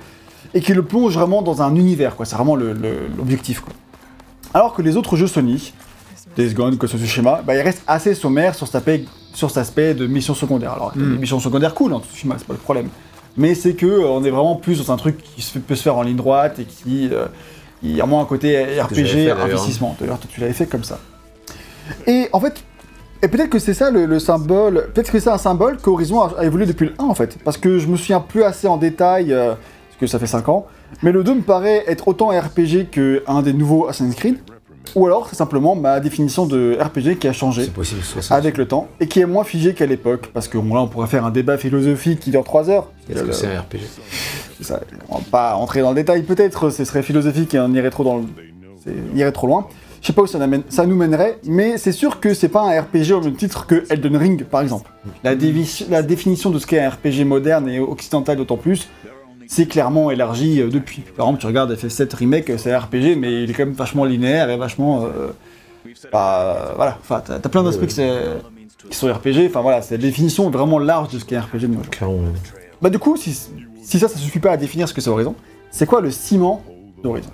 et qui le plonge vraiment dans un univers, quoi. C'est vraiment l'objectif. Alors que les autres jeux Sony, Days Gone, Ghost of Tsushima, bah, ils restent assez sommaires sur cet aspect, sur cet aspect de mission secondaire. Alors, a des missions secondaires cool, hein, Tsushima, c'est pas le problème. Mais c'est que euh, on est vraiment plus dans un truc qui se fait- peut se faire en ligne droite et qui, euh, il y a moins un côté RPG, fait, investissement. D'ailleurs, tu l'avais fait comme ça. Et en fait, et peut-être que c'est ça le, le symbole, peut-être que c'est un symbole qu'Horizon a, a évolué depuis le 1 en fait. Parce que je me souviens plus assez en détail, euh, parce que ça fait 5 ans, mais le 2 me paraît être autant RPG qu'un des nouveaux Assassin's Creed. Ou alors c'est simplement ma définition de RPG qui a changé possible avec le temps et qui est moins figé qu'à l'époque. Parce que bon, là on pourrait faire un débat philosophique qui dure 3 heures. Est-ce que c'est un RPG ça. On va pas entrer dans le détail peut-être, ce serait philosophique et on irait trop dans le... irait trop loin. Je sais pas où ça, nous mènerait, mais c'est sûr que c'est pas un RPG au même titre que Elden Ring par exemple. La, définition de ce qu'est un RPG moderne et occidental d'autant plus, c'est clairement élargi euh, depuis. Par exemple, tu regardes FF7 Remake, c'est un RPG, mais il est quand même vachement linéaire et vachement... euh, bah, euh, voilà, enfin, t'as plein d'aspects qui sont RPG, enfin voilà, c'est la définition vraiment large de ce qu'est un RPG de. Clairement. Bah du coup, si, si ça, ça suffit pas à définir ce que c'est Horizon, c'est quoi le ciment d'Horizon?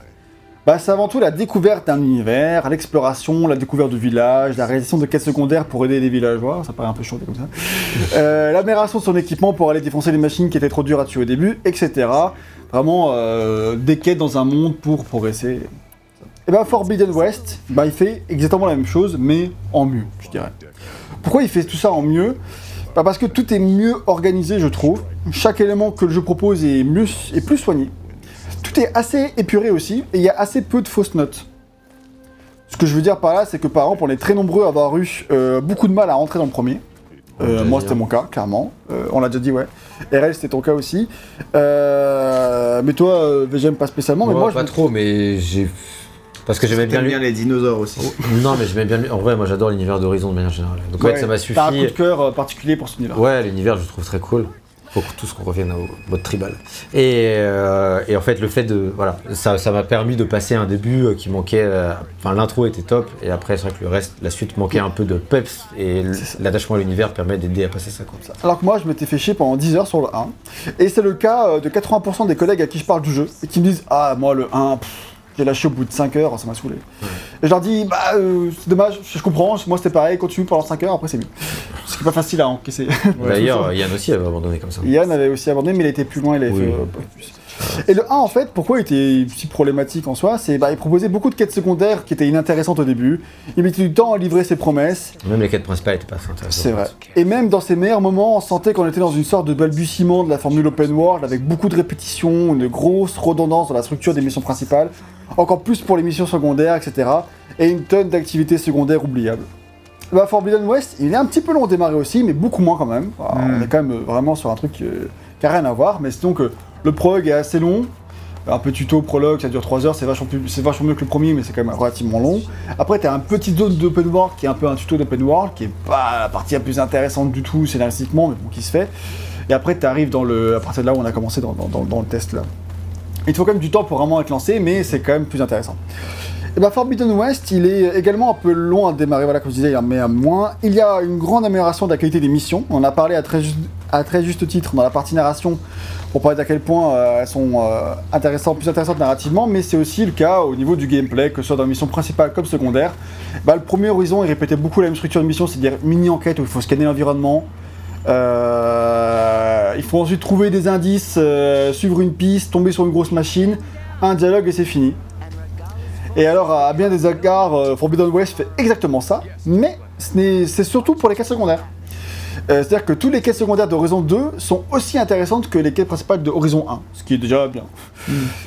Bah c'est avant tout la découverte d'un univers, l'exploration, la découverte de villages, la réalisation de quêtes secondaires pour aider les villageois, ça paraît un peu chaud comme ça, euh, l'amélioration de son équipement pour aller défoncer les machines qui étaient trop dures à tuer au début, etc. Vraiment euh, des quêtes dans un monde pour progresser. Et bah Forbidden West, bah il fait exactement la même chose, mais en mieux, je dirais. Pourquoi il fait tout ça en mieux? Bah parce que tout est mieux organisé, je trouve. Chaque élément que le jeu propose est, mieux, est plus soigné. Tout est assez épuré aussi, et il y a assez peu de fausses notes. Ce que je veux dire par là, c'est que par exemple, on est très nombreux à avoir eu euh, beaucoup de mal à rentrer dans le premier. Euh, déjà moi, dit, c'était hein. mon cas, clairement. Euh, on l'a déjà dit, ouais. RL, c'était ton cas aussi. Euh, mais toi, euh, VGM, pas spécialement. mais Moi, moi, pas je... trop, mais j'ai. Parce que j'aimais bien bien les dinosaures aussi. Non, mais j'aimais bien. En vrai, moi j'adore l'univers d'Horizon de manière générale. Donc, ouais, Ouais, ça m'a T'as un coup de suffi. cœur particulier pour ce univers. Ouais, l'univers, je le trouve très cool. Faut que tous qu'on revienne au mode tribal. Et, euh, et en fait, le fait de. Voilà, ça ça m'a permis de passer un début euh, qui manquait. euh, Enfin, l'intro était top, et après, c'est vrai que le reste, la suite manquait un peu de peps, et l'attachement à l'univers permet d'aider à passer ça comme ça. Alors que moi, je m'étais fait chier pendant 10 heures sur le 1. Et c'est le cas de 80% des collègues à qui je parle du jeu et qui me disent Ah, moi, le 1, pff, j'ai lâché au bout de 5 heures, ça m'a saoulé. Et je leur dis Bah, euh, c'est dommage, je comprends, moi c'était pareil, continue pendant 5 heures, après c'est mieux. Qui est pas facile à encaisser. D'ailleurs, Yann aussi avait abandonné comme ça. Yann avait aussi abandonné, mais il était plus loin, il avait Oui. fait euh, plus. Et le 1, en fait, pourquoi il était si problématique en soi C'est bah, il proposait beaucoup de quêtes secondaires qui étaient inintéressantes au début. Il mettait du temps à livrer ses promesses. Même les quêtes principales étaient pas intéressantes. C'est vrai. Et même dans ses meilleurs moments, on sentait qu'on était dans une sorte de balbutiement de la formule open world avec beaucoup de répétitions, une grosse redondance dans la structure des missions principales, encore plus pour les missions secondaires, etc. Et une tonne d'activités secondaires oubliables. Bah, Forbidden West, il est un petit peu long à démarrer aussi, mais beaucoup moins quand même. Alors, Mm. On est quand même euh, vraiment sur un truc euh, qui a rien à voir, mais sinon que le prologue est assez long. Un peu tuto, prologue, ça dure 3 heures, c'est vachement, plus- vachement mieux que le premier, mais c'est quand même relativement long. Après, t'as un petit zone d'open world qui est un peu un tuto d'open world, qui est pas la partie la plus intéressante du tout scénaristiquement, mais bon, qui se fait. Et après, t'arrives dans le, à partir de là où on a commencé dans, dans- dans- dans le test là. Il te faut quand même du temps pour vraiment être lancé, mais c'est quand même plus intéressant. Et bah Forbidden West, il est également un peu long à démarrer, voilà, comme je disais, mais à moins. Il y a une grande amélioration de la qualité des missions. On a parlé à très, juste, titre dans la partie narration, pour parler d'à quel point euh, elles sont euh, intéressantes, plus intéressantes narrativement, mais c'est aussi le cas au niveau du gameplay, que ce soit dans la mission principale comme secondaire. Bah, le premier Horizon, il répétait beaucoup la même structure de mission, c'est-à-dire mini-enquête où il faut scanner l'environnement. Euh, il faut ensuite trouver des indices, euh, suivre une piste, tomber sur une grosse machine, un dialogue et c'est fini. Et alors, à bien des égards, euh, Forbidden West fait exactement ça, mais c'est surtout pour les quêtes secondaires. Euh, C'est-à-dire que tous les quêtes secondaires d'Horizon 2 sont aussi intéressantes que les quêtes principales de Horizon 1, ce qui est déjà bien.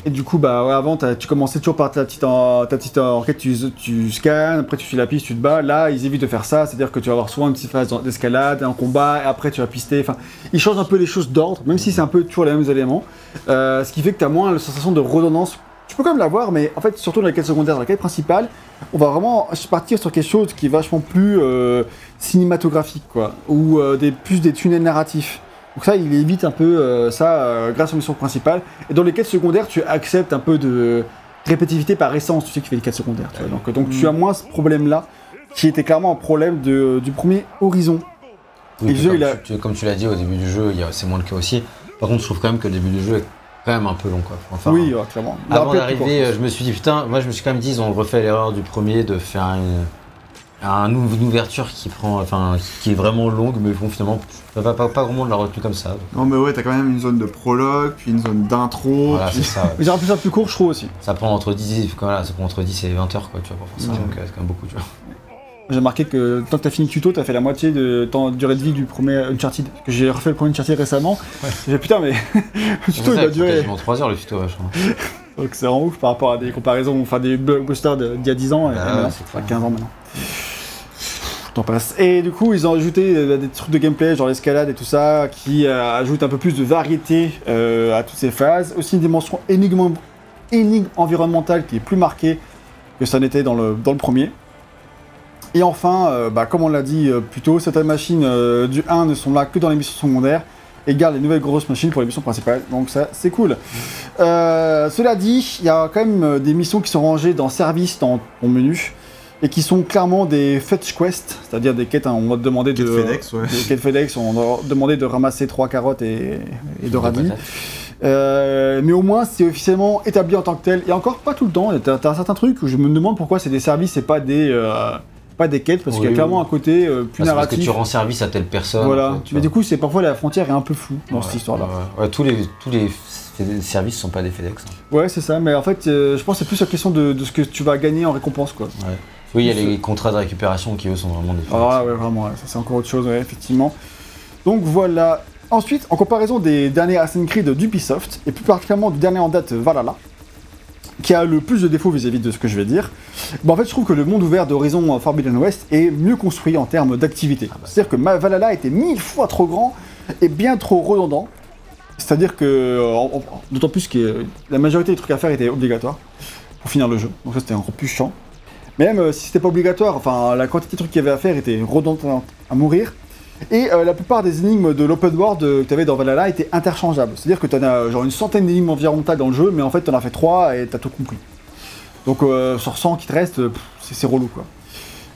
Et du coup, bah avant, tu commençais toujours par ta petite, en- ta petite enquête, tu, tu scannes, après tu suis la piste, tu te bats. Là, ils évitent de faire ça, c'est-à-dire que tu vas avoir souvent une petite phase d'escalade, un combat, et après tu vas pister. Enfin, ils changent un peu les choses d'ordre, même si c'est un peu toujours les mêmes éléments. Euh, ce qui fait que tu as moins la sensation de redondance. Tu peux quand même l'avoir, mais en fait, surtout dans la quête secondaire, dans la quête principale, on va vraiment partir sur quelque chose qui est vachement plus euh, cinématographique, quoi, ou euh, des, plus des tunnels narratifs. Donc ça, il évite un peu euh, ça grâce aux missions principales. Et dans les quêtes secondaires, tu acceptes un peu de répétitivité par essence, tu sais que tu fais des quêtes secondaires. tu vois. Donc, donc tu as moins ce problème-là, qui était clairement un problème de- du premier Horizon. Oui, Et puis le jeu, comme, il a- tu, comme tu l'as dit au début du jeu, c'est moins le cas aussi. Par contre, je trouve quand même que le début du jeu est quand même un peu long. Quoi. Enfin, oui, ouais, clairement. Il Avant d'arriver, euh, je me suis dit, putain, moi je me suis quand même dit, ils ont refait l'erreur du premier de faire une, ouverture qui prend, enfin, qui est vraiment longue, mais bon, finalement, pas, pas, pas, pas grand monde l'a retenu comme ça. Non, mais ouais, t'as quand même une zone de prologue, puis une zone d'intro. Voilà, puis- c'est ça. ouais. Mais j'aurais pu faire plus court, je trouve aussi. Ça prend entre 10, voilà, ça prend entre 10 et 20 heures, quoi, tu vois, pour faire ça. Ouais. Donc, euh, c'est quand même beaucoup, tu vois. J'ai remarqué que tant que t'as fini le tuto, t'as fait la moitié de temps durée de vie du premier Uncharted. J'ai refait le premier Uncharted récemment. J'ai dit putain, mais le tuto il va durer. quasiment 3 heures le tuto, vachement. Donc c'est vraiment ouf par rapport à des comparaisons, enfin des blockbusters d'il y a 10 ans et Bah et maintenant, ouais, c'est enfin, clair. 15 ans maintenant. T'en passes. Et du coup, ils ont ajouté euh, des trucs de gameplay, genre l'escalade et tout ça, qui euh, ajoutent un peu plus de variété euh, à toutes ces phases. Aussi une dimension énigme, énigme environnementale qui est plus marquée que ça n'était dans le, dans le premier. Et enfin, euh, bah, comme on l'a dit euh, plus tôt, certaines machines euh, du 1 ne sont là que dans les missions secondaires et gardent les nouvelles grosses machines pour les missions principales. Donc ça, c'est cool. Euh, cela dit, il y a quand même euh, des missions qui sont rangées dans service dans ton menu et qui sont clairement des fetch quests, c'est-à-dire des quêtes, hein, on va te demander de... FedEx, ouais. Des quêtes FedEx, on va te demander de ramasser trois carottes et, et de radis. Euh, mais au moins, c'est officiellement établi en tant que tel. Et encore pas tout le temps. T'as t'as certains trucs où je me demande pourquoi c'est des services et pas des, euh, pas des quêtes, parce qu'il y a clairement oui. un côté euh, plus Parce que narratif. tu rends service à telle personne. voilà. en fait, tu mais du coup, c'est parfois la frontière est un peu floue dans Ouais, cette histoire-là. ouais, ouais, tous les, tous les services sont pas des FedEx. hein. Ouais, c'est ça. Mais en fait, euh, je pense que c'est plus la question de, de ce que tu vas gagner en récompense, quoi. Oui, il y a les contrats de récupération qui eux sont vraiment des FedEx. Ah ouais, vraiment, ça c'est encore autre chose, effectivement. Donc voilà. Ensuite, en comparaison des derniers Assassin's Creed d'Ubisoft, et plus particulièrement du dernier en date Valhalla, qui a le plus de défauts vis-à-vis de ce que je vais dire, bah en fait je trouve que le monde ouvert d'Horizon Forbidden West est mieux construit en termes d'activité. C'est-à-dire que ma- Valhalla était mille fois trop grand et bien trop redondant. C'est-à-dire que, euh, d'autant plus que la majorité des trucs à faire étaient obligatoires pour finir le jeu. Donc ça c'était plus chiant. Mais même euh, si c'était pas obligatoire, enfin la quantité de trucs qu'il y avait à faire était redondante à mourir. Et euh, la plupart des énigmes de l'open world euh, que tu avais dans Valhalla étaient interchangeables. C'est-à-dire que tu en as euh, genre une centaine d'énigmes environnementales dans le jeu, mais en fait tu en as fait trois et t'as tout compris. Donc sur 100 qui te restent, c'est c'est relou quoi.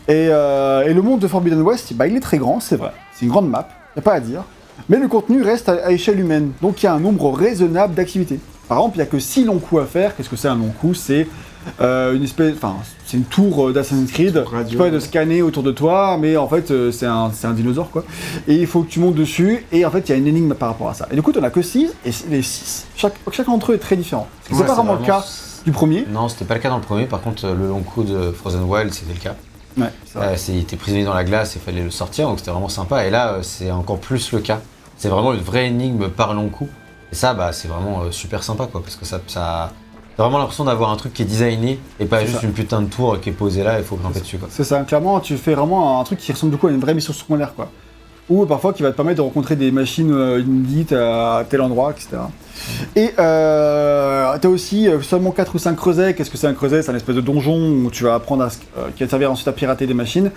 Et, et le monde de Forbidden West, bah, il est très grand, c'est vrai. C'est une grande map, y a pas à dire. Mais le contenu reste à, à échelle humaine, donc il y a un nombre raisonnable d'activités. Par exemple, il n'y a que 6 longs coups à faire. Qu'est-ce que c'est un long coup? C'est euh, une espèce, enfin, c'est une tour euh, d'Assassin's Creed. Radio. Tu peux de scanner autour de toi, mais en fait, euh, c'est un, c'est un dinosaure quoi. Et il faut que tu montes dessus, et en fait, il y a une énigme par rapport à ça. Et du coup, tu as que 6, et les 6, chaque, chacun d'entre eux est très différent. C'est Ouais, pas vraiment le cas du premier. Non, c'était pas le cas dans le premier. Par contre, le long coup de Frozen Wild, c'était le cas. Ouais. Euh, il était prisonnier dans la glace et il fallait le sortir, donc c'était vraiment sympa. Et là, c'est encore plus le cas. C'est vraiment une vraie énigme par long coup. Et ça, bah, c'est vraiment super sympa, quoi, parce que ça, ça t'as vraiment l'impression d'avoir un truc qui est designé et pas juste ça. une putain de tour qui est posée là et il faut grimper dessus, quoi. C'est ça, clairement, tu fais vraiment un truc qui ressemble beaucoup à une vraie mission secondaire, quoi. Ou parfois qui va te permettre de rencontrer des machines euh, inédites à tel endroit, etc. Et euh, t'as aussi euh, seulement 4 ou 5 creusets. Qu'est-ce que c'est un creuset? C'est un espèce de donjon où tu vas apprendre à, ce- euh, qui va te servir ensuite à pirater des machines.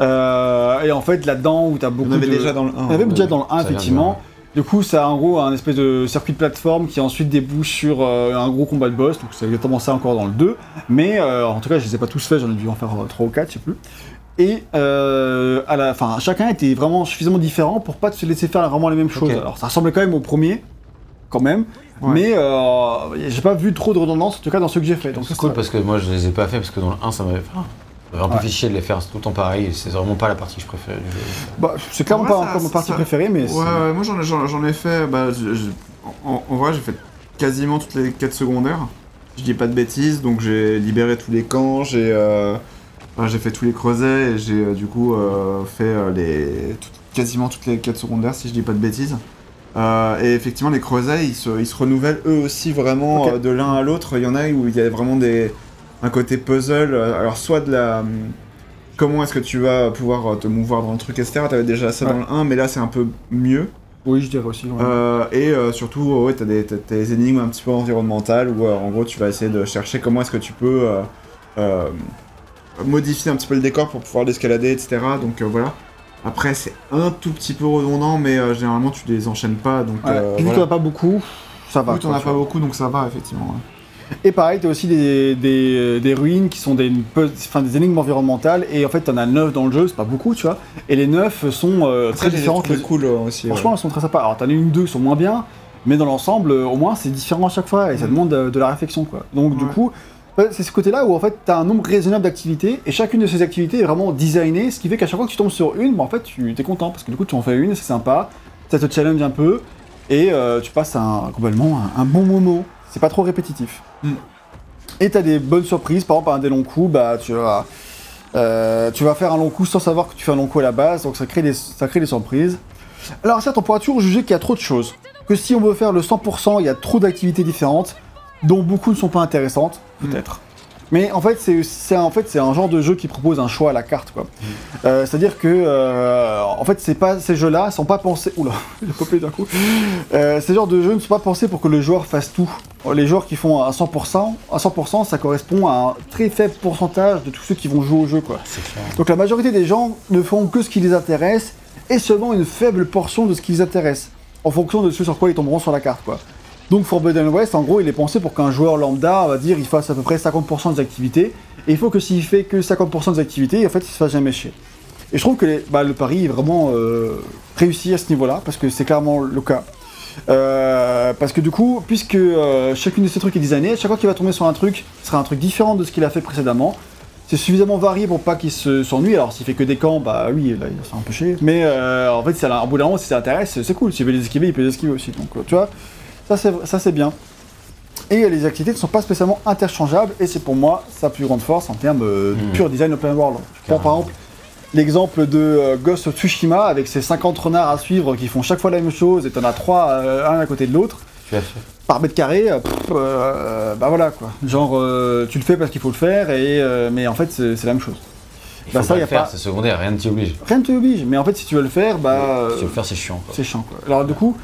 Euh, et en fait, là-dedans, où t'as beaucoup On avait de... déjà dans le 1. On avait déjà dans le 1, Ça vient de effectivement. Du coup, ça a en gros un espèce de circuit de plateforme qui ensuite débouche sur euh, un gros combat de boss. Donc c'est exactement ça encore dans le 2. Mais euh, en tout cas, je les ai pas tous faits, j'en ai dû en faire 3 ou 4, je sais plus. Et euh, à la fin, chacun était vraiment suffisamment différent pour pas te laisser faire vraiment les mêmes choses. Alors ça ressemblait quand même au premier, quand même. Ouais. Mais euh, j'ai pas vu trop de redondance, en tout cas dans ceux que j'ai fait. C'est cool ça- parce que moi je les ai pas fait parce que dans le 1 ça m'avait m'avait un peu Ouais. chier de les faire tout le temps pareil. C'est vraiment pas la partie que je préfère du jeu. Bah, c'est clairement En vrai, pas ça- encore ma partie ça- préférée, mais Ouais, moi j'en ai, j'en- j'en ai fait. Bah, je- je- en, en vrai, j'ai fait quasiment toutes les quêtes secondaires. je dis pas de bêtises, donc j'ai libéré tous les camps, j'ai euh, enfin, j'ai fait tous les creusets et j'ai euh, du coup euh, fait euh, les tout- quasiment toutes les quêtes secondaires si je dis pas de bêtises. Euh, et effectivement, les creusets, ils se, ils se renouvellent eux aussi vraiment euh, de l'un à l'autre. Il y en a où il y a vraiment des, un côté puzzle. euh, Alors, soit de la. hum, Comment est-ce que tu vas pouvoir euh, te mouvoir dans le truc, etc. T'avais déjà ça Ouais. dans le 1, mais là c'est un peu mieux. Oui, je dirais aussi. ouais. Euh, et euh, surtout, ouais, t'as des, t'as des énigmes un petit peu environnementales où euh, en gros tu vas essayer de chercher comment est-ce que tu peux modifier un petit peu le décor pour pouvoir l'escalader, etc. Donc voilà. Après, c'est un tout petit peu redondant, mais euh, généralement tu les enchaînes pas. Donc Ouais, euh, Vu que voilà. t'en as pas beaucoup, ça va. Vu que t'en as pas beaucoup, donc ça va effectivement. ouais. Et pareil, t'as aussi des, des, des ruines qui sont des, enfin, des énigmes environnementales, et en fait t'en as 9 dans le jeu, c'est pas beaucoup, tu vois. Et les 9 sont euh, très Après, différentes. les- cool euh, aussi. Franchement, ouais. elles sont très sympas. Alors t'en as une ou deux qui sont moins bien, mais dans l'ensemble, euh, au moins c'est différent à chaque fois, et ça Mm. demande de, de la réflexion, quoi. Donc du coup, c'est ce côté-là où en fait t'as un nombre raisonnable d'activités, et chacune de ces activités est vraiment designée, ce qui fait qu'à chaque fois que tu tombes sur une, bah, en fait tu es content, parce que du coup tu en fais une, c'est sympa, ça te challenge un peu, et euh, tu passes un, globalement un, un bon moment. C'est pas trop répétitif. Mm. Et t'as des bonnes surprises, par exemple, un des longs coups, bah tu vas, euh, tu vas faire un long coup sans savoir que tu fais un long coup à la base, donc ça crée des, ça crée des surprises. Alors certes, on pourra toujours juger qu'il y a trop de choses, que si on veut faire le 100%, il y a trop d'activités différentes, dont beaucoup ne sont pas intéressantes, peut-être. Mais en fait, c'est en fait, c'est un genre de jeu qui propose un choix à la carte, quoi. Euh, C'est-à-dire que, euh, en fait, c'est pas ces jeux-là sont pas pensés. Oula, j'ai popé d'un coup. Euh, ces genres de jeux ne sont pas pensés pour que le joueur fasse tout. Les joueurs qui font à 100%, à 100%, ça correspond à un très faible pourcentage de tous ceux qui vont jouer au jeu, quoi. Donc la majorité des gens ne font que ce qui les intéresse et seulement une faible portion de ce qui les intéresse, en fonction de ce sur quoi ils tomberont sur la carte, quoi. Donc Forbidden West, en gros, il est pensé pour qu'un joueur lambda, on va dire, il fasse à peu près 50% des activités, et il faut que s'il fait que 50% des activités, en fait, il se fasse jamais chier. Et je trouve que bah, le pari est vraiment euh, réussi à ce niveau-là, parce que c'est clairement le cas. Euh, parce que du coup, puisque euh, chacune de ces trucs est designé, chaque fois qu'il va tomber sur un truc, ce sera un truc différent de ce qu'il a fait précédemment. C'est suffisamment varié pour pas qu'il se- s'ennuie. Alors s'il fait que des camps, bah oui, là il va se faire un peu. Mais en fait, si un bout d'un moment, si ça l'intéresse, c'est cool. S'il veut les esquiver, il peut les esquiver aussi. Donc tu vois, ça c'est bien. Et les activités ne sont pas spécialement interchangeables, et c'est pour moi sa plus grande force en termes euh, de Mhm. pur design open world. Je prends par exemple l'exemple de euh, Ghost of Tsushima avec ses 50 renards à suivre qui font chaque fois la même chose, et t'en as trois, euh, un à côté de l'autre par mètre carré, pff, euh, bah voilà quoi. Genre, euh, tu le fais parce qu'il faut le faire, et, mais en fait, c'est la même chose. Il Bah, faut ça, pas y le faire, pas- c'est secondaire, rien ne t'y oblige. Rien ne t'oblige, mais en fait, si tu veux le faire, bah. si tu veux le faire, c'est chiant. C'est chiant quoi. Alors, du coup,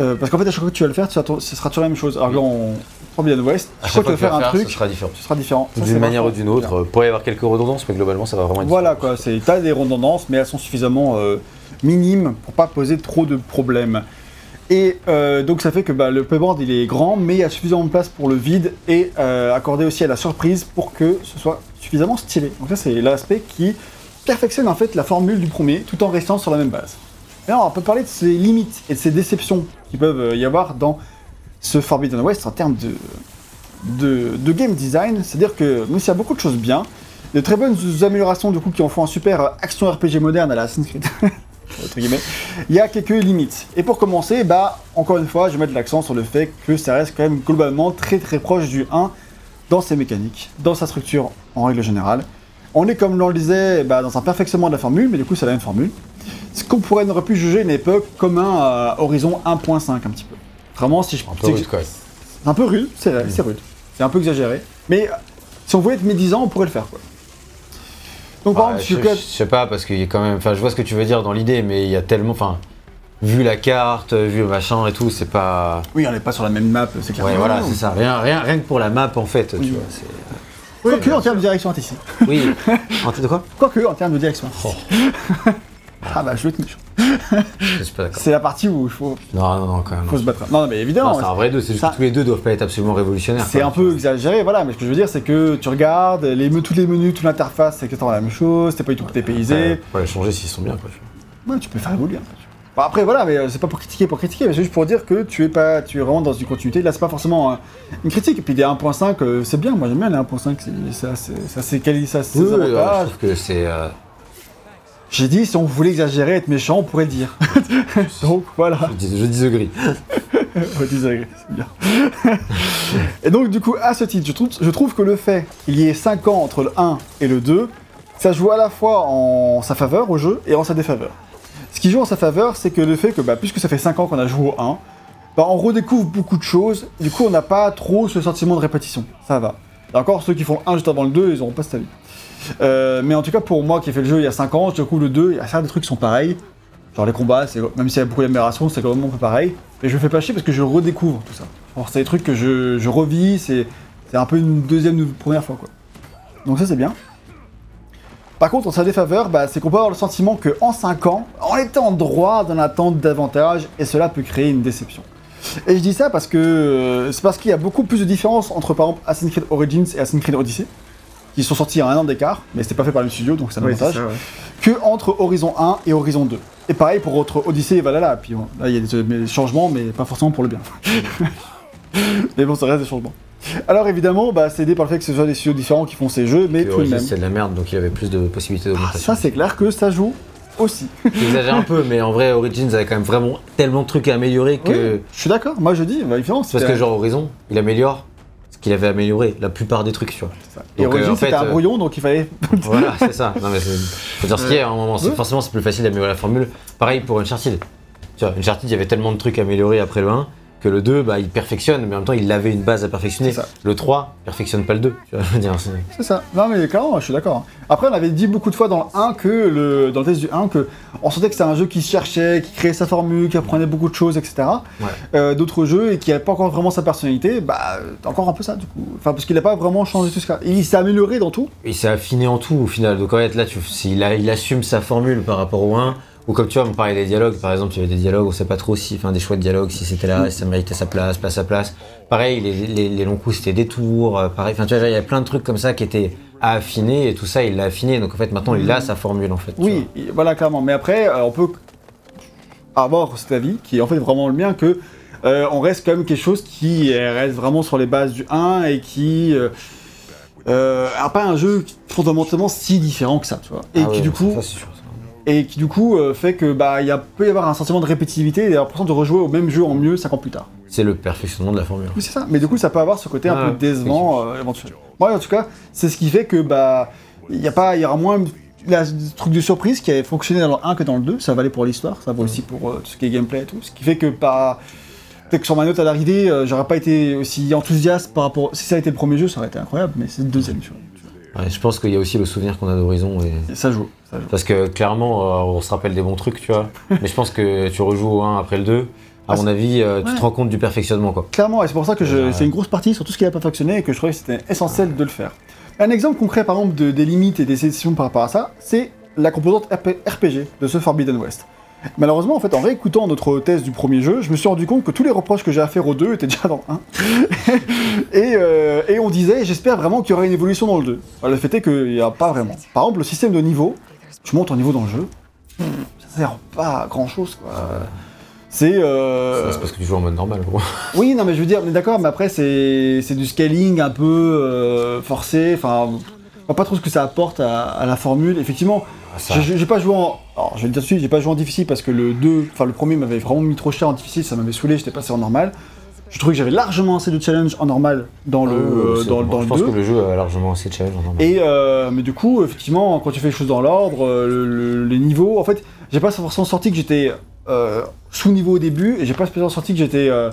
euh, parce qu'en fait, à chaque fois que tu vas le faire, tu vas ce sera toujours la même chose. Alors, là, on West, À chaque fois que tu vas faire un truc, sera différent. ce sera différent. C'est D'une manière ou d'une autre, bien. euh, pourrait y avoir quelques redondances, mais globalement, ça va vraiment être. Voilà quoi, c'est t'as des redondances, mais elles sont suffisamment euh, minimes pour pas poser trop de problèmes. Et donc ça fait que bah, le playboard il est grand, mais il y a suffisamment de place pour le vide et accordé aussi à la surprise pour que ce soit suffisamment stylé. Donc ça c'est l'aspect qui perfectionne en fait la formule du premier, tout en restant sur la même base. Et alors on peut parler de ses limites et de ses déceptions qui peuvent euh, y avoir dans ce Forbidden West en termes de, game design. C'est-à-dire que même s'il y a beaucoup de choses bien, de très bonnes améliorations du coup qui en font un super euh, action RPG moderne à la Assassin's Creed. il y a quelques limites. Et pour commencer, bah encore une fois, je vais mettre l'accent sur le fait que ça reste quand même globalement très très proche du 1 dans ses mécaniques, dans sa structure en règle générale. On est comme l'on le disait bah, dans un perfectionnement de la formule, mais du coup c'est la même formule. Ce qu'on pourrait n'aurait pu juger une époque comme un euh, horizon 1.5 un petit peu. Vraiment, si je Un peu c'est- rude, quoi. c'est un peu rude, c'est c'est rude. C'est un peu exagéré. Mais euh, si on voulait être médisant, on pourrait le faire quoi. Donc par exemple, je, je- je sais pas, parce qu'il y a quand même. Enfin, je vois ce que tu veux dire dans l'idée, mais il y a tellement. Enfin, vu la carte, vu le machin et tout, c'est pas. Oui, on n'est pas sur la même map, c'est clair. Ouais, voilà, c'est ça. Rien, rien, rien que pour la map, en fait, Oui. tu vois. C'est- Quoique en termes de direction artistique. Oui. en tête de quoi Quoique en termes de direction artistique. ah bah je veux être méchant. Je suis pas d'accord. C'est la partie où il faut, Non, non, non, quand même. faut se battre. Non, non, mais évidemment. Non, c'est un vrai deux, c'est juste ça- que tous les deux doivent pas être absolument révolutionnaires. C'est un peu exagéré, voilà, mais ce que je veux dire, c'est que tu regardes, les, tous les menus, toute l'interface, c'est exactement la même chose, c'est pas du tout dépaysé. Ouais, faut les changer s'ils sont bien, quoi. Ouais, tu peux faire évoluer. en fait. Bon, après, voilà, mais euh, c'est pas pour critiquer, pour critiquer, mais c'est juste pour dire que tu es pas, tu es vraiment dans une continuité. Là, c'est pas forcément euh, une critique. Et puis des 1.5, euh, c'est bien. Moi, j'aime bien les 1.5. c'est- Ça, c'est- ça, c'est quali- ça, c'est Oui, ses oui, ouais, je avantages. trouve que c'est. euh, J'ai dit, si on voulait exagérer, être méchant, on pourrait le dire. Donc voilà. je dis- je disagree. C'est bien. et donc, du coup, à ce titre, je trouve, je trouve que le fait qu'il y ait 5 ans entre le 1 et le 2, ça joue à la fois en sa faveur au jeu et en sa défaveur. Ce qui joue en sa faveur, c'est que le fait que, bah, puisque ça fait 5 ans qu'on a joué au 1, bah, on redécouvre beaucoup de choses, du coup, on n'a pas trop ce sentiment de répétition. Ça va. Et encore, ceux qui font le 1 juste avant le 2, ils n'auront pas cette avis. Euh, mais en tout cas, pour moi qui ai fait le jeu il y a 5 ans, je découvre le 2, il y a certains trucs qui sont pareils. Genre les combats, même s'il y a beaucoup d'améliorations, c'est quand même un peu pareil. Et je me fais pas chier parce que je redécouvre tout ça. C'est des trucs que je, revis, c'est c'est un peu une deuxième, une première fois quoi. Donc ça c'est bien. Par contre, en sa défaveur, bah, c'est qu'on peut avoir le sentiment qu'en 5 ans, on était en droit d'en attendre davantage et cela peut créer une déception. Et je dis ça parce que euh, c'est parce qu'il y a beaucoup plus de différences entre par exemple Assassin's Creed Origins et Assassin's Creed Odyssey, qui sont sortis en un an d'écart, mais c'était pas fait par le même studio donc c'est un Oui, avantage ça, ouais. que entre Horizon 1 et Horizon 2. Et pareil pour autre Odyssey et Valhalla. Puis bon, là, il y a des, des changements, mais pas forcément pour le bien. mais bon, ça reste des changements. Alors évidemment, bah, c'est aidé par le fait que ce soit des studios différents qui font ces jeux, mais Et tout de même. c'est de la merde, donc il y avait plus de possibilités Ah, d'augmentation. ça, c'est clair que ça joue aussi. J'exagère un peu, mais en vrai, Origins avait quand même vraiment tellement de trucs à améliorer que. Oui, je suis d'accord. Moi, je dis, bah, évidemment, C'est parce que, genre, Horizon, il améliore ce qu'il avait amélioré, la plupart des trucs, tu vois. ça. Et donc, euh, Origins, en fait, c'était un euh, brouillon, donc il fallait. voilà, c'est ça. Non, mais. Faut dire ce qu'il y a, à un moment. Ouais. Forcément, c'est plus facile d'améliorer la formule. Pareil pour Uncharted. Tu vois, Uncharted, il y avait tellement de trucs à améliorer après le 1 que le 2, bah, il perfectionne, mais en même temps, il avait une base à perfectionner. Ça. Le 3, perfectionne pas le 2. Tu vois, je veux dire, c'est- ça. Non, mais clairement, je suis d'accord. Après, on avait dit beaucoup de fois dans le 1 que le, dans le test du 1 que on sentait que c'était un jeu qui cherchait, qui créait sa formule, qui apprenait beaucoup de choses, etc. Ouais. Euh, D'autres jeux et qui n'avait pas encore vraiment sa personnalité, bah, encore un peu ça du coup. Enfin, parce qu'il n'a pas vraiment changé tout ce cas. Il s'est amélioré dans tout. Il s'est affiné en tout au final. Donc en fait, là, tu, il, a- il assume sa formule par rapport au 1. Ou comme tu vois, on parlait des dialogues, par exemple, il y avait des dialogues, on sait pas trop si, enfin des choix de dialogue, si c'était là, si ça méritait sa place, pas sa place. Pareil, les, les, les longs coups, c'était des tours, euh, pareil. Enfin, tu vois, il y a plein de trucs comme ça qui étaient à affiner et tout ça, il l'a affiné. Donc en fait, maintenant, il a sa formule en fait. Oui, voilà, clairement. Mais après, euh, on peut avoir cet avis, qui est en fait vraiment le mien, que euh, on reste quand même quelque chose qui reste vraiment sur les bases du 1 et qui euh, pas un jeu fondamentalement si différent que ça, tu vois. Et. Ah qui du coup, ça, c'est sûr, ça. Et qui du coup euh, fait que bah il y a, peut y avoir un sentiment de répétitivité et l'impression de rejouer au même jeu en mieux 5 ans plus tard. c'est le perfectionnement de la formule. Oui, c'est ça. Mais du coup, ça peut avoir ce côté un Ah, peu décevant euh, éventuellement. Moi, en tout cas, c'est ce qui fait que bah il y a pas, il y aura moins la, le truc de surprise qui avait fonctionné dans le 1 que dans le 2. Ça valait pour l'histoire, ça vaut aussi pour euh, tout ce qui est gameplay et tout. Ce qui fait que pas Peut-être que sur ma note à l'arrivée, euh, j'aurais pas été aussi enthousiaste par rapport. Si ça a été le premier jeu, ça aurait été incroyable, mais c'est le deuxième, tu vois. Ouais, je pense qu'il y a aussi le souvenir qu'on a d'Horizon. Et... Ça joue. Ça joue. Parce que clairement, euh, on se rappelle des bons trucs, tu vois. Mais je pense que tu rejoues au 1 après le 2. À Ah, mon avis, euh, tu te rends compte du perfectionnement, quoi. Clairement, et c'est pour ça que je- Ouais. c'est une grosse partie sur tout ce qui n'a pas fonctionné et que je trouvais que c'était essentiel de le faire. Un exemple concret, par exemple, de- des limites et des décisions par rapport à ça, c'est la composante RP RPG de ce Forbidden West. Malheureusement, en fait, en réécoutant notre test du premier jeu, je me suis rendu compte que tous les reproches que j'ai à faire aux deux étaient déjà dans le 1. et, euh, et on disait, j'espère vraiment qu'il y aura une évolution dans le 2. Alors, le fait est qu'il n'y a pas vraiment. Par exemple, le système de niveau, tu montes en niveau dans le jeu, ça sert pas à grand chose, quoi. C'est. euh, C'est parce que tu joues en mode normal, gros. oui, non, mais je veux dire, mais d'accord, mais après, c'est du scaling un peu euh, forcé. Enfin, pas trop ce que ça apporte à, à la formule. Effectivement, ça- j'ai- pas joué en. Alors, je vais le dire tout de suite, j'ai pas joué en difficile parce que le 2, enfin, le premier m'avait vraiment mis trop cher en difficile, ça m'avait saoulé, j'étais passé en normal. Je trouvais que j'avais largement assez de challenge en normal dans le, Euh, euh, dans, bon, dans je le pense 2. que le jeu a largement assez de challenge en normal. Et euh, mais du coup, effectivement, quand tu fais les choses dans l'ordre, euh, le- le- les niveaux, en fait, j'ai pas forcément senti que j'étais euh, sous niveau au début, et j'ai pas spécialement senti que j'étais euh,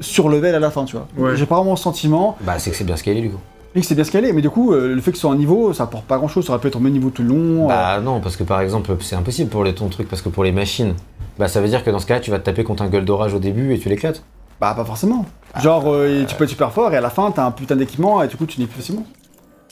sur level à la fin, tu vois. Ouais. J'ai pas vraiment le sentiment. Bah, c'est que c'est bien scalé, du coup. Oui, que c'est bien scalé, mais du coup, euh, le fait que ce soit un niveau, ça apporte pas grand chose. Ça aurait pu être au même niveau tout le long. euh, Bah, non, parce que par exemple, c'est impossible pour les, ton truc, parce que pour les machines, bah, ça veut dire que dans ce cas, tu vas te taper contre un gueule d'orage au début et tu l'éclates. bah, pas forcément. Genre, euh, tu peux être super fort, et à la fin, t'as un putain d'équipement, et du coup, tu n'es plus facilement.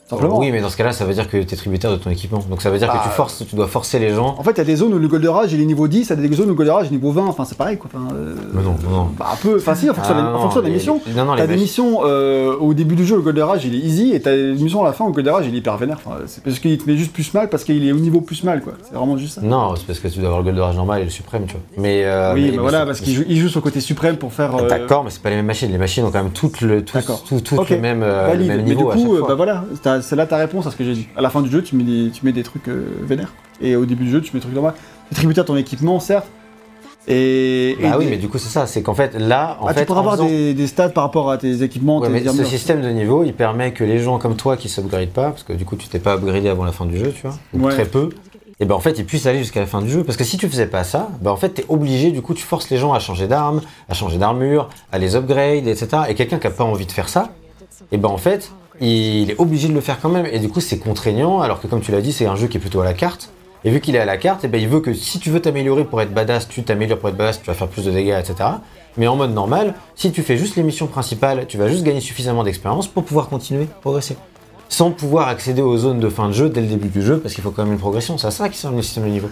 Simplement. Oui, mais dans ce cas-là, ça veut dire que tu es tributaire de ton équipement. Donc ça veut dire Bah, que tu forces, tu dois forcer les gens. En fait, il y a des zones où le Gold Rage il est niveau 10, il y a des zones où le Gold Rage est niveau 20, enfin c'est pareil quoi. Enfin, euh, Mais non, non, non. Bah un peu, enfin si, en fonction, de la- Ah, en fonction de la les- mission. Non, non, T'as les des missions euh, au début du jeu, le Gold Rage il est easy, et t'as des missions à la fin où le Gold Rage il est hyper vénère. Enfin, c'est parce qu'il te met juste plus mal parce qu'il est au niveau plus mal quoi. C'est vraiment juste ça. Non, c'est parce que tu dois avoir le gueule d'orage normal et le suprême, tu vois. Mais. euh, oui, mais- mais mais voilà, parce qu'il joue, il joue sur le côté suprême pour faire. euh, D'accord, mais c'est pas les mêmes machines. Les machines ont quand même toutes le, tout, toutes Ok. le même, euh, mais du coup, euh, bah voilà, t'as- c'est là ta réponse à ce que j'ai dit. À la fin du jeu, tu mets des, tu mets des trucs euh, vénères. Et au début du jeu, tu mets des trucs normaux. Tu de ton équipement, certes, Et, et Bah oui, des- mais du coup, c'est ça. C'est qu'en fait, là, en Ah, fait. tu pourras en avoir faisant- des, des stats par rapport à tes équipements, Ouais, tes mais ce armures. système de niveau, il permet que les gens comme toi qui s'upgradent pas, parce que du coup tu t'es pas upgradé avant la fin du jeu, tu vois, ou Ouais. très peu, et ben en fait ils puissent aller jusqu'à la fin du jeu. Parce que si tu faisais pas ça, ben en fait t'es obligé, du coup tu forces les gens à changer d'armes, à changer d'armure, à les upgrade, etc. Et quelqu'un qui a pas envie de faire ça, et ben en fait il est obligé de le faire quand même. Et du coup c'est contraignant, alors que comme tu l'as dit, c'est un jeu qui est plutôt à la carte. Et vu qu'il est à la carte, et ben il veut que si tu veux t'améliorer pour être badass, tu t'améliores pour être badass, tu vas faire plus de dégâts, etc. Mais en mode normal, si tu fais juste les missions principales, tu vas juste gagner suffisamment d'expérience pour pouvoir continuer, progresser. Sans pouvoir accéder aux zones de fin de jeu dès le début du jeu, parce qu'il faut quand même une progression. C'est ça qui sert le système de niveau.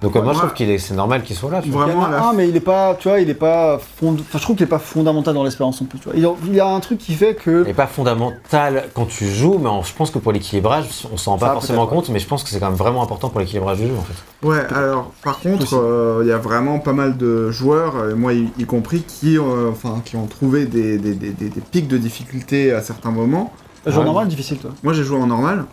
Donc moi je trouve qu'il est, c'est normal qu'il soit là. tu vois. Vraiment, Il y en a là. un, mais il est pas, tu vois, il est pas fond... enfin, je trouve qu'il est pas fondamental dans l'espérance non plus, tu vois. Il y a, il y a un truc qui fait que. Il n'est pas fondamental quand tu joues, mais je pense que pour l'équilibrage, on s'en rend pas forcément compte, mais je pense que c'est quand même vraiment important pour l'équilibrage du jeu en fait. Ouais, alors par contre, euh, il y a vraiment pas mal de joueurs, euh, moi y, y compris, qui, euh, enfin, qui ont trouvé des, des- des- des- des pics de difficulté à certains moments. Genre Ouais. normal, difficile, toi. Moi j'ai joué en normal,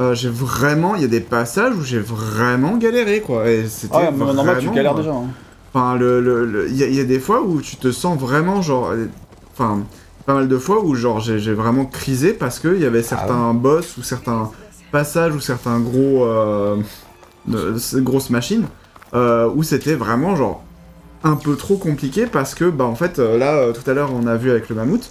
euh, j'ai vraiment, il y a des passages où j'ai vraiment galéré quoi. Et c'était Ah, mais en normal, tu vraiment, galères euh, déjà. hein. Enfin, le, le- le- il y, a- il y a des fois où tu te sens vraiment genre, euh, enfin, pas mal de fois où genre j'ai j'ai vraiment crisé parce qu'il y avait certains boss ou certains passages ou certains gros, euh, de- ces grosses machines euh, où c'était vraiment genre un peu trop compliqué parce que bah en fait euh, là euh, tout à l'heure on a vu avec le mammouth.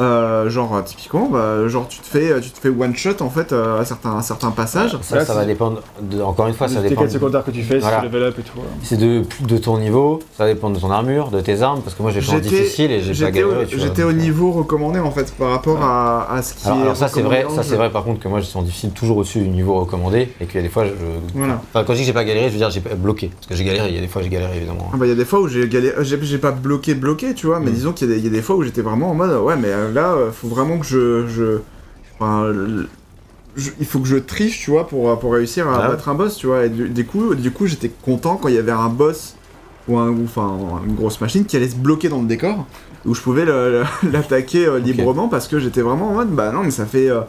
Euh, genre euh, typiquement bah, genre tu te fais tu te fais one shot en fait euh, à certains à certains passages Ça, ça va dépendre, de- encore une fois, ça dépend. quêtes secondaires que tu fais, Voilà. si tu level up et tout. ouais. C'est de, de ton niveau, ça dépend de ton armure, de tes armes, parce que moi j'ai J'étais- difficile et j'ai pas vois, j'étais au euh, niveau recommandé en fait par rapport à, à ce qui Alors, est alors ça c'est vrai, ça c'est vrai par contre que moi je suis en difficile toujours au-dessus du niveau recommandé et qu'il y a des fois je... Voilà. Enfin quand je dis que j'ai pas galéré, je veux dire j'ai bloqué. Parce que j'ai galéré, il y a des fois j'ai galéré évidemment. Ah bah, il y a des fois où j'ai galéré, j'ai j'ai pas bloqué bloqué, tu vois, mais Mm. disons qu'il y, a des- il y a des fois où j'étais vraiment en mode ouais, mais euh, là, euh, faut vraiment que je, je, enfin, le- je- il faut que je triche, tu vois, pour, pour réussir à Ah battre un boss, tu vois. Et du, du coup, du coup, j'étais content quand il y avait un boss ou un, ou, enfin, une grosse machine qui allait se bloquer dans le décor, où je pouvais l'attaquer euh, librement parce que j'étais vraiment en mode bah non, mais ça fait, euh,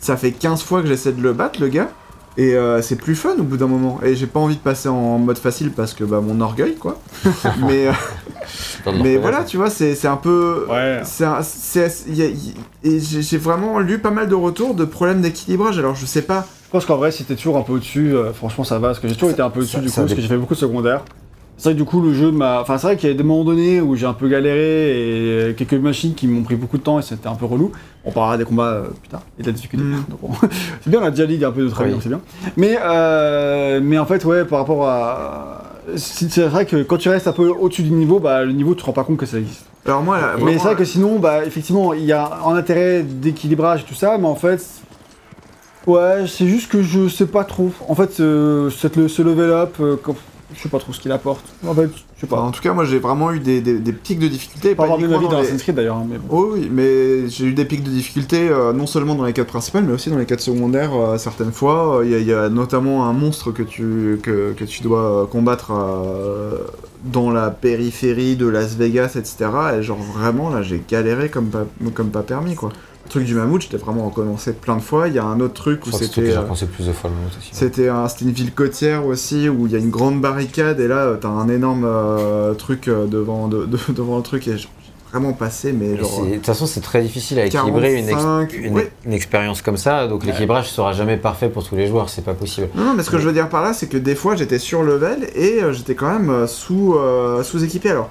ça fait 15 fois que j'essaie de le battre, le gars. Et euh, c'est plus fun au bout d'un moment. Et j'ai pas envie de passer en mode facile parce que bah mon orgueil quoi. mais euh, mais voilà, tu vois, c'est c'est un peu. Ouais. Un- y a- et j'ai vraiment lu pas mal de retours de problèmes d'équilibrage. Alors je sais pas. Je pense qu'en vrai, si t'es toujours un peu au-dessus, euh, franchement, ça va. Parce que j'ai toujours été un peu au-dessus du coup, ça parce que j'ai fait beaucoup de secondaires. C'est vrai que du coup, le jeu m'a. Enfin, c'est vrai qu'il y a des moments donnés où j'ai un peu galéré et quelques machines qui m'ont pris beaucoup de temps et c'était un peu relou. On parlera des combats euh, plus tard et de la difficulté. Mm. On- c'est bien, on a déjà dit un peu de travail, Oui. c'est bien. Mais, euh, mais en fait, ouais, par rapport à. C'est vrai que quand tu restes un peu au-dessus du niveau, bah, le niveau, tu te rends pas compte que ça existe. Alors moi, là, Mais c'est vrai que sinon, bah, effectivement, il y a un intérêt d'équilibrage et tout ça, mais en fait, ouais, c'est juste que je sais pas trop. En fait, euh, ce level up, euh, je sais pas trop ce qu'il apporte. En fait, je sais pas. en tout cas, moi j'ai vraiment eu des, des, des pics de difficulté. Pas avoir uniquement vie dans Assassin's Creed d'ailleurs, hein, mais bon. Oh oui, mais j'ai eu des pics de difficulté euh, non seulement dans les quêtes principales, mais aussi dans les quêtes secondaires euh, certaines fois. Il y, a- il y a notamment un monstre que tu, que, que tu dois combattre euh, dans la périphérie de Las Vegas, etc. Et genre vraiment, là, j'ai galéré comme pas, comme pas permis, quoi. Truc du mammouth, j'étais vraiment recommencé plein de fois. Il y a un autre truc où c'était... euh, repensé plus de fois le mammouth aussi. C'était un- une ville côtière aussi où il y a une grande barricade et là euh, t'as un énorme euh, truc devant, de- de- devant le truc et j'ai vraiment passé mais genre De toute façon, c'est très difficile à équilibrer une, ex- 45, une, ouais. une expérience comme ça, donc l'équilibrage sera jamais parfait pour tous les joueurs, c'est pas possible. Non, non, mais ce que je veux dire par là, c'est que des fois j'étais sur level et j'étais quand même euh, sous, euh, sous-équipé. Alors,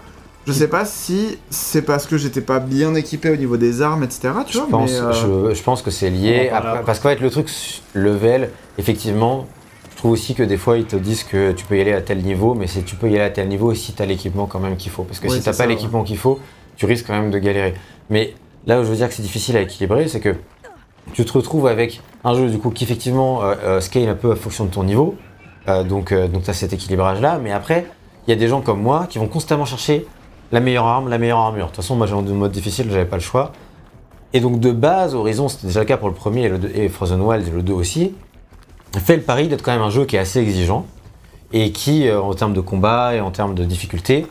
je sais pas si c'est parce que j'étais pas bien équipé au niveau des armes, etc. Tu Je vois, pense, mais, euh, je, je pense que c'est lié. après- après. parce qu'en fait, le truc level, effectivement, je trouve aussi que des fois, ils te disent que tu peux y aller à tel niveau, mais tu peux y aller à tel niveau si tu as l'équipement quand même qu'il faut. Parce que Ouais, si t'as c'est pas l'équipement qu'il faut, tu risques quand même de galérer. Mais là où je veux dire que c'est difficile à équilibrer, c'est que tu te retrouves avec un jeu du coup qui effectivement euh, euh, scale un peu à fonction de ton niveau. Euh, donc euh, donc tu as cet équilibrage-là. Mais après, il y a des gens comme moi qui vont constamment chercher la meilleure arme, la meilleure armure. De toute façon, moi j'ai en mode difficile, j'avais pas le choix. Et donc de base, Horizon, c'était déjà le cas pour le premier et, le deux- et Frozen Wild et le 2 aussi, fait le pari d'être quand même un jeu qui est assez exigeant et qui, euh, en termes de combat et en termes de difficulté,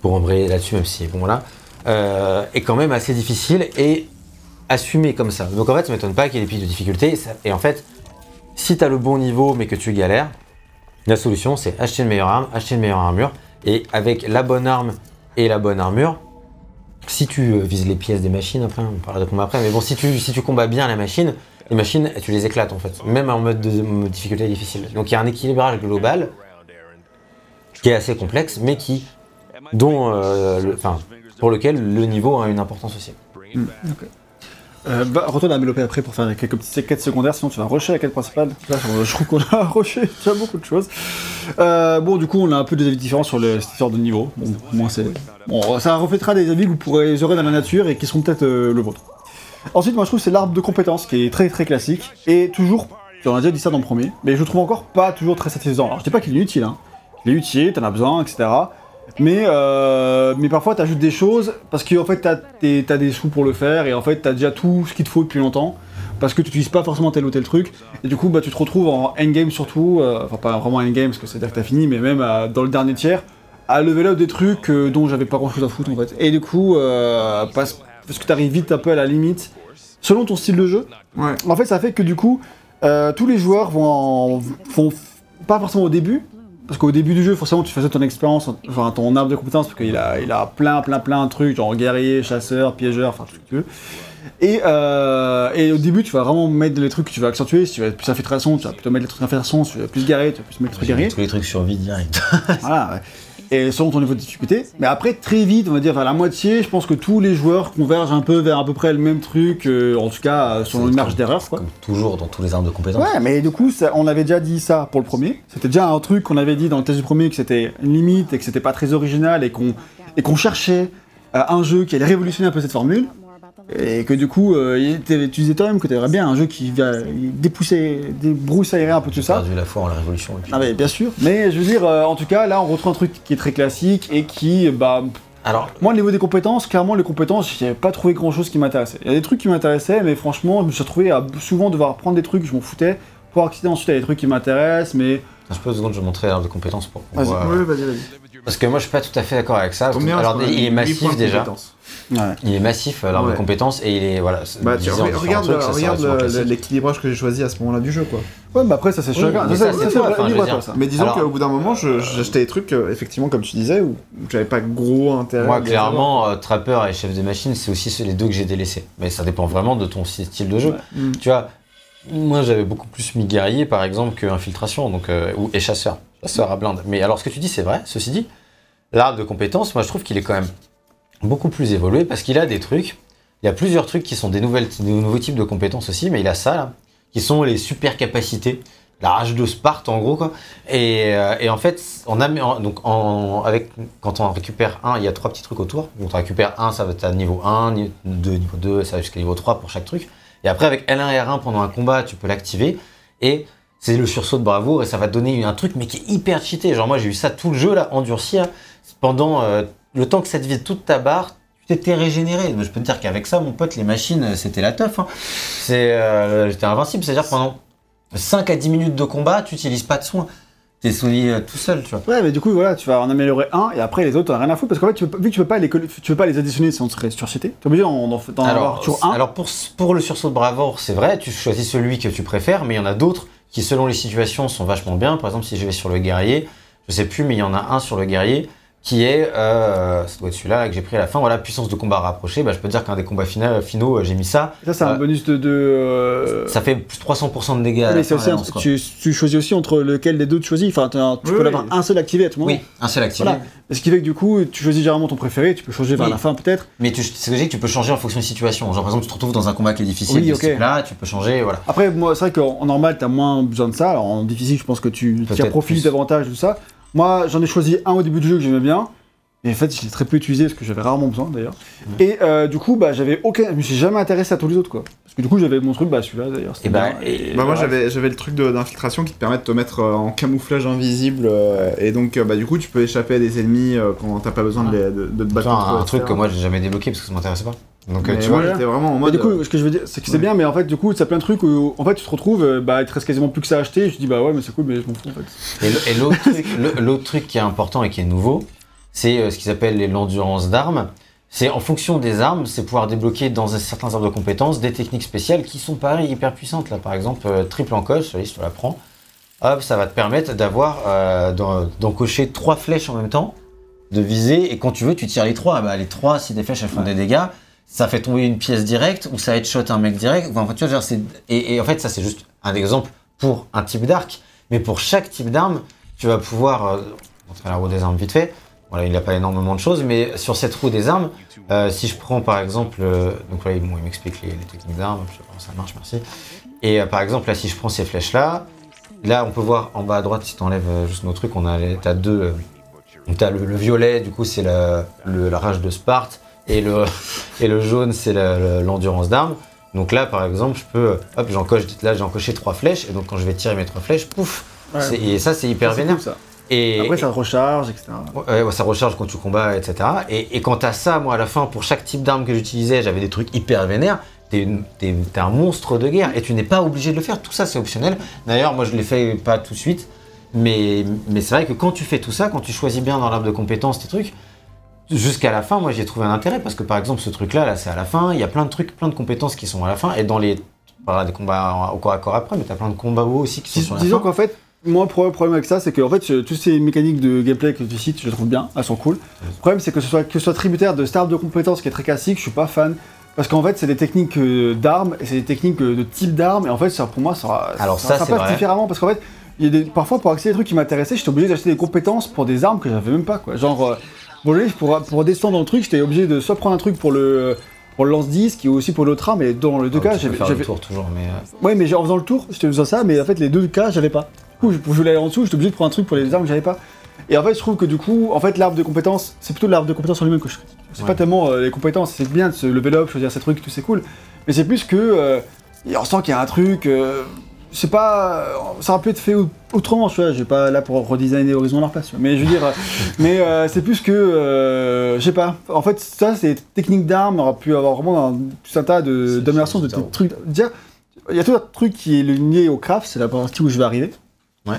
pour embrayer là-dessus, même si bon voilà, euh, est quand même assez difficile et assumé comme ça. Donc en fait, ça m'étonne pas qu'il y ait des pics de difficulté. Et, et en fait, si tu as le bon niveau mais que tu galères, la solution c'est acheter une meilleure arme, acheter une meilleure armure Et avec la bonne arme et la bonne armure, si tu euh, vises les pièces des machines, après, on parlera de combat après, mais bon, si tu, si tu combats bien la machine, les machines, tu les éclates en fait, même en mode de, difficulté difficile. Donc il y a un équilibrage global qui est assez complexe, mais qui, dont, euh, le- pour lequel le niveau a une importance aussi. Euh, bah, retourne à Mélopée après pour faire quelques petites quêtes secondaires, sinon tu vas rusher la quête principale. Là, je trouve qu'on a rushé déjà beaucoup de choses. Euh, bon, du coup, on a un peu des avis différents sur les, cette de niveau. Bon, moi, c'est. Bon, ça reflètera des avis que vous pourrez aurez dans la nature et qui seront peut-être euh, le vôtre. Ensuite, moi, je trouve c'est l'arbre de compétences qui est très très classique et toujours. On a déjà dit ça dans le premier, mais je le trouve encore pas toujours très satisfaisant. Alors, je dis pas qu'il est utile, hein. Il est utile, t'en as besoin, etc. Mais, euh, mais parfois, t'ajoutes des choses parce qu'en fait, t'as t'as des sous pour le faire et en fait, t'as déjà tout ce qu'il te faut depuis longtemps parce que tu n'utilises pas forcément tel ou tel truc. Et du coup, bah, tu te retrouves en endgame surtout, euh, enfin pas vraiment endgame parce que c'est-à-dire que t'as fini, mais même euh, dans le dernier tiers, à level up des trucs euh, dont j'avais pas grand chose à foutre en fait. Et du coup, parce, parce que t'arrives vite un peu à la limite, selon ton style de jeu, Ouais. en fait, ça fait que du coup, tous les joueurs vont, en- vont pas forcément au début, parce qu'au début du jeu, forcément, tu faisais ton expérience, enfin ton arbre de compétences, parce qu'il a, il a plein, plein, plein de trucs, genre guerrier, chasseur, piégeur, enfin tout ce que tu veux. Et, euh, et au début, tu vas vraiment mettre les trucs que tu vas accentuer. Si tu vas être plus infiltration, tu vas plutôt mettre les trucs infiltration. Si tu vas plus guerrier, tu vas plus mettre les trucs guerrier. Tous les trucs sur vie direct. Voilà, ouais. Et selon ton niveau de difficulté. Mais après, très vite, on va dire vers la moitié, je pense que tous les joueurs convergent un peu vers à peu près le même truc, euh, en tout cas euh, selon une marge d'erreur. Comme toujours dans tous les armes de compétences. Ouais, mais du coup, ça- on avait déjà dit ça pour le premier. C'était déjà un truc qu'on avait dit dans le test du premier que c'était une limite et que c'était pas très original et qu'on et qu'on cherchait euh, un jeu qui allait révolutionner un peu cette formule. Et que du coup, euh, tu disais toi-même que tu aimerais bien un jeu qui va dépousser, débroussaillerait un peu tout J'ai ça. perdu la foi en la révolution. et puis- Ah mais bien sûr. Mais je veux dire, euh, en tout cas, là, on retrouve un truc qui est très classique et qui, bah, Alors, moi, au niveau des compétences, clairement, les compétences, j'ai pas trouvé grand chose qui m'intéressait. Il y a des trucs qui m'intéressaient, mais franchement, je me suis retrouvé à souvent devoir prendre des trucs, je m'en foutais, pour accéder ensuite à des trucs qui m'intéressent, mais. Je peux deux secondes, je vais montrer l'arbre de compétences pour Vas-y. vas-y, vas-y. Parce que moi, je suis pas tout à fait d'accord avec ça. Combien Alors, il mis est massif déjà. Ouais. Il est massif, euh, l'arbre Ouais. de compétences, et il est voilà. Bah, tu différents regarde, trucs, regarde l'équilibrage que j'ai choisi à ce moment-là du jeu, quoi. Ouais, mais après, ça c'est chacun. mais Ça, ça, enfin, dire. disons qu'au bout d'un moment, je- j'achetais des trucs, euh, effectivement, comme tu disais, où, j'avais pas gros intérêt. Moi, clairement, euh, Trapper et Chef de Machine, c'est aussi les deux que j'ai délaissés. Mais ça dépend vraiment de ton style de jeu. Ouais. Mm. Tu vois, moi, j'avais beaucoup plus mis guerrier, par exemple, que infiltration, donc, euh, ou, et chasseur. À blinde. Mais alors, ce que tu dis, c'est vrai. Ceci dit, l'arbre de compétences, moi, je trouve qu'il est quand même beaucoup plus évolué parce qu'il a des trucs. Il y a plusieurs trucs qui sont des, nouvelles, des nouveaux types de compétences aussi, mais il a ça, là, qui sont les super capacités. La rage de Sparte, en gros, euh, et en fait, on a, donc, avec, quand on récupère un, il y a trois petits trucs autour. Donc, on récupère un, ça va être à niveau 1, niveau 2, niveau 2, ça va jusqu'à niveau 3 pour chaque truc. Et après, avec L1 et R1 pendant un combat, tu peux l'activer. Et c'est le sursaut de bravoure et ça va donner un truc, mais qui est hyper cheaté. Genre, moi, j'ai eu ça tout le jeu, là, endurci, là. Pendant euh, le temps que ça te vide toute ta barre, tu t'étais régénéré. Je peux te dire qu'avec ça, mon pote, les machines, c'était la teuf. hein. C'est, euh, j'étais invincible. C'est-à-dire, pendant 5 à 10 minutes de combat, tu n'utilises pas de soins. T'es soigné euh, tout seul, tu vois. Ouais, mais du coup, voilà, tu vas en améliorer un et après les autres, t'en as rien à foutre parce qu'en fait, tu peux, vu que tu peux pas les, tu peux pas les additionner sinon tu serais surcité, t'es obligé d'en d'en- d'en avoir toujours un. alors pour, pour le sursaut de bravoure, c'est vrai, tu choisis celui que tu préfères, mais il y en a d'autres qui, selon les situations, sont vachement bien. Par exemple, si je vais sur le guerrier, je sais plus, mais il y en a un sur le guerrier qui est, euh, ça doit être celui-là que j'ai pris à la fin, voilà, puissance de combat rapprochée. Bah, je peux te dire qu'un des combats finaux, finaux euh, j'ai mis ça. ça, c'est un euh, bonus de. de euh, Ça fait plus 300% de dégâts. à mais la c'est fin, aussi un tu, tu choisis aussi entre lequel des deux tu choisis. Enfin, tu Oui, peux oui. l'avoir un seul activé à tout moment. Oui, un seul activé. Voilà. Ce qui fait que du coup, tu choisis généralement ton préféré, tu peux changer vers Oui. la fin peut-être. Mais tu, c'est ce que j'ai dit, tu peux changer en fonction des situations. Genre, par exemple, tu te retrouves dans un combat qui est difficile, de ce type-là, tu peux changer, voilà. Après, moi, c'est vrai qu'en en normal, t'as moins besoin de ça. Alors en difficile, je pense que tu profit plus. davantage de ça. Moi, j'en ai choisi un au début du jeu que j'aimais bien. Et en fait, je l'ai très peu utilisé parce que j'avais rarement besoin d'ailleurs. Et euh, du coup, bah, j'avais aucun. Je me suis jamais intéressé à tous les autres quoi. Parce que du coup, j'avais mon truc, bah celui-là d'ailleurs. Et bah, et- Bah moi j'avais j'avais le truc de- d'infiltration qui te permet de te mettre euh, en camouflage invisible euh, et donc euh, bah du coup tu peux échapper à des ennemis euh, quand t'as pas besoin de, les- de, de te battre un truc que moi j'ai jamais débloqué parce que ça m'intéressait pas. Donc, Mais tu vois, j'étais vraiment en Mais mode du coup, euh, ce que je veux dire, c'est que c'est ouais. bien, mais en fait, du coup, t'as plein de trucs où, en fait, tu te retrouves, euh, bah, il te reste quasiment plus que ça à acheter. Et je te dis, bah ouais, mais c'est cool, mais je m'en fous en fait. Et, l'autre truc, qui est important et qui est nouveau, c'est euh, ce qu'ils appellent l'endurance d'armes. C'est en fonction des armes, c'est pouvoir débloquer dans un- certains arbres de compétences des techniques spéciales qui sont pareil hyper puissantes. Là, par exemple, triple encoche, allez, je te la prends. Hop, ça va te permettre d'avoir, euh, d'en- d'encocher trois flèches en même temps de viser, et quand tu veux, tu tires les trois. Bah, les trois, si des flèches elles font des dégâts, ça fait tomber une pièce directe ou ça headshot un mec direct. Enfin, tu vois, genre, et, en fait, ça c'est juste un exemple pour un type d'arc. Mais pour chaque type d'arme, tu vas pouvoir euh, montrer la roue des armes vite fait. Voilà, il n'a pas énormément de choses, mais sur cette roue des armes, euh, si je prends par exemple, euh, donc là, il, m'explique les, techniques d'armes, je sais pas comment ça marche, merci. Et euh, par exemple, là, si je prends ces flèches-là, là, on peut voir en bas à droite, si tu enlèves juste nos trucs, on a, t'as deux. t'as le, le violet, du coup, c'est la rage de Sparte, et le, et le jaune, c'est l'endurance d'armes. Donc là, par exemple, je peux, hop, j'encoche, là, j'ai encoché trois flèches, et donc quand je vais tirer mes trois flèches, pouf, Ouais. et ça, c'est hyper Ça, vénère. cool, ça. Et, Après, ça recharge, etc. Ouais, ouais, ça recharge quand tu combats, etc. Et, et quand t'as ça, moi, à la fin, pour chaque type d'arme que j'utilisais, j'avais des trucs hyper vénères. T'es un monstre de guerre et tu n'es pas obligé de le faire. Tout ça, c'est optionnel. D'ailleurs, moi, je l'ai fait pas tout de suite. Mais, mais c'est vrai que quand tu fais tout ça, quand tu choisis bien dans l'arbre de compétences tes trucs, jusqu'à la fin, moi, j'ai trouvé un intérêt. Parce que, par exemple, ce truc-là, là, c'est à la fin. Il y a plein de trucs, plein de compétences qui sont à la fin. Et dans les. Des combats au corps à corps après, mais t'as plein de combats aussi qui sont sur la disons qu'en fait, moi, le problème avec ça, c'est que en fait, je- toutes ces mécaniques de gameplay que tu cites, je les trouve bien, elles sont cool. Le problème, c'est que ce soit, que ce soit tributaire de Star de compétences qui est très classique, je suis pas fan. Parce qu'en fait, c'est des techniques euh, d'armes et c'est des techniques euh, de type d'armes. Et en fait, ça, pour moi, ça, Alors ça, ça, passe vrai. différemment. Parce qu'en fait, il y a des, parfois, pour accéder à des trucs qui m'intéressaient, j'étais obligé d'acheter des compétences pour des armes que j'avais même pas. Quoi. Genre, euh, bon, je- pour, pour descendre dans le truc, j'étais obligé de soit prendre un truc pour le, pour le lance-disque et aussi pour l'autre arme. Et dans les deux Ouais, cas, j'avais. faire le tour toujours, mais. euh, Ouais, mais en faisant le tour, j'étais faisant ça, mais en fait, les deux cas, j'avais pas. Du coup, je- pour voulais aller en dessous, j'étais obligé de prendre un truc pour les armes que j'avais pas. Et en fait, je trouve que du coup, en fait, l'arbre de compétences, c'est plutôt l'arbre de compétences en lui-même que je critique. C'est Ouais. pas tellement euh, les compétences, c'est bien de se level up, choisir ses trucs, tout c'est cool. Mais c'est plus que. euh, on sent qu'il y a un truc. euh, sais pas. Ça aurait pu être fait au- autrement, tu vois. J'ai pas là pour redesigner Horizon leur place. Mais je veux dire. mais euh, c'est plus que. euh, je sais pas. En fait, ça, c'est des techniques d'armes. On aurait pu avoir vraiment un, tout un tas de- C'est- d'améliorations de c'est tes trucs. Dire, il y a tout un truc qui est lié au craft, c'est la partie où je vais arriver. Ouais.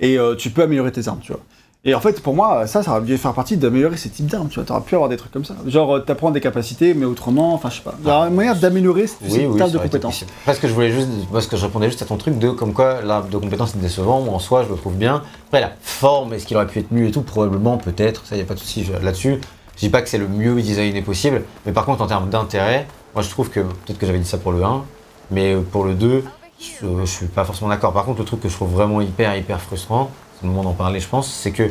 Et euh, tu peux améliorer tes armes, tu vois. Et en fait, pour moi, ça, ça aurait dû faire partie d'améliorer ces types d'armes, tu vois. T'aurais pu avoir des trucs comme ça. Genre, euh, t'apprends des capacités, mais autrement, enfin, je sais pas. Il y a une manière d'améliorer ces Oui, oui, de compétences. Parce que je voulais juste, parce que je répondais juste à ton truc de comme quoi l'arbre de compétences est décevant. Moi, en soi, je le trouve bien. Après, la forme, est-ce qu'il aurait pu être mieux et tout? Probablement, peut-être. Ça, y a pas de souci là-dessus. Je dis pas que c'est le mieux designé possible, mais par contre, en termes d'intérêt, moi, je trouve que peut-être que j'avais dit ça pour le 1, mais pour le 2, je, je suis pas forcément d'accord. Par contre, le truc que je trouve vraiment hyper, hyper frustrant, c'est le moment d'en parler, je pense, c'est que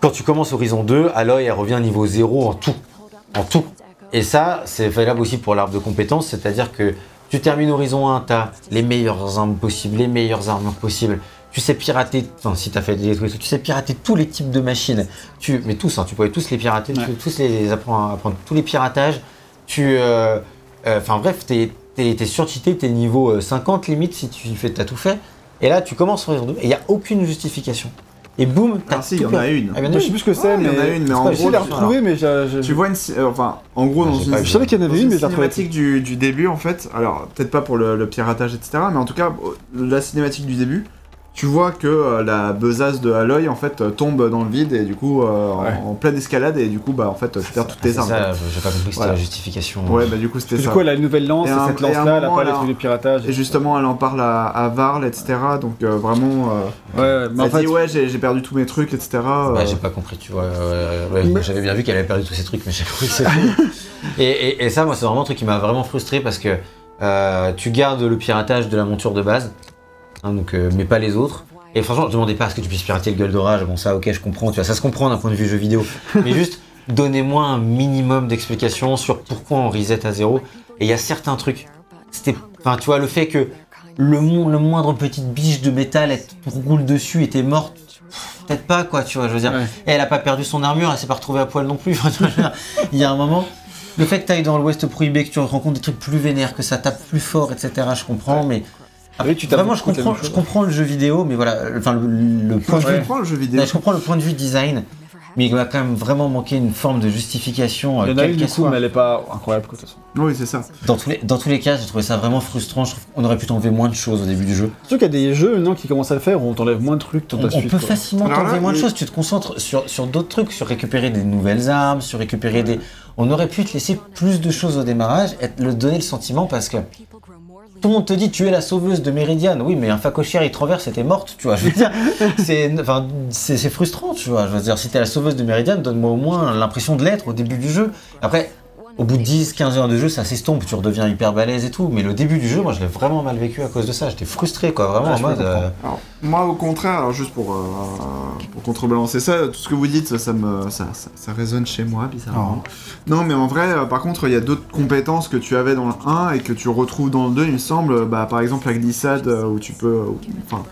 quand tu commences Horizon 2, Aloy, elle revient niveau 0 en tout. En tout. Et ça, c'est valable aussi pour l'arbre de compétences, c'est-à-dire que tu termines Horizon 1, tu as les meilleures armes possibles, les meilleures armures possibles. Tu sais pirater, enfin si tu as fait des trucs, tu sais pirater tous les types de machines. Tu, mais tous, hein, tu pourrais tous les pirater, tu Ouais. peux tous les, les apprendre, apprendre tous les piratages. Tu, euh, euh, enfin bref, t'es es, es surcheaté, t'es niveau euh, 50 limite si tu fais, t'as tout fait. Et là, tu commences Horizon 2 et il n'y a aucune justification. Et boum, t'as Ah si, il y en a une. Ah, il y en a Moi, je sais plus ce que c'est, Ouais, il y mais. en a une, mais en pas- gros, retrouvé, mais Tu vois une, euh, enfin, en gros Ah, dans une. Je savais qu'il y en avait une, mais retrouvée. cinématique du, du début en fait, alors peut-être pas pour le, le piratage etc, mais en tout cas la cinématique du début, tu vois que euh, la besace de Aloy en fait euh, tombe dans le vide et du coup euh, en- Ouais. en, pleine escalade et du coup bah en fait tu perds toutes tes armes. j'ai pas compris que c'était Voilà. la justification. Ouais bah du coup c'était Du ça. coup, elle a une nouvelle lance, Et et un- cette et à un lance-là, elle a pas les trucs de piratage. Et justement elle en parle à, à Varl etc donc euh, vraiment euh, Ouais, mais en elle fait. dit ouais j'ai perdu tous mes trucs etc. euh, Ouais, j'ai pas compris, tu vois. euh, ouais, Mais- J'avais bien vu qu'elle avait perdu tous ces trucs, mais j'ai compris que c'était. et, et, et ça, moi, c'est vraiment un truc qui m'a vraiment frustré parce que euh, tu gardes le piratage de la monture de base, hein, donc, euh, mais pas les autres. Et franchement, je demandais pas à ce que tu puisses pirater le gueule d'orage. Bon, ça, ok, je comprends, tu vois, ça se comprend d'un point de vue jeu vidéo. mais juste, donnez-moi un minimum d'explications sur pourquoi on reset à zéro. Et il y a certains trucs. C'était. Enfin, tu vois, le fait que le, mo- le moindre petite biche de métal, elle roule dessus et t'es morte. Peut-être pas, quoi, tu vois, je veux dire. Ouais. Et elle a pas perdu son armure, elle s'est pas retrouvée à poil non plus. Il y a un moment, le fait que tu ailles dans l'Ouest prohibé, que tu rencontres des trucs plus vénères, que ça tape plus fort, etc. Je comprends, mais Tu tapes vraiment, je de comprends, je le jeu vidéo, mais voilà, enfin le, le point de je vue. comprends le jeu vidéo. Je comprends le point de vue design, mais il va quand même vraiment manquer une forme de justification, euh, Il y en a quelle une du coup, soit. mais elle est pas incroyable, quoi, de toute façon. Oui c'est ça. Dans tous les, dans tous les cas, j'ai trouvé ça vraiment frustrant. Je trouve qu'on aurait pu t'enlever moins de choses au début du jeu. Surtout qu'il y a des jeux maintenant qui commencent à le faire où on t'enlève moins de trucs On, on suite. peut quoi. facilement t'enlever moins de choses. Tu te concentres sur, sur d'autres trucs, sur récupérer des nouvelles armes, sur récupérer des. On aurait pu te laisser plus de choses au démarrage et te le donner le sentiment parce que Tout le monde te dit tu es la sauveuse de Méridiane. Oui, mais un facochère il traverse et t'es morte, tu vois. Je veux dire, c'est, enfin, c'est, c'est frustrant, tu vois. Je veux dire, si t'es la sauveuse de Méridiane, donne-moi au moins l'impression de l'être au début du jeu. Après, au bout de 10, 15 heures de jeu, ça s'estompe, tu redeviens hyper balèze et tout. Mais le début du jeu, moi, je l'ai vraiment mal vécu à cause de ça. J'étais frustré, quoi, vraiment Ah, en mode. euh, Alors, moi, au contraire, alors juste pour, euh, pour contrebalancer ça, tout ce que vous dites, ça, ça me, ça, ça, ça résonne chez moi, bizarrement. Non, mais en vrai, euh, par contre, il y a d'autres compétences que tu avais dans le 1 et que tu retrouves dans le 2, il me semble. Bah, par exemple, la glissade, où tu peux. Enfin,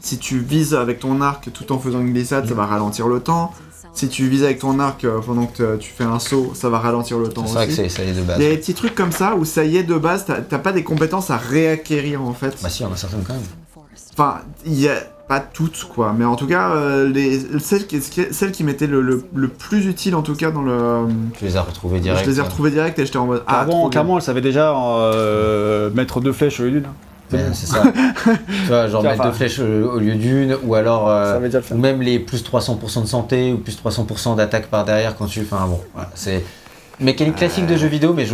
si tu vises avec ton arc tout en faisant une glissade, ça va ralentir le temps. Si tu vises avec ton arc euh, pendant que tu fais un saut, ça va ralentir le temps C'est vrai que aussi. c'est, ça y est de base. Il y a des petits trucs comme ça où ça y est de base, t'as pas des compétences à réacquérir en fait. Bah si, il y en a certaines quand même. Enfin, il y a pas toutes quoi, mais en tout cas, euh, les, celles, qui, celles qui m'étaient le, le- le plus utile en tout cas dans le. Tu les as retrouvés direct. je les ai retrouvées direct et j'étais en mode. Ah, Clairement, clairement, elle savait déjà euh, mettre deux flèches au lieu d'une. C'est ça. tu vois, genre mettre deux flèches au, au lieu d'une, ou alors. euh, ou même les plus 300% de santé, ou plus 300% d'attaque par derrière quand tu. Enfin bon, voilà, c'est. Mécanique classique de jeu vidéo, mais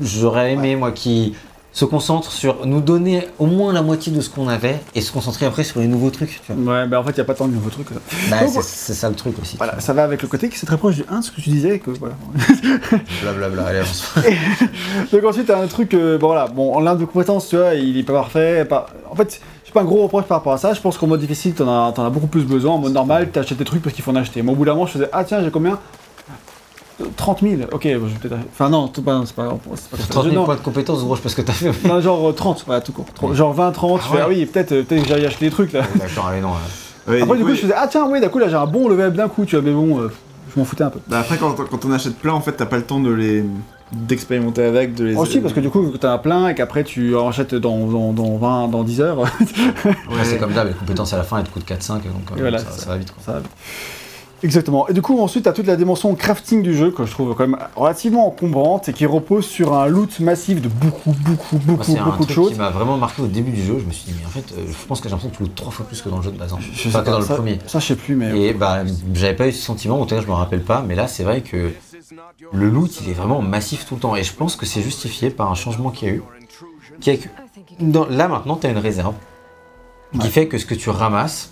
j'aurais aimé, moi, qui se concentre sur nous donner au moins la moitié de ce qu'on avait et se concentrer après sur les nouveaux trucs. Tu vois. Ouais, bah en fait, il n'y a pas tant de nouveaux trucs. Bah, c'est ça le truc aussi. Voilà, ça va avec le côté qui c'est très proche du 1, ce que tu disais. Que, voilà. Blablabla, allez, avance. Donc ensuite, t'as un truc, euh, bon voilà, bon, en l'un de compétences, tu vois, il est pas parfait. Pas... En fait, pas un gros reproche par rapport à ça. Je pense qu'en mode difficile, t'en as, t'en as beaucoup plus besoin. En mode normal, t'achètes des trucs parce qu'il faut en acheter. Mais au bout d'un moment, je faisais, ah tiens, j'ai combien? 30 000. Ok, bon, je vais peut-être. Enfin, non, c'est pas, c'est pas, pas 30 000 non, points de compétences, gros, je sais pas ce que t'as fait. non, genre euh, 30, voilà, tout court. Genre 20, 30, je Ah fais, ouais. ah oui, peut-être euh, peut-être que j'allais acheter des trucs là. D'accord, allez, non. euh, Ouais, Après, du coup, oui. je faisais, ah tiens, oui, d'un coup, là, j'ai un bon level d'un coup, tu vois, mais bon, euh, je m'en foutais un peu. Bah, après, quand, quand on achète plein, en fait, t'as pas le temps de les. d'expérimenter avec, de les. Aussi, parce que du coup, vu que t'en as plein et qu'après tu en achètes dans, dans, dans 20, dans 10 heures, Après, c'est comme ça, les compétences à la fin, elles te coûtent 4-5, donc euh, Et voilà, ça, ça- ça va vite. Quoi. Ça va. Exactement. Et du coup, ensuite, t'as toute la dimension crafting du jeu que je trouve quand même relativement encombrante et qui repose sur un loot massif de beaucoup, beaucoup, Moi, beaucoup, c'est un beaucoup de choses. qui m'a vraiment marqué au début du jeu. Je me suis dit, mais en fait, euh, je pense que j'ai l'impression que tu lootes trois fois plus que dans le jeu de base. hein. Je Enfin, sais que dans le premier. ça, je sais plus, mais. Et bah, j'avais pas eu ce sentiment, en tout cas, je me rappelle pas, mais là, c'est vrai que le loot, il est vraiment massif tout le temps. Et je pense que c'est justifié par un changement qu'il y a eu. Qui que dans- là, maintenant, tu as une réserve qui fait que ce que tu ramasses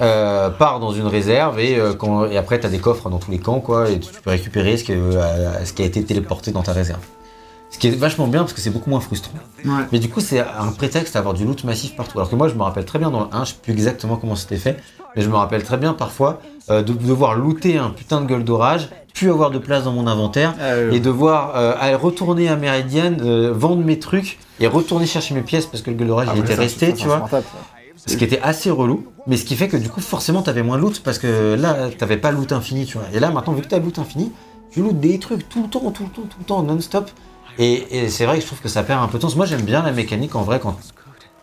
euh, part dans une réserve et, euh, quand- et après, tu as des coffres dans tous les camps, quoi, et tu peux récupérer ce qui, euh, ce qui a été téléporté dans ta réserve. Ce qui est vachement bien parce que c'est beaucoup moins frustrant. Ouais. Mais du coup, c'est un prétexte à avoir du loot massif partout. Alors que moi, je me rappelle très bien dans le 1, je sais plus exactement comment c'était fait, mais je me rappelle très bien parfois de devoir looter un putain de gueule d'orage, puis avoir de place dans mon inventaire, Euh, et devoir aller retourner à Meridian, vendre mes trucs, et retourner chercher mes pièces parce que le gueule d'orage ah, il était resté, tu vois. Ce qui était assez relou, mais ce qui fait que du coup, forcément, t'avais moins de loot parce que là, t'avais pas loot infini, tu vois. Et là, maintenant, vu que t'as loot infini, tu loot des trucs tout le temps, tout le temps, tout le temps, non-stop. Et, et c'est vrai que je trouve que ça perd un peu de temps. Moi, j'aime bien la mécanique en vrai quand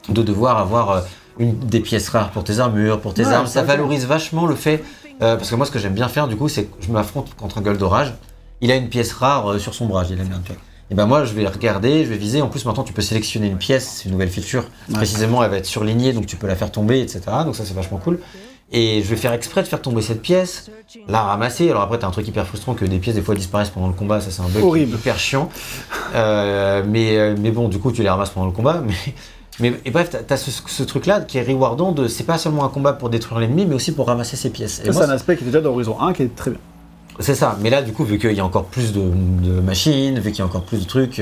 de devoir avoir euh, une, des pièces rares pour tes armures, pour tes Ouais, armes. Ça valorise vachement le fait. euh, parce que moi, ce que j'aime bien faire, du coup, c'est que je m'affronte contre un gueule d'orage. Il a une pièce rare euh, sur son bras, il aime bien, tu vois. Et ben moi, je vais regarder, je vais viser. En plus, maintenant, tu peux sélectionner une pièce, c'est une nouvelle feature. Ouais. Précisément, elle va être surlignée, donc tu peux la faire tomber, etc. Donc ça, c'est vachement cool. Et je vais faire exprès de faire tomber cette pièce, la ramasser. Alors après, t'as un truc hyper frustrant que des pièces des fois disparaissent pendant le combat. Ça, c'est un bug Horrible. hyper chiant. Euh, mais, euh, mais bon, du coup, tu les ramasses pendant le combat. Mais, mais et bref, t'as, ce, ce truc-là qui est rewardant de. C'est pas seulement un combat pour détruire l'ennemi, mais aussi pour ramasser ses pièces. Et Ça, c'est un aspect qui est déjà dans Horizon 1 qui est très bien. C'est ça, mais là du coup, vu qu'il y a encore plus de, de machines, vu qu'il y a encore plus de trucs,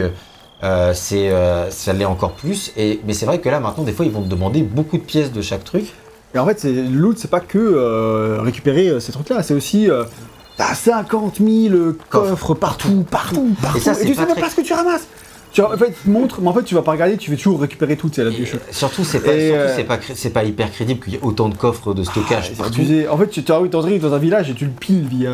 euh, c'est, euh, ça l'est encore plus. Et, mais c'est vrai que là maintenant, des fois, ils vont te demander beaucoup de pièces de chaque truc. Et en fait, c'est- le loot, c'est pas que euh, récupérer ces trucs-là, c'est aussi. T'as 50 000 coffres partout, partout, partout. Et ça, c'est tu sais même très- pas ce que tu ramasses. Tu, en fait, te mais en fait, tu vas pas regarder, tu vas toujours récupérer tout, c'est la Et du jeu. surtout, c'est pas, euh, c'est pas, cré- c'est pas hyper crédible qu'il y ait autant de coffres de stockage partout. abusé. En fait, tu arrives dans, dans un village et tu le piles via.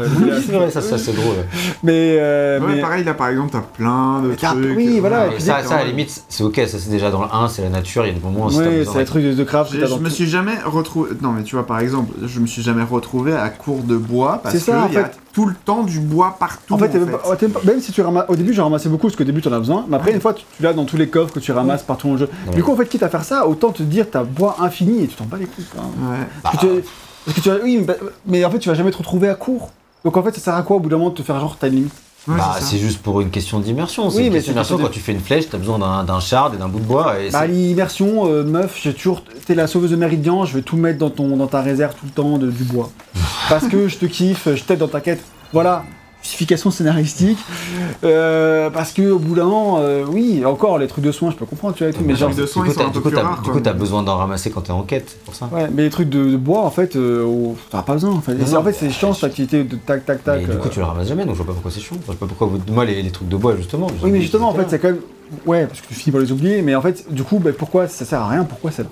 C'est vrai, ça, ça c'est drôle. Mais. euh, Ouais, mais- pareil, là par exemple, t'as plein de Mais trucs. oui, voilà, euh, et Mais puis ça, à la limite, c'est ok, ça c'est déjà dans le 1, c'est la nature, il y a des moments où Ouais, c'est les trucs de, craft. Je me suis jamais retrouvé. Non, mais tu vois, par exemple, je me suis jamais retrouvé à court de bois parce C'est ça, en que. Tout le temps du bois partout. En fait, t'es même, pas- t'es même pas- même si tu ramasses, au début, j'en ramassais beaucoup parce qu'au début, t'en as besoin. Mais après, une fois, tu, tu l'as dans tous les coffres que tu ramasses partout dans le jeu. Ouais. Du coup, en fait, quitte à faire ça, autant te dire t'as bois infini et tu t'en bats les couilles. quoi. Ouais. Parce que tu- parce que tu oui, mais- mais en fait, tu vas jamais te retrouver à court. Donc en fait, ça sert à quoi au bout d'un moment de te faire genre t'as une limite? Ouais, bah, c'est juste pour une question d'immersion. Oui, mais question c'est d'immersion. quand Quand tu- fais une flèche, t'as besoin d'un shard et d'un bout de bois. Et Bah, l'immersion, euh, meuf, j'ai toujours. T'es la sauveuse de Méridian, je vais tout mettre dans, ton, dans ta réserve tout le temps de, du bois. Parce que je te kiffe, je t'aide dans ta quête. Voilà, justification scénaristique. Euh, parce que au bout d'un an, euh, oui, encore les trucs de soins, je peux comprendre, tu vois, tout, mais Les genre. trucs de du soins, coup, du coup, t'as- du coup, besoin d'en ramasser quand t'es en quête, pour ça. Ouais, mais les trucs de, de bois, en fait, euh, t'as pas besoin, en fait. Non, en fait, c'est chiant cette activité de tac, tac, tac. Mais du coup, euh. tu le ramasses jamais, donc je vois pas pourquoi c'est chiant. Je vois pas pourquoi vous... moi les, les trucs de bois justement. Oui, mais justement, en fait, c'est quand même. Ouais, parce que tu finis par les oublier, mais en fait, du coup, bah, pourquoi ça sert à rien Pourquoi ça.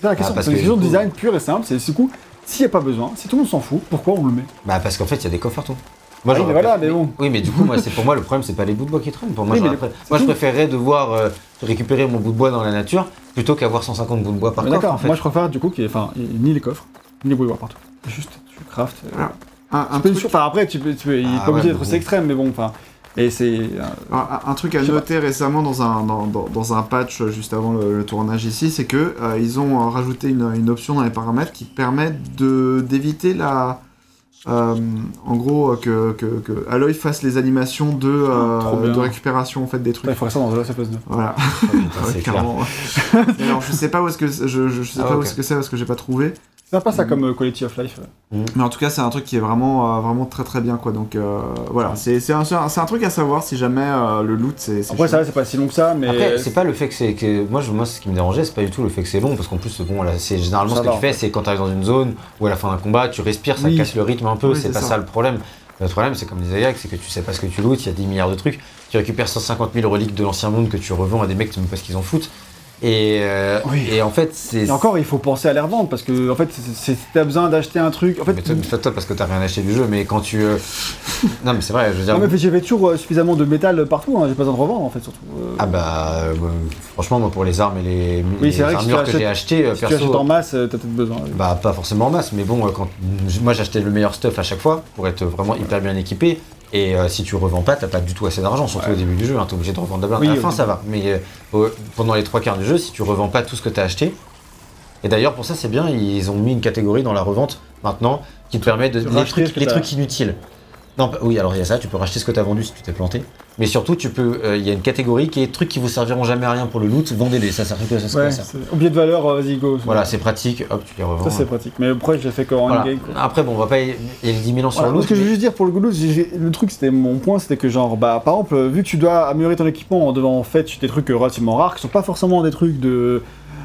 C'est la question. parce c'est une que, question de coup- design pure et simple. C'est du coup, s'il n'y a pas besoin, si tout le monde s'en fout, pourquoi on le met? Bah parce qu'en fait il y a des coffres partout. Moi, Oui, j'aurais mais voilà, mais bon. Oui, mais du coup, moi, c'est pour moi le problème, c'est pas les bouts de bois qui traînent. Pour moi, Oui, moi je préférerais devoir euh, récupérer mon bout de bois dans la nature plutôt qu'avoir 150 bouts de bois par coffre. D'accord, en fait. moi je préfère du coup qu'il ait ni les coffres, ni les bouilloires partout. Juste, tu craftes. euh, Ah, Un, un truc, Enfin, après, tu peux, tu peux, il est Ah pas obligé ouais, d'être aussi extrême, mais bon, enfin. Et c'est. euh, un- truc à pas. noter récemment dans un, dans, dans- dans un patch euh, juste avant le, le tournage ici, c'est que euh, ils ont rajouté une, une option dans les paramètres qui permet de d'éviter la. Euh, en gros, euh, que, que, que Aloy fasse les animations de, euh, de récupération en fait des trucs. il faudrait ça dans The Last of Us 2. Voilà. Putain, Ouais, c'est clair. clairement. Alors, je sais pas où est-ce que je, je, sais Ah, pas où ok. est-ce que c'est parce que j'ai pas trouvé. C'est sympa ça comme euh, Quality of Life. Mais en tout cas, c'est un truc qui est vraiment, euh, vraiment très très bien quoi. Donc euh, voilà, c'est c'est un, c'est un, c'est un truc à savoir si jamais euh, le loot c'est. c'est Après, ça chaud. va, c'est pas si long que ça, mais. Après, c'est pas le fait que c'est. Que... Moi, je... moi, ce qui me dérangeait, c'est pas du tout le fait que c'est long, parce qu'en plus, bon, là, c'est généralement Ça ce que va, tu en fais, fait. c'est quand tu arrives dans une zone où à la fin d'un combat, tu respires, ça Oui. casse le rythme un peu, Oui, c'est c'est pas ça. ça. le problème. Le problème, c'est comme disait Yak, c'est que tu sais pas ce que tu lootes, il y a 10 milliards de trucs. Tu récupères 150 000 reliques de l'ancien monde que tu revends à des mecs, tu sais même pas ce qu'ils en foutent. Et, euh, Oui. et en fait, c'est. Et encore, il faut penser à les revendre parce que, en fait, c'est- t'as besoin d'acheter un truc. En fait, Mais toi, toi, parce que t'as rien acheté du jeu, mais quand tu. euh, non, mais c'est vrai, je veux dire. Non, mais j'avais toujours euh, suffisamment de métal partout, hein, j'ai pas besoin de revendre en fait, surtout. Ah bah, franchement, moi, pour les armes et les, Oui, les vrai que si tu armures que, j'ai achetées, si tu perso. achètes en masse, t'as peut-être besoin. oui. Bah pas forcément en masse, mais bon, quand moi j'achetais le meilleur stuff à chaque fois pour être vraiment hyper bien équipé. Et euh, si tu revends pas, t'as pas du tout assez d'argent, surtout au début du jeu. Hein, t'es obligé de revendre de blinde. Oui, à la fin, ça va. Mais euh, pendant les trois quarts du jeu, si tu revends pas tout ce que t'as acheté. Et d'ailleurs, pour ça, c'est bien. Ils ont mis une catégorie dans la revente maintenant qui te permet de les trucs, les trucs inutiles. Non, oui, alors il y a ça. Tu peux racheter ce que t'as vendu si tu t'es planté. Mais surtout, tu peux. euh, Il y a une catégorie qui est trucs qui vous serviront jamais à rien pour le loot. Vendez-les. Ça sert que ça. Ouais, ça. objet de valeur, euh, vas-y, go. Voilà, c'est pratique. Hop, tu les revends. Ça, c'est pratique. Mais après, je l'ai fait qu'en Voilà. game. quoi. Après, bon, on va pas. Y les 10 000 ans sur Voilà, l'autre. ce que je veux juste dire pour le Goulot, le truc, c'était mon point, c'était que genre, bah, par exemple, vu que tu dois améliorer ton équipement en devant en fait des trucs euh, relativement rares, qui sont pas forcément des trucs de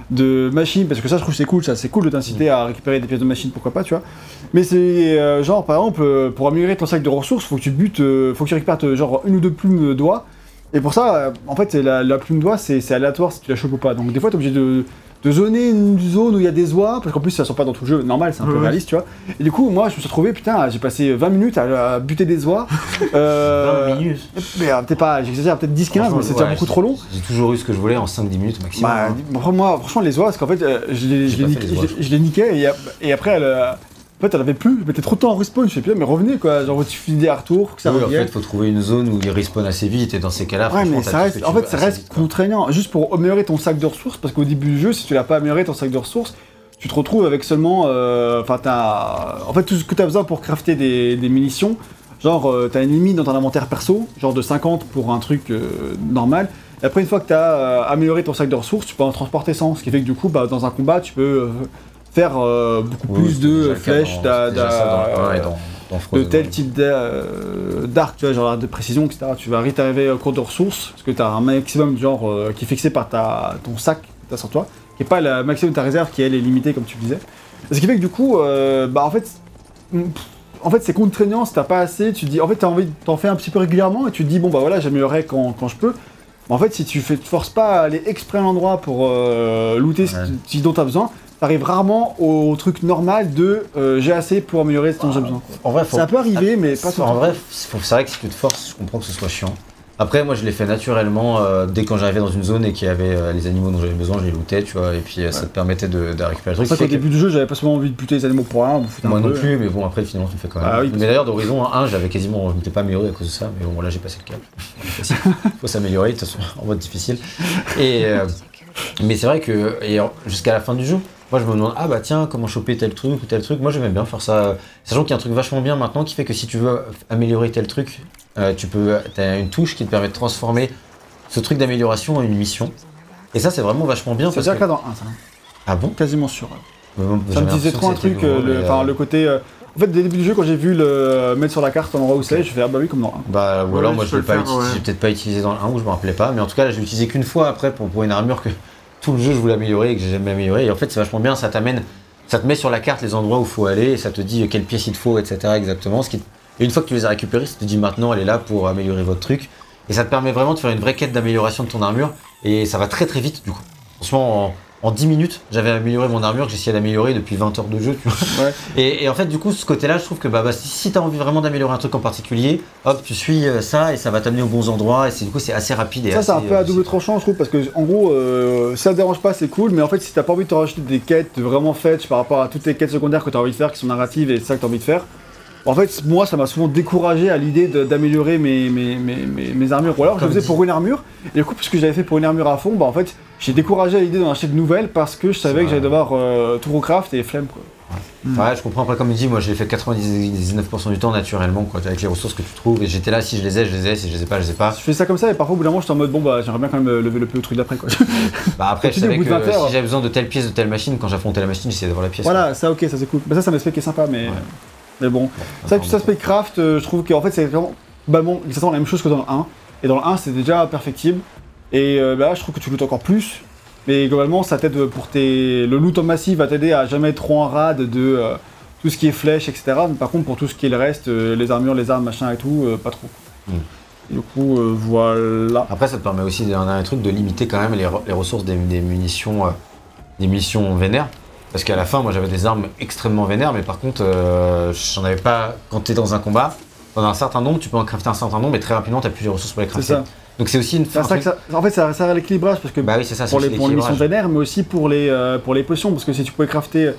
de machines, parce que ça je trouve c'est cool, ça c'est cool de t'inciter à récupérer des pièces de machine, pourquoi pas, tu vois. Mais c'est euh, genre par exemple euh, pour améliorer ton sac de ressources, faut que tu butes, euh, faut que tu récupères genre une ou deux plumes d'oie. Et pour ça, en fait, la, la plume d'oie, c'est aléatoire si tu la chopes ou pas. Donc des fois, t'es obligé de, de zoner une zone où il y a des oies, parce qu'en plus, ça sort pas dans tout le jeu, normal, c'est un peu réaliste, tu vois. Et du coup, moi, je me suis retrouvé, putain, j'ai passé 20 minutes à, à buter des oies. Euh, 20 minutes. mais euh, peut-être pas, j'exagère, peut-être 10-15, mais Franchement, c'est déjà ouais, beaucoup trop long. J'ai toujours eu ce que je voulais en 5-10 minutes maximum. Bah, hein. moi, franchement, les oies, parce qu'en fait, euh, je les, je les niquais, je les- et, et après, elle, euh, en fait, elle avait plus, je mettais trop de temps en respawn, je fais, putain, mais revenez, quoi, genre, tu finis des retours, que ça Oui, en revienne. fait, faut trouver une zone où ils respawn assez vite, et dans ces cas-là, Ouais, mais ça reste, en fait, ça reste vite, contraignant. Juste pour améliorer ton sac de ressources, parce qu'au début du jeu, si tu l'as pas amélioré ton sac de ressources, tu te retrouves avec seulement, euh, enfin, t'as, en fait, tout ce que t'as besoin pour crafter des, des munitions. Genre, euh, t'as une limite dans ton inventaire perso, genre de 50 pour un truc euh, normal. Et après, une fois que t'as euh, amélioré ton sac de ressources, tu peux en transporter 100. Ce qui fait que du coup, bah, dans un combat, tu peux euh, faire euh, beaucoup Oui, plus de le flèches, le dans de tel type euh, d'arc, tu vois, genre de précision, etc. Tu vas vite arriver au cours de ressources, parce que tu as un maximum genre euh, qui est fixé par ta, ton sac que tu as sur toi, qui n'est pas le maximum de ta réserve qui elle est limitée comme tu disais. Et ce qui fait que du coup, euh, bah en fait, en fait c'est contraignant si t'as pas assez, tu te dis, en fait t'as envie, t'en fais un petit peu régulièrement et tu te dis bon bah voilà j'améliorerai quand, quand je peux. Mais en fait si tu fais, te forces pas à aller exprès à l'endroit pour euh, looter ce, Ouais. ce dont t'as besoin, t'arrives rarement au truc normal de euh, j'ai assez pour améliorer ce dont j'ai besoin. En vrai, faut... Ça peut arriver, mais pas tout le En temps. vrai, faut- c'est vrai que si tu te forces, je comprends que ce soit chiant. Après, moi, je l'ai fait naturellement. euh, dès quand j'arrivais dans une zone et qu'il y avait euh, les animaux dont j'avais besoin, je les lootais, tu vois. Et puis, euh, ça te permettait de, de récupérer le truc. C'est vrai Ce qu'au qui fait début du jeu, j'avais pas seulement envie de buter les animaux pour rien, Moi non plus, mais bon, après, finalement, tu le fais quand même. Ah oui, parce mais d'ailleurs, d'Horizon 1, j'avais quasiment. Je m'étais pas amélioré à cause de ça, mais bon, là, j'ai passé le cap. Faut s'améliorer, de toute façon, en mode difficile. Et. euh, mais c'est vrai que et jusqu'à la fin du jeu, moi je me demande ah bah tiens comment choper tel truc ou tel truc. Moi j'aimais bien faire ça, sachant qu'il y a un truc vachement bien maintenant qui fait que si tu veux améliorer tel truc euh, tu peux, as une touche qui te permet de transformer ce truc d'amélioration en une mission. Et ça, c'est vraiment vachement bien. C'est déjà que- là dans 1, ça. hein. Ah bon? Quasiment sûr. Euh, Ça me disait trop un truc, euh, le, euh, le côté. euh, En fait, dès le début du jeu, quand j'ai vu le mettre sur la carte l'endroit où c'est, je fais ah bah oui, comme dans 1. Bah, ou alors ouais, moi je l'ai ouais. peut-être pas utilisé dans le 1 ou je me rappelais pas, mais en tout cas là je l'ai utilisé qu'une fois après pour, pour une armure que le jeu je voulais améliorer et que j'ai jamais amélioré. Et en fait c'est vachement bien, ça t'amène, ça te met sur la carte les endroits où il faut aller et ça te dit quelle pièce il te faut, etc. exactement. Ce qui... Et une fois que tu les as récupérés, ça te dit maintenant elle est là pour améliorer votre truc. Et ça te permet vraiment de faire une vraie quête d'amélioration de ton armure et ça va très très vite du coup. Franchement en, en 10 minutes j'avais amélioré mon armure que j'essayais d'améliorer depuis 20 heures de jeu. Tu vois. Ouais. Et, et en fait, du coup, ce côté-là, je trouve que bah, bah, si, si tu as envie vraiment d'améliorer un truc en particulier, hop, tu suis euh, ça et ça va t'amener aux bons endroits. Et c'est du coup, c'est assez rapide. Et Ça, c'est un peu à euh, double tranchant, je trouve, parce que en gros, euh, ça te dérange pas, c'est cool, mais en fait, si t'as pas envie de te rajouter des quêtes vraiment faites par rapport à toutes les quêtes secondaires que t'as envie de faire, qui sont narratives et ça que t'as envie de faire, en fait, moi, ça m'a souvent découragé à l'idée d'améliorer mes, mes, mes, mes, mes armures. Ou alors, je le faisais dit. pour une armure, et du coup, puisque j'avais fait pour une armure à fond, bah en fait, j'ai découragé à l'idée d'en acheter de nouvelles parce que je savais que j'allais devoir euh, tout recraft et flemme, quoi. Ouais, je comprends. Après, comme il dit, moi, j'ai fait 99% du temps naturellement, quoi, avec les ressources que tu trouves. Et j'étais là, si je les ai, je les ai. Si je les ai pas, je les ai pas. Je fais ça comme ça, et parfois, au bout d'un moment, j'étais en mode, bon, bah, j'aimerais bien quand même euh, lever le plus au truc d'après, quoi. Bah, après, je savais que bout de 20 heures. si j'avais besoin de telle pièce, de telle machine, quand j'affrontais la machine, j'essayais d'avoir la pièce. Voilà, ça ok, ça c'est cool. Bah, ça, c'est un aspect qui est sympa, mais, Ouais. mais bon. quoi. C'est vrai que tout cet aspect craft, euh, je trouve qu'en fait, c'est vraiment globalement exactement la même chose que dans le 1. Et dans le 1, c'est déjà perfectible. Et euh, bah, là, je trouve que tu lootes encore plus. Mais globalement, ça t'aide pour tes. Le loot en massif va t'aider à jamais être trop en rade de euh, tout ce qui est flèche, etc. Mais par contre, pour tout ce qui est le reste, euh, les armures, les armes, machin et tout, euh, pas trop. Mm. Et du coup, voilà. Après, ça te permet aussi un truc de limiter quand même les, re- les ressources des, des munitions, des munitions vénères. Parce qu'à la fin, moi, j'avais des armes extrêmement vénères, mais par contre, j'en avais pas. Quand tu es dans un combat, dans un certain nombre, tu peux en crafter un certain nombre, et très rapidement, tu as plus les ressources pour les crafter. Ça. Donc c'est aussi une ça ça- En fait, ça sert à l'équilibrage parce que Bah oui, c'est ça, pour les, pour les missions vénères, mais aussi pour les, euh, pour les potions, parce que si tu pouvais crafter.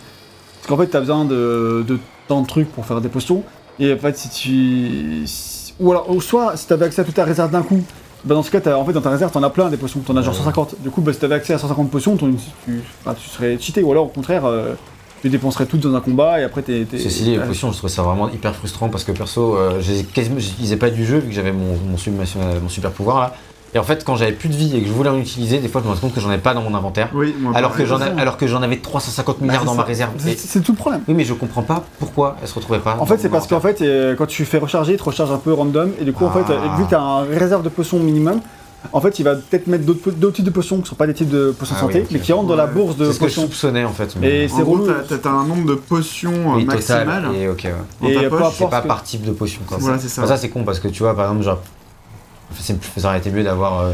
Parce qu'en fait, tu as besoin de, de tant de trucs pour faire des potions, et en fait, si tu. si- Ou alors, ou soit, si tu avais accès à toute ta réserve d'un coup, bah dans ce cas, t'as- en fait, dans ta réserve, t'en as plein des potions, t'en as genre Ouais. 150. Du coup, bah, si tu avais accès à 150 potions, ton- tu, tu serais cheaté, ou alors au contraire, euh, tu dépenserais toutes dans un combat, et après, t'es. Ceci dit, les t'as- potions, je trouvais ça vraiment hyper frustrant parce que perso, euh, j'utilisais pas du jeu vu que j'avais mon, mon, super pouvoir là. Et en fait, quand j'avais plus de vie et que je voulais en utiliser, des fois, je me rendais compte que j'en avais pas dans mon inventaire. Oui, moi, Alors que j'en a- alors que j'en avais 350 milliards Bah, dans ma réserve. C'est tout le problème. Oui, mais je comprends pas pourquoi elle se retrouvait pas. En fait, c'est parce qu'en fait, euh, quand tu fais recharger, il te recharge un peu random, et du coup, en fait, euh, Ah. vu que tu as un réserve de potions minimum, en fait, il va peut-être mettre d'autres types de potions qui sont pas des types de potions Ah santé, oui, mais qui rentrent dans la bourse de c'est ce que je potions. soupçonnais en fait. Et mais- c'est relou. t'as- un nombre de potions euh, Oui, maximal. total. Et ok, ouais. Et C'est pas que- par type de potion. Quoi. Voilà, c'est ça. Enfin, ça, c'est con parce que tu vois, par exemple, genre. Ça aurait été mieux d'avoir. euh,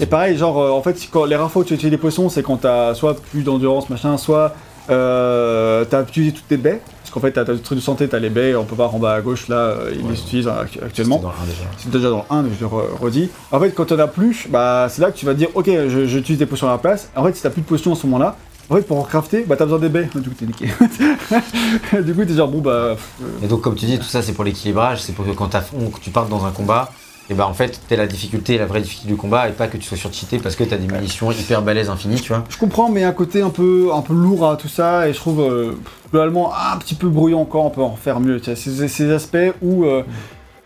Et pareil, genre, euh, en fait, quand, les rares fois où tu utilises des potions, c'est quand t'as soit plus d'endurance, machin, soit euh, t'as utilisé toutes tes baies. Parce qu'en fait, t'as t'as des trucs de santé, t'as les baies, on peut voir en bas à gauche, là, euh, ils Ouais. les utilisent euh, actu- actuellement. le un déjà. C'est déjà dans le 1, mais je le re- redis. En fait, quand t'en as plus, bah, c'est là que tu vas dire, ok, j'utilise des potions à la place. En fait, si t'as plus de potions à ce moment-là, en fait, pour en crafter, bah, t'as besoin des baies. Du coup, t'es niqué. du coup, t'es genre, bon, bah. euh, Et donc, comme tu dis, tout ça, c'est pour l'équilibrage. C'est pour que quand que tu partes dans un combat, et bah en fait, t'es la difficulté, la vraie difficulté du combat, et pas que tu sois surcheaté parce que t'as des munitions hyper balèzes infinies, tu vois. Je comprends, mais un côté un peu, un peu lourd à tout ça, et je trouve euh, globalement un petit peu bruyant encore, on peut en faire mieux. Tu sais, Ces, ces aspects où euh,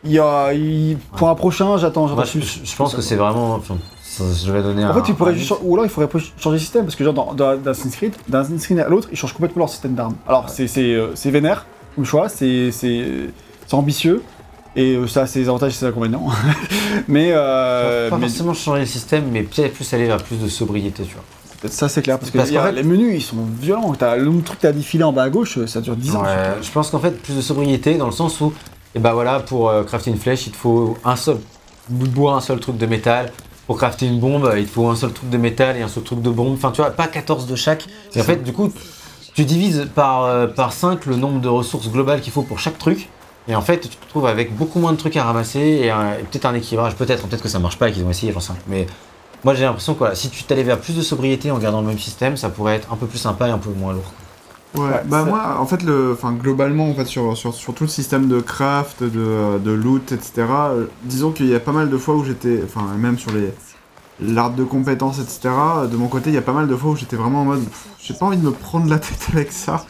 il y a. il- pour un prochain, j'attends. Moi, je, je- je pense que c'est vraiment. enfin, je vais donner un. En fait, tu pourrais un- juste, ou alors il faudrait changer de système parce que genre dans, dans, dans Assassin's Creed, d'un Assassin's Creed à l'autre, ils changent complètement leur système d'armes. Alors c'est c'est euh, c'est vénère comme choix, c'est c'est c'est ambitieux et euh, ça a ses avantages et ses inconvénients. mais euh, pas mais forcément changer le système, mais peut-être plus aller vers plus de sobriété, tu vois. ça c'est clair parce que Parce fait- les menus ils sont violents. T'as le truc que t'as défilé en bas à gauche, ça dure 10 ans. Je pense qu'en fait, plus de sobriété dans le sens où, et bah voilà, pour euh, crafter une flèche, il te faut un seul bout de bois, un seul truc de métal. Pour crafter une bombe, il te faut un seul truc de métal et un seul truc de bombe. Enfin, tu vois, pas 14 de chaque. Et en fait, du coup, tu divises par, euh, par 5 le nombre de ressources globales qu'il faut pour chaque truc. Et en fait, tu te retrouves avec beaucoup moins de trucs à ramasser et, peut-être un équilibrage. Peut-être, peut-être que ça marche pas et qu'ils ont essayé, j'en sais rien. Mais moi, j'ai l'impression que voilà, si tu t'allais vers plus de sobriété en gardant le même système, ça pourrait être un peu plus sympa et un peu moins lourd. Ouais, Ouais, bah ça- moi, en fait, le, enfin, globalement, en fait, sur, sur, sur tout le système de craft, de, de loot, etc., euh, disons qu'il y a pas mal de fois où j'étais, enfin, même sur les l'arbre de compétences, etc., de mon côté, il y a pas mal de fois où j'étais vraiment en mode, j'ai pas envie de me prendre la tête avec ça.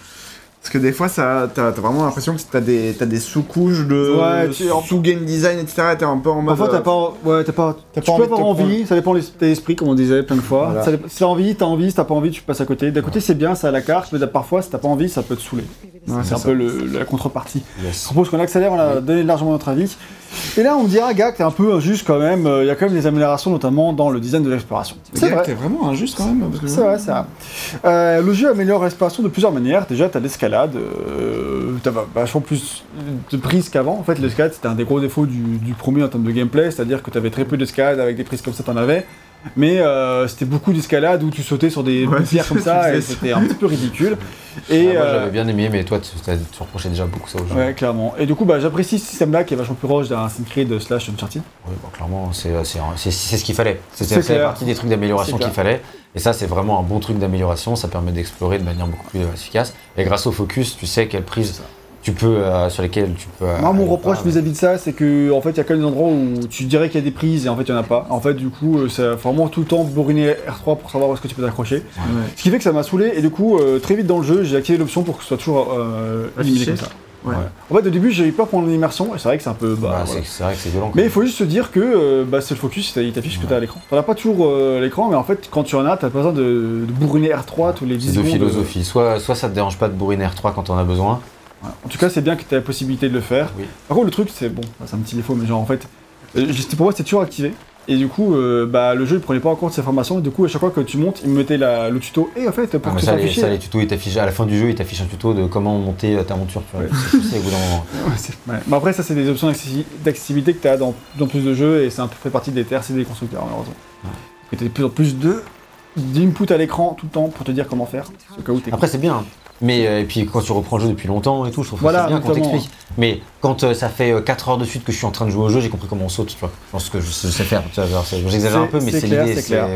Parce que des fois, ça, t'as t'as vraiment l'impression que t'as des, t'as des sous-couches de Ouais, tu- sous-game design, etc. Et t'es un peu en mode. Parfois, t'as euh, pas, ouais, t'as pas, t'as tu pas peux envie avoir envie, ça dépend de de l'esprit, comme on disait plein de fois. Voilà. Ça dépend- si t'as envie, t'as envie, si t'as pas envie, tu passes à côté. D'un côté, c'est bien, c'est à la carte, mais parfois, si t'as pas envie, ça peut te saouler. Ouais, c'est un ça. peu le- la contrepartie. Je propose qu'on accélère, on a donné largement notre avis. Et là, on me dira, gars, que t'es un peu injuste quand même. euh, Il y a quand même des améliorations, notamment dans le design de l'exploration. C'est vrai. T'es vraiment injuste quand même. C'est vrai, c'est vrai. Euh, le jeu améliore l'exploration de plusieurs manières. Déjà, t'as l'escalade, euh, t'as va- vachement plus de prises qu'avant. En fait, l'escalade, c'était un des gros défauts du, du premier en termes de gameplay, c'est-à-dire que t'avais très peu d'escalade avec des prises comme ça, t'en avais. Mais euh, c'était beaucoup d'escalade où tu sautais sur des Ouais, pierres comme ça, et c'était un petit peu ridicule. Et Et moi euh, j'avais bien aimé, mais toi tu, reprochais déjà beaucoup ça au jeu. Ouais, clairement. Et du coup, bah, j'apprécie ce système-là qui est vachement plus proche d'un Assassin's Creed slash Uncharted. Oui, bon, clairement, c'est c'est- c'est- c'est ce qu'il fallait. C'était partie des trucs d'amélioration qu'il fallait. Et ça, c'est vraiment un bon truc d'amélioration. Ça permet d'explorer de manière beaucoup plus efficace. Et grâce au focus, tu sais quelles prises tu peux, euh, sur lesquelles tu peux. euh, Moi, mon reproche pas, vis-à-vis de ça, c'est que en fait, il y a quand même des endroits où tu dirais qu'il y a des prises et en fait, il n'y en a pas. En fait, du coup, euh, ça faut vraiment tout le temps bourriner R3 pour savoir où est-ce que tu peux t'accrocher. Ouais. Ce qui fait que ça m'a saoulé et du coup, euh, très vite dans le jeu, j'ai activé l'option pour que ce soit toujours euh, éliminé comme ça. Ouais. En fait, au début, j'ai eu peur pour mon immersion et c'est vrai que c'est un peu. Bah, Bah, voilà. c'est- C'est vrai que c'est violent. quoi. Mais il faut juste se dire que euh, bah, c'est le focus, il t'affiche ce que t'as à l'écran. T'en as pas toujours euh, l'écran, mais en fait, quand tu en as, t'as pas besoin de, de bourriner R3 tous les 10 C'est de secondes. philosophie. Soit, soit ça te dérange pas de bourriner R3 quand on a besoin. Voilà. En tout cas, c'est bien que tu aies la possibilité de le faire. Oui. Par contre, le truc, c'est bon, c'est un petit défaut, mais genre en fait, euh, pour moi, c'était toujours activé. Et du coup, euh, bah, le jeu il prenait pas en compte ces informations. Et du coup, à chaque fois que tu montes, il me mettait la- le tuto. Et en fait, pour Ah, que ça, ça les, ça, les tutos, ils t'affichent à la fin du jeu, ils t'affichent un tuto de comment monter euh, ta monture. Tu vois. Ouais. C'est-. Ouais, ouais. Mais après, ça, c'est des options d'accessi- d'accessibilité que tu as dans plus de jeux. Et peu fait partie des TRC des constructeurs, malheureusement. Que tu as de plus en plus de d'input à l'écran tout le temps pour te dire comment faire. Au cas où Après, c'est bien. Mais euh, et puis quand tu reprends le jeu depuis longtemps et tout, je trouve Voilà, que c'est bien qu'on t'explique. Mais quand euh, ça fait 4 heures de suite que je suis en train de jouer au jeu, j'ai compris comment on saute, tu vois. Je pense que je, sais- je sais faire. J'exagère un peu, mais c'est l'idée.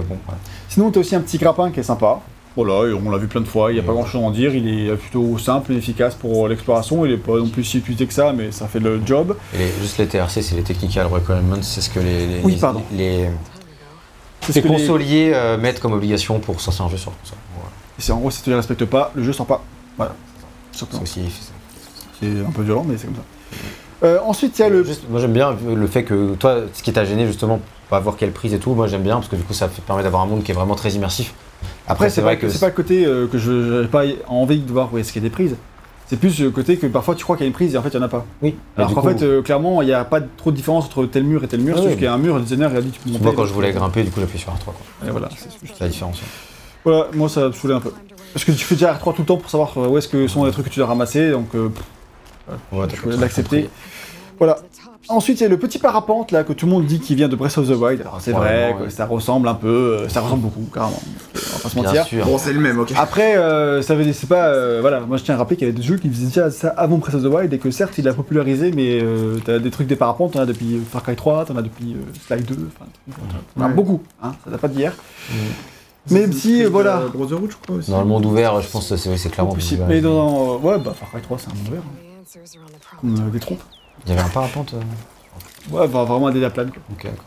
bon, voilà. Sinon, t'as aussi un petit grappin qui est sympa. Voilà, et on l'a vu plein de fois, il n'y a Et pas grand chose à en dire, il est plutôt simple et efficace pour l'exploration, il est pas non plus si utilisé que ça, mais ça fait le job. Et juste les TRC, c'est les Technical Requirements, c'est ce que les, les, Oui, pardon. les, C'est les ce que les- consoliers euh, mettent comme obligation pour sortir un jeu sur console. Voilà. c'est en gros, si tu les respectes pas, le jeu sort pas. Voilà. C'est aussi- un peu violent, mais c'est comme ça. Euh, ensuite, il y a le. Juste, moi j'aime bien le fait que toi, ce qui t'a gêné justement, pas voir quelle prise et tout, moi j'aime bien parce que du coup ça permet d'avoir un monde qui est vraiment très immersif. Après, c'est vrai que c'est pas le côté euh, que je n'ai pas envie de voir où est-ce qu'il y a des prises. C'est plus le côté que parfois tu crois qu'il y a une prise et en fait il n'y en a pas. Oui. Alors qu'en fait, euh, clairement, il n'y a pas trop de différence entre tel mur et tel mur, Ah sauf oui, qu'il y a un mur, le designer il a dit tu peux monter. moi quand je voulais grimper, du coup j'appuie sur R3. Quoi. Et voilà, c'est C'est la différence. Voilà, moi ça me saoulait un peu. Parce que tu fais déjà R3 tout le temps pour savoir où est-ce que sont les trucs que tu dois ramasser, donc euh, Ouais, je voulais l'accepter. Voilà. Ensuite, il y a le petit parapente là que tout le monde dit qui vient de Breath of the Wild. Alors c'est vrai que ça ressemble un peu, euh, ça ressemble beaucoup, carrément. On va pas se mentir. Sûr. Bon, c'est le même, ok. Après, euh, ça veut dire, c'est pas. euh, voilà, moi je tiens à rappeler qu'il y avait des jeux qui faisaient déjà ça avant Breath of the Wild et que certes il a popularisé, mais euh, t'as des trucs des parapentes, t'en as depuis euh, Far Cry 3, t'en as depuis euh, Sly 2, enfin, t'en as Ouais. beaucoup, hein, ça date pas d'hier. Même si, euh, voilà. Brotherhood, je crois aussi. Dans le monde ouvert, je pense que c'est c'est clairement Possible. Mais dans. euh, ouais, bah Far Cry 3 c'est un monde ouvert, hein, comme euh, des trompes. Il y avait un parapente. euh, Ouais, bah, vraiment un délire plane quoi. Ok, d'accord.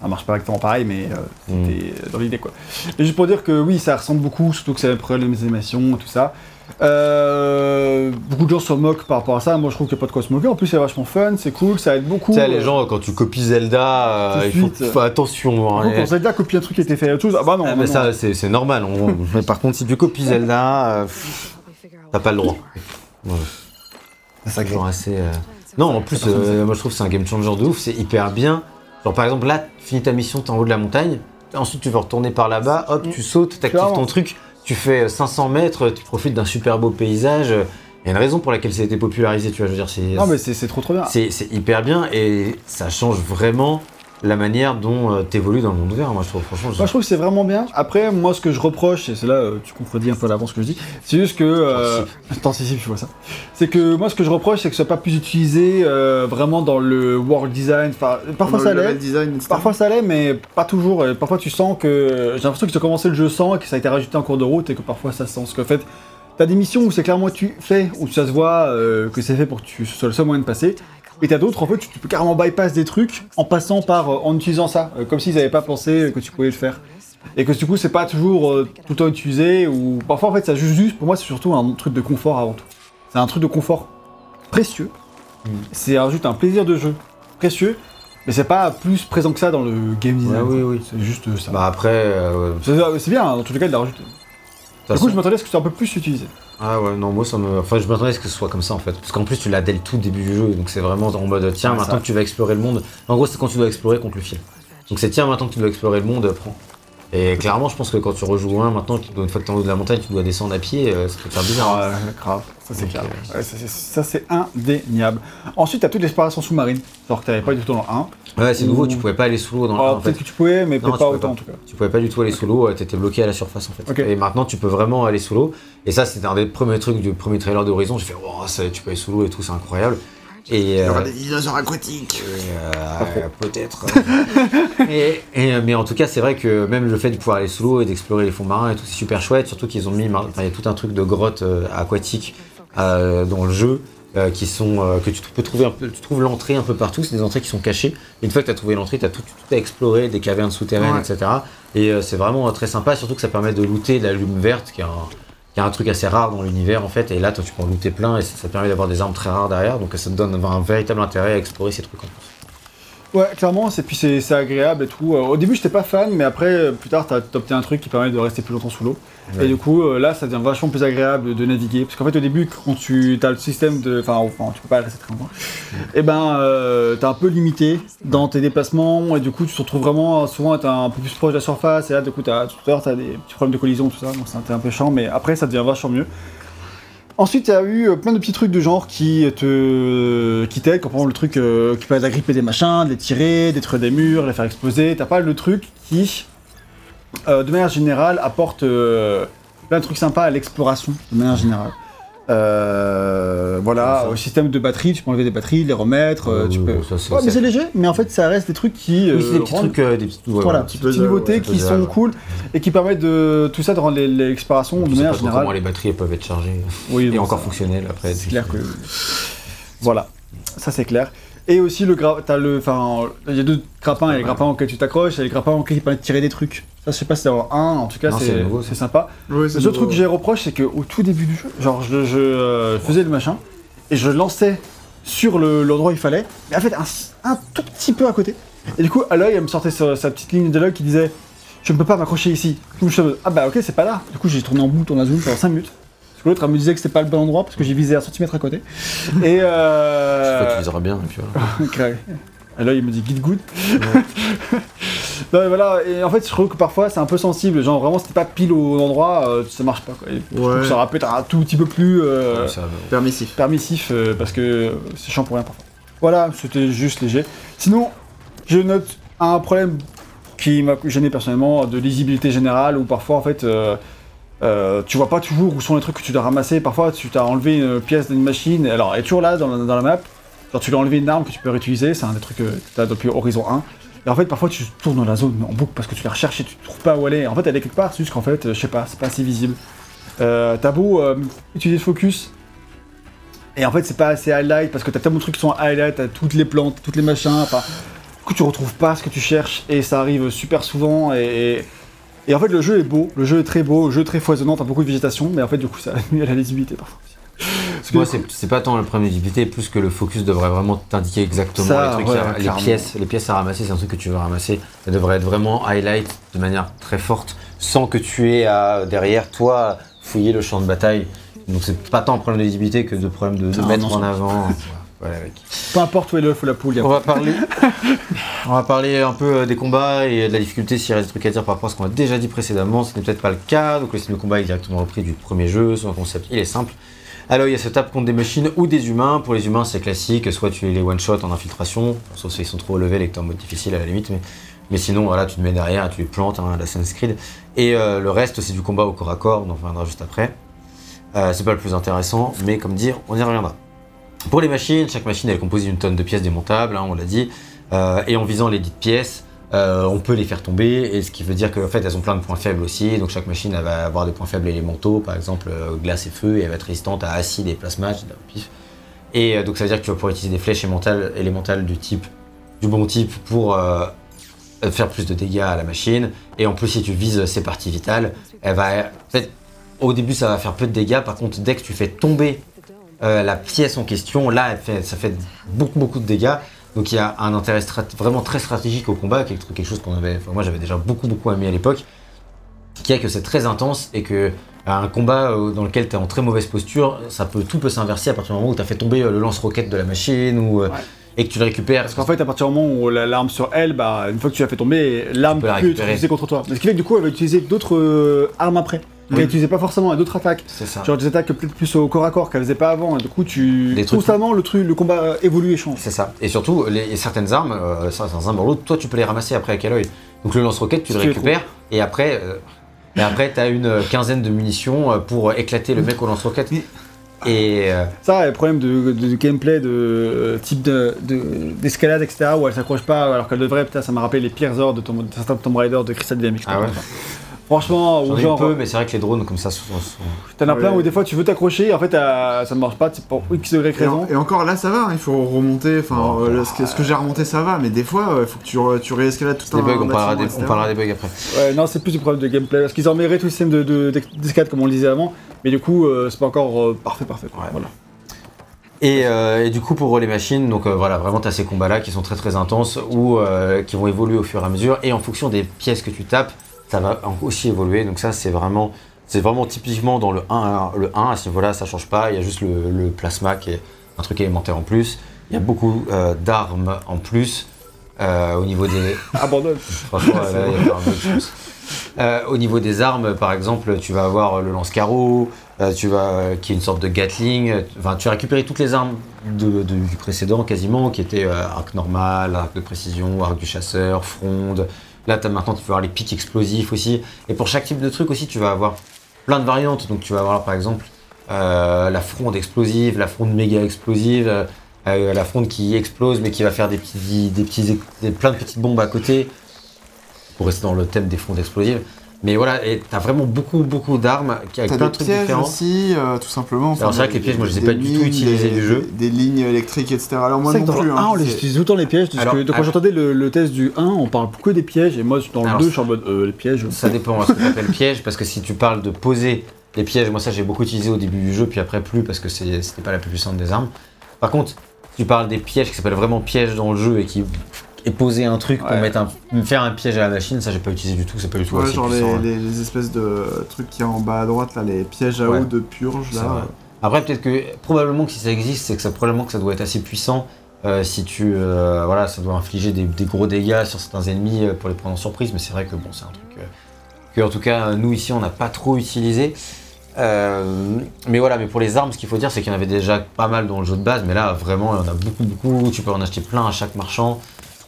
Ça marche pas exactement pareil, mais euh, Mm. c'était dans l'idée quoi. Et juste pour dire que oui, ça ressemble beaucoup, surtout que c'est les problèmes des animations, tout ça. Euh, beaucoup de gens se moquent par rapport à ça. Moi, je trouve qu'il n'y a pas de quoi se moquer. En plus, c'est vachement fun, c'est cool, ça aide beaucoup. Tu sais, les gens, quand tu copies Zelda, euh, il faut, attention. hein, et- quand Zelda copie un truc qui a été fait à autre chose, ah bah non. Ah, non, mais non. ça, c'est c'est normal. on- mais par contre, si tu copies Zelda, euh, t'as pas le droit. Ouais. Ça Genre assez. euh, Non, en plus, euh, moi je trouve que c'est un game changer de ouf, c'est hyper bien. Genre par exemple, là, tu finis ta mission, t'es en haut de la montagne, ensuite tu veux retourner par là-bas, hop, tu sautes, t'actives ton truc, tu fais euh, 500 mètres, tu profites d'un super beau paysage. Il y a une raison pour laquelle ça a été popularisé, tu vois, je veux dire, c'est. Non, mais c'est trop trop bien. C'est hyper bien et ça change vraiment la manière dont euh, t'évolues dans le monde ouvert, moi je trouve. Franchement, je- Moi, je trouve que c'est vraiment bien. Après, moi, ce que je reproche, et c'est là, euh, tu contredis un peu à l'avance ce que je dis, c'est juste que. Euh... Attends, si, si, je vois ça. C'est que moi, ce que je reproche, c'est que ce soit pas plus utilisé euh, vraiment dans le world design. Enfin, parfois Dans ça le l'est. Parfois ça l'est, mais pas toujours. Et parfois tu sens que. J'ai l'impression que tu as commencé le jeu sans et que ça a été rajouté en cours de route et que parfois ça se sent. Parce qu'en fait, t'as des missions où c'est clairement tu fais, où ça se voit euh, que c'est fait pour que tu ce soit le seul moyen de passer. Et t'as d'autres, en fait, tu, tu peux carrément bypass des trucs en passant par. euh, en utilisant ça. euh, comme s'ils n'avaient pas pensé que tu pouvais le faire. Et que du coup, c'est pas toujours euh, tout le temps utilisé, ou parfois en fait, ça juste juste, pour moi, c'est surtout un truc de confort avant tout. c'est un truc de confort précieux. Mm. C'est rajoute un plaisir de jeu précieux, mais c'est pas plus présent que ça dans le game design. Ouais, oui, oui. C'est juste ça. Bah après, euh, C'est bien, dans tous les cas, de la toute Du coup, je m'attendais à ce que c'est un peu plus utilisé. Ah ouais, non, moi ça me. Enfin, je m'attendais à ce que ce soit comme ça en fait. Parce qu'en plus, tu l'as dès le tout début du jeu. Donc c'est vraiment en mode tiens, Ouais, maintenant ça. que tu vas explorer le monde. En gros, c'est quand tu dois explorer contre le fil. Donc c'est tiens, maintenant que tu dois explorer le monde, prends. Et clairement, je pense que quand tu rejoues un, maintenant, tu dois- une fois que tu es en haut de la montagne, tu dois descendre à pied, euh, ça peut faire bizarre. Ah, grave, ça c'est clair. euh, Ouais, ça, c'est- indéniable. Ensuite, t'as toute l'exploration sous-marine, genre que t'avais pas du tout dans le 1. Ouais, c'est nouveau, tu pouvais pas aller sous l'eau dans le Alors, 1, en fait. peut-être que tu pouvais, mais Non, tu pas autant pas. en tout cas. Tu pouvais pas du tout aller sous l'eau, euh, t'étais bloqué à la surface en fait. Et maintenant tu peux vraiment aller sous l'eau. Et ça c'était un des premiers trucs du premier trailer d'Horizon. J'ai fait, ça, tu peux aller sous l'eau et tout, c'est incroyable. Et, Il y euh, aura des dinosaures aquatiques. euh, peut-être. et, et, euh, mais en tout cas, c'est vrai que même le fait de pouvoir aller sous l'eau et d'explorer les fonds marins et tout, c'est super chouette. Surtout qu'ils ont mis, il y a tout un truc de grottes euh, aquatiques euh, dans le jeu. euh, qui sont euh, que tu peux trouver un peu, tu trouves l'entrée un peu partout, c'est des entrées qui sont cachées. Une fois que tu as trouvé l'entrée, tu as tout, tout à explorer, des cavernes souterraines, Ouais. etc. Et euh, c'est vraiment euh, très sympa, surtout que ça permet de looter de la lume verte, qui est un, qui est un truc assez rare dans l'univers en fait. Et là, toi, tu peux en looter plein et ça, permet d'avoir des armes très rares derrière, donc ça te donne un véritable intérêt à explorer ces trucs en plus. Ouais, clairement, c'est puis c'est agréable et tout. Euh, au début, j'étais pas fan, mais après, euh, plus tard, t'as obtenu un truc qui permet de rester plus longtemps sous l'eau. Ouais. Et du coup, euh, là, ça devient vachement plus agréable de naviguer. Parce qu'en fait, au début, quand tu as le système de. Enfin, enfin, tu peux pas rester très longtemps. Et ben, euh, t'es un peu limité dans tes déplacements. Et du coup, tu te retrouves vraiment souvent être un peu plus proche de la surface. Et là, du coup, t'as- tout à l'heure, t'as des petits problèmes de collision, tout ça. Donc, c'était un peu chiant. Mais après, ça devient vachement mieux. Ensuite, il y a eu euh, plein de petits trucs de genre qui te qui t'aident, comme le truc euh, qui permet d'agripper des machins, de les tirer, détruire des murs, les faire exploser. T'as pas le truc qui, euh, de manière générale, apporte euh, plein de trucs sympas à l'exploration, de manière générale. Euh, voilà, Ça. au système de batterie, tu peux enlever des batteries, les remettre, euh, Euh, tu oui, peux. ça, Ouais, mais c'est- léger, mais en fait, ça reste des trucs qui. Oui, c'est des euh, petits rendent- trucs, euh, des petits, ouais, voilà, petites nouveautés ouais, qui sont ouais. cool et qui permettent de tout ça de rendre les- l'exploration de Tu manière générale. comment les batteries elles peuvent être chargées Oui, et encore fonctionnelles après. C'est clair que. Voilà, ça c'est clair. Et aussi le gra... t'as le, enfin, il y a deux grappins, il y a les grappins auxquels tu t'accroches, et les grappins auxquels qui permettent de tirer des trucs. Ça, je sais pas si c'est avoir un, en tout cas c'est sympa. Ouais, Le seul truc que j'ai reproche, c'est qu'au tout début du jeu, genre je, je, euh, faisais le machin et je lançais sur le- l'endroit où il fallait, mais en fait un, un tout petit peu à côté. Et du coup, à l'œil, elle me sortait sa, sa petite ligne de dialogue qui disait Je ne peux pas m'accrocher ici. Du coup, je suis en mode, Ah bah ok, c'est pas là. Du coup, j'ai tourné en bout, tourné à zoom pendant 5 minutes. Parce que l'autre, elle me disait que c'était pas le bon endroit parce que j'ai visé un centimètre à côté. Et euh. Tu les auras bien et puis voilà. Et là, il me dit Git good. non, mais voilà, et en fait, je trouve que parfois c'est un peu sensible. Genre, vraiment, si t'es pas pile au endroit, euh, ça marche pas. Quoi. Et je trouve Ouais. que ça aurait pu être un tout petit peu plus euh, ça. Permissif. permissif euh, parce que c'est chiant pour rien parfois. Voilà, c'était juste léger. Sinon, je note un problème qui m'a gêné personnellement de lisibilité générale où parfois en fait euh, euh, tu vois pas toujours où sont les trucs que tu dois ramasser. Parfois tu t'as enlevé une pièce d'une machine, alors elle est toujours là dans la, dans la map. Genre tu lui as enlevé une arme que tu peux réutiliser, c'est un des trucs que tu as depuis Horizon 1. Et en fait parfois tu tournes dans la zone en boucle parce que tu la recherches et tu trouves pas où est. En fait elle est quelque part, c'est juste qu'en fait, euh, je sais pas, c'est pas assez visible. Euh, t'as beau euh, utiliser le focus, et en fait, c'est pas assez highlight parce que t'as tellement de trucs qui sont highlight, t'as toutes les plantes, toutes les machins. Enfin, du coup, tu retrouves pas ce que tu cherches et ça arrive super souvent. Et, et en fait, le jeu est beau, le jeu est très beau, le jeu est très foisonnant, t'as beaucoup de végétation, mais en fait, du coup, ça nuit à la lisibilité parfois. Parce que Moi, c'est pas tant le problème d'utilité, plus que le focus devrait vraiment t'indiquer exactement Ça, les trucs, ouais, à- les pièces, les pièces à ramasser, c'est un truc que tu veux ramasser. Ça devrait être vraiment highlight de manière très forte, sans que tu aies à derrière toi fouiller le champ de bataille. Donc c'est pas tant un problème de visibilité que de problème de, de mettre non, en avant. Voilà, mec. peu importe où est l'œuf ou la poule, y a On va parler. on va parler un peu euh, des combats et de la difficulté s'il reste des trucs à dire par rapport à ce qu'on a déjà dit précédemment. Ce n'est peut-être pas le cas. Donc le système de combat est directement repris du premier jeu. Son concept il est simple. Alors il y a se tape contre des machines ou des humains. Pour les humains c'est classique. Soit tu les one shot en infiltration, sauf s'ils sont trop que t'es en mode difficile à la limite. Mais, sinon voilà tu te mets derrière, tu les plantes, hein, l'Assassin's Creed. Et euh, le reste c'est du combat au corps à corps. On en reviendra juste après. Euh, c'est pas le plus intéressant, mais comme dire, on y reviendra. Pour les machines, chaque machine elle est composée d'une tonne de pièces démontables, hein, on l'a dit, Euh, et en visant les dites pièces, euh, on peut les faire tomber, et ce qui veut dire qu'en fait elles ont plein de points faibles aussi, donc chaque machine elle va avoir des points faibles élémentaux, par exemple euh, glace et feu, et elle va être résistante à acide et plasma. Et euh, donc ça veut dire que tu vas pouvoir utiliser des flèches élémentales, du type, du bon type pour faire plus de dégâts à la machine, et en plus si tu vises ses parties vitales, elle va, en fait, au début ça va faire peu de dégâts, par contre dès que tu fais tomber la pièce en question, là, ça fait beaucoup, beaucoup de dégâts. Donc il y a un intérêt vraiment très stratégique au combat, quelque, quelque chose qu'on avait, enfin, moi j'avais déjà beaucoup, beaucoup aimé à l'époque, qui est que c'est très intense et que un combat euh, dans lequel tu es en très mauvaise posture, ça peut, tout peut s'inverser à partir du moment où tu as fait tomber euh, le lance-roquette de la machine ou, euh, Ouais. et que tu le récupères. Parce qu'en fait, à partir du moment où la- l'arme sur elle, bah, une fois que tu l'as fait tomber, l'arme la peut être utilisée contre toi. Ce qui fait que du coup, elle va utiliser d'autres euh, armes après. Oui. Elle n'utilisait pas forcément à d'autres attaques. c'est ça. Genre des attaques peut-être plus au corps à corps qu'elle faisait pas avant. Et du coup, tu. Des trucs- Constamment, le, truc, le combat euh, évolue et change. C'est ça. Et surtout, les, certaines armes, euh, certaines armes dans l'autre, toi tu peux les ramasser après à quel. Donc le lance-roquette, tu le récupères et après, euh, et après tu as une quinzaine de munitions euh, pour éclater le mec au lance-roquette. Et euh, Ça, le problème de, de- de gameplay, de euh, type de- de- d'escalade, etc., où elle s'accroche pas alors qu'elle devrait, putain, ça m'a rappelé les pires heures de, Tomb- de certains Tomb Raider de Crystal Dynamics. Ah ouais. Franchement, ou genre, peu, mais c'est vrai que les drones comme ça sont. sont- t'en as plein où des fois tu veux t'accrocher, en fait euh, ça ne marche pas, c'est pour X degrés Et, en- raison. et encore là, ça va, hein, il faut remonter. Enfin, Oh, euh, ce que, ce que j'ai remonté, ça va, mais des fois, il faut que tu, tu réescalades tout Des un bugs, on parlera, des, on parlera des bugs après. Ouais, non, c'est plus du problème de gameplay, parce qu'ils ont amélioré tout le système de- de- d'escalade comme on le disait avant, mais du coup, euh, c'est pas encore euh, parfait, parfait. quoi. Ouais. Voilà. Et, euh, et du coup, pour les machines, donc euh, voilà, vraiment, tu as ces combats-là qui sont très très intenses ou euh, qui vont évoluer au fur et à mesure. Et en fonction des pièces que tu tapes, ça va aussi évoluer. Donc, ça, c'est vraiment, c'est vraiment typiquement dans le 1. Le 1, à ce niveau-là, ça change pas. Il y a juste le, le plasma qui est un truc élémentaire en plus. Il y a beaucoup euh, d'armes en plus. euh, au niveau des, Abandonne. Franchement, là, il y a un chose. Euh, au niveau des armes, par exemple, tu vas avoir le lance-carreau, euh, tu vas, qui est une sorte de Gatling. Enfin, tu as récupéré toutes les armes de- de- du précédent quasiment, qui étaient arc normal, arc de précision, arc du chasseur, fronde. Là, as, maintenant, tu peux avoir les pics explosifs aussi. Et pour chaque type de truc aussi, tu vas avoir plein de variantes. Donc, tu vas avoir par exemple euh, la fronde explosive, la fronde méga explosive. euh, la fronde qui explose mais qui va faire des petits, des petits, plein de petites bombes à côté pour rester dans le thème des frondes explosives. Mais voilà, et t'as vraiment beaucoup, beaucoup d'armes qui avec plein des de trucs pièges différents. aussi, euh, tout simplement. Alors, c'est vrai que les pièges, moi, je les ai pas du tout utilisés du jeu. Des lignes électriques, etc. Alors moi non dans plus. le hein, 1, on les utilise autant les pièges, parce Alors, que quand j'entendais le, le test du 1, on parle que des pièges, et moi dans le Alors, 2, je suis en mode euh, les pièges. Ça dépend à ce que t'appelles piège, parce que si tu parles de poser les pièges, moi ça j'ai beaucoup utilisé au début du jeu, puis après plus parce que c'est- c'était pas la plus puissante des armes. Par contre, si tu parles des pièges qui s'appellent vraiment pièges dans le jeu et qui est poser un truc pour Ouais. mettre un, faire un piège à la machine, ça j'ai pas utilisé du tout, c'est pas du tout Ouais, assez genre les, puissant, hein. les- les espèces de trucs qui y a en bas à droite, là, les pièges à Ouais. eau de purge, C'est là. Après, peut-être que probablement que si ça existe, c'est que ça probablement que ça doit être assez puissant. euh, si tu euh, voilà, ça doit infliger des, des gros dégâts sur certains ennemis euh, pour les prendre en surprise, mais c'est vrai que bon, c'est un truc euh, que en tout cas nous ici on n'a pas trop utilisé. Euh, mais voilà, mais pour les armes, ce qu'il faut dire, c'est qu'il y en avait déjà pas mal dans le jeu de base, mais là vraiment il y en a beaucoup, beaucoup. Tu peux en acheter plein à chaque marchand.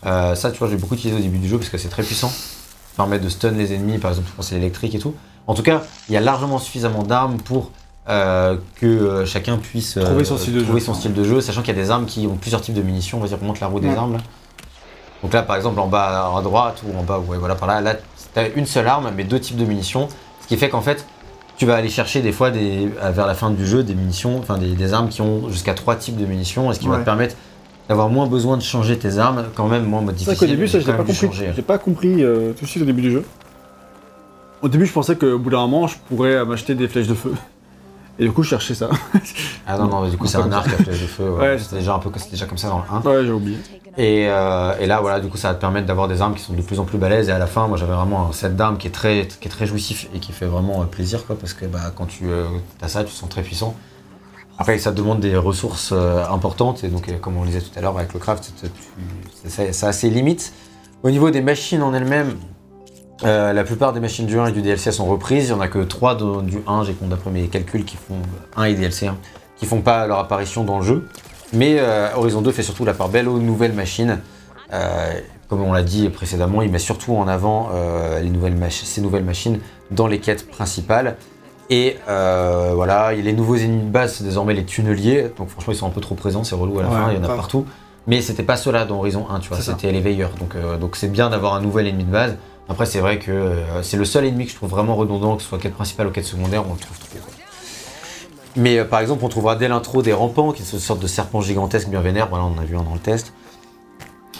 Euh, ça, tu vois, j'ai beaucoup utilisé au début du jeu parce que c'est très puissant. Ça permet de stun les ennemis, par exemple, je pense à l'électrique et tout. En tout cas, il y a largement suffisamment d'armes pour euh, que euh, chacun puisse euh, Trouver son style de trouver jeu. son style de jeu, sachant qu'il y a des armes qui ont plusieurs types de munitions. On va dire qu'on monte la roue des Ouais. armes là. Donc là, par exemple, en bas à droite ou en bas, ouais, voilà, par là, là, tu as une seule arme, mais deux types de munitions. Ce qui fait qu'en fait, tu vas aller chercher des fois, des, vers la fin du jeu, des munitions, enfin des, des armes qui ont jusqu'à trois types de munitions, et ce qui va te permettre d'avoir moins besoin de changer tes armes, quand même, moins en mode C'est vrai difficile. qu'au début, ça, j'ai je l'ai quand pas compris. J'ai pas compris euh, tout de suite au début du jeu. Au début, je pensais qu'au bout d'un moment, je pourrais euh, m'acheter des flèches de feu. Et du coup, je cherchais ça. Ah non, non, du coup, c'est un arc à flèche de feu. ouais. Ouais, c'était déjà un peu c'était déjà comme ça dans le 1. ouais, j'ai oublié. Et, euh, et là, voilà, du coup, ça va te permettre d'avoir des armes qui sont de plus en plus balèzes. Et à la fin, moi, j'avais vraiment un set d'armes qui est très, qui est très jouissif et qui fait vraiment euh, plaisir, quoi, parce que bah, quand tu as ça, tu te sens très puissant. Après, ça demande des ressources euh, importantes, et donc, euh, comme on le disait tout à l'heure avec le craft, tu- tu- c'est c'est assez limite. Au niveau des machines en elles-mêmes, euh, la plupart des machines du 1 et du DLC sont reprises. Il n'y en a que 3 du 1, j'ai d'après mes calculs, qui font 1 et DLC, hein, qui font pas leur apparition dans le jeu. Mais Horizon 2 fait surtout la part belle aux nouvelles machines. Comme on l'a dit précédemment, il met surtout en avant les nouvelles ces nouvelles machines dans les quêtes principales. Et euh, voilà, et les nouveaux ennemis de base, c'est désormais les tunneliers. Donc franchement, ils sont un peu trop présents, c'est relou à la Ouais, fin, il y en a partout. Mais c'était pas ceux-là dans Horizon 1, tu vois, c'était les veilleurs. Donc euh, donc c'est bien d'avoir un nouvel ennemi de base. Après, c'est vrai que euh, c'est le seul ennemi que je trouve vraiment redondant, que ce soit quête principale ou quête secondaire, on le trouve trop. Mais par exemple, on trouvera dès l'intro des rampants, qui sont une sorte de serpents gigantesques bien vénères. Voilà, on en a vu un dans le test.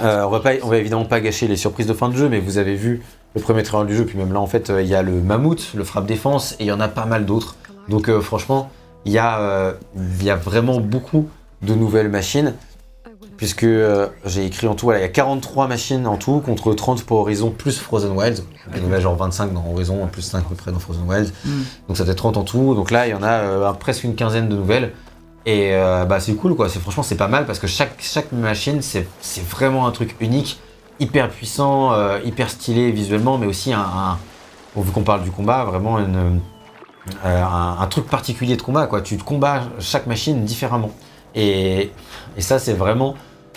On, va pas, on va évidemment pas gâcher les surprises de fin de jeu, mais vous avez vu le premier trailer du jeu, puis même là, en fait, euh, il y a le mammouth, le frappe défense, et il y en a pas mal d'autres. Donc euh, franchement, il y, a, euh, y a vraiment beaucoup de nouvelles machines. Puisque euh, j'ai écrit en tout, voilà, il y a 43 machines en tout contre 30 pour Horizon plus Frozen Wilds. Il y en a genre 25 dans Horizon, plus 5 à peu près dans Frozen Wilds. Mm. Donc ça fait 30 en tout. Donc là, il y en a presque une quinzaine de nouvelles. Et bah, c'est cool quoi. C'est franchement c'est pas mal parce que chaque, chaque machine c'est c'est vraiment un truc unique, hyper puissant, euh, hyper stylé visuellement, mais aussi un, un- vu qu'on parle du combat, vraiment une, euh, un, un truc particulier de combat quoi. Tu combats chaque machine différemment. Et, et ça c'est vraiment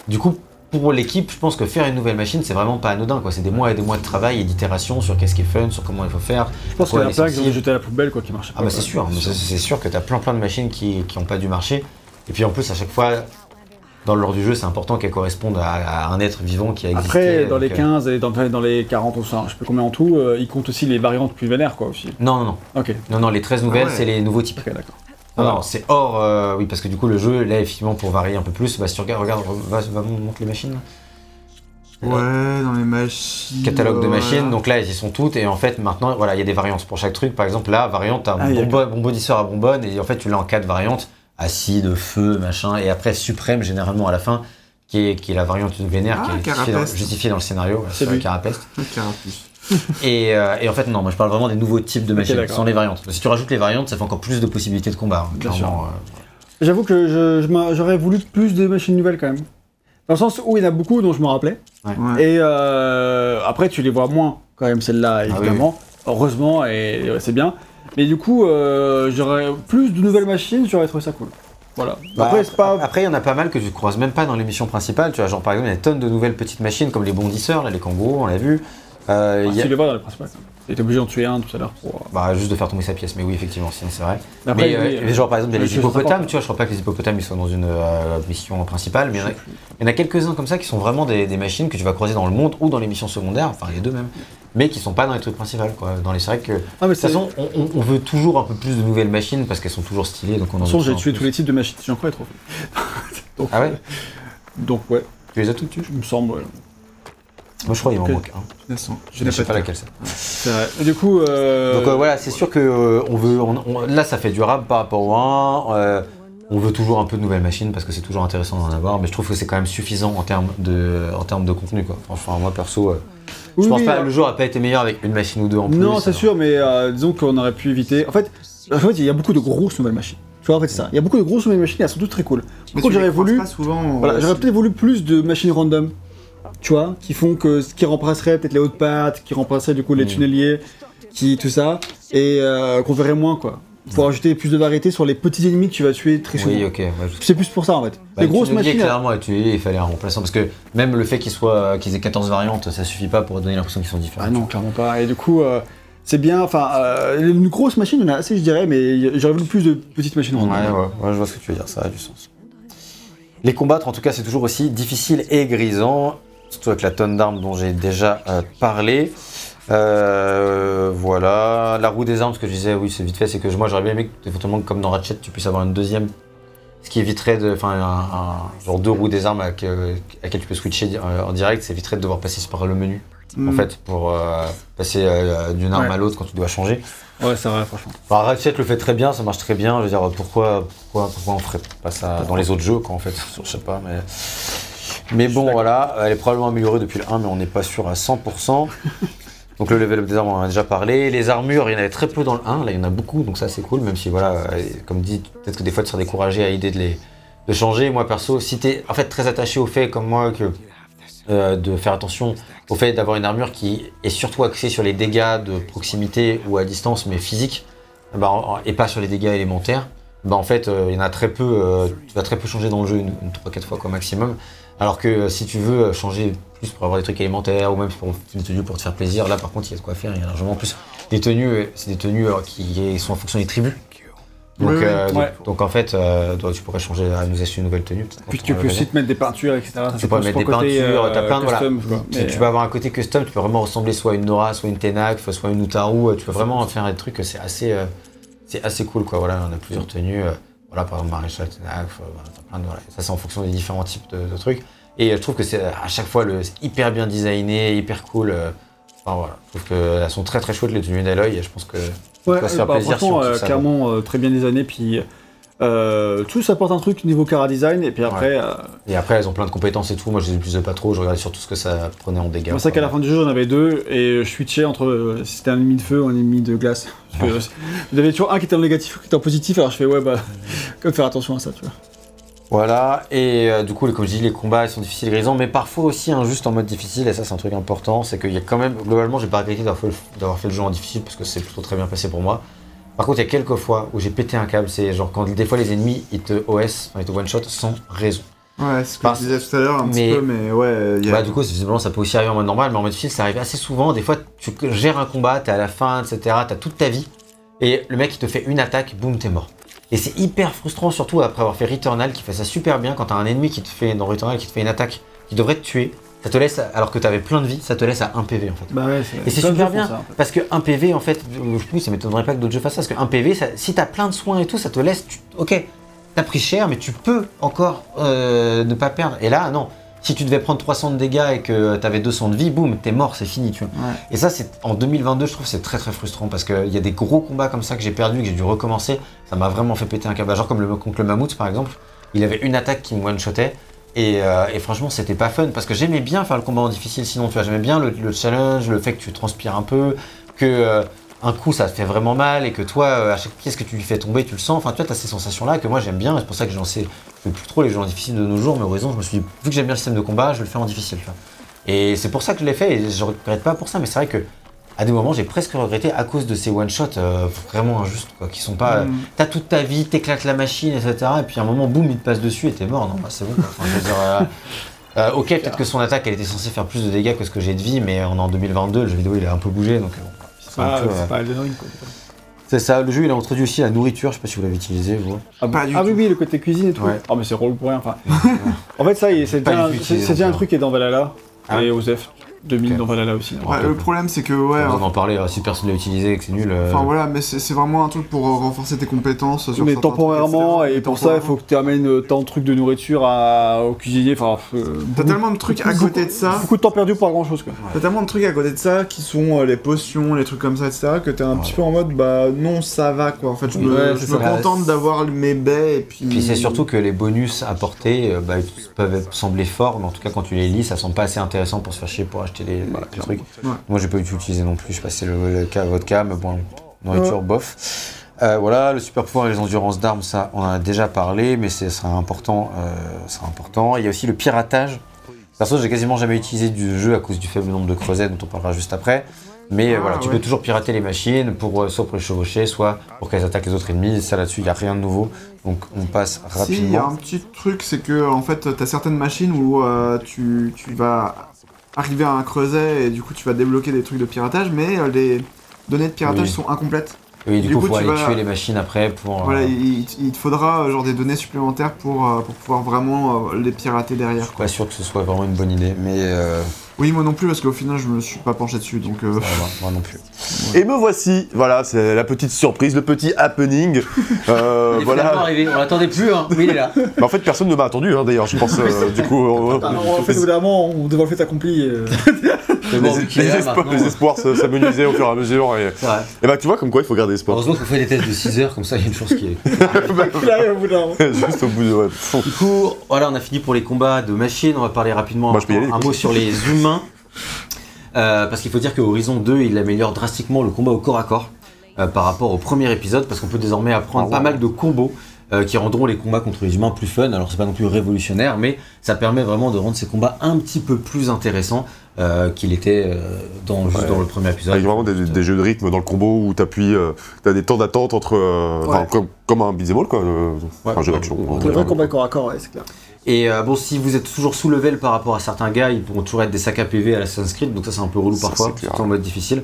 du coup pour l'équipe, je pense que faire une nouvelle machine, c'est vraiment pas anodin. quoi. C'est des mois et des mois de travail et d'itération sur qu'est-ce qui est fun, sur comment il faut faire. Je pense qu'il y a plein qui ont jeté à la poubelle quoi, qui marchait Ah bah c'est sûr, c'est sûr que tu as plein plein de machines qui n'ont pas dû marcher. Et puis en plus à chaque fois, dans le lore du jeu, c'est important qu'elles correspondent à, à un être vivant qui a existé. Après, dans les donc, euh, 15 et dans, dans les 40 ou ça, je sais pas combien en tout, euh, ils comptent aussi les variantes plus vénères quoi aussi. Non, non, non, Ok, non, non, les 13 nouvelles, Ah ouais. c'est les nouveaux types. ok, d'accord. Non, non, c'est hors. euh, oui, parce que du coup, le jeu, là, effectivement, pour varier un peu plus, bah, si tu regardes, regarde, va, va montre les machines. Ouais, dans les machines. Catalogue de voilà. machines, donc là, elles y sont toutes, et en fait, maintenant, voilà, il y a des variantes pour chaque truc. Par exemple, là, variante, t'as Ah, un il y a bonbon- bonbonnisseur à bonbonne, et en fait, tu l'as en quatre variantes acide, feu, machin, et après, suprême, généralement, à la fin, qui est, qui est la variante vénère, Ah, qui est justifiée dans, Carapeste. justifiée dans le scénario, C'est. Carapeste. Carapuce. Et, euh, et en fait, non, moi je parle vraiment des nouveaux types de machines, sans les variantes. Si tu rajoutes les variantes, ça fait encore plus de possibilités de combat. hein, clairement, J'avoue que je- je m'a- j'aurais voulu plus de machines nouvelles quand même. Dans le sens où il y en a beaucoup dont je me rappelais. Ouais. Et euh, après, tu les vois moins quand même, celles-là, Ah oui, évidemment. Heureusement, et c'est bien. Mais du coup, euh, j'aurais plus de nouvelles machines, j'aurais trouvé ça cool. Voilà. Bah, après, c'est pas. Après, il y en a pas mal que tu croises même pas dans l'émission principale. Tu vois, genre par exemple, il y a des tonnes de nouvelles petites machines comme les bondisseurs, là, les kangourous, on l'a vu. Euh, il y tu a- les vois dans les principales. T'étais obligé d'en tuer un tout à l'heure pour. Bah, juste de faire tomber sa pièce, mais oui, effectivement, c'est vrai. Mais après, mais, euh, oui, mais genre, par exemple, il y a les hippopotames, tu vois, je crois pas que les hippopotames ils soient dans une euh, mission principale, mais il y en a, il y en a quelques-uns comme ça qui sont vraiment des, des machines que tu vas croiser dans le monde ou dans les missions secondaires, enfin les deux même, mais qui sont pas dans les trucs principaux, quoi. Dans les c'est vrai que. De Ah, mais toute. De façon, on, on- on veut toujours un peu plus de nouvelles machines parce qu'elles sont toujours stylées, donc on en toute veut façon, j'ai tué tous les types de machines, j'en crois trop. Donc, Ah ouais Donc, ouais, Tu les as toutes tuées il me semble, ouais. Moi, je crois qu'il m'en manque un. Je sais pas laquelle c'est. C'est vrai. Du coup. euh, Donc euh, voilà, c'est sûr que euh, on veut, on- on- là ça fait durable par rapport au 1. On veut toujours un peu de nouvelles machines parce que c'est toujours intéressant d'en avoir, mais je trouve que c'est quand même suffisant en termes de, en termes de contenu. Quoi. Franchement, moi perso, euh, oui, je pense oui, pas euh, le jeu a pas été meilleur avec une machine ou deux en plus. Non, c'est sûr, mais euh, disons qu'on aurait pu éviter. En fait, en fait, il y a beaucoup de grosses nouvelles machines. Tu vois, en fait, c'est ça. Il y a beaucoup de grosses nouvelles machines, elles sont toutes très cool. Par contre, j'aurais voulu. Pas souvent. Voilà, j'aurais peut-être voulu plus de machines random. Tu vois, qui font que. qui remplaceraient peut-être les hautes pattes, qui remplaceraient du coup les Mm. tunneliers, qui. tout ça. Et euh, qu'on verrait moins, quoi. Pour ajouter plus de variété sur les petits ennemis que tu vas tuer très souvent. Oui, ok. ouais, je- C'est plus pour ça en fait. Bah, les le grosses machines. clairement, à tuer, il fallait un remplaçant parce que même le fait qu'ils soient, qu'ils aient 14 variantes, ça suffit pas pour donner l'impression qu'ils sont différents. Ah non, clairement pas. Et du coup, euh, c'est bien. Enfin, euh, une grosse machine, il y en a assez, je dirais, mais j'aurais voulu plus de petites machines Ouais, ouais, ouais, je vois ce que tu veux dire, ça a du sens. Les combattre, en tout cas, c'est toujours aussi difficile et grisant, surtout avec la tonne d'armes dont j'ai déjà euh, parlé. Euh, voilà, la roue des armes, ce que je disais, oui, c'est vite fait, c'est que moi j'aurais bien aimé que, éventuellement, comme dans Ratchet, tu puisses avoir une deuxième, ce qui éviterait de, enfin, un, un- genre deux roues des armes avec, euh, à laquelle tu peux switcher euh, en direct, ça éviterait de devoir passer par le menu, en Mm. fait, pour euh, passer euh, d'une arme Ouais. à l'autre quand tu dois changer. Ouais, c'est vrai, franchement. Enfin, Ratchet le fait très bien, ça marche très bien. Je veux dire, pourquoi, pourquoi, pourquoi on ferait pas ça dans les autres jeux, quoi, en fait Je sais pas, mais. Mais bon, voilà, elle est probablement améliorée depuis le 1, mais on n'est pas sûr à 100%. Donc le level up des armes, on en a déjà parlé. Les armures, il y en avait très peu dans le 1, là il y en a beaucoup, donc ça c'est cool, même si voilà, euh, comme dit, peut-être que des fois tu seras découragé à l'idée de les changer. Moi perso, si t'es en fait très attaché au fait, comme moi, que euh, de faire attention au fait d'avoir une armure qui est surtout axée sur les dégâts de proximité ou à distance, mais physique, bah, en- en- et pas sur les dégâts élémentaires, bah, en fait, euh, il y en a très peu, tu vas très peu changer dans le jeu, une, une 3-4 fois quoi maximum. Alors que euh, si tu veux euh, changer plus pour avoir des trucs élémentaires ou même pour une tenue pour te faire plaisir, là par contre il y a de quoi faire, il y a largement plus. Des tenues, euh, c'est des tenues qui sont en fonction des tribus. Donc, Oui, oui. euh, donc- Ouais. donc, en fait, euh, toi, tu pourrais changer nous acheter une nouvelle tenue. Puis tu peux aussi te mettre des peintures, etc. Ça, tu peux mettre des peintures, euh, t'as plein de voilà. custom. Tu, tu vas avoir un côté custom, tu peux vraiment ressembler soit à une Nora, soit une Tenak, soit une Utaru, tu peux vraiment faire des trucs, c'est assez, c'est assez cool quoi. Voilà, on a plusieurs tenues, voilà par exemple Maréchal Tenak, euh, voilà, plein de voilà. Ça c'est en fonction des différents types de, de trucs. Et euh, je trouve que c'est à chaque fois le, hyper bien designé, hyper cool. euh, Enfin voilà, je trouve qu'elles sont très très chouettes les tenues d'Aloy et je pense que Ouais, va se faire bah, plaisir euh, ça, clairement, euh, très bien designé. Puis Euh, tout ça apporte un truc niveau cara design, et puis après, euh, Et après, elles ont plein de compétences et tout. Moi, je les utilisais pas trop. Je regardais surtout ce que ça prenait en dégâts. c'est pour ça qu'à la fin du jeu, j'en avais deux, et je switchais entre euh, si c'était un ennemi de feu ou un ennemi de glace. Que, euh, avait toujours un qui était en négatif ou qui était en positif, alors je fais, ouais, bah, comme faire attention à ça, tu vois. Voilà, et du coup, comme je dis, les combats ils sont difficiles grisants, mais parfois aussi injustes en mode difficile, et ça c'est un truc important, c'est qu'il y a quand même, globalement, j'ai pas regretté d'avoir fait le jeu en difficile, parce que c'est plutôt très bien passé pour moi. Par contre, il y a quelques fois où j'ai pété un câble, c'est genre quand des fois les ennemis ils te OS, ils te one-shot sans raison. Ouais, c'est ce que Parce- je disais tout à l'heure un mais- petit peu, mais ouais, y a... Bah, du coup, visiblement, ça peut aussi arriver en mode normal, mais en mode difficile, ça arrive assez souvent. Des fois, tu gères un combat, t'es à la fin, etc., t'as toute ta vie, et le mec il te fait une attaque, boum, t'es mort. Et c'est hyper frustrant, surtout après avoir fait Returnal, qui fait ça super bien, quand t'as un ennemi qui te fait, dans Returnal, qui te fait une attaque, qui devrait te tuer, ça te laisse, alors que t'avais plein de vie, ça te laisse à 1 PV en fait. Bah ouais, Et c'est super bien, ça, parce que 1 PV, en fait, oui, ça m'étonnerait pas que d'autres jeux fassent ça, parce que 1 PV, ça- si t'as plein de soins et tout, ça te laisse, tu- ok, t'as pris cher, mais tu peux encore euh, ne pas perdre. Et là, non. Si tu devais prendre 300 de dégâts et que t'avais 200 de vie, boum, t'es mort, c'est fini, tu vois. Ouais. Et ça, c'est en 2022, je trouve, c'est très très frustrant parce qu'il y a des gros combats comme ça que j'ai perdu, que j'ai dû recommencer. Ça m'a vraiment fait péter un câble. Genre comme le contre le mammouth, par exemple, il avait une attaque qui me one-shotait. Et, euh, et franchement, c'était pas fun parce que j'aimais bien faire le combat en difficile. Sinon, tu vois, j'aimais bien le, le challenge, le fait que tu transpires un peu, que euh, un coup ça te fait vraiment mal et que toi, euh, à chaque pièce que tu lui fais tomber, tu le sens. Enfin, tu vois, t'as ces sensations-là que moi j'aime bien. C'est pour ça que j'en sais plus trop les jeux en difficile de nos jours. Mais Horizon, je me suis dit, vu que j'aime bien le système de combat, je le fais en difficile. Et c'est pour ça que je l'ai fait et je regrette pas pour ça. Mais c'est vrai que à des moments, j'ai presque regretté à cause de ces one-shots euh, vraiment injustes, quoi, qui sont pas. Mm. T'as toute ta vie, t'éclates la machine, etc. Et puis à un moment, boum, il te passe dessus et t'es mort. Non, bah c'est bon. quoi. Enfin, je veux dire, euh, euh, ok, peut-être que son attaque, elle était censée faire plus de dégâts que ce que j'ai de vie, mais on est en 2022, le jeu vidéo, il a un peu bougé, donc. euh, bon, c'est Ah, peu, c'est euh, pas quoi. C'est ça. Le jeu, il a introduit aussi la nourriture. Je sais pas si vous l'avez utilisé, vous. Ah, Pas du ah oui, tout. oui, le côté cuisine et tout. Ouais. Ah, mais c'est relou pour rien. Enfin, en fait, ça, c'est Pas déjà, un truc qui est dans Valhalla Ah et Osef 2000 Ok. dans Valhalla aussi. hein. Ouais, le problème c'est que ouais, on en parler. euh, Si personne l'a utilisé et que c'est nul. euh, enfin voilà, mais c'est vraiment un truc pour euh, renforcer tes compétences. Sur mais temporairement, et pour ça, il faut que tu amènes euh, tant de trucs de nourriture à, au cuisinier. Enfin, euh, T'as tellement de trucs à côté de ça. Beaucoup de temps perdu pour grand chose, quoi. T'as tellement de trucs à côté de ça qui sont euh, les potions, les trucs comme ça, etc. que t'es un petit peu en mode bah non, ça va quoi. En fait, je me, Ouais, je c'est me ça. contente d'avoir mes baies et puis. Puis c'est surtout que les bonus apportés bah, ils peuvent sembler forts, mais en tout cas quand tu les lis, ça semble pas assez intéressant pour se faire chier pour acheter les, les trucs. Ouais. Moi j'ai pas eu utilisé non plus, je sais pas si c'est le, le cas, votre cas, mais bon, nourriture, bof. Euh, voilà, le super pouvoir et les endurances d'armes, ça on en a déjà parlé, mais c'est sera important, euh, sera important. Il y a aussi le piratage. Perso, j'ai quasiment jamais utilisé du jeu à cause du faible nombre de creusets dont on parlera juste après. Mais euh, Ah, voilà, tu peux toujours pirater les machines pour euh, soit pour les chevaucher, soit pour qu'elles attaquent les autres ennemis. Ça là-dessus, il n'y a rien de nouveau. Donc on passe Si, il y a rapidement. un petit truc, c'est que en fait, t'as certaines machines où euh, tu, tu vas arriver à un creuset et du coup tu vas débloquer des trucs de piratage, mais euh, les données de piratage Oui. sont incomplètes. Oui, du, Du coup, tu aller vas- tuer les machines après pour. Voilà, euh, il, il te faudra euh, genre des données supplémentaires pour, pour pouvoir vraiment les pirater Je derrière. suis pas sûr que ce soit vraiment une bonne idée, mais Oui, moi non plus, parce qu'au final, je me suis pas penché dessus, donc. euh, moi non plus. Et me voici, voilà, c'est la petite surprise, le petit happening. Euh, voilà. arrivé, on l'attendait plus, hein. mais il est là. Bah, en fait, personne ne m'a attendu, hein, d'ailleurs, je pense, euh, du coup. euh, en fait, on devant le fait accompli. euh, les, bon, les est les espoirs s'amenuisaient au fur et à mesure. Et, et bah, tu vois, comme quoi, il faut garder espoir. Heureusement qu'on fait des tests de 6 heures, comme ça il y a une chance qui est. il arrive au bout d'un moment. Juste au bout de. Ouais. Du coup, voilà, on a fini pour les combats de machines. On va parler rapidement Bah, aller, un mot sur les humains. Euh, parce qu'il faut dire que Horizon 2, il améliore drastiquement le combat au corps à corps euh, par rapport au premier épisode, parce qu'on peut désormais apprendre Ah pas mal de combos euh, qui rendront les combats contre les humains plus fun. Alors c'est pas non plus révolutionnaire, mais ça permet vraiment de rendre ces combats un petit peu plus intéressants euh, qu'il était euh, dans, juste Ouais. dans le premier épisode. Avec vraiment des, des jeux de rythme dans le combo où t'appuies, euh, t'as des temps d'attente entre. euh, Ouais. comme, comme un beat'em all, quoi. le- un jeu d'action. Le vrai combat corps à corps, ouais, c'est clair. Et euh, bon, si vous êtes toujours sous level par rapport à certains gars, ils pourront toujours être des sacs à PV à la Creed, donc ça c'est un peu relou Ça, parfois, surtout en mode difficile.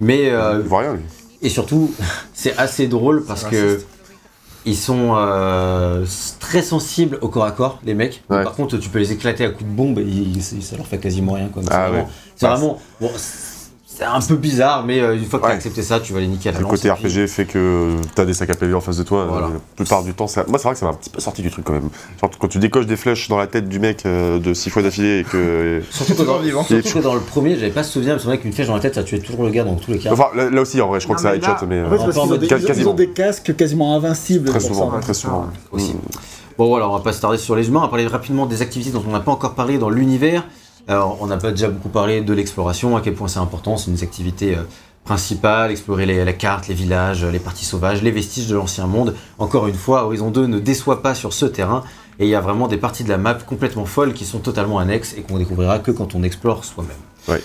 Mais euh, Il voit rien, lui. et surtout, c'est assez drôle parce que ils sont euh, très sensibles au corps à corps, les mecs. Ouais. Par contre, tu peux les éclater à coups de bombe et ils- ça leur fait quasiment rien. Ah c'est vraiment, ouais. c'est Ah, vraiment- bon, c'est un peu bizarre, mais euh, une fois que tu as accepté ça, tu vas les niquer à la Le côté puis- RPG fait que t'as des sacs à PV en face de toi. Voilà. euh, La plupart du temps, ça... moi c'est vrai que ça m'a un petit peu sorti du truc quand même. Genre, quand tu décoches des flèches dans la tête du mec euh, de 6 fois d'affilée et que. Surtout que, dans, vivant. surtout que dans le premier, j'avais pas ce souvenir, mais c'est vrai qu'une flèche dans la tête, ça tuait toujours le gars dans tous les cas. Enfin, là, là aussi en vrai, je crois Non, que ça headshot, mais. En fait, parce ont, des- ils ont- des casques quasiment invincibles. Très souvent, ça. très souvent. aussi. Mm. Bon voilà, on va pas se tarder sur les humains, on va parler rapidement des activités dont on n'a pas encore parlé dans l'univers. Alors, on n'a pas déjà beaucoup parlé de l'exploration, à quel point c'est important, c'est une des activités euh, principales, explorer les, la carte, les villages, les parties sauvages, les vestiges de l'ancien monde. Encore une fois, Horizon 2 ne déçoit pas sur ce terrain, et il y a vraiment des parties de la map complètement folles qui sont totalement annexes et qu'on découvrira que quand on explore soi-même. Ouais.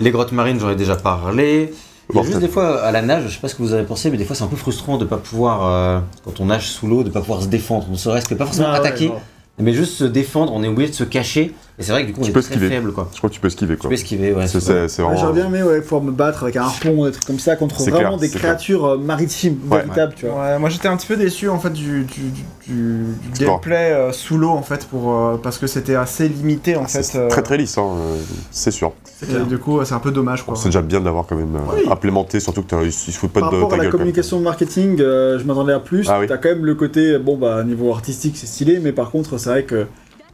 Les grottes marines, j'en ai déjà parlé. Il y a juste des fois à la nage, je sais pas ce que vous avez pensé, mais des fois c'est un peu frustrant de pas pouvoir, euh, quand on nage sous l'eau, de pas pouvoir se défendre. Ne serait-ce que pas forcément Ah ouais, attaquer, mais juste se défendre. On est obligé de se cacher. Et c'est vrai que du coup on Tu est peux très esquiver. faible quoi. Je crois que tu peux esquiver Tu quoi. peux esquiver, ouais. C'est c'est c'est- vraiment. J'aurais bien aimé ouais, pouvoir me battre avec un harpon, des trucs comme ça, contre C'est vraiment clair, des c'est clair. créatures euh, maritimes Ouais. véritables, tu vois. Ouais, moi j'étais un petit peu déçu en fait du, du, du- du- du Sport. gameplay euh, sous l'eau en fait pour euh, parce que c'était assez limité en fait. C'est euh, très très lisse, hein, euh, c'est sûr. et du coup c'est un peu dommage quoi. C'est déjà bien de l'avoir quand même euh, Oui. implémenté, surtout que t'as- il se fout pas Par de rapport ta à la gueule. quand même. communication marketing, euh, je m'attendais à plus. Ah oui. T'as quand même le côté, bon bah niveau artistique c'est stylé, mais par contre c'est vrai que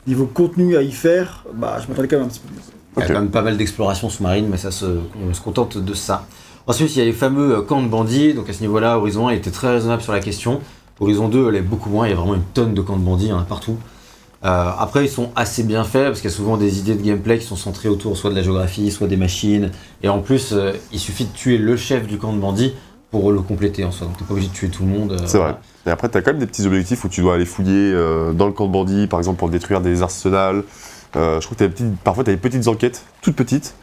niveau contenu à y faire, bah je m'attendais quand même un petit peu mieux. Il y a quand même pas mal d'exploration sous-marine, mais ça se, on se contente de ça. Ensuite, il y a les fameux euh, camps de bandits. Donc à ce niveau-là, Horizon 1 était très raisonnable sur la question. Horizon 2 l'est beaucoup moins. Il y a vraiment une tonne de camps de bandits, il y en a partout. Euh, après, ils sont assez bien faits parce qu'il y a souvent des idées de gameplay qui sont centrées autour soit de la géographie, soit des machines. Et en plus, euh, il suffit de tuer le chef du camp de bandits pour le compléter en soi. Donc t'es pas obligé de tuer tout le monde. euh, C'est voilà. vrai. Et après, t'as quand même des petits objectifs où tu dois aller fouiller euh, dans le camp de bandits, par exemple pour détruire des arsenals. Euh, je crois que t'as des petites- parfois, tu as des petites enquêtes, toutes petites,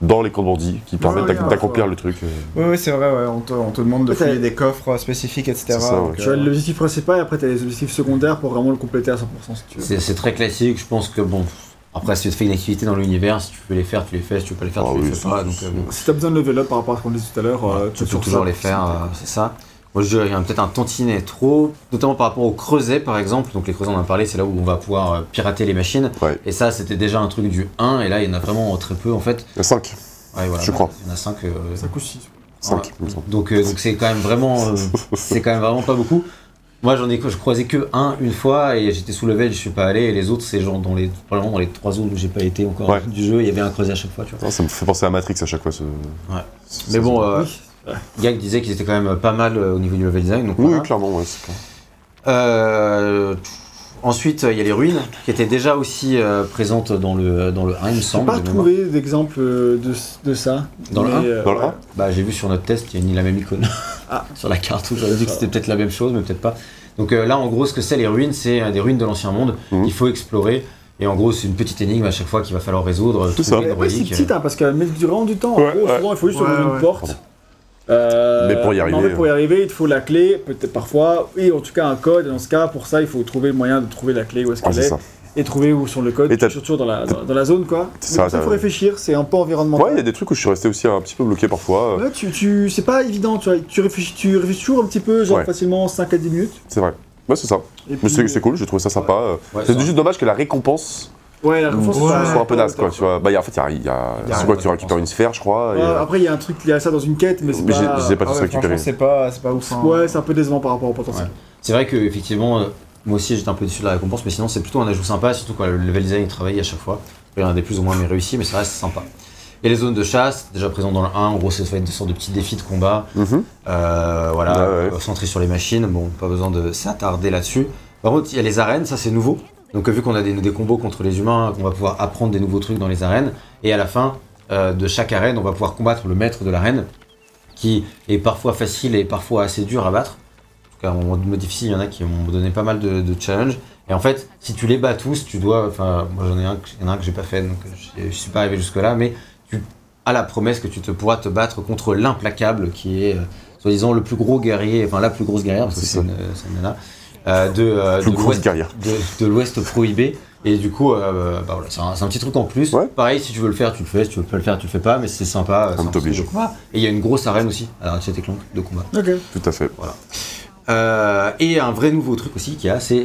dans les camps de bandits, qui permettent ouais, d'ac- ouais, d'accomplir ouais. le truc. euh. Oui, c'est vrai, ouais, on, te, on te demande de t'as- fouiller des coffres spécifiques, etc. C'est ça, ouais. donc, Tu as l'objectif principal et après t'as les objectifs secondaires pour vraiment le compléter à 100% si tu veux. C'est c'est très classique. Je pense que bon. Après, si tu fais une activité dans l'univers, si tu peux les faire, tu les fais. Si tu peux pas les faire, Ah tu les fais pas. Donc, euh, bon. Si t'as besoin de level up par rapport à ce qu'on disait tout à l'heure, euh, Tu peux sur toujours ça, les faire, euh, c'est ça. Moi je dirais qu'il y a peut-être un tantinet trop, notamment par rapport au creuset par exemple. Donc les creusets on en a parlé, c'est là où on va pouvoir pirater les machines. Ouais. Et ça c'était déjà un truc du 1 et là il y en a vraiment très peu en fait. Il y a 5. Ouais, voilà, Je crois. Il y en a 5. Ça coûte 6. 5, il me semble. donc euh, donc c'est quand même vraiment euh, c'est quand même vraiment pas beaucoup. Moi j'en ai je croisais que un une fois et j'étais sous level, je suis pas allé et les autres c'est genre dans les probablement dans les trois zones où j'ai pas été encore Ouais. du jeu, il y avait un creuset à chaque fois, tu vois. Non, ça me fait penser à Matrix à chaque fois. Ce... Mais bon euh. Gag disait qu'ils étaient quand même pas mal euh, au niveau du level design donc Oui, voilà. clairement, ouais, c'est clair. Euh, ensuite, il y a les ruines qui étaient déjà aussi euh, présentes dans le, dans le 1, il me J'ai semble. pas trouvé d'exemple euh, de, de ça. Dans le Mais, un euh, Dans le ouais. un Bah, j'ai vu sur notre test, il y a ni la même icône Ah. sur la carte. où J'aurais dit que c'était peut-être la même chose, mais peut-être pas. Donc euh, là, en gros, ce que c'est les ruines, c'est euh, des ruines de l'ancien monde. Mhm. Il faut explorer. Et en gros, c'est une petite énigme à chaque fois qu'il va falloir résoudre. C'est trouver ça. relique. petite, hein, parce qu'elle met du vraiment du temps. En Ouais, gros, ouais. souvent, il faut juste Ouais, ouvrir ouais. une porte. Euh, Mais pour y non, arriver, mais pour y arriver, il te faut la clé, peut-être parfois, et en tout cas un code. Et dans ce cas, pour ça, il faut trouver le moyen de trouver la clé où est-ce Ah, qu'elle est, ça. et trouver où sont le code. Toujours dans la, dans, dans la zone, quoi. Ça, il faut réfléchir. C'est un peu environnemental. Ouais, il y a des trucs où je suis resté aussi un petit peu bloqué parfois. euh, Ouais, tu, tu, c'est pas évident, tu vois. Tu réfléchis, tu réfléchis toujours un petit peu, genre Ouais. facilement 5 à 10 minutes. C'est vrai. Ouais, c'est ça. Et Mais puis- c'est cool, j'ai trouvé ça sympa. euh. Ouais, c'est juste dommage que la récompense Ouais, la réponse Ouais, soit un peu naze, quoi. Tu vois. Bah, y a- en fait, il y a, a- c'est quoi Tu récupères une sphère, je crois. et, Ouais, euh, après, il y a un truc lié à ça dans une quête, mais c'est Mais j'ai- pas. j'ai pas ah tous ouais, récupéré. franchement, c'est pas, c'est pas ouf. hein. Ouais, c'est un peu décevant par rapport au potentiel. Ouais. C'est vrai que effectivement, euh, moi aussi j'étais un peu déçu de la récompense, mais sinon c'est plutôt un ajout sympa, surtout quand le level design est travaillé à chaque fois. Il y en a des plus ou moins mais réussis, mais ça reste sympa. Et les zones de chasse, déjà présentes dans le 1, en gros ça va être des sortes de petits défis de combat, mhm. euh, voilà, centrés sur les machines, bon, pas besoin de s'attarder là-dessus. Par contre, il y a les arènes, ça c'est nouveau. Donc euh, vu qu'on a des, des combos contre les humains, qu'on va pouvoir apprendre des nouveaux trucs dans les arènes, et à la fin euh, de chaque arène, on va pouvoir combattre le maître de l'arène, qui est parfois facile et parfois assez dur à battre. En tout cas, en mode mode difficile, il y en a qui m'ont donné pas mal de, de challenges. Et en fait, si tu les bats tous, tu dois. Enfin, moi j'en ai un, y en a un que j'ai pas fait, donc je, je suis pas arrivé jusque-là, mais tu as la promesse que tu te pourras te battre contre l'implacable, qui est, euh, soi-disant, le plus gros guerrier, enfin la plus grosse guerrière, parce que C'est une, une nana, euh, de, euh, de l'Ouest- prohibé. Et du coup, euh, bah voilà, c'est un, petit truc en plus. Ouais. Pareil, si tu veux le faire, tu le fais. Si tu veux pas le faire, tu le fais pas. Mais c'est sympa. c'est un t'oblige. truc de combat. Et il y a une grosse arène aussi à la Ratchet et Clank de combat. Ok. Tout à fait. Euh, et un vrai nouveau truc aussi qu'il y a, c'est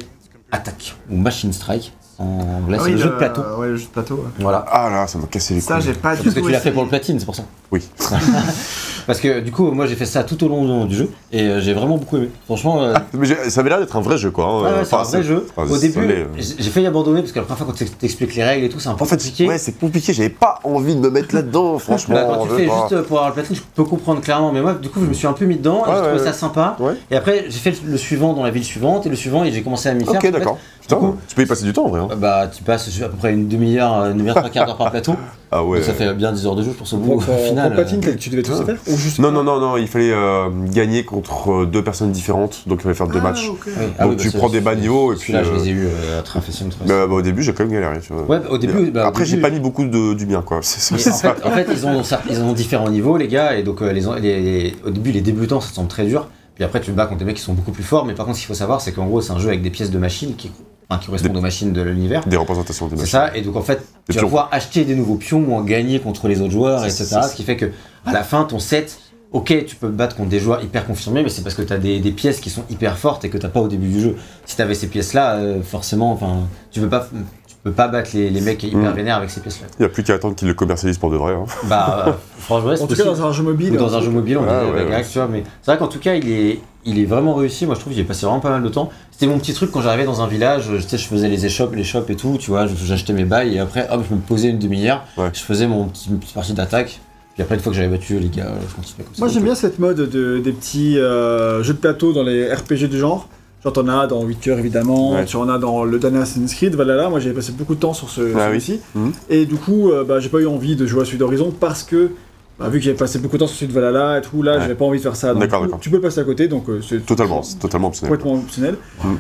attaque ou machine strike. en là, Ah c'est oui, le jeu de plateau. Ouais, le jeu de plateau. ouais. Voilà. Ah là, ça m'a cassé les Ça, couilles. j'ai pas du Parce que tu l'as fait pour le platine, c'est pour ça. Oui. Parce que du coup, moi j'ai fait ça tout au long du jeu et euh, j'ai vraiment beaucoup aimé. Franchement, euh, Mais j'ai- ça avait l'air d'être un vrai jeu, quoi. hein. ouais, c'est un vrai jeu. enfin, Au début, euh. j'ai failli abandonner parce que la première fois quand tu t'expliques les règles et tout, c'est un peu En fait, compliqué. ouais, c'est compliqué. J'avais pas envie de me mettre là-dedans, franchement. Bah, quand tu je fais pas. juste pour avoir le platine, je peux comprendre clairement. Mais moi, du coup, je me suis un peu mis dedans et Ouais, j'ai trouvé ouais, ça sympa. Ouais. Et après, j'ai fait le, suivant dans la ville suivante et le suivant et j'ai commencé à m'y faire. Ok, d'accord. Putain, coup- tu peux y passer du temps en vrai. hein. euh, Bah, tu passes à peu près une demi-heure, une demi-heure, trois quarts d'heure par plateau. Ah ouais. Donc ça fait bien 10 heures de jeu pour ce bout. Donc, Au euh, final. platine, euh, tu devais tout faire Ou juste Non, non, non, non, il fallait euh, gagner contre euh, deux personnes différentes, donc il fallait faire deux Ah, matchs. ok. oui. Donc Ah oui, tu bah, prends c'est- des bas niveaux et puis. Celui-là, je euh, les ai eu euh, à très facile. très bah, bah, au début, j'ai quand même galéré, tu vois. Ouais, bah, au début, bah, au Après, j'ai début- pas mis beaucoup de, du bien, quoi. C'est c'est- Mais c'est en, ça. fait, en fait, ils ont, ça- ils ont différents niveaux, les gars, et donc euh, les, les- les- au début, les débutants, ça semble très dur. Puis après, tu te bats contre des mecs qui sont beaucoup plus forts. Mais par contre, ce qu'il faut savoir, c'est qu'en gros, c'est un jeu avec des pièces de machines qui, enfin, qui correspondent Des- aux machines de l'univers. Des représentations des C'est machines. ça, et donc en fait, Des tu vas pions. pouvoir acheter des nouveaux pions ou en gagner contre les autres joueurs, C'est- etc. c'est- Ce qui fait que à la fin, ton set, ok, tu peux te battre contre des joueurs hyper confirmés, mais c'est parce que tu as des, des pièces qui sont hyper fortes et que t'as pas au début du jeu. Si tu avais ces pièces-là, euh, forcément, enfin, tu peux pas, tu peux pas battre les, les mecs hyper Mm. vénères avec ces pièces-là. Il y a plus qu'à attendre qu'ils le commercialisent pour de vrai. hein. Bah, euh, franchement, c'est En tout cas, dans un jeu mobile. Ou dans un jeu mobile, on Ouais, disait ouais, avec ouais. React, tu vois, mais c'est vrai qu'en tout cas, il est, il est vraiment réussi. Moi, je trouve que j'ai passé vraiment pas mal de temps. C'était mon petit truc quand j'arrivais dans un village, je, tu sais, je faisais les échoppes, les shops et tout, tu vois, j'achetais mes bails et après, hop, je me posais une demi-heure, Ouais. je faisais mon petit, une petite partie d'attaque. Puis après, une fois que j'avais battu les gars, je continuais comme ça. Moi j'aime bien cette mode de, des petits euh, jeux de plateau dans les RPG du genre. Genre t'en as dans Witcher évidemment, Ouais. tu en as dans le dernier Assassin's Creed, Valhalla, moi j'avais passé beaucoup de temps sur ce Ah oui. celui-ci. Mhm. Et du coup euh, bah, j'ai pas eu envie de jouer à celui d'Horizon parce que bah, vu que j'avais passé beaucoup de temps sur celui de Valhalla et tout, là Ouais. j'avais pas envie de faire ça. Donc, D'accord, d'accord. Tu peux passer à côté donc euh, c'est Totalement, c'est totalement optionnel. complètement optionnel.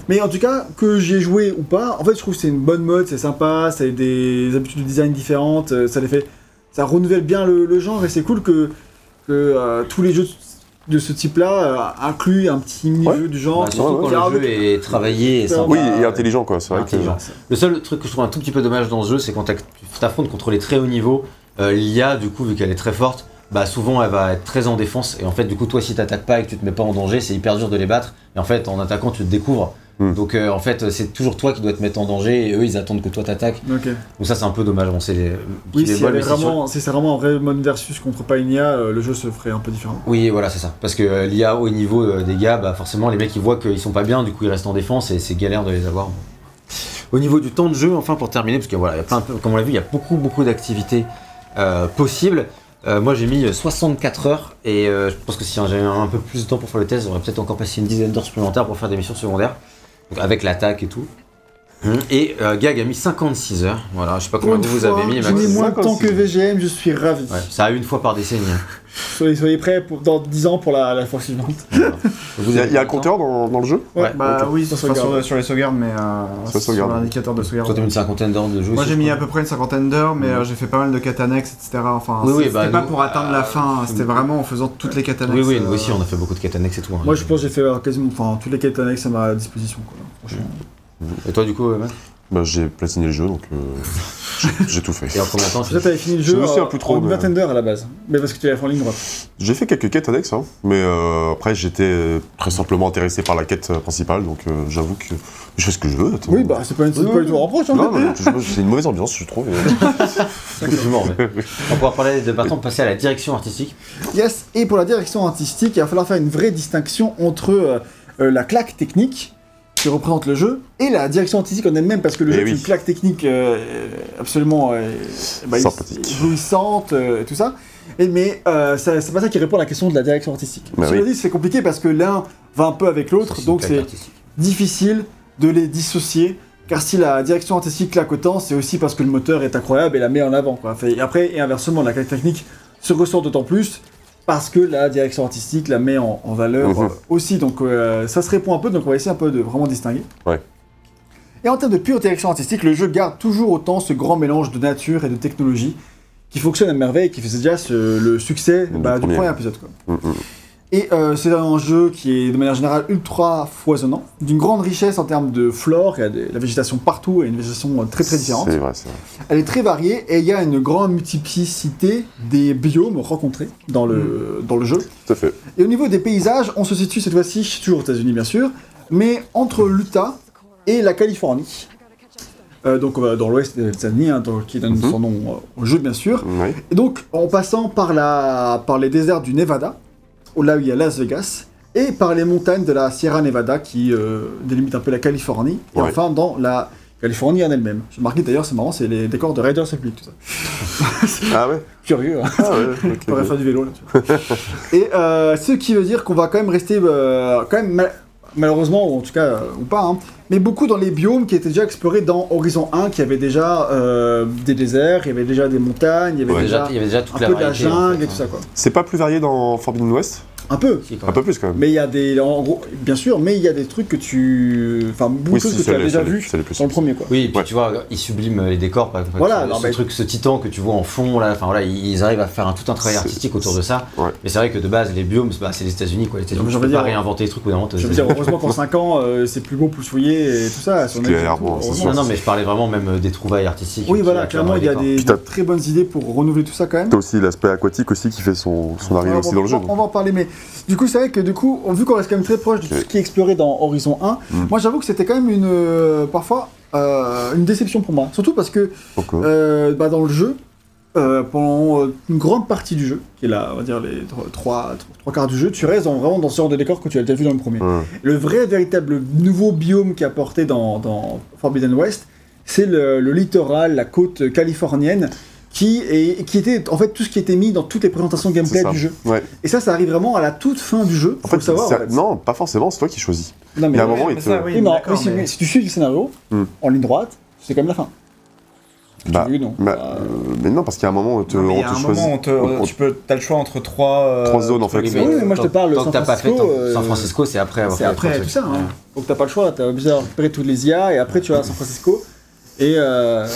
Mais en tout cas, que j'ai joué ou pas, en fait je trouve que c'est une bonne mode, c'est sympa, ça a des habitudes de design différentes, ça les fait. Ça renouvelle bien le, le genre et c'est cool que, que euh, tous les jeux de ce type-là euh, incluent un petit mini-jeu du genre. Bah, surtout Ouais, quand ouais. le jeu est travaillé et sympa. Oui, et intelligent, quoi. C'est vrai que. Le seul truc que je trouve un tout petit peu dommage dans ce jeu, c'est quand t'affrontes contre les très hauts niveaux, euh, l'IA, du coup, vu qu'elle est très forte, bah souvent elle va être très en défense. Et en fait, du coup, toi, si t'attaques pas et que tu te mets pas en danger, c'est hyper dur de les battre. Et en fait, en attaquant, tu te découvres. Hmm. Donc, euh, en fait, c'est toujours toi qui dois te mettre en danger et eux, ils attendent que toi t'attaques. Donc, ça, c'est un peu dommage. Bon, c'est Oui, si, vraiment, si c'est vraiment un vrai mode versus contre pas une IA, euh, le jeu se ferait un peu différent. Oui, voilà, c'est ça. Parce que euh, l'IA au niveau euh, des gars, bah forcément, les mecs ils voient qu'ils sont pas bien, du coup ils restent en défense et c'est galère de les avoir. Au niveau du temps de jeu, enfin pour terminer, parce que voilà, il y a plein de- comme on l'a vu, il y a beaucoup beaucoup d'activités euh, possibles. Euh, moi j'ai mis 64 heures et euh, je pense que si j'avais un peu plus de temps pour faire le test, j'aurais peut-être encore passé une dizaine d'heures supplémentaires pour faire des missions secondaires, avec l'attaque et tout. Hum, Et euh, Gag a mis 56 heures. Voilà, je sais pas combien vous, vous avez mis. J'ai mis moins de temps 56. que VGM, je suis ravi. Ouais, ça a une fois par décennie. hein. Soyez, soyez prêts pour, dans 10 ans pour la, la fois suivante. Voilà. Il Vous y y a un compteur dans, dans le jeu Ouais. Bah oui, Sur sur, sur, sur les sauvegardes, mais euh, Sur sur l'indicateur de sauvegarde. Toi, t'as mis une cinquantaine d'heures de jeu. Moi j'ai mis à peu près une cinquantaine d'heures, mais euh, j'ai fait pas mal de quêtes annexes, etc. Enfin, Oui, oui, c'était bah, pas nous, pour atteindre la euh, fin, c'était vraiment en faisant toutes les quêtes annexes. Oui, oui, nous euh, aussi, on a fait beaucoup de quêtes annexes et tout. hein. Moi je pense que j'ai fait euh, quasiment enfin, toutes les quêtes annexes à ma disposition. Quoi. Et toi, du coup, Matt Bah, j'ai platiné le jeu, donc euh, j'ai- tout fait. Et en combien de temps tu- Peut-être t'avais fini le Je jeu en, plus trop, en une mais- vingtaine d'heures à la base. Mais parce que tu l'avais fait en ligne droite. J'ai fait quelques quêtes annexes, hein, mais euh, après j'étais euh, très simplement intéressé par la quête euh, principale, donc euh, j'avoue que je fais ce que je veux. attends. Oui, bah c'est pas, une, c'est pas du tout un reproche. Hein, Non, mais je- c'est une mauvaise ambiance, je trouve. et- C'est un peu mort, mais- On va pouvoir parler de maintenant passer à la direction artistique. Yes, et pour la direction artistique, il va falloir faire une vraie distinction entre euh, euh, la claque technique qui représente le jeu et la direction artistique en elle-même, parce que le Eh jeu est une claque technique euh, absolument euh, bah, Sympathique. éblouissante euh, et tout ça. Et, mais euh, c'est pas ça qui répond à la question de la direction artistique. Bah Cela oui. dit, c'est compliqué parce que l'un va un peu avec l'autre, donc claque c'est difficile de les dissocier. Car si la direction artistique claque autant, c'est aussi parce que le moteur est incroyable et la met en avant. Quoi. Fait- Et après, et inversement, la claque technique se ressort d'autant plus parce que la direction artistique la met en, en valeur Mhm. aussi. Donc euh, ça se répond un peu, donc on va essayer un peu de vraiment distinguer. Ouais. Et en termes de pure direction artistique, le jeu garde toujours autant ce grand mélange de nature et de technologie qui fonctionne à merveille et qui faisait déjà ce- le succès Du bah, du premier. épisode. Quoi. Mm, mm. Et euh, c'est un jeu qui est de manière générale ultra foisonnant, d'une grande richesse en termes de flore, il y a de la végétation partout et une végétation euh, très très différente. C'est vrai, c'est vrai. Elle est très variée et il y a une grande multiplicité des biomes rencontrés dans le, dans le jeu. Tout à fait. Et au niveau des paysages, on se situe cette fois-ci toujours aux États-Unis bien sûr, mais entre l'Utah et la Californie. euh, donc euh, dans l'ouest des États-Unis, hein, qui donne Mhm. son nom euh, au jeu bien sûr. Et donc en passant par, la, par les déserts du Nevada, là où il y a Las Vegas, et par les montagnes de la Sierra Nevada qui euh, délimitent un peu la Californie, et Ouais. enfin dans la Californie en elle-même. J'ai marqué d'ailleurs, c'est marrant, c'est les décors de Raiders Republic, tout ça. Ah ouais Curieux, hein. Ah ouais, On faire du vélo là. Et euh, ce qui veut dire qu'on va quand même rester, euh, quand même mal- malheureusement, ou en tout cas, euh, ou pas, hein, mais beaucoup dans les biomes qui étaient déjà explorés dans Horizon 1, qui avait déjà euh, des déserts, il y avait déjà des montagnes, il y avait Ouais. déjà il y avait déjà toute un la peu de la variété. en jungle fait, et tout hein. ça quoi. C'est pas plus varié dans Forbidden West? Un peu. Si, Un peu plus quand même. Mais il y a des, en gros, bien sûr, mais il y a des trucs que tu, enfin beaucoup Oui, de choses si, que tu as déjà vu dans le premier quoi. Oui, et puis Ouais. tu vois, ils subliment les décors. Par exemple, Voilà, ce, non, ce mais- truc, ce titan que tu vois en fond, là, enfin voilà, ils arrivent à faire un, tout un travail artistique autour de ça. Ouais. Mais c'est vrai que de base, les biomes, bah, c'est les États-Unis, quoi. Les États-Unis, peux veux pas dire, réinventer les trucs moment. t'as- Je veux dire, heureusement qu'en 5 ans, euh, c'est plus beau, plus fouillé et tout ça. si on. Non, non, mais je parlais vraiment même euh, des trouvailles artistiques. Oui, voilà, clairement, il y a des, Puis t'as- des très bonnes idées pour renouveler tout ça quand même. T'as aussi l'aspect aquatique aussi qui fait son, arrivée aussi dans le jeu. on- on va en parler, mais du coup, c'est vrai que du coup, vu qu'on reste quand même très proche de tout ce qui est exploré dans Horizon 1, Mm. moi j'avoue que c'était quand même une, euh, parfois euh, une déception pour moi. Surtout parce que euh, bah, dans le jeu, pendant une grande partie du jeu, qui est là, on va dire les tro- trois, trois quarts du jeu, tu restes dans- vraiment dans ce genre de décor que tu as déjà vu dans le premier. Le vrai, véritable nouveau biome qui est apporté dans, dans Forbidden West, c'est le, le littoral, la côte californienne, qui, est, qui était en fait tout ce qui était mis dans toutes les présentations C'est gameplay du jeu. Ouais. Et ça, ça arrive vraiment à la toute fin du jeu, En faut fait, le savoir. c'est- en fait. non, pas forcément, c'est toi qui choisis. Non, mais, Il y a un moment, mais il te. ça, oui. mais non, si, mais- mais si tu suis le scénario, Hmm. en ligne droite, c'est quand même la fin. Bah, non. bah, Euh, euh, mais non, parce qu'il y a un moment où te, Non, mais il y on a te un choisit. moment où on te- on- on- tu peux, as le choix entre trois, euh, Trois zones, en fait. Oui, mais moi je te parle de tant San que t'as pas fait Francisco. tant- euh, San Francisco, c'est après. avoir C'est fait après tout ça. Hein. Ouais. Donc t'as pas le choix, t'as obligé de récupérer toutes les IA et après tu vas à San Francisco. Et euh,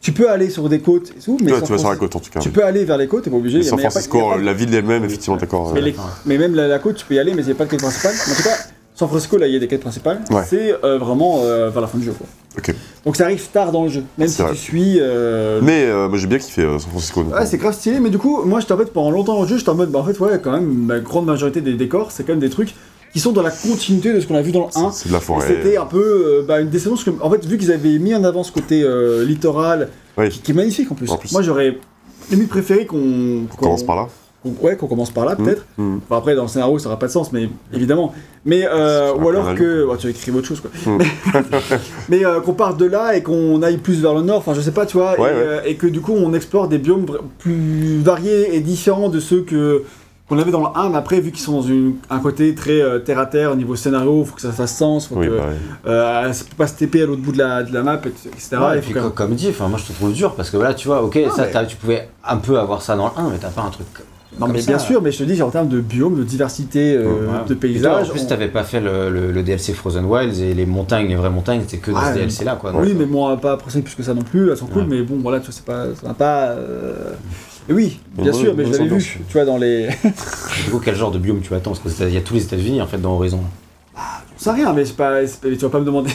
tu peux aller sur des côtes et tout, mais tu vas sur la côte en tout cas. Tu peux aller vers les côtes, t'es pas obligé. Mais San Francisco, pas- la ville elle-même, effectivement, d'accord. mais, euh, mais même la, la côte, tu peux y aller, mais il n'y a pas de quête principale. En tout cas, San Francisco, là, il y a des quêtes principales. Ouais. C'est euh, vraiment euh, vers la fin du jeu. Quoi. Donc ça arrive tard dans le jeu, même si vrai. tu suis. euh, Mais moi j'ai bien kiffé San Francisco. Ouais, c'est grave stylé, mais du coup, moi, j'étais en fait pendant longtemps dans le jeu, j'étais en mode, bah en fait, ouais, quand même, la grande majorité des décors, c'est quand même des trucs qui sont dans la continuité de ce qu'on a vu dans le 1. c'est- de la forêt. C'était un peu euh, bah, une déception, parce que, en fait, vu qu'ils avaient mis en avant ce côté euh, littoral, Oui. qui, qui est magnifique en plus. En plus. Moi, j'aurais limite préféré qu'on. On commence par là. Ouais, qu'on commence par là, peut-être. Hmm. Enfin, après, dans le scénario, ça n'aura pas de sens, mais évidemment. Mais, euh, ou alors que. ouais, tu écris autre chose, quoi. Hmm. mais euh, qu'on parte de là et qu'on aille plus vers le nord, enfin, je sais pas, tu vois. Ouais, et, ouais. euh, et que du coup, on explore des biomes plus variés et différents de ceux que. Qu'on avait dans le 1, mais après, vu qu'ils sont dans une- un côté très euh, terre à terre au niveau scénario, faut que ça fasse sens, faut Oui, que bah, ouais. euh, ça peut pas se TP à l'autre bout de la, de la map, etc. Ouais, Il et puis comme dit, moi je te trouve dur parce que voilà tu vois ok ça mais- tu pouvais un peu avoir ça dans le 1 mais t'as pas un truc Non, mais ça. bien sûr, mais je te dis, en termes de biome, de diversité, euh, Ouais. de toi, paysages. en plus on- t'avais pas fait le, le- le DLC Frozen Wilds et les montagnes les vraies montagnes c'était que dans Ouais, ce DLC là quoi Oui, Donc, mais bon, on va pas apprécier plus que ça non plus, elles sont cool, Ouais. mais bon, voilà, tu vois, c'est pas. Ça pas. euh, oui, bien sûr, mais je l'avais vu, tu vois, dans les. du coup quel genre de biome tu attends? Parce qu'il y a tous les États-Unis en fait dans Horizon On sait rien, mais pas, tu vas pas me demander.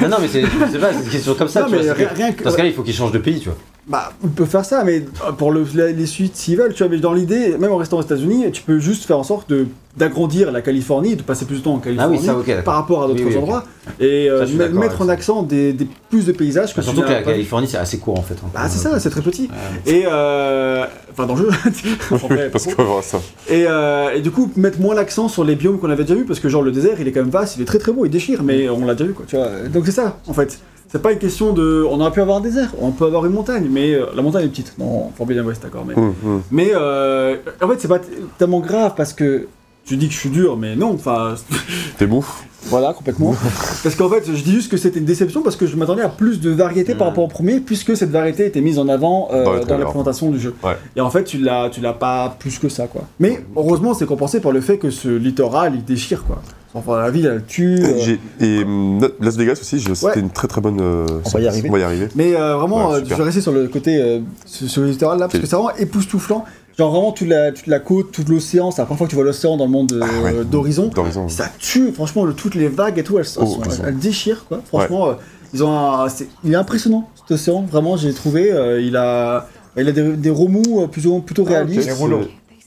non non mais c'est je sais pas c'est une question comme ça non, tu vois, c'est rien, que- rien que. dans ce cas-là il faut qu'ils changent de pays tu vois Bah, on peut faire ça, mais euh, pour le, les suites, s'ils veulent, tu vois, mais dans l'idée, même en restant aux États-Unis, tu peux juste faire en sorte de d'agrandir la Californie, de passer plus de temps en ah Californie. oui ça ok par rapport à d'autres Oui, oui, ok. endroits et euh, Ça, mettre en accent des, des plus de paysages que Bah, surtout que la. Californie c'est assez court en fait hein. Bah c'est ça, c'est très petit. Ouais. Et euh, enfin dans le jeu. En Parce ça. Et, euh, et du coup, mettre moins l'accent sur les biomes qu'on avait déjà vu, parce que genre le désert, il est quand même vaste, il est très très beau, il déchire, mais on l'a déjà vu quoi, tu vois. Donc c'est ça, en fait. C'est pas une question de. On aurait pu avoir un désert, on peut avoir une montagne, mais euh, la montagne est petite. Non, Forbidden West, d'accord, mais. Hum. Mais euh, en fait, c'est pas tellement grave parce que. Tu dis que je suis dur, mais non, enfin. T'es mou Voilà, complètement. parce qu'en fait, je dis juste que c'était une déception parce que je m'attendais à plus de variété par Mm. rapport au premier, puisque cette variété était mise en avant euh, Dans le dans, la présentation du jeu. Ouais. Et en fait, tu l'as, tu l'as pas plus que ça, quoi. Mais heureusement, c'est compensé par le fait que ce littoral, il déchire, quoi. Enfin, la ville, elle tue. euh, Et hum, Las Vegas aussi, j'ai- c'était une très très bonne. euh, On va y arriver. On va y arriver. Mais euh, vraiment, Ouais, euh, super. je vais rester sur le côté, euh, sur, sur le littoral là, parce que c'est vraiment époustouflant. Genre vraiment toute la, toute la côte, toute l'océan, c'est la première fois que tu vois l'océan dans le monde euh, Ah ouais. d'horizon. D'horizon. Ça tue, franchement, le- toutes les vagues et tout, elles, elles Oh, sont- elles sont- elles déchirent quoi. Franchement, euh, ils ont un- c'est- il est impressionnant cet océan, vraiment, j'ai trouvé. euh, il a, il a des, des remous euh, plutôt, plutôt Ah, réalistes. Rouleaux.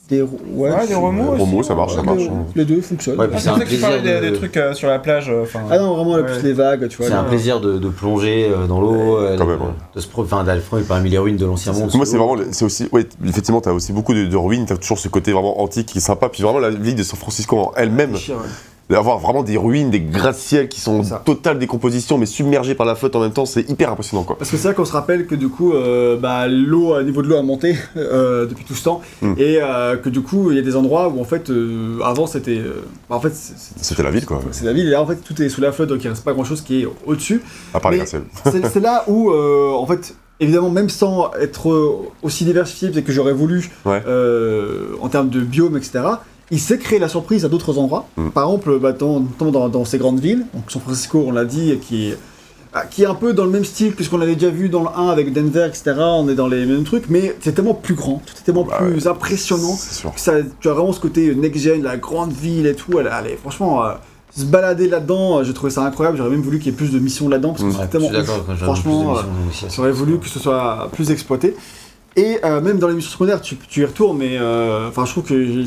Des ouais, Ouais, des remous ça marche, ça les- marche. hein. Les deux fonctionnent. Ouais, Ah, puis c'est c'est un pour ça que tu parlais plaisir des, de- des trucs euh, sur la plage. euh. Ah non, vraiment, plus les vagues, tu vois. C'est un plaisir de, de plonger euh, dans l'eau, euh, Quand de, même, ouais. de se enfin, parmi les ruines de l'ancien monde. Moi, c'est vraiment, c'est aussi, ouais, effectivement, t'as aussi beaucoup de, de ruines, t'as toujours ce côté vraiment antique qui est sympa, puis vraiment la ville de San Francisco en elle-même, Chier, ouais. D'avoir vraiment des ruines, des gratte-ciels qui sont en totale décomposition, mais submergés par la flotte en même temps, c'est hyper impressionnant, quoi. Parce que c'est là qu'on se rappelle que du coup, euh, bah, l'eau, le niveau de l'eau a monté euh, depuis tout ce temps, Mm. et euh, que du coup, il y a des endroits où en fait, euh, avant c'était, euh, bah, en fait, C'était la ville, quoi. c'est la ville, et là en fait tout est sous la flotte, donc il reste pas grand chose qui est au-dessus. À part les Mais- gratte-ciels. c'est là où, euh, en fait, évidemment, même sans être euh, aussi diversifié, peut-être que j'aurais voulu, Ouais. euh, en termes de biome, etc., il s'est créé la surprise à d'autres endroits. Mm. Par exemple, bah, dans, dans, dans ces grandes villes, donc San Francisco, on l'a dit, qui est, ah, qui est un peu dans le même style que ce qu'on avait déjà vu dans le 1 avec Denver, etc. On est dans les mêmes trucs, mais c'est tellement plus grand, tout est tellement Bah plus impressionnant. C'est. Ça, tu as vraiment ce côté next-gen, la grande ville et tout. Elle, elle est- franchement, euh, se balader là-dedans, euh, j'ai trouvé ça incroyable. J'aurais même voulu qu'il y ait plus de missions là-dedans parce que Mm. Ouais, c'est tellement Franchement, aussi, J'aurais voulu que ce soit plus exploité. Et euh, même dans les missions secondaires, tu, tu y retournes, mais euh, enfin, je trouve que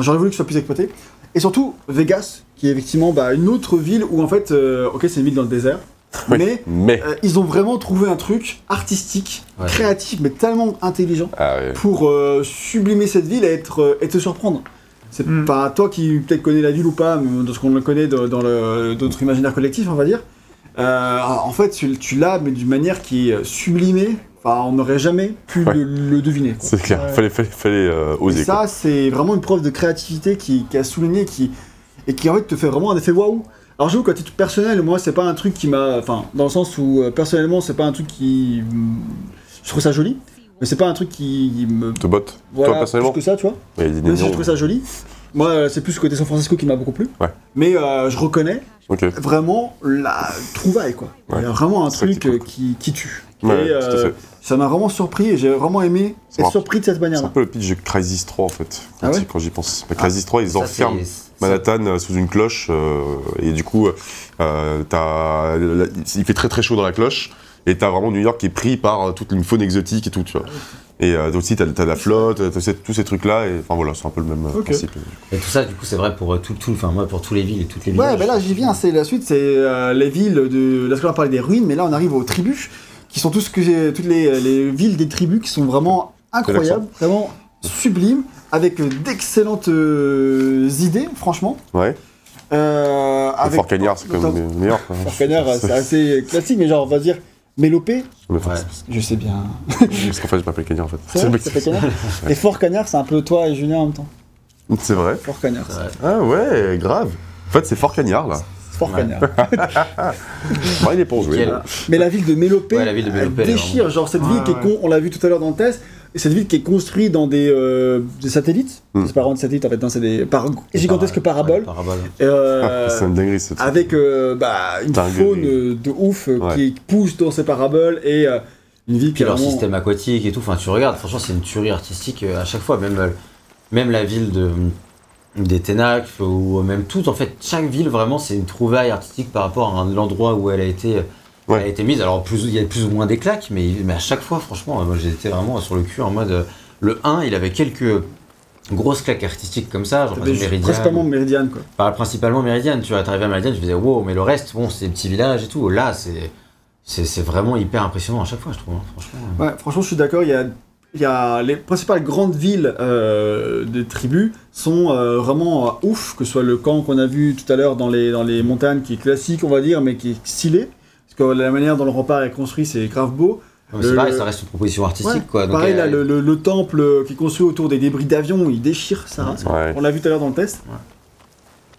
j'aurais voulu que ce soit plus exploité. Et surtout, Vegas, qui est effectivement bah, une autre ville où en fait, euh, ok, c'est une ville dans le désert, Oui. mais Mais. euh, ils ont vraiment trouvé un truc artistique, Ouais. créatif, mais tellement intelligent Ah pour euh, sublimer cette ville et, être, euh, et te surprendre. C'est Mm. pas toi qui peut-être connais la ville ou pas, mais dans ce qu'on le connaît de- dans le- d'autres imaginaires collectifs, on va dire. Euh, en fait, tu, tu l'as, mais d'une manière qui est sublimée. Enfin, on n'aurait jamais pu Ouais. le, le deviner. C'est clair, Ouais. fallait, fallait, fallait euh, oser, ça, c'est vraiment une preuve de créativité qui, qui a souligné qui, et qui en fait te fait vraiment un effet waouh. Alors j'avoue titre personnel, moi c'est pas un truc qui m'a, enfin dans le sens où euh, personnellement c'est pas un truc qui, je trouve ça joli, mais c'est pas un truc qui me, Te botte. voilà, Toi, personnellement plus que ça, tu vois. Ouais, il y a des Même si je trouve ça joli. Moi, c'est plus le côté San Francisco qui m'a beaucoup plu. Ouais. Mais euh, je reconnais vraiment la trouvaille, quoi. Ouais. Il y a vraiment un truc euh, qui, qui tue. Ouais, et tout à euh, ça m'a vraiment surpris et j'ai vraiment aimé être surpris de cette C'est manière-là. un peu le pitch de Crysis 3 en fait, quand, Ah ouais quand j'y pense. Bah, Crysis 3, ils Ça, enferment c'est- Manhattan euh, sous une cloche, euh, et du coup, euh, il fait très très chaud dans la cloche, et t'as vraiment New York qui est pris par toute une faune exotique et tout, tu vois. Et euh, aussi, t'as as la flotte, t'as ces- tous ces trucs-là, et enfin voilà, c'est un peu le même principe. Et tout ça, du coup, c'est vrai pour tout, tout, enfin moi, pour tous les villes et toutes les villes. Ouais, ben là j'y viens, c'est la suite, c'est euh, les villes de. Là, qu'on a parlé des ruines, mais là on arrive aux tribus, qui sont tous que toutes les, les villes des tribus qui sont vraiment incroyables, vraiment sublimes, avec d'excellentes euh, idées, franchement. Ouais, Euh, avec Fort Cagnard, c'est quand même meilleur. quoi. Fort Cagnard, c'est assez classique, mais genre on va dire Mélopée, Ouais. je sais bien. Parce qu'en fait, je m'appelle Cagnard en fait. C'est vrai, Cagnard Et Fort Cagnard, c'est un peu toi et Julien en même temps. C'est vrai. Fort Cagnard. Ah ouais, grave. En fait, c'est Fort Cagnard là. Fort Ouais. Cagnard. Bon, il est pour jouer. Bon. Mais la ville de Mélopée, Ouais, la ville de elle Mélopée, elle déchire. Genre cette Ouais, ville qui est ouais. con, on l'a vu tout à l'heure dans le test, et cette ville qui est construite dans des, euh, des satellites. Hmm. C'est pas vraiment des satellites en fait, c'est des par- gigantesques Ouais, paraboles. paraboles. Euh, C'est une dinguerie ce truc. avec euh, bah, une Dinguerie. faune euh, de ouf euh, Ouais. qui pousse dans ces paraboles et euh, une ville qui Puis leur vraiment... système aquatique et tout, enfin tu regardes, franchement c'est une tuerie artistique à chaque fois, même, même la ville de, des Ténacles ou même tout, en fait chaque ville vraiment c'est une trouvaille artistique par rapport à l'endroit où elle a été, Ouais. elle a été mise. Alors plus, il y a plus ou moins des claques, mais, mais à chaque fois franchement, euh, moi j'étais vraiment sur le cul en mode, euh, le 1 il avait quelques grosses claques artistiques comme ça, genre Méridiane. principalement Méridiane quoi. Bah, principalement Méridiane, tu vois, t'arrivais à Méridiane, tu faisais wow, mais le reste, bon, c'est des petits villages et tout. Là, c'est, c'est, c'est vraiment hyper impressionnant à chaque fois, je trouve. hein, franchement. Ouais, franchement, je suis d'accord. Il y a, il y a les principales grandes villes euh, des tribus sont euh, vraiment euh, ouf, que ce soit le camp qu'on a vu tout à l'heure dans les, dans les montagnes, qui est classique, on va dire, mais qui est stylé. Parce que la manière dont le rempart est construit, c'est grave beau. C'est Le- pareil, ça reste une proposition artistique, Ouais, quoi. Donc, Pareil, euh, là, le, le- le temple qui est construit autour des débris d'avion, il déchire ça. Ouais. On l'a vu tout à l'heure dans le test. Ouais.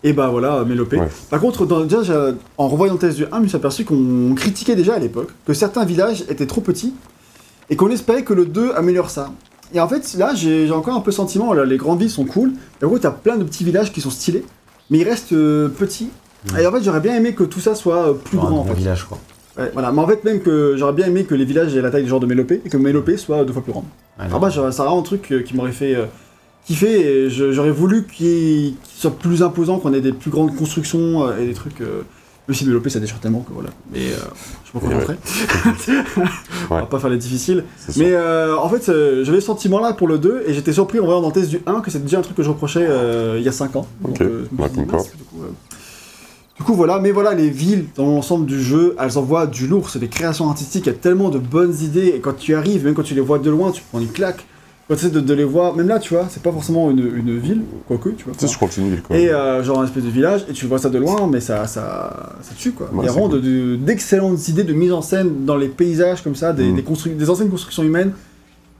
Et bah voilà, Mélopée. Ouais. Par contre, dans, déjà, j'ai- en revoyant le test du 1, je me suis aperçu qu'on critiquait déjà à l'époque que certains villages étaient trop petits et qu'on espérait que le 2 améliore ça. Et en fait, là, j'ai encore un peu le sentiment, là, les grandes villes sont cool. Et en gros, t'as plein de petits villages qui sont stylés, mais ils restent euh, petits. Et en fait, j'aurais bien aimé que tout ça soit euh, plus genre un grand en grand fait. village, quoi. Ouais, voilà. Mais en fait, même que j'aurais bien aimé que les villages aient la taille du genre de Mélopée et que Mélopée soit deux fois plus grande. Ah bah, c'est vraiment un truc euh, qui m'aurait fait kiffer et j'aurais voulu qu'il qu'il soit plus imposant, qu'on ait des plus grandes constructions et des trucs. Le site Mélopée, ça déchire tellement que voilà. Mais euh, je m'en Et contenterai. Ouais. va pas faire les difficiles. Mais euh, en fait, euh, j'avais ce sentiment-là pour le 2 et j'étais surpris en voyant dans le test du 1 que c'était déjà un truc que je reprochais euh, il y a 5 ans. Dit, mince, du coup, euh, du coup, voilà, mais voilà, les villes dans l'ensemble du jeu, elles envoient du lourd, c'est des créations artistiques, il y a tellement de bonnes idées, et quand tu arrives, même quand tu les vois de loin, tu prends une claque. Quand tu de, de les voir, même là, tu vois, c'est pas forcément une, une ville, quoique, tu vois. Sais, je continue. Quoi. Et euh, genre un espèce de village, et tu vois ça de loin, mais ça, ça, ça tue quoi. Il y a c'est vraiment de- de- d'excellentes idées de mise en scène dans les paysages comme ça, des, Mm. des, constru- des anciennes constructions humaines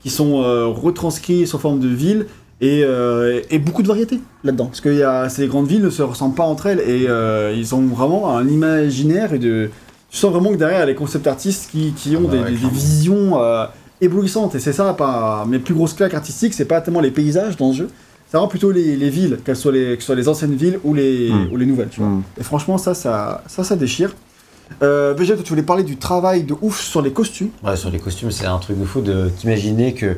qui sont euh, retranscrites sous forme de villes, et, euh, et beaucoup de variété là-dedans. Parce que il y a, ces grandes villes ne se ressemblent pas entre elles, et ils ont vraiment un imaginaire, et de... tu sens vraiment que derrière, il y a les concept artistes qui, qui ont Ah bah des, ouais, visions éblouissantes, et c'est ça, pas... mes plus grosses claques artistiques, c'est pas tellement les paysages dans ce jeu, c'est vraiment plutôt les, les villes, qu'elles soient les, que ce soit les anciennes villes ou les, Mm. ou les nouvelles, tu vois. Mm. Et franchement, ça, ça, ça, ça déchire. Euh, toi, tu voulais parler du travail de ouf sur les costumes? Ouais, sur les costumes, c'est un truc de fou de t'imaginer que.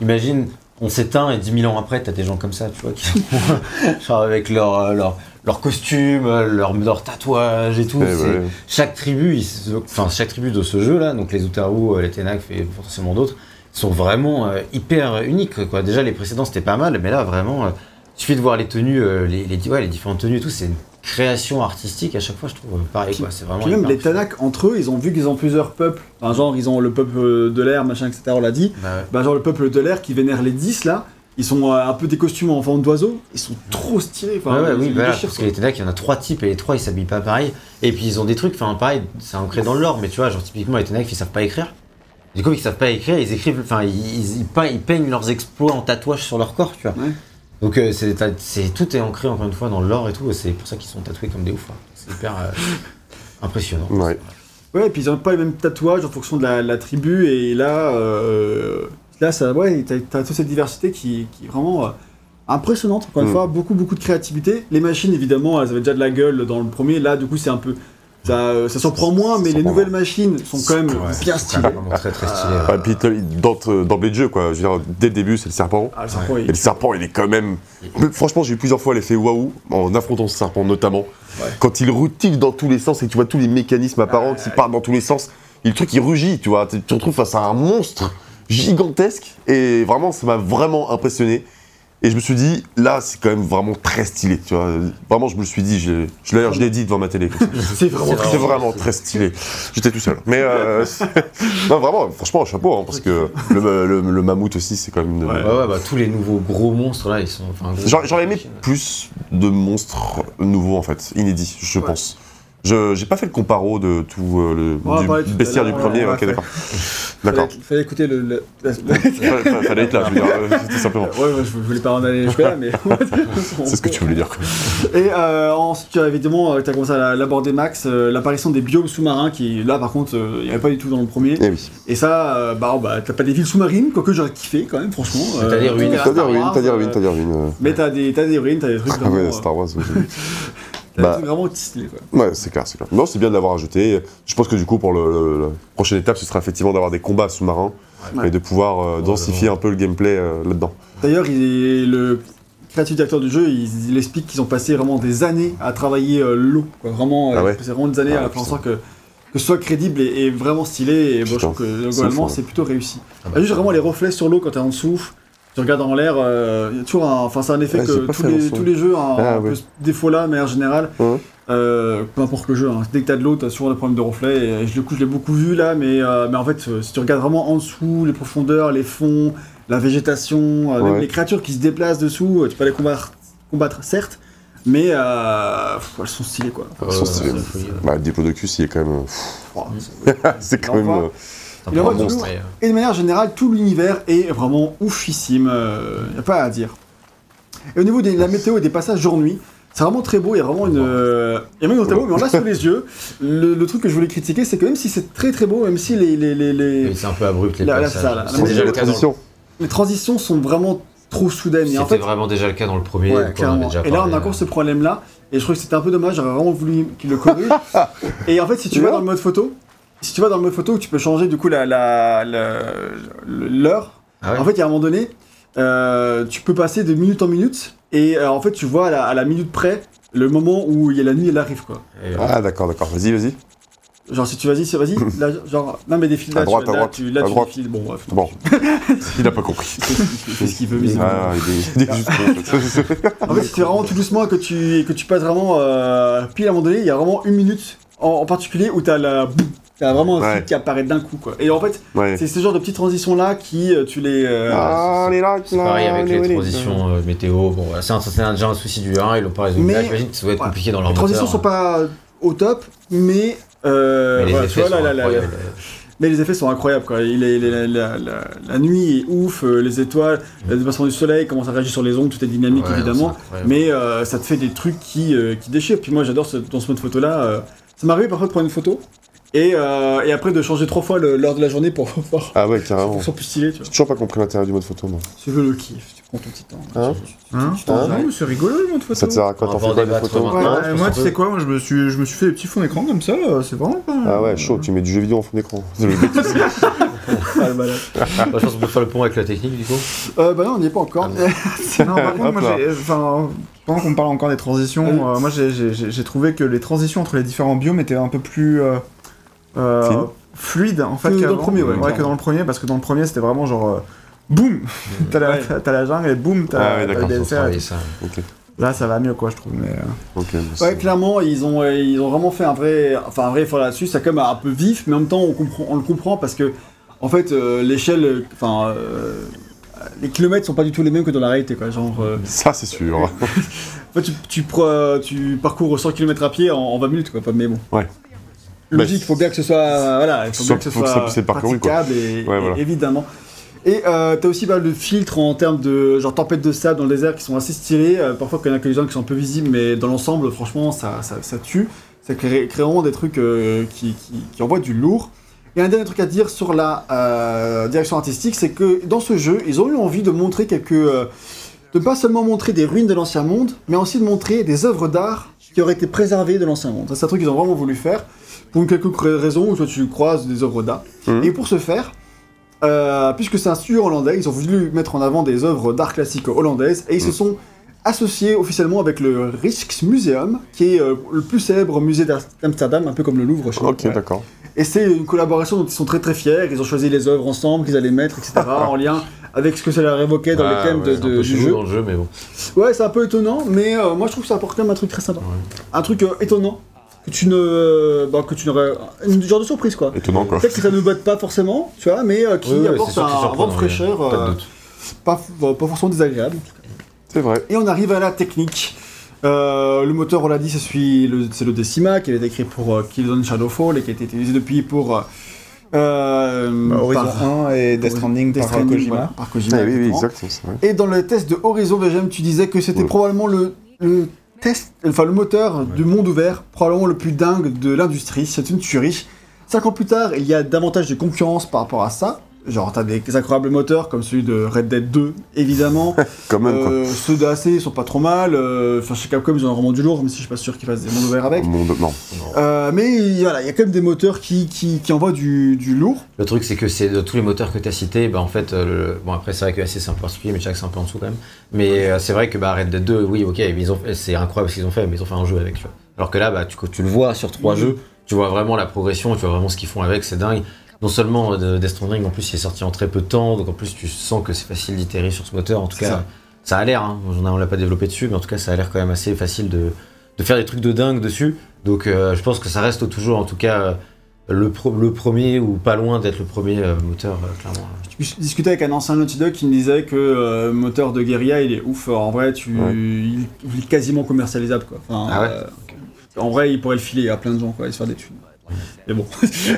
Imagine, on s'éteint et 10 000 ans après, t'as des gens comme ça, tu vois, qui genre avec leur, euh, leur, leur costume, leur, leur tatouage et tout. Ouais, ouais. Chaque tribu, ils se- enfin chaque tribu de ce jeu-là, donc les Utaru, euh, les Tenak et potentiellement d'autres, sont vraiment euh, hyper uniques. Quoi. Déjà, les précédents, c'était pas mal, mais là, vraiment, euh, il suffit de voir les tenues, euh, les, les, ouais, les différentes tenues et tout, c'est une création artistique à chaque fois, je trouve pareil. Puis- quoi. C'est vraiment Puis même les. Tanakh, entre eux, ils ont vu qu'ils ont plusieurs peuples. Enfin, genre, ils ont le peuple de l'air, machin, etc., on l'a dit. Bah ouais. Bah, genre, le peuple de l'air qui vénère les 10, là. Ils sont un peu des costumes en forme d'oiseau. Ils sont trop stylés. Enfin, Ouais, oui, voilà, parce que les Tenak, il y en a trois types et les trois ils s'habillent pas pareil. Et puis ils ont des trucs, enfin pareil, c'est ancré dans le lore, mais tu vois, genre typiquement les Tenak ils savent pas écrire. Du coup, ils savent pas écrire, ils écrivent, enfin ils, ils, ils peignent, leurs exploits en tatouage sur leur corps, tu vois. Ouais. Donc euh, c'est, tout est ancré encore une fois dans le lore et tout, et c'est pour ça qu'ils sont tatoués comme des oufs. hein. C'est hyper euh, impressionnant. Ouais. Ouais, et puis ils ont pas les mêmes tatouages en fonction de la, la tribu, et là, euh, là ça, ouais, t'as, t'as toute cette diversité qui, qui est vraiment euh, impressionnante, encore une Mm. fois, beaucoup, beaucoup de créativité. Les machines, évidemment, elles avaient déjà de la gueule dans le premier, là, du coup, c'est un peu. Ça, euh, ça surprend moins, mais les nouvelles machines sont quand même Ouais, bien stylées. très très stylé. Ah, et puis d'emblée de jeu, quoi. Je veux dire, dès le début, c'est le serpent. Ah, le serpent, il- Et le serpent, il est quand même. Mais Franchement, j'ai eu plusieurs fois l'effet waouh en affrontant ce serpent, notamment. Ouais. Quand il rutile dans tous les sens et que tu vois tous les mécanismes apparents qui partent dans tous les sens, et le truc il rugit, tu vois. Tu te retrouves face à un monstre gigantesque et vraiment, ça m'a vraiment impressionné. Et je me suis dit, là, c'est quand même vraiment très stylé, tu vois. Vraiment, je me suis dit, je, je l'ai- je l'ai dit devant ma télé. C'est vraiment C'est vraiment très stylé. J'étais tout seul. Mais euh, non, vraiment, franchement, chapeau, hein, parce que le, le- le mammouth aussi, c'est quand même. une- Ouais. Ouais, ouais, bah tous les nouveaux gros monstres là, ils sont. J'aurais j'aurais aimé plus de monstres nouveaux en fait, inédits, je Ouais. pense. Je j'ai pas fait le comparo de tout euh, le On du tout bestiaire du premier. ok, d'accord. D'accord. Fallait, fallait écouter le. le- la- Fallait- être là, je veux dire, euh, tout simplement. Ouais, ouais, je voulais pas en aller jusque-là, mais. C'est ce que tu voulais dire. quoi. Et euh, ensuite, tu as évidemment, tu as commencé à l'aborder, Max, euh, l'apparition des biomes sous-marins, qui là par contre, euh, il n'y avait pas du tout dans le premier. Eh oui. Et ça, euh, bah, bah t'as pas des villes sous-marines, quoique j'aurais kiffé quand même, franchement. T'as des ruines. T'as des ruines, t'as des euh, ruines, t'as des ruines. euh. Mais t'as des, t'as des ruines, t'as des trucs Ah ouais, euh, Star Wars aussi. Bah. vraiment quoi. Ouais, c'est clair, c'est clair. Non, c'est bien de l'avoir ajouté. Je pense que du coup, pour le, le- la prochaine étape, ce sera effectivement d'avoir des combats sous-marins Ouais. et de pouvoir euh, Ouais, densifier ouais. un peu le gameplay euh, là-dedans. D'ailleurs, il- le créatif directeur du jeu, il, il explique qu'ils ont passé vraiment des années à travailler euh, l'eau, quoi. Vraiment, Ah euh, ouais c'est vraiment des années Ah, à faire en putain. sorte que, que ce soit crédible et, et vraiment stylé. Et bon, je Putain, trouve que c'est globalement, fou, c'est plutôt réussi. Ah bah, Ah, juste vraiment les reflets sur l'eau quand t'es en dessous. Tu regardes en l'air, euh, il y a toujours un, enfin c'est un effet Ouais, que tous les, attention. tous les jeux ont Ah, un ouais. peu ce défaut-là, de manière générale. Ouais. Euh, peu importe le jeu, hein. dès que t'as de l'eau, t'as souvent des problèmes de reflets. Et je, du coup, je l'ai beaucoup vu là, mais, euh, mais en fait, euh, si tu regardes vraiment en dessous, les profondeurs, les fonds, la végétation, euh, même Ouais. les créatures qui se déplacent dessous, tu peux les combattre, combattre certes, mais euh, pff, elles sont stylées quoi. Ils sont ouais. Bah, le Diplodocus, il est quand même. C'est quand même. Euh, un Il monstre. lourd. et, de manière générale, tout l'univers est vraiment oufissime, euh, y a pas à dire. Et au niveau de la météo et des passages jour-nuit, c'est vraiment très beau, il y a vraiment une... euh, Il y a même tableau, mais on l'a sous les yeux. Le, le truc que je voulais critiquer, c'est que même si c'est très très beau, même si les, les, les, les- oui, c'est un peu abrupt les passages. C'est déjà le la dans transition. les transitions sont vraiment trop soudaines. C'était en fait, vraiment déjà le cas dans le premier. Ouais, on déjà Et là, on a encore ce problème-là. Et je trouve que c'était un peu dommage. J'aurais vraiment voulu qu'il le corrige. et en fait, si tu vas dans le mode photo, si tu vas dans le mode photo, tu peux changer du coup la la- la- l'heure. Ah ouais En fait, il y a un moment donné, euh, tu peux passer de minute en minute. Et euh, en fait, tu vois à la, à la minute près le moment où il y a la nuit, elle arrive quoi. Et, euh, Ah, d'accord, d'accord. Vas-y, vas-y. Genre, si tu vas-y, c'est vas-y, là, genre, non, mais défile là, À droite, tu, à là, droite, tu, là, à tu droite. défiles. Bon, bref. Bon, il a pas compris. C'est ce qu'il veut, visiblement. Ah, il est, il est juste en fait. Si tu fais vraiment tout doucement et que tu, et que tu passes vraiment euh, pile à un moment donné, il y a vraiment une minute en, en particulier où t'as la. Boum, T'as vraiment un Ouais. truc qui apparaît d'un coup, quoi. Et en fait, Ouais. c'est ce genre de petites transitions-là qui, euh, tu les. euh, Ah, c'est- les là, C'est pareil avec les transitions euh, météo. Bon, voilà, c'est un- c'est un- déjà un souci du 1, ils l'ont pas résolu. Mais- Là, j'imagine que ça doit être ouais. compliqué dans leur les transitions moteur, sont pas au top, mais. euh, Mais les voilà, effets vois, sont là, là, là, là, incroyables. Mais les effets sont incroyables, quoi. Il est, il est- la, la- la- la nuit est ouf, euh, les étoiles, le déplacement du soleil, comment ça réagit sur les ondes, tout est dynamique Ouais, évidemment. Mais euh, ça te fait des trucs qui, euh, qui déchirent. Puis moi j'adore ce, dans ce mode photo là. ça m'arrive parfois de prendre une photo et, euh, et après de changer trois fois l'heure de la journée pour voir Ah ouais, pour carrément. ce soit plus stylé. Tu vois. J'ai toujours pas compris l'intérêt du mode photo, moi. Tu veux le kiff, tu prends ton petit temps. Hein Hein tu t'en Ah, c'est rigolo le mode photo. Ça te sert à quoi T'en fais quoi des photos. Ouais, moi, tu sais quoi, moi je me suis, je me suis fait des petits fonds d'écran comme ça, euh, c'est vraiment pas. Ah ouais, chaud, tu mets du jeu vidéo en fond d'écran. C'est le but. Ah, le malade. Je pense qu'on peut faire le pont avec la technique du coup. Euh, bah non, on n'y est pas encore. Non, par contre, moi, j'ai- enfin, pendant qu'on parle encore des transitions, euh, moi j'ai- trouvé que les transitions entre les différents biomes étaient un peu plus euh, euh, Fines. fluides en fait Que dans le premier, ouais, que dans le premier, parce que dans le premier c'était vraiment genre euh, boum, t'as la, jungle et boum, t'as Ah ça. Ok, Là ça va mieux quoi, je trouve. Mais, euh, bah, Ouais, clairement, ils ont, ils ont vraiment fait un vrai, enfin un vrai effort là-dessus. C'est quand même un peu vif, mais en même temps, on, comprend, on le comprend parce que, en fait, euh, l'échelle, enfin, euh, les kilomètres sont pas du tout les mêmes que dans la réalité, quoi. Genre, euh, Ça, c'est sûr. en fait, tu, tu, parcours 100 km à pied en, en 20 minutes, quoi. Mais bon. Ouais. Logique, Bah, il faut bien que ce soit, voilà, il faut bien que ce que soit quoi. praticable et, Ouais, voilà. évidemment. Et euh, t'as aussi pas mal de filtres en termes de genre tempête de sable dans le désert qui sont assez stylés. Euh, parfois, il y en a quelques-uns qui sont un peu visibles, mais dans l'ensemble, franchement, ça, ça, ça tue. Ça crée, crée vraiment des trucs euh, qui, qui, qui envoient du lourd. Et un dernier truc à dire sur la euh, direction artistique, c'est que dans ce jeu, ils ont eu envie de montrer quelques. de pas seulement montrer des ruines de l'ancien monde, mais aussi de montrer des œuvres d'art qui auraient été préservées de l'ancien monde. C'est un truc qu'ils ont vraiment voulu faire pour une quelconque raison toi tu croises des œuvres d'art. Mhm. Et pour ce faire, euh, puisque c'est un studio hollandais, ils ont voulu mettre en avant des œuvres d'art classique hollandaises et ils se Mhm. sont associés officiellement avec le Rijksmuseum, qui est euh, le plus célèbre musée d'Amsterdam, un peu comme le Louvre chez nous. Ok, d'accord. Et c'est une collaboration dont ils sont très très fiers. Ils ont choisi les œuvres ensemble qu'ils allaient mettre, etc. en lien avec ce que ça leur évoquait dans Ah, les thèmes ouais, de, un de- peu du jeu. dans le jeu, mais bon. Ouais, c'est un peu étonnant, mais euh, moi je trouve que ça apporte quand même un truc très sympa. Un truc euh, étonnant que tu ne, bah, que tu n'aurais, une genre de surprise quoi. Étonnant, quoi. Peut-être que ça ne botte pas forcément, tu vois, mais euh, qui Oui, oui, apporte c'est sûr un, c'est vent de fraîcheur, pas de euh, doute. pas, bah, pas forcément désagréable. C'est vrai. Et on arrive à la technique. Euh, le moteur, on l'a dit, suit le- c'est le Decima qui avait été écrit pour euh, Killzone Shadowfall et qui a été utilisé depuis pour euh, euh, bah, Horizon par- 1 et Death Stranding Death par Stranding, Kojima. voilà, par Kojima, Ah, oui, oui, exactement. exact, c'est vrai. Et dans le test de Horizon VGM, tu disais que c'était Ouais. probablement le, le test, enfin le moteur du monde ouvert, probablement le plus dingue de l'industrie. C'est une tuerie. Cinq ans plus tard, il y a davantage de concurrence par rapport à ça. Genre, t'as des incroyables moteurs comme celui de Red Dead 2, évidemment. Quand même, quoi. Euh, ceux d'AC sont pas trop mal. euh, Enfin, chez Capcom, ils ont vraiment du lourd, même si je suis pas sûr qu'ils fassent des mondes ouverts avec. Monde- Non. Euh, mais voilà, il y a quand même des moteurs qui, qui, qui envoient du, du lourd. Le truc, c'est que c'est de tous les moteurs que tu as cités, bah, en fait, euh, le- bon, après, c'est vrai que AC c'est un peu particulier, mais Jack c'est un peu en dessous quand même. Mais euh, c'est vrai que bah, Red Dead 2, oui, ok, mais ils ont, c'est incroyable ce qu'ils ont fait, mais ils ont fait un jeu avec, tu vois. Alors que là, bah, tu, tu le vois sur trois jeux, tu vois vraiment la progression, tu vois vraiment ce qu'ils font avec, c'est dingue. Non seulement euh, Death Stranding, en plus, il est sorti en très peu de temps, donc en plus, tu sens que c'est facile d'itérer sur ce moteur. En tout cas, ça. ça. a l'air, hein. on l'a pas développé dessus, mais en tout cas, ça a l'air quand même assez facile de, de faire des trucs de dingue dessus. Donc, euh, je pense que ça reste toujours, en tout cas, euh, le, pro- le premier ou pas loin d'être le premier euh, moteur, euh, clairement. Je discutais avec un ancien Naughty Dog qui me disait que euh, moteur de guérilla il est ouf. En vrai, tu, Ouais. il, il est quasiment commercialisable quoi. Enfin, Ah ouais en vrai, il pourrait le filer à plein de gens quoi, et se faire des thunes. Mais bon, ça se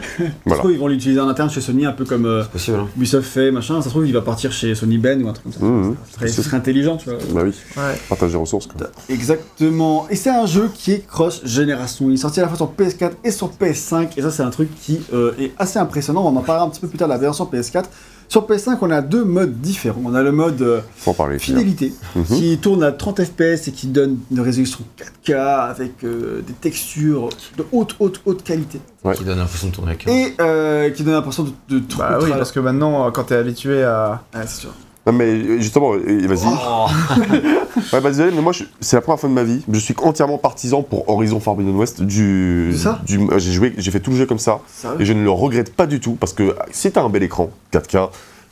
Voilà. trouve, ils vont l'utiliser en interne chez Sony, un peu comme euh, C'est possible, hein. Ubisoft fait, machin. Ça se trouve, il va partir chez Sony Ben ou un truc comme ça. Ce serait- ce serait intelligent, tu vois. Bah oui, Ouais. partage des ressources, quoi. Exactement. Et c'est un jeu qui est cross-génération. Il est sorti à la fois sur PS4 et sur PS5. Et ça, c'est un truc qui euh, est assez impressionnant. On en parlera un petit peu plus tard de la version PS4. Sur PS5, on a deux modes différents. On a le mode euh, parler. fidélité, Mhm. qui tourne à 30 FPS et qui donne une résolution 4K avec euh, des textures de haute, haute, haute qualité. Ouais. Qui donne l'impression de tourner avec un- Et euh, qui donne l'impression de, de tout Bah oui, parce que maintenant, quand t'es habitué à, c'est sûr. Non, mais euh, justement, euh, vas-y. Oh. Ouais, bah désolé, mais moi, je- c'est la première fois de ma vie. Je suis entièrement partisan pour Horizon Forbidden West. Du, C'est ça du, euh, j'ai joué, j'ai fait tout le jeu comme ça. Sérieux Et je ne le regrette pas du tout parce que si t'as un bel écran 4K,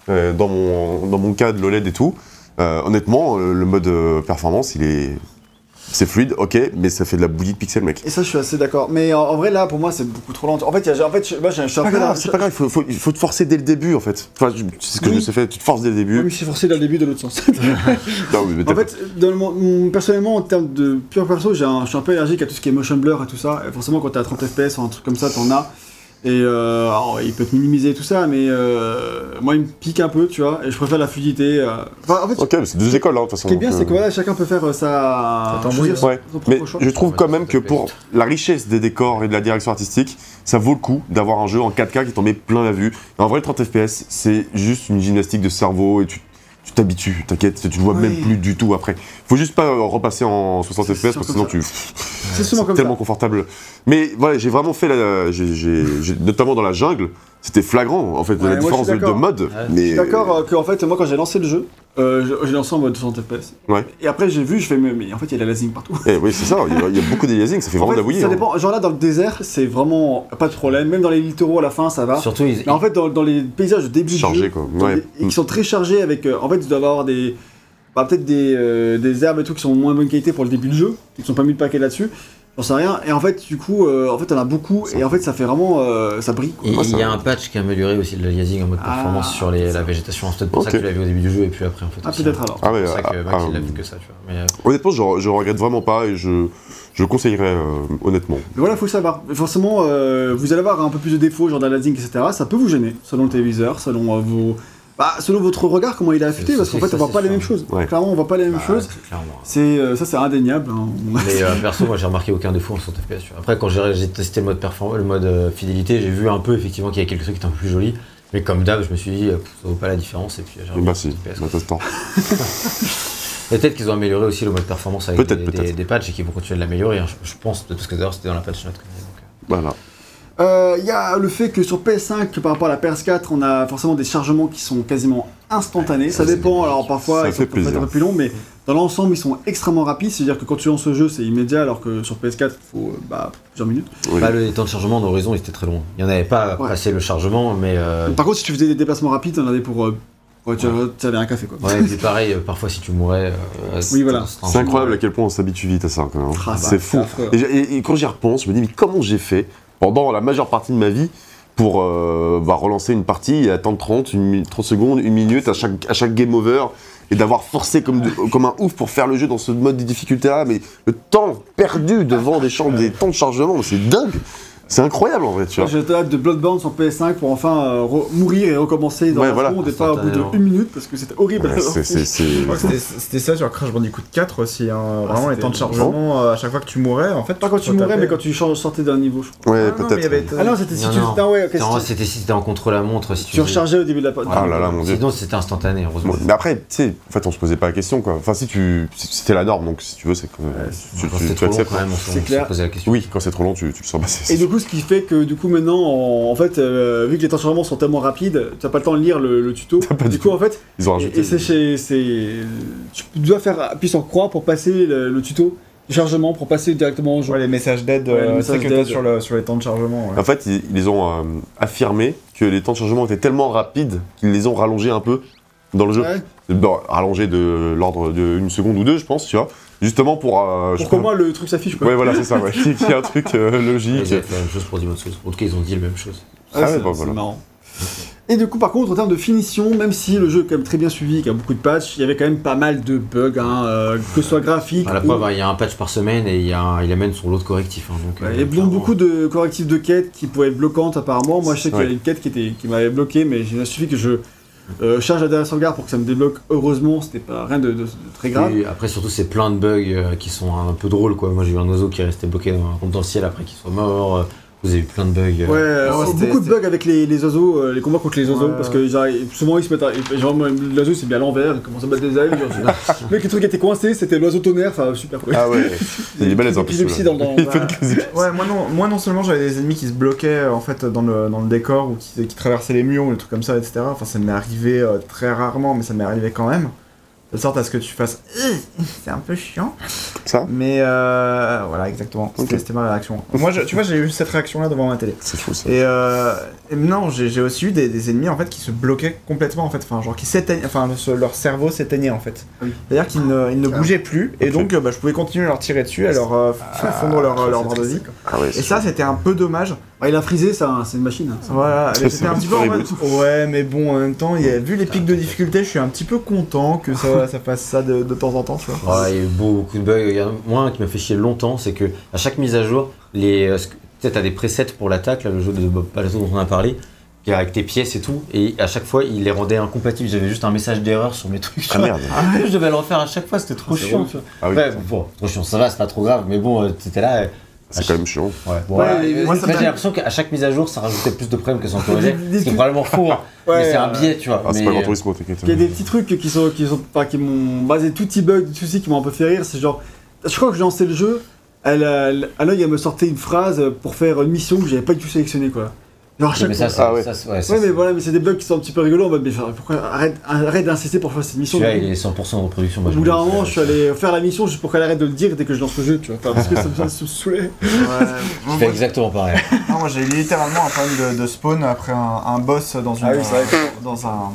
euh, dans, mon, dans mon cas de l'OLED et tout, euh, honnêtement, le mode performance, il est. C'est fluide, ok, mais ça fait de la bouillie de pixels, mec. Et ça, je suis assez d'accord. Mais en, en vrai, là, pour moi, c'est beaucoup trop lent. En fait, il y a- en fait, je, moi, je, je suis un pas peu grave, c'est pas grave, il faut, faut- il faut te forcer dès le début en fait. Enfin, c'est ce que Oui. je sais faire, tu te forces dès le Oui, début. mais je suis forcé dès le début de l'autre sens. Non, mais t'as en fait, dans le personnellement, en termes de pur perso, j'ai un- je suis un peu allergique à tout ce qui est motion blur et tout ça. Et forcément, quand t'es à 30 FPS ou un truc comme ça, t'en as. Et euh, alors, il peut te minimiser tout ça, mais euh, moi, il me pique un peu, tu vois. Et je préfère la fluidité. euh. Enfin, en fait, Ok, mais c'est deux écoles, hein, de toute façon. ce qui est bien, c'est que euh, voilà, chacun peut faire euh, sa. Ouais, son propre mais choix. je trouve quand même que pour la richesse des décors et de la direction artistique, ça vaut le coup d'avoir un jeu en 4K qui t'en met plein la vue. En vrai, le 30 FPS, c'est juste une gymnastique de cerveau et tu tu t'habitues, t'inquiète, tu le vois même plus du tout après. Faut juste pas repasser en 60 C'est FPS parce que sinon ça. tu. C'est souvent comme tellement ça. confortable. Mais voilà, j'ai vraiment fait la. j'ai- notamment dans la jungle, c'était flagrant en fait, Ouais, la différence de, mode. mais Je suis d'accord euh, que en fait moi quand j'ai lancé le jeu, euh, je- j'ai lancé en mode 60 FPS. Ouais. Et après j'ai vu, je fais mais, mais en fait il y a la lasing partout. Eh oui, c'est ça, il y, a, il y a beaucoup d'aliasing, ça fait En vraiment fait, de la bouillie. ça hein. dépend. Genre là dans le désert c'est vraiment pas de problème. Même dans les littoraux à la fin ça va. Surtout, ils, Mais en fait dans, dans les paysages de début Chargé, de jeu, quoi. Ouais. qui sont très chargés avec. euh, en fait tu dois avoir des bah, peut-être des, euh, des herbes et tout qui sont de moins bonne qualité pour le début du jeu, qui ne sont pas mis de paquet là-dessus. J'en sais rien. Et en fait du coup euh, en fait on a beaucoup et en fait ça fait vraiment euh, ça brille. quoi. Et Moi, il ça- y a un patch qui a amélioré aussi le liasing en mode Ah, performance sur les, la végétation. C'est peut-être pour ça que tu l'as vu au début du jeu et puis après en fait. Ah aussi, peut-être alors. Ah ouais, C'est pour ça que ah, Max ah, il a vu que ça, tu vois. Mais, euh, Honnêtement, je, je regrette vraiment pas et je, je conseillerais euh, honnêtement. Mais voilà, faut le savoir. Forcément, euh, vous allez avoir un peu plus de défauts, genre d'aliasing, etc. Ça peut vous gêner, selon le téléviseur, selon euh, vos. Bah, selon votre regard, comment il est affûté, parce qu'en fait, on voit pas les mêmes choses. Ouais. Clairement, on voit pas les mêmes bah, choses. c'est clairement. C'est euh, ça, c'est indéniable. hein. Mais euh, perso, moi j'ai remarqué aucun défaut en 60 FPS. Après, quand j'ai testé le mode, perform- le mode euh, fidélité, j'ai vu un peu effectivement qu'il y a quelques trucs qui étaient un peu plus jolis. Mais comme d'hab, je me suis dit, ça vaut pas la différence. Et puis j'ai bah si, 60 FPS. bah. Et Peut-être qu'ils ont amélioré aussi le mode performance avec des, des, peut-être. des patchs et qu'ils vont continuer de l'améliorer. hein. Je, je pense, parce que d'ailleurs c'était dans la patch note. comme donc, euh. Il y a le fait que sur PS5, par rapport à la PS4, on a forcément des chargements qui sont quasiment instantanés. Ça dépend, alors parfois Ça ils sont peut-être un peu plus longs, mais dans l'ensemble, ils sont extrêmement rapides. C'est-à-dire que quand tu lances ce jeu, c'est immédiat, alors que sur PS4, il faut euh, bah, plusieurs minutes. Oui. Bah, le temps de chargement d'Horizon il était très long. Il n'y en avait pas Ouais. passé le chargement, mais. euh, Par contre, si tu faisais des déplacements rapides, t'en avais pour. euh, ouais, tu avais un café quoi. Ouais, et puis pareil, euh, parfois si tu mourais. euh, Oui, voilà. C'est incroyable à quel point on s'habitue vite à ça quand même. Ah, bah, c'est fou. Et, j'ai- et- et quand j'y repense, je me dis, mais comment j'ai fait pendant la majeure partie de ma vie pour euh, bah, relancer une partie et attendre 30, une mi- 30 secondes, une minute à chaque, game over et d'avoir forcé comme, comme un ouf pour faire le jeu dans ce mode de difficulté là, mais le temps perdu devant des champs, des temps de chargement, c'est dingue. C'est incroyable en vrai, tu vois. J'ai hâte de Bloodborne sur PS5 pour enfin euh, mourir et recommencer dans Ouais, la voilà. et pas au bout de Instantanément. une minute parce que c'était horrible. Ouais, c'était- ça sur Crash Bandicoot 4 aussi, hein, vraiment les temps de chargement, euh, à chaque fois que tu mourais, en fait. Pas quand tu mourais, mais quand tu changes- sortais d'un niveau, je crois. Ouais, Ah peut-être. Ah non, c'était si Non, tu. non. Ah ouais, ok, Non, si c'était si c'était en contre-la-montre. Si tu, tu tu rechargeais au début de la Ah là là, mon dieu. Sinon c'était instantané, heureusement. Mais après, tu sais, en fait, on se posait pas la question, quoi. Enfin, si tu, c'était la norme, donc si tu veux, c'est que tu, acceptes. quand même, on se- C'est on se clair. posait la question. Oui, quand c'est trop long, tu, tu le sens passer. Coup, ce qui fait que du coup maintenant, en, en fait, euh, vu que les temps de chargement sont tellement rapides, tu n'as pas le temps de lire le, le tuto. pas Du du coup, en fait, Ils ont rajouté. et c'est chez, tu dois faire appuyer sur croix pour passer le, le tuto chargement pour passer directement au jeu. Ouais, les messages d'aide Ouais, euh, t'as sur, le- sur les temps de chargement. ouais. En fait, ils, ils ont euh, affirmé que les temps de chargement étaient tellement rapides qu'ils les ont rallongés un peu dans le jeu. Ouais. Bon, rallongés de l'ordre d'une seconde ou deux, je pense, tu vois. Justement pour. euh, Pour qu'au moins le truc s'affiche. quoi. Ouais, voilà, c'est ça, ouais. Qu'il y ait un truc euh, Ils logique. avaient fait la même chose pour Demon's Souls. En tout cas, ils ont dit la même chose. Ah, Ah ouais, bah voilà. marrant. Et du coup, par contre, en termes de finition, même si le jeu est quand même très bien suivi, qu'il y a beaucoup de patchs, il y avait quand même pas mal de bugs, hein, euh, que ce soit graphique. À la ou- preuve, hein, il y a un patch par semaine et il, y a un- il amène son lot de correctifs. hein, donc, Ouais, euh, Il y a donc clairement. beaucoup de correctifs de quêtes qui pouvaient être bloquantes apparemment. Moi je sais qu'il y a Ouais. une quête qui, était, qui m'avait bloqué, mais il a suffi que je euh, charge la dernière sauvegarde pour que ça me débloque. Heureusement, c'était pas rien de, très grave. Après, surtout, c'est plein de bugs euh, qui sont un peu drôles. Quoi. Moi, j'ai eu un oiseau qui est resté bloqué dans, dans le ciel après qu'il soit mort. Vous avez eu plein de bugs. euh, Ouais, euh, beaucoup de bugs avec les, les oiseaux, euh, les combats contre les oiseaux, Ouais. parce que genre, souvent ils se mettent à, genre moi, l'oiseau c'est bien à l'envers, il commence à battre des ailes, genre, mec le truc qui était coincé c'était l'oiseau tonnerre, enfin super cool. Ah ouais. Il est les L'épilepsie impressions. dans dans-. Ouais, moi non, moi non seulement j'avais des ennemis qui se bloquaient en fait dans le, dans le décor ou qui, qui traversaient les murs ou des trucs comme ça, etc. Enfin, ça m'est arrivé euh, très rarement, mais ça m'est arrivé quand même. De sorte à ce que tu fasses. C'est un peu chiant. Ça Mais euh, voilà, exactement. C'était ma réaction. Moi, je- tu vois, j'ai eu cette réaction-là devant ma télé. C'est fou ça. Et, euh, et non, j'ai aussi eu des, des ennemis en fait qui se bloquaient complètement en fait, enfin genre qui s'éteignaient, enfin le- leur cerveau s'éteignait en fait. Oui. C'est-à-dire qu'ils ne, ils ne bougeaient plus et donc euh, bah, je pouvais continuer à leur tirer dessus, à leur euh, fondre leur, leur barre de vie. Ah ouais. Et ça c'était un peu dommage. Il a frisé, ça, hein, c'est une machine. hein. Voilà, c'était un petit peu en mode ouais, mais bon en même temps, il y a, vu les pics de difficulté, je suis un petit peu content que ça, ça fasse ça de, de temps en temps, tu vois. Ouais, il y a eu beaucoup de bugs. Il y en a moi un qui m'a fait chier longtemps, c'est que à chaque mise à jour, les, sais, t'as des presets pour l'attaque, le jeu de Bob Palazzo dont on a parlé, avec tes pièces et tout, et à chaque fois il les rendait incompatibles. J'avais juste un message d'erreur sur mes trucs. Ah merde. Je devais le refaire à chaque fois, c'était trop c'est chiant. Ah oui. Ouais, bon, trop chiant, ça va, c'est pas trop grave, mais bon, euh, t'étais là. C'est quand même chiant. Ouais, bon, Ouais, moi, j'ai l'impression qu'à chaque mise à jour, ça rajoutait plus de problèmes que. Des- des- C'est probablement faux, hein, mais c'est un euh, biais, tu vois. Ah, c'est mais- pas Grand Turismo, t'inquiète. Il y a des petits trucs qui sont, qui sont, enfin, qui m'ont basé tout petit bug, des soucis qui m'ont un peu fait rire. C'est genre, je crois que j'ai lancé le jeu, elle, elle- à l'œil elle me sortait une phrase pour faire une mission que j'avais pas du tout sélectionnée quoi. Genre chaque mais ça, c'est. Ah ouais. ça, ouais, ça, Ouais mais voilà, mais c'est des bugs qui sont un petit peu rigolos en mode mais genre, pourquoi arrête, arrête d'insister pour faire cette mission. Celui-là, il est 100% de reproduction. Au bout je d'un moment, euh, je suis allé faire la mission juste pour qu'elle arrête de le dire dès que je lance le jeu, tu vois. Enfin, parce que ça me, saoulait. Ouais, Je fais exactement pareil. Non, moi j'ai eu littéralement un problème de, de spawn après un, un boss dans, une, Ah oui, c'est vrai. euh, dans, un,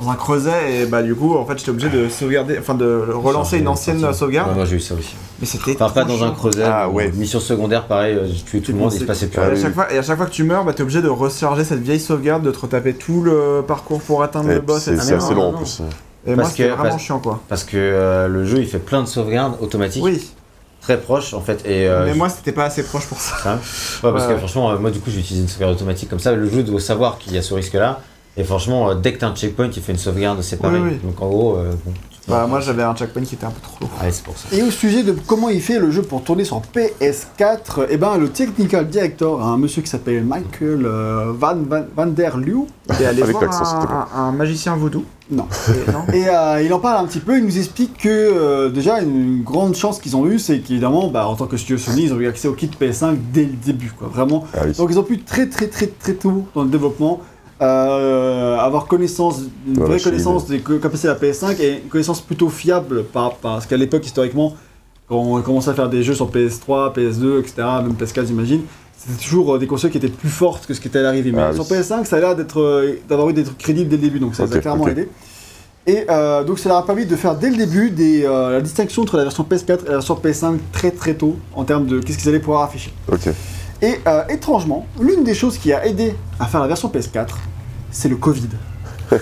dans un creuset et bah du coup en fait j'étais obligé de sauvegarder, enfin de relancer une ancienne sauvegarde. moi j'ai eu ça aussi. Mais c'était Enfin, pas dans un creuset. Ah, ouais. Mission secondaire, pareil, euh, j'ai tué tout le monde, il se passait plus Ah Et rien. à, chaque fois, et à chaque fois que tu meurs, bah, t'es obligé de recharger cette vieille sauvegarde, de te retaper tout le parcours pour atteindre Ouais, le boss. C'est et c'est assez non, long en non. plus. Et moi Parce que- vraiment parce- chiant quoi. Parce que euh, le jeu il fait plein de sauvegardes automatiques, Oui, très proches en fait. Et, euh, mais je- moi c'était pas assez proche pour ça. ouais, parce que franchement, moi du coup j'ai utilisé une sauvegarde automatique comme ça. Le jeu doit savoir qu'il y a ce risque là. Et franchement, euh, dès que t'as un checkpoint, il fait une sauvegarde séparée. Oui, oui. Donc en gros, euh, bon. Bah moi j'avais un checkpoint qui était un peu trop lourd. Ouais, c'est pour ça. Et au sujet de comment il fait le jeu pour tourner sur PS4, eh ben le technical director, un monsieur qui s'appelle Michael euh, Van, Van, Van der Leeuw, aller Avec voir un, un- un magicien vaudou. non. Et, non Et euh, il en parle un petit peu, il nous explique que euh, déjà une, grande chance qu'ils ont eue, c'est qu'évidemment, bah, en tant que studio Sony, ils ont eu accès au kit PS5 dès le début, quoi, vraiment. Ah oui. Donc ils ont pu très très très très tôt dans le développement euh, avoir connaissance, une vraie connaissance des capacités de la PS5 et une connaissance plutôt fiable par, parce qu'à l'époque historiquement, quand on commençait à faire des jeux sur PS3, PS2, etc., même PS4 j'imagine, c'était toujours euh, des consoles qui étaient plus fortes que ce qui était à l'arrivée. Mais Ah sur oui. PS5, ça a l'air d'être, euh, d'avoir eu des trucs crédibles dès le début, donc ça les a clairement ok. aidé. Et euh, donc ça leur a permis de faire dès le début des, euh, la distinction entre la version PS4 et la version PS5 très très tôt en termes de qu'est-ce qu'ils allaient pouvoir afficher. Et euh, étrangement, l'une des choses qui a aidé à faire la version PS4, c'est le Covid.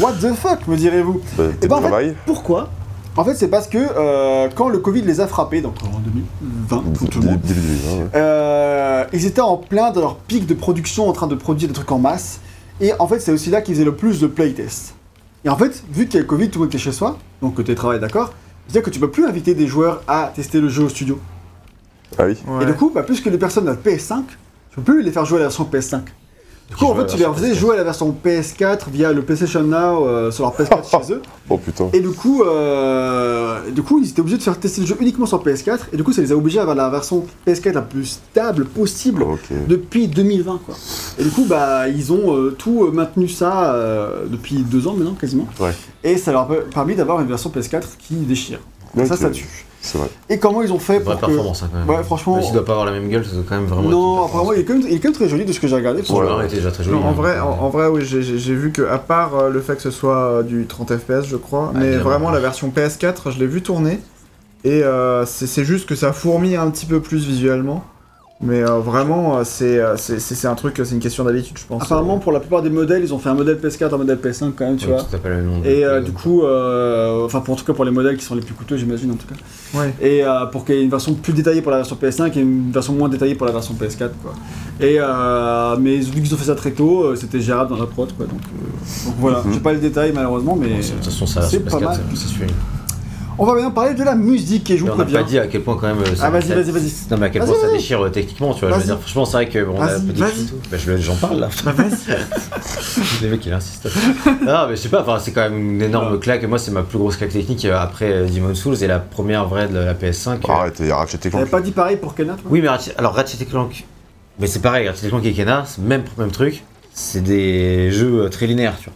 What the fuck, me direz-vous Bah, Eh ben, en fait, travail. Pourquoi En fait, c'est parce que euh, quand le Covid les a frappés, donc en 2020, pour tout le monde, euh, ils étaient en plein de leur pic de production en train de produire des trucs en masse. Et en fait, c'est aussi là qu'ils faisaient le plus de playtests. Et en fait, vu qu'il y a le Covid, tout le monde était chez soi, donc que tu travailles d'accord, c'est-à-dire que tu peux plus inviter des joueurs à tester le jeu au studio. Ah oui. Ouais. Et du coup, bah, plus que les personnes ont PS5, tu peux plus les faire jouer à la version PS5. Du coup, en fait, tu les version faisais jouer à la version PS4 via le PlayStation Now euh, sur leur PS4 chez eux. Oh putain. Et du coup, euh, du coup, ils étaient obligés de faire tester le jeu uniquement sur PS4. Et du coup, ça les a obligés à avoir la version PS4 la plus stable possible depuis 2020. Quoi. Et du coup, bah, ils ont euh, tout maintenu ça depuis deux ans maintenant, quasiment. Ouais. Et ça leur a permis d'avoir une version PS4 qui déchire. Ça, ça tue. C'est vrai. Et comment ils ont fait Vraie pour que... performance hein, quand même. Ouais, franchement- Même s'il doit pas avoir la même gueule, ça doit quand même vraiment. Non, apparemment, il est, quand même, il est quand même très joli de ce que j'ai regardé. Joueur était déjà très joli. Non, en hein. vrai, en, en vrai, oui, j'ai- vu que à part euh, le fait que ce soit euh, du 30 FPS, je crois, Ah, mais vraiment la version PS4, je l'ai vu tourner et euh, c'est c'est juste que ça fourmille un petit peu plus visuellement, mais euh, vraiment, euh, c'est euh, c'est- un truc, c'est une question d'habitude, je pense. Apparemment, pour la plupart des modèles, ils ont fait un modèle PS4, un modèle PS5 quand même, tu Ouais, vois. tout à fait le nom. Et euh, du coup, euh, enfin pour en tout cas pour les modèles qui sont les plus coûteux, j'imagine en tout cas. Ouais. Et euh, pour qu'il y ait une version plus détaillée pour la version PS5 et une version moins détaillée pour la version PS4, quoi. Et euh, mais vu qu'ils ont fait ça très tôt, c'était gérable dans la prod, quoi. Donc, euh, donc voilà, Mhm. j'ai pas les détails malheureusement, mais De toute façon, ça a c'est pas PS4, mal. c'est-. On va maintenant parler de la musique et je vous Et on n'a préviens. pas dit à quel point quand même. euh, ça- Ah, vas-y, vas-y, vas-y. Non, mais à quel point ça déchire euh, techniquement, tu vois. Je veux dire, franchement, c'est vrai que bon, on a Vas-y, un peu dit vas-y. tout. Bah, je- J'en parle là. Bah vas-y. Les mecs, il insiste. non, mais je sais pas, enfin, c'est quand même une énorme claque. Moi, c'est ma plus grosse claque technique euh, après Demon's Souls et la première vraie de la PS5. euh. Arrête, il y a Ratchet et T'avais Clank. pas dit pareil pour Kena, toi? Oui, mais Ratchet- alors Ratchet Clank, mais c'est pareil, Ratchet Clank et Kena, c'est même même truc. C'est des jeux très linéaires, tu vois.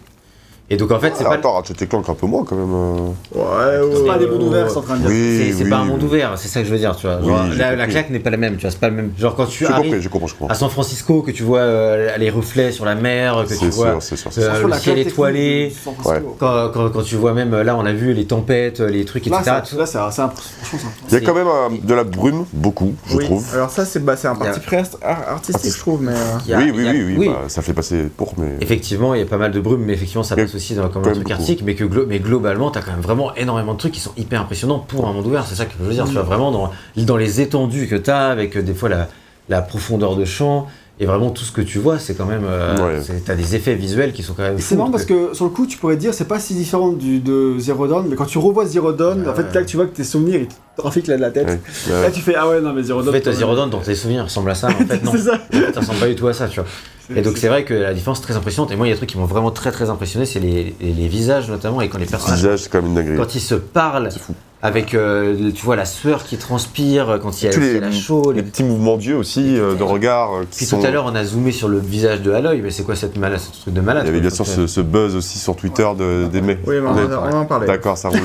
Et donc en fait, c'est Alors, pas. Attends, Ratchet et Clank un peu moins quand même. euh. Ouais, C'est ouais. pas des mondes euh, ouverts, c'est en train de dire. Oui, C'est oui, pas un oui. monde ouvert, c'est ça que je veux dire, tu vois. Oui, Genre, la, la claque n'est pas la même, tu vois, c'est pas le même. Genre quand tu arrives compris, je comprends. à San Francisco, que tu vois euh, les reflets sur la mer, que tu C'est vois sûr, sûr. euh, sûr. Le la ciel étoilé. Francisco. quand, quand, quand tu vois même, euh, là on a vu les tempêtes, les trucs, etc. Là, tout c'est- là, c'est assez impressionnant. Franchement, Il y a quand même euh, de la brume, beaucoup, je trouve. alors ça c'est bah, un parti artistique je trouve, mais... euh, oui, oui, oui, bah, ça fait passer pour, mais. Effectivement, il y a pas mal de brume, mais effectivement, ça Il aussi dans, comme quand un truc artistique, mais, que glo- mais globalement, t'as quand même vraiment énormément de trucs qui sont hyper impressionnants pour un monde ouvert. C'est ça que je veux dire. Tu vois, vraiment dans, dans les étendues que t'as, avec euh, des fois la, la profondeur de champ, et vraiment tout ce que tu vois, c'est quand même. euh, Ouais. T'as des effets visuels qui sont quand même. C'est marrant parce que sur le coup, tu pourrais te dire c'est pas si différent du, de Zero Dawn, mais quand tu revois Zero Dawn, en fait, là, tu vois que tes souvenirs ils te trafiquent là de la tête. Ouais, Là, ouais. tu fais ah ouais, non, mais Zero En Dawn. fait, quand Zero. Dawn, dans tes souvenirs, ressemble à ça, mais en fait, non. c'est ça. Ça ressemble pas du tout à ça, tu vois. Et donc, c'est vrai que la différence est très impressionnante. Et moi, il y a des trucs qui m'ont vraiment très très impressionné, c'est les, les, les visages notamment, et quand les Le personnages visage, c'est quand même une dinguerie. quand ils se parlent C'est fou. Avec euh, tu vois la sueur qui transpire quand il y a, Tous les- il y a la chaud Les les- petits mouvements d'yeux aussi, euh, de regard, euh, qui puis sont. tout à l'heure on a zoomé sur le visage de Aloy mais c'est quoi cette malade ce truc de malade Il y avait bien sûr ce, ce buzz aussi sur Twitter de- d'aimer. Oui, mais on, va- on en parler. D'accord, ça roule.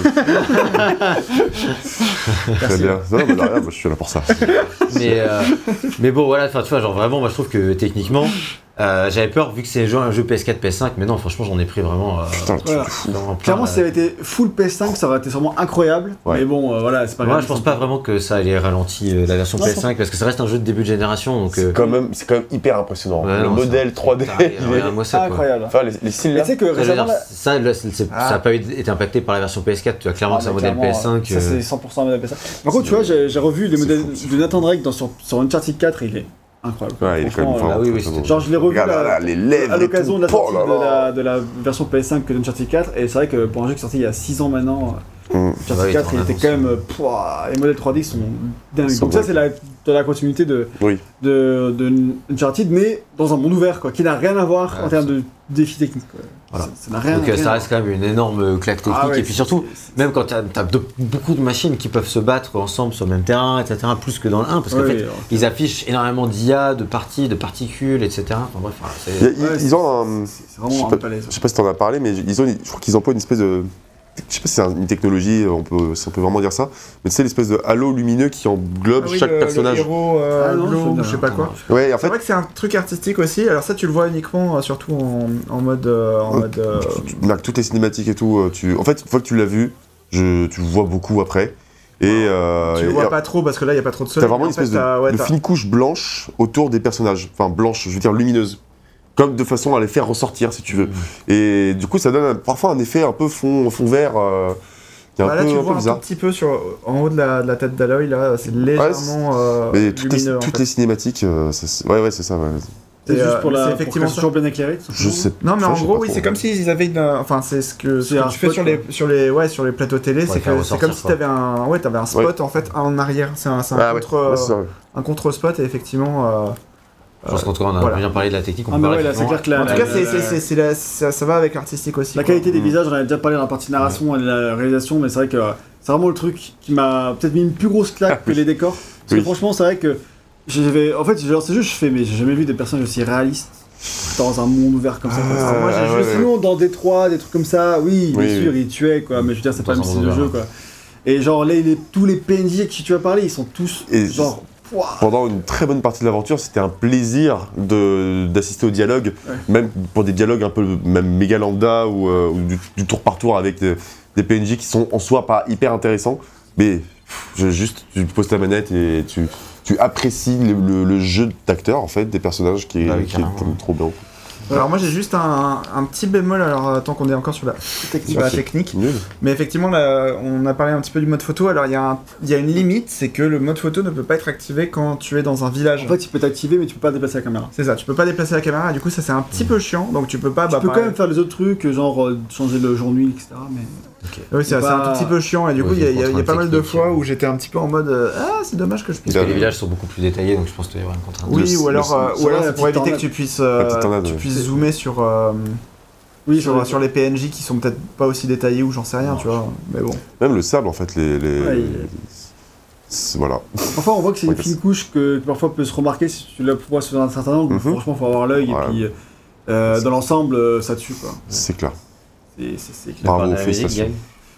Très bien. Non, mais là, moi, je suis là pour ça. mais euh, mais bon voilà enfin tu vois genre vraiment moi je trouve que techniquement euh, j'avais peur vu que c'est un jeu, un jeu PS4 PS5 mais non franchement j'en ai pris vraiment euh, Putain, Voilà. Clairement, euh, si ça avait été full PS5, ça aurait été sûrement incroyable. Ouais. Mais bon, euh, voilà, c'est pas moi grave. je pense pas vraiment que ça allait ralentir euh, la version Non, je PS5 parce que ça reste un jeu de début de génération donc euh, C'est quand, même, c'est quand même hyper impressionnant. Ouais, le non, modèle 3D, ça, il est- ça incroyable. Enfin, les, les cils là. que Ça, je veux récemment, dire, là- ça, là, c'est- c'est- ça a pas été impacté par la version PS4, tu vois clairement Ah, que c'est un modèle clairement, PS5. Ça, c'est 100% un modèle PS5. Par contre, tu vois, j'ai revu les modèles de Nathan Drake sur, Uncharted 4 et il est incroyable. Ouais, il est quand même oui, oui. Genre, je l'ai revu Regarde là, là, les lèvres. à l'occasion de la sortie Oh de, la, là. de la version PS5 que d'Uncharted 4. Et c'est vrai que pour un jeu qui est sorti il y a 6 ans maintenant, Hum. Uncharted Ouais, 4 il était quand même. euh, pouah, les modèles 3D sont dingues. Donc, ça, c'est la, de la continuité de, Oui. de, de Uncharted, mais dans un monde ouvert, quoi, qui n'a rien à voir Ouais, en termes de défis techniques. Voilà. Ça- Ça n'a rien, Donc euh, rien ça à reste quand même une énorme claque technique. Ah ouais, et puis surtout, même quand tu as, beaucoup de machines qui peuvent se battre ensemble sur le même terrain, etc., plus que dans le 1, parce qu'en fait, ils affichent énormément d'IA, de parties, de particules, etc. Enfin bref, voilà, ils, ils ont un. Je vraiment sais un palais. Je sais pas si t'en as parlé, mais ils ont, je crois qu'ils emploient une espèce de. Je sais pas si c'est une technologie, on peut, si on peut vraiment dire ça, mais c'est l'espèce de halo lumineux qui englobe Ah oui, chaque le- personnage. Le héros, euh, Ah dit je sais pas quoi. Ouais, en C'est fait, vrai que c'est un truc artistique aussi. Alors ça, tu le vois uniquement, euh, surtout en, en mode, euh, en mode. euh, tu- toutes les cinématiques et tout, euh, tu, en fait, une fois que tu l'as vu, je, tu le vois beaucoup après. Et, euh, tu le vois et- pas trop parce que là, il y a pas trop de soleil. T'as vraiment une fait, espèce de, ouais, fine couche blanche autour des personnages. Enfin, blanche, je veux dire lumineuse. Comme de façon à les faire ressortir, si tu veux. Et du coup, ça donne un- parfois un effet un peu fond, fond vert. euh, qui est un Bah, là, peu, tu un peu vois un tout petit peu sur, en haut de la, de la tête d'Aloy, là, c'est légèrement euh, Mais toutes, les, lumineux. en toutes fait. les cinématiques, euh, ça, ouais, ouais, c'est ça. ouais. C'est juste euh, pour, la, pour effectivement toujours bien éclairée. tout Je sais Non, mais ça, en gros, oui, c'est comme s'ils avaient une. Enfin, c'est ce que, ce tu fais spot, sur les, sur les, ouais, sur les plateaux télé, c'est les faire que c'est comme si t'avais un, ouais, t'avais un spot en fait en arrière. C'est un, Ah ouais, contre, euh, ouais, un contre spot et effectivement. euh, je pense qu'en tout cas, on a voilà. bien parlé de la technique. on Ah, peut ouais, là, c'est clair que la- En tout cas, c'est, c'est, c'est, c'est la- ça, ça va avec l'artistique aussi. La quoi. qualité des Mm. visages, j'en avais déjà parlé dans la partie narration et de la réalisation, mais c'est vrai que c'est vraiment le truc qui m'a peut-être mis une plus grosse claque que les décors. Parce que franchement, c'est vrai que j'avais. En fait, j'ai lancé juste, je fais, mais j'ai jamais vu des personnages aussi réalistes dans un monde ouvert comme ça. Ah, moi, j'ai ouais, sinon dans Détroit, des trucs comme ça, oui, bien Oui, sûr, oui. ils tuaient, quoi, mais je veux dire, c'est pas le un style de jeu, quoi. Et genre, les, les- tous les PNJ avec qui tu vas parler, ils sont tous Et genre. Pendant une très bonne partie de l'aventure, c'était un plaisir d'assister au dialogue, Ouais. même pour des dialogues un peu même méga lambda ou, euh, ou du, du tour par tour avec des, des PNJ qui sont en soi pas hyper intéressants, mais pff, juste tu poses ta manette et tu, tu apprécies le, le- le jeu d'acteur en fait des personnages qui est, Bah qui est trop bien. Alors moi j'ai juste un, un petit bémol alors euh, tant qu'on est encore sur la, sur la Ok. technique. Mais effectivement là, on a parlé un petit peu du mode photo. Alors il y, a un- y a une limite, c'est que le mode photo ne peut pas être activé quand tu es dans un village. En fait, il peut t'activer, mais tu peux pas déplacer la caméra. C'est ça, tu peux pas déplacer la caméra et du coup ça c'est un petit peu chiant. Donc tu peux pas. Tu bah, peux quand même faire les autres trucs, genre euh, changer le jour-nuit, etc. Mais Oui, c'est C'est c'est pas- un tout petit peu chiant et du coup, il y a, il y a- il y a contrainte pas mal de fois où j'étais un petit peu en mode euh, Ah, c'est dommage que je puisse. Parce que Le- les villages sont beaucoup plus détaillés, donc je pense qu'il y aura une contrainte. Oui, ou alors, euh, ou alors pour éviter que tu puisses, euh, tu puisses zoomer sur, euh, Oui, sur, sur- sur les PNJ qui sont peut-être pas aussi détaillés ou j'en sais rien, Non, tu vois. Mais bon. Même le sable, en fait, les. les- Ouais, il- c'est- Voilà. Parfois, on voit que c'est une fine couche que, parfois peut se remarquer si tu la vois sur un certain angle. Mhm. Franchement, faut avoir l'œil et puis euh, dans l'ensemble, ça tue quoi. C'est clair. C'est-. Bravo, félicitations.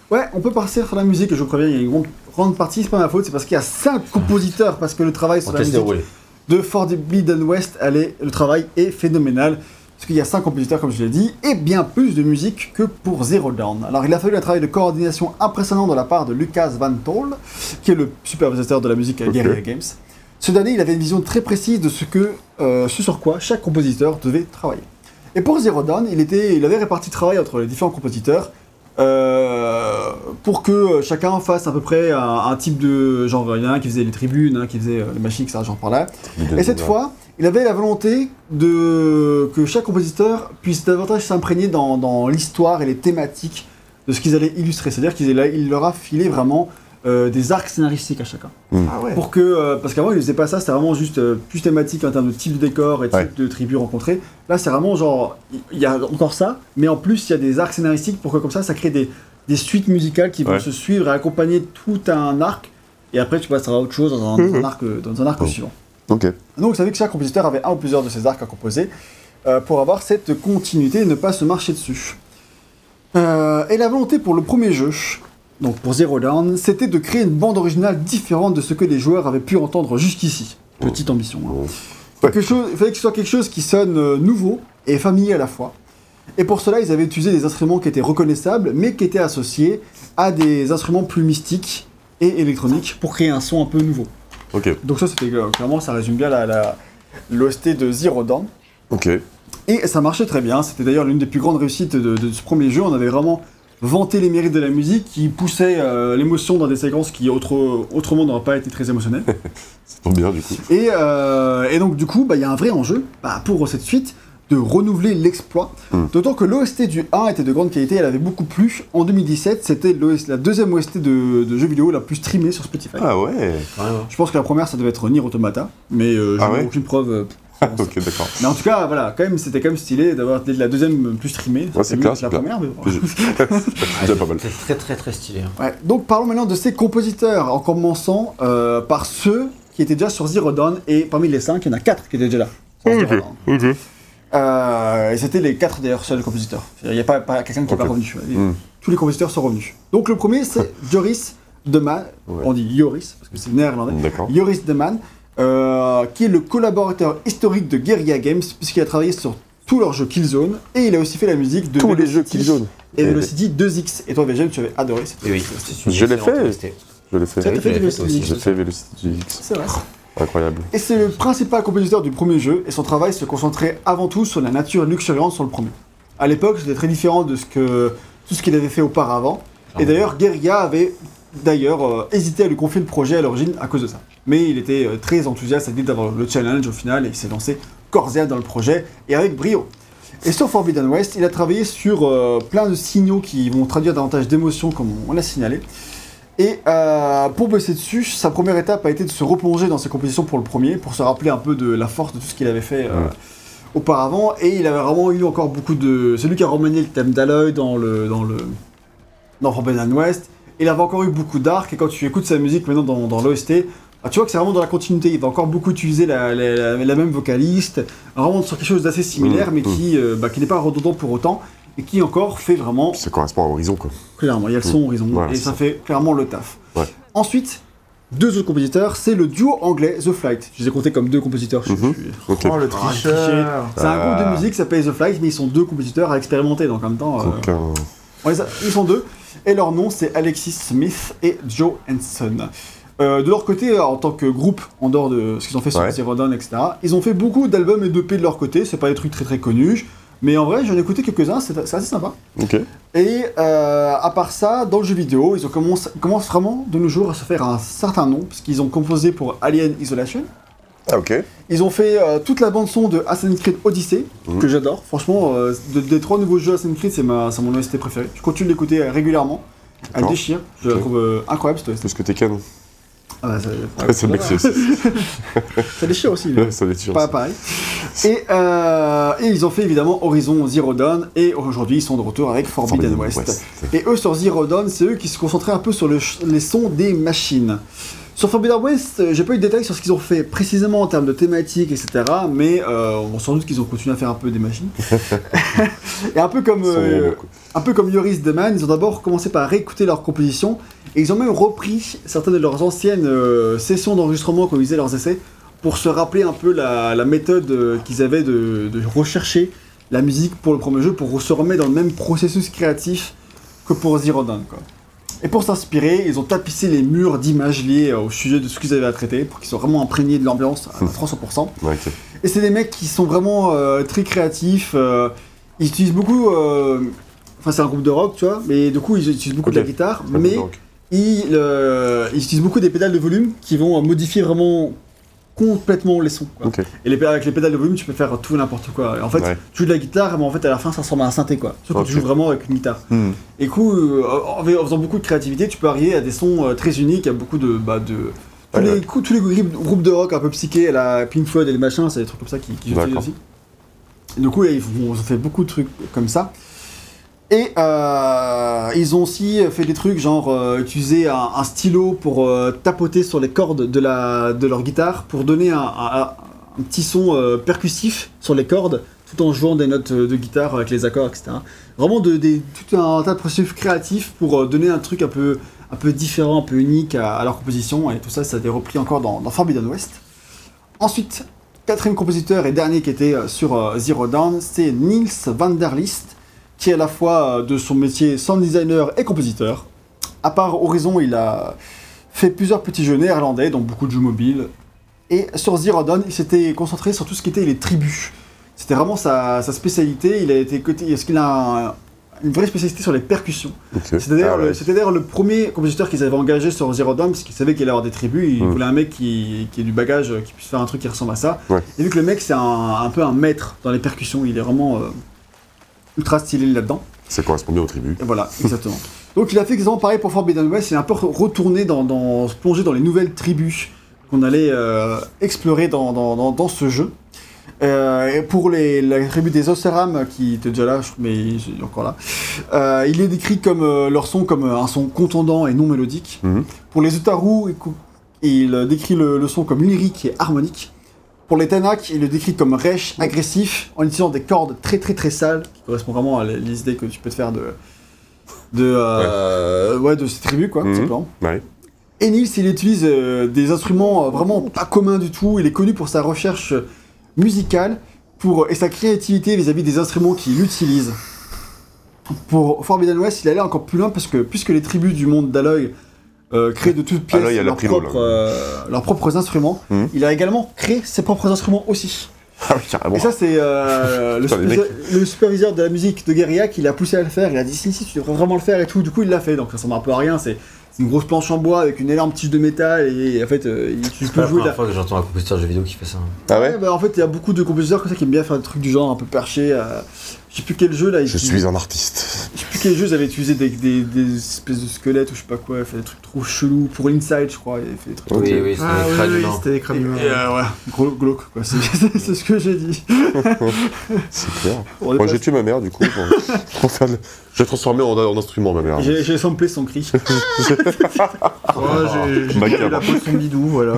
Ouais, on peut partir sur la musique. Je vous préviens, il y a une grande, grande partie, c'est pas ma faute, c'est parce qu'il y a cinq compositeurs parce que le travail sur la musique de Forbidden West, elle est- le travail est phénoménal. Parce qu'il y a 5 compositeurs, comme je l'ai dit, et bien plus de musique que pour Zero Dawn. Alors, il a fallu un travail de coordination impressionnant de la part de Lucas Van Tol, qui est le superviseur de la musique à Ok. Guerrilla Games. Ce dernier, il avait une vision très précise de ce, que, euh, ce sur quoi chaque compositeur devait travailler. Et pour Zero Dawn, il, était, il avait réparti le travail entre les différents compositeurs euh, pour que chacun fasse à peu près un, un type de. Genre, il y en a un qui faisait les tribunes, un qui faisait euh, les machines, etc. Genre par là. Et cette fois, il avait la volonté de que chaque compositeur puisse davantage s'imprégner dans, dans l'histoire et les thématiques de ce qu'ils allaient illustrer. C'est-à-dire qu'il il leur a filé vraiment euh, des arcs scénaristiques à chacun. Ah ouais. Pour que, euh, parce qu'avant, il faisait pas ça, c'était vraiment juste euh, plus thématique en termes de type de décor et type Ouais. de tribu rencontrée. Là, c'est vraiment genre, il y a encore ça, mais en plus, il y a des arcs scénaristiques pour que comme ça, ça crée des, des suites musicales qui vont Ouais. se suivre et accompagner tout un arc. Et après, tu passeras à autre chose dans un, un arc, dans un arc Oh. suivant. Donc, vous savez que chaque compositeur avait un ou plusieurs de ces arcs à composer euh, pour avoir cette continuité et ne pas se marcher dessus. Euh, et la volonté pour le premier jeu, donc pour Zero Dawn, c'était de créer une bande originale différente de ce que les joueurs avaient pu entendre jusqu'ici. Petite ambition. hein. Quelque chose, il fallait que ce soit quelque chose qui sonne euh, nouveau et familier à la fois. Et pour cela, ils avaient utilisé des instruments qui étaient reconnaissables, mais qui étaient associés à des instruments plus mystiques et électroniques pour créer un son un peu nouveau. Ok. Donc ça, c'était euh, clairement, ça résume bien la, la, l'OST de Zero Dawn. Ok. Et ça marchait très bien. C'était d'ailleurs l'une des plus grandes réussites de, de ce premier jeu. On avait vraiment vanté les mérites de la musique qui poussait euh, l'émotion dans des séquences qui autre- autrement n'auraient pas été très émotionnelles. C'est trop bien, du coup. Et, euh, et donc du coup, bah, il y a un vrai enjeu bah, pour cette suite de renouveler l'exploit. Hmm. D'autant que l'OST du 1 était de grande qualité, elle avait beaucoup plu. En 2017, c'était la deuxième OST de, de jeux vidéo la plus streamée sur Spotify. Ah ouais. Quand même. Je pense que la première, ça devait être Nier Automata, mais euh, je Ah n'ai ouais aucune preuve. ok, d'accord. Mais en tout cas, voilà, quand même, c'était quand même stylé d'avoir été la deuxième plus streamée. Ouais, c'est clair, que la c'est première, mais bon. C'est déjà pas mal. C'est très très très stylé. hein. Ouais, donc parlons maintenant de ces compositeurs, en commençant euh, par ceux qui étaient déjà sur Zero Dawn, et parmi les cinq, il y en a quatre qui étaient déjà là. Ok. Euh, et c'était les quatre d'ailleurs seuls compositeurs. Il n'y a pas, pas quelqu'un qui n'est pas revenu. Hmm. Tous les compositeurs sont revenus. Donc le premier, c'est Joris Deman, Ouais. on dit Joris, parce que c'est néerlandais. D'accord. Joris Deman, euh, qui est le collaborateur historique de Guerrilla Games, puisqu'il a travaillé sur tous leurs jeux Killzone, et il a aussi fait la musique de Tous les Velocity jeux Killzone. Et Et- Velocity 2X. Et toi, VGM, tu avais adoré cette Et oui, une Je l'ai fait. Je l'ai fait. Oui, fait je l'ai du fait aussi. Velocity J'ai fait Velocity X. C'est vrai. Incroyable. Et c'est le principal compositeur du premier jeu, et son travail se concentrait avant tout sur la nature luxuriante sur le premier. À l'époque, c'était très différent de ce que, tout ce qu'il avait fait auparavant. Et d'ailleurs, Guerilla avait d'ailleurs euh, hésité à lui confier le projet à l'origine à cause de ça. Mais il était euh, très enthousiaste à l'idée d'avoir le challenge au final, et il s'est lancé corps et dans le projet, et avec brio. Et sur Forbidden West, il a travaillé sur euh, plein de signaux qui vont traduire davantage d'émotions, comme on l'a signalé. Et euh, pour bosser dessus, sa première étape a été de se replonger dans ses compositions pour le premier, pour se rappeler un peu de la force de tout ce qu'il avait fait euh, Ouais. auparavant. Et il avait vraiment eu encore beaucoup de. C'est lui qui a remanié le thème d'Aloy dans le dans le dans Forbidden West. Il avait encore eu beaucoup d'arcs. Et quand tu écoutes sa musique maintenant dans, dans l'OST, bah, tu vois que c'est vraiment dans la continuité. Il va encore beaucoup utiliser la, la- la- la même vocaliste, vraiment sur quelque chose d'assez similaire, Mmh, mais mmh. qui euh, bah, qui n'est pas redondant pour autant. Et qui encore fait vraiment Ça correspond à Horizon, quoi. Clairement, il y a le son Horizon Voilà, et ça ça. fait clairement le taf. Ouais. Ensuite, deux autres compositeurs, c'est le duo anglais The Flight. Je les ai comptés comme deux compositeurs. je- je suis- Ok. Oh, le tricheur. C'est un groupe de Ah. musique qui s'appelle The Flight, mais ils sont deux compositeurs à expérimenter, donc en même temps, euh, Aucun. a- ils sont deux. Et leur nom, c'est Alexis Smith et Joe Henson. Euh, de leur côté, en tant que groupe, en dehors de ce qu'ils ont fait sur Ouais. Zero Dawn, etc., ils ont fait beaucoup d'albums et d'EP de leur côté. C'est pas des trucs très très connus, mais en vrai, j'en ai écouté quelques-uns, c'est assez sympa. Et euh, à part ça, dans le jeu vidéo, ils, ont commencé, commencent vraiment de nos jours à se faire un certain nom, parce qu'ils ont composé pour Alien Isolation, Ah, ok. Ils ont fait euh, toute la bande son de Assassin's Creed Odyssey, Mhm. que j'adore. Franchement, euh, de- des trois nouveaux jeux Assassin's Creed, c'est mon OST préféré. Je continue de l'écouter régulièrement. Elle déchire. Je la Ok. trouve incroyable cette OST. Parce que t'es can. Ah bah, ça, Ça me aussi. ça déchire aussi. Ça l'est sûr. Pas pareil. Et, euh, et ils ont fait évidemment Horizon Zero Dawn. Et aujourd'hui, ils sont de retour avec Forbidden, West. Et eux, sur Zero Dawn, c'est eux qui se concentraient un peu sur le les sons des machines. Sur Forbidden West, euh, j'ai pas eu de détails sur ce qu'ils ont fait précisément en termes de thématiques, etc. Mais euh, on sans doute qu'ils ont continué à faire un peu des machines. et un peu comme, euh, un peu comme Yoris Deman, ils ont d'abord commencé par réécouter leurs compositions et ils ont même repris certaines de leurs anciennes euh, sessions d'enregistrement quand ils faisaient leurs essais pour se rappeler un peu la, la méthode euh, qu'ils avaient de, de rechercher la musique pour le premier jeu pour se remettre dans le même processus créatif que pour Zero Dawn. Quoi. Et pour s'inspirer, ils ont tapissé les murs d'images liées euh, au sujet de ce qu'ils avaient à traiter pour qu'ils soient vraiment imprégnés de l'ambiance à 300%. Ouais, ok. Et c'est des mecs qui sont vraiment euh, très créatifs. euh, ils utilisent beaucoup. Enfin, c'est un groupe de rock, tu vois, mais du coup, ils utilisent beaucoup de la guitare, Très mais ils, ils utilisent beaucoup des pédales de volume qui vont modifier vraiment complètement les sons. quoi. Ok. Et les, avec les pédales de volume, tu peux faire tout n'importe quoi. Et en fait, Ouais. tu joues de la guitare, mais en fait, à la fin, ça ressemble à un synthé, quoi. Sauf quand tu joues vraiment avec une guitare. Hmm. Et du coup, euh, en, faisant beaucoup de créativité, tu peux arriver à des sons euh, très uniques, à beaucoup de. Bah, de tous, Ouais, les, ouais. coups- tous les groupes de rock un peu psyché, à la Pink Floyd et les machins, c'est des trucs comme ça qui, qui aussi. Et du coup, ils ont fait beaucoup de trucs comme ça. Et euh, ils ont aussi fait des trucs genre euh, utiliser un, stylo pour euh, tapoter sur les cordes de, la, de leur guitare pour donner un, petit son euh, percussif sur les cordes tout en jouant des notes de guitare avec les accords, etc. Vraiment de, tout un tas de processus créatifs pour donner un truc un peu, un peu différent, un peu unique à, leur composition et tout ça, ça a été repris encore dans, dans Forbidden West. Ensuite, quatrième compositeur et dernier qui était sur Zero Dawn, c'est Niels van der List, qui est à la fois euh, de son métier sound designer et compositeur. À part Horizon, il a fait plusieurs petits jeux néerlandais, dont beaucoup de jeux mobiles. Et sur Zero Dawn, il s'était concentré sur tout ce qui était les tribus. C'était vraiment sa, sa spécialité. Il a été côté, est-ce qu'il a un- une vraie spécialité sur les percussions? Ok. C'était d'ailleurs, Ah ouais. le- c'était d'ailleurs le premier compositeur qu'ils avaient engagé sur Zero Dawn, parce qu'il savait qu'il allait avoir des tribus, il Mm. voulait un mec qui, qui ait du bagage, qui puisse faire un truc qui ressemble à ça. Ouais. Et vu que le mec c'est un, un peu un maître dans les percussions, il est vraiment euh, ultra stylé là-dedans. Ça correspond bien aux tribus. Et voilà, exactement. Donc il a fait exactement pareil pour Forbidden West, il a un peu retourné dans, dans se plonger dans les nouvelles tribus qu'on allait euh, explorer dans, dans, ce jeu. Euh, et pour les, la tribu des Osseram, qui était déjà là, mais il est encore là, euh, il est décrit comme leur son comme un son contondant et non mélodique. Mhm. Pour les Utaru, il décrit le, le son comme lyrique et harmonique. Pour les Tanak, il le décrit comme rêche, agressif, en utilisant des cordes très très très sales, qui correspondent vraiment à les idées que tu peux te faire de, de, euh, ouais. de ces tribus, quoi, Mhm. simplement. Ouais. Et Nils, il utilise euh, des instruments euh, vraiment pas communs du tout. Il est connu pour sa recherche musicale pour, et sa créativité vis-à-vis des instruments qu'il utilise. Pour Forbidden West, il allait encore plus loin parce que, puisque les tribus du monde d'Aloy euh, de toutes pièces Aloy, elle a leurs, propres, là. euh, leurs propres instruments, Mhm. il a également créé ses propres instruments aussi. Ah oui, carrément. Et ça, c'est euh, le, superviseur- le superviseur de la musique de Guerilla qui l'a poussé à le faire. Il a dit si, si, tu devrais vraiment le faire et tout. Du coup, il l'a fait. Donc, ça ressemble un peu à rien. C'est c'est une grosse planche en bois avec une énorme tige de métal. Et en fait, euh, tu C'est peux pas la jouer. première là. fois que j'entends un compositeur de jeux vidéo qui fait ça. Ah ouais bah, En fait, il y a beaucoup de compositeurs comme ça qui aiment bien faire des trucs du genre un peu perché. euh, Je sais plus quel jeu là. Je utilise- suis un artiste. Je sais plus quel jeu ils avaient utilisé des, des, des espèces de squelettes ou je sais pas quoi. Il fait des trucs trop chelous. Pour l'Inside, je crois. Il avait fait des trucs. Oui, oui, c'est Ah des oui, crânes oui, c'était des crânes Et, humains. euh, ouais, gros glauque quoi. C'est c'est ce que j'ai dit. C'est clair. Moi pas- j'ai tué ma mère du coup. pour- pour faire le- J'ai transformé en, en instrument ma mère. J'ai j'ai samplé son cri. J'ai la peau de son bidou, voilà.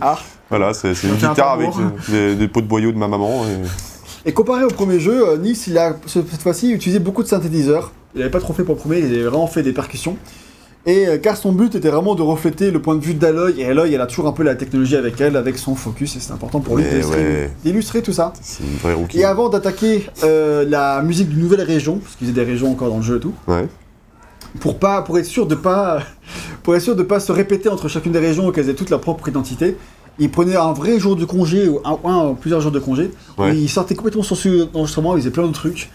Ah. Voilà, c'est c'est une guitare avec euh, des, des pots de boyaux de ma maman. Et... Et comparé au premier jeu, euh, Nils, il a ce- cette fois-ci utilisé beaucoup de synthétiseurs. Il avait pas trop fait pour le premier, il avait vraiment fait des percussions. Et euh, car son but était vraiment de refléter le point de vue d'Aloy, et Aloy, elle a toujours un peu la technologie avec elle, avec son focus, et c'est important pour lui Mais d'illustrer ouais. tout ça. C'est une vraie rookie. Et avant d'attaquer euh, la musique d'une nouvelle région, parce qu'ils faisaient des régions encore dans le jeu et tout, Ouais. pour pas, pour être sûr de pas, pour être sûr de pas se répéter entre chacune des régions et qu'elles aient toutes leur propre identité, il prenait un vrai jour de congé ou un, un- plusieurs jours de congé. Ouais. Il sortait complètement son sujet d'enregistrement, il faisait plein de trucs.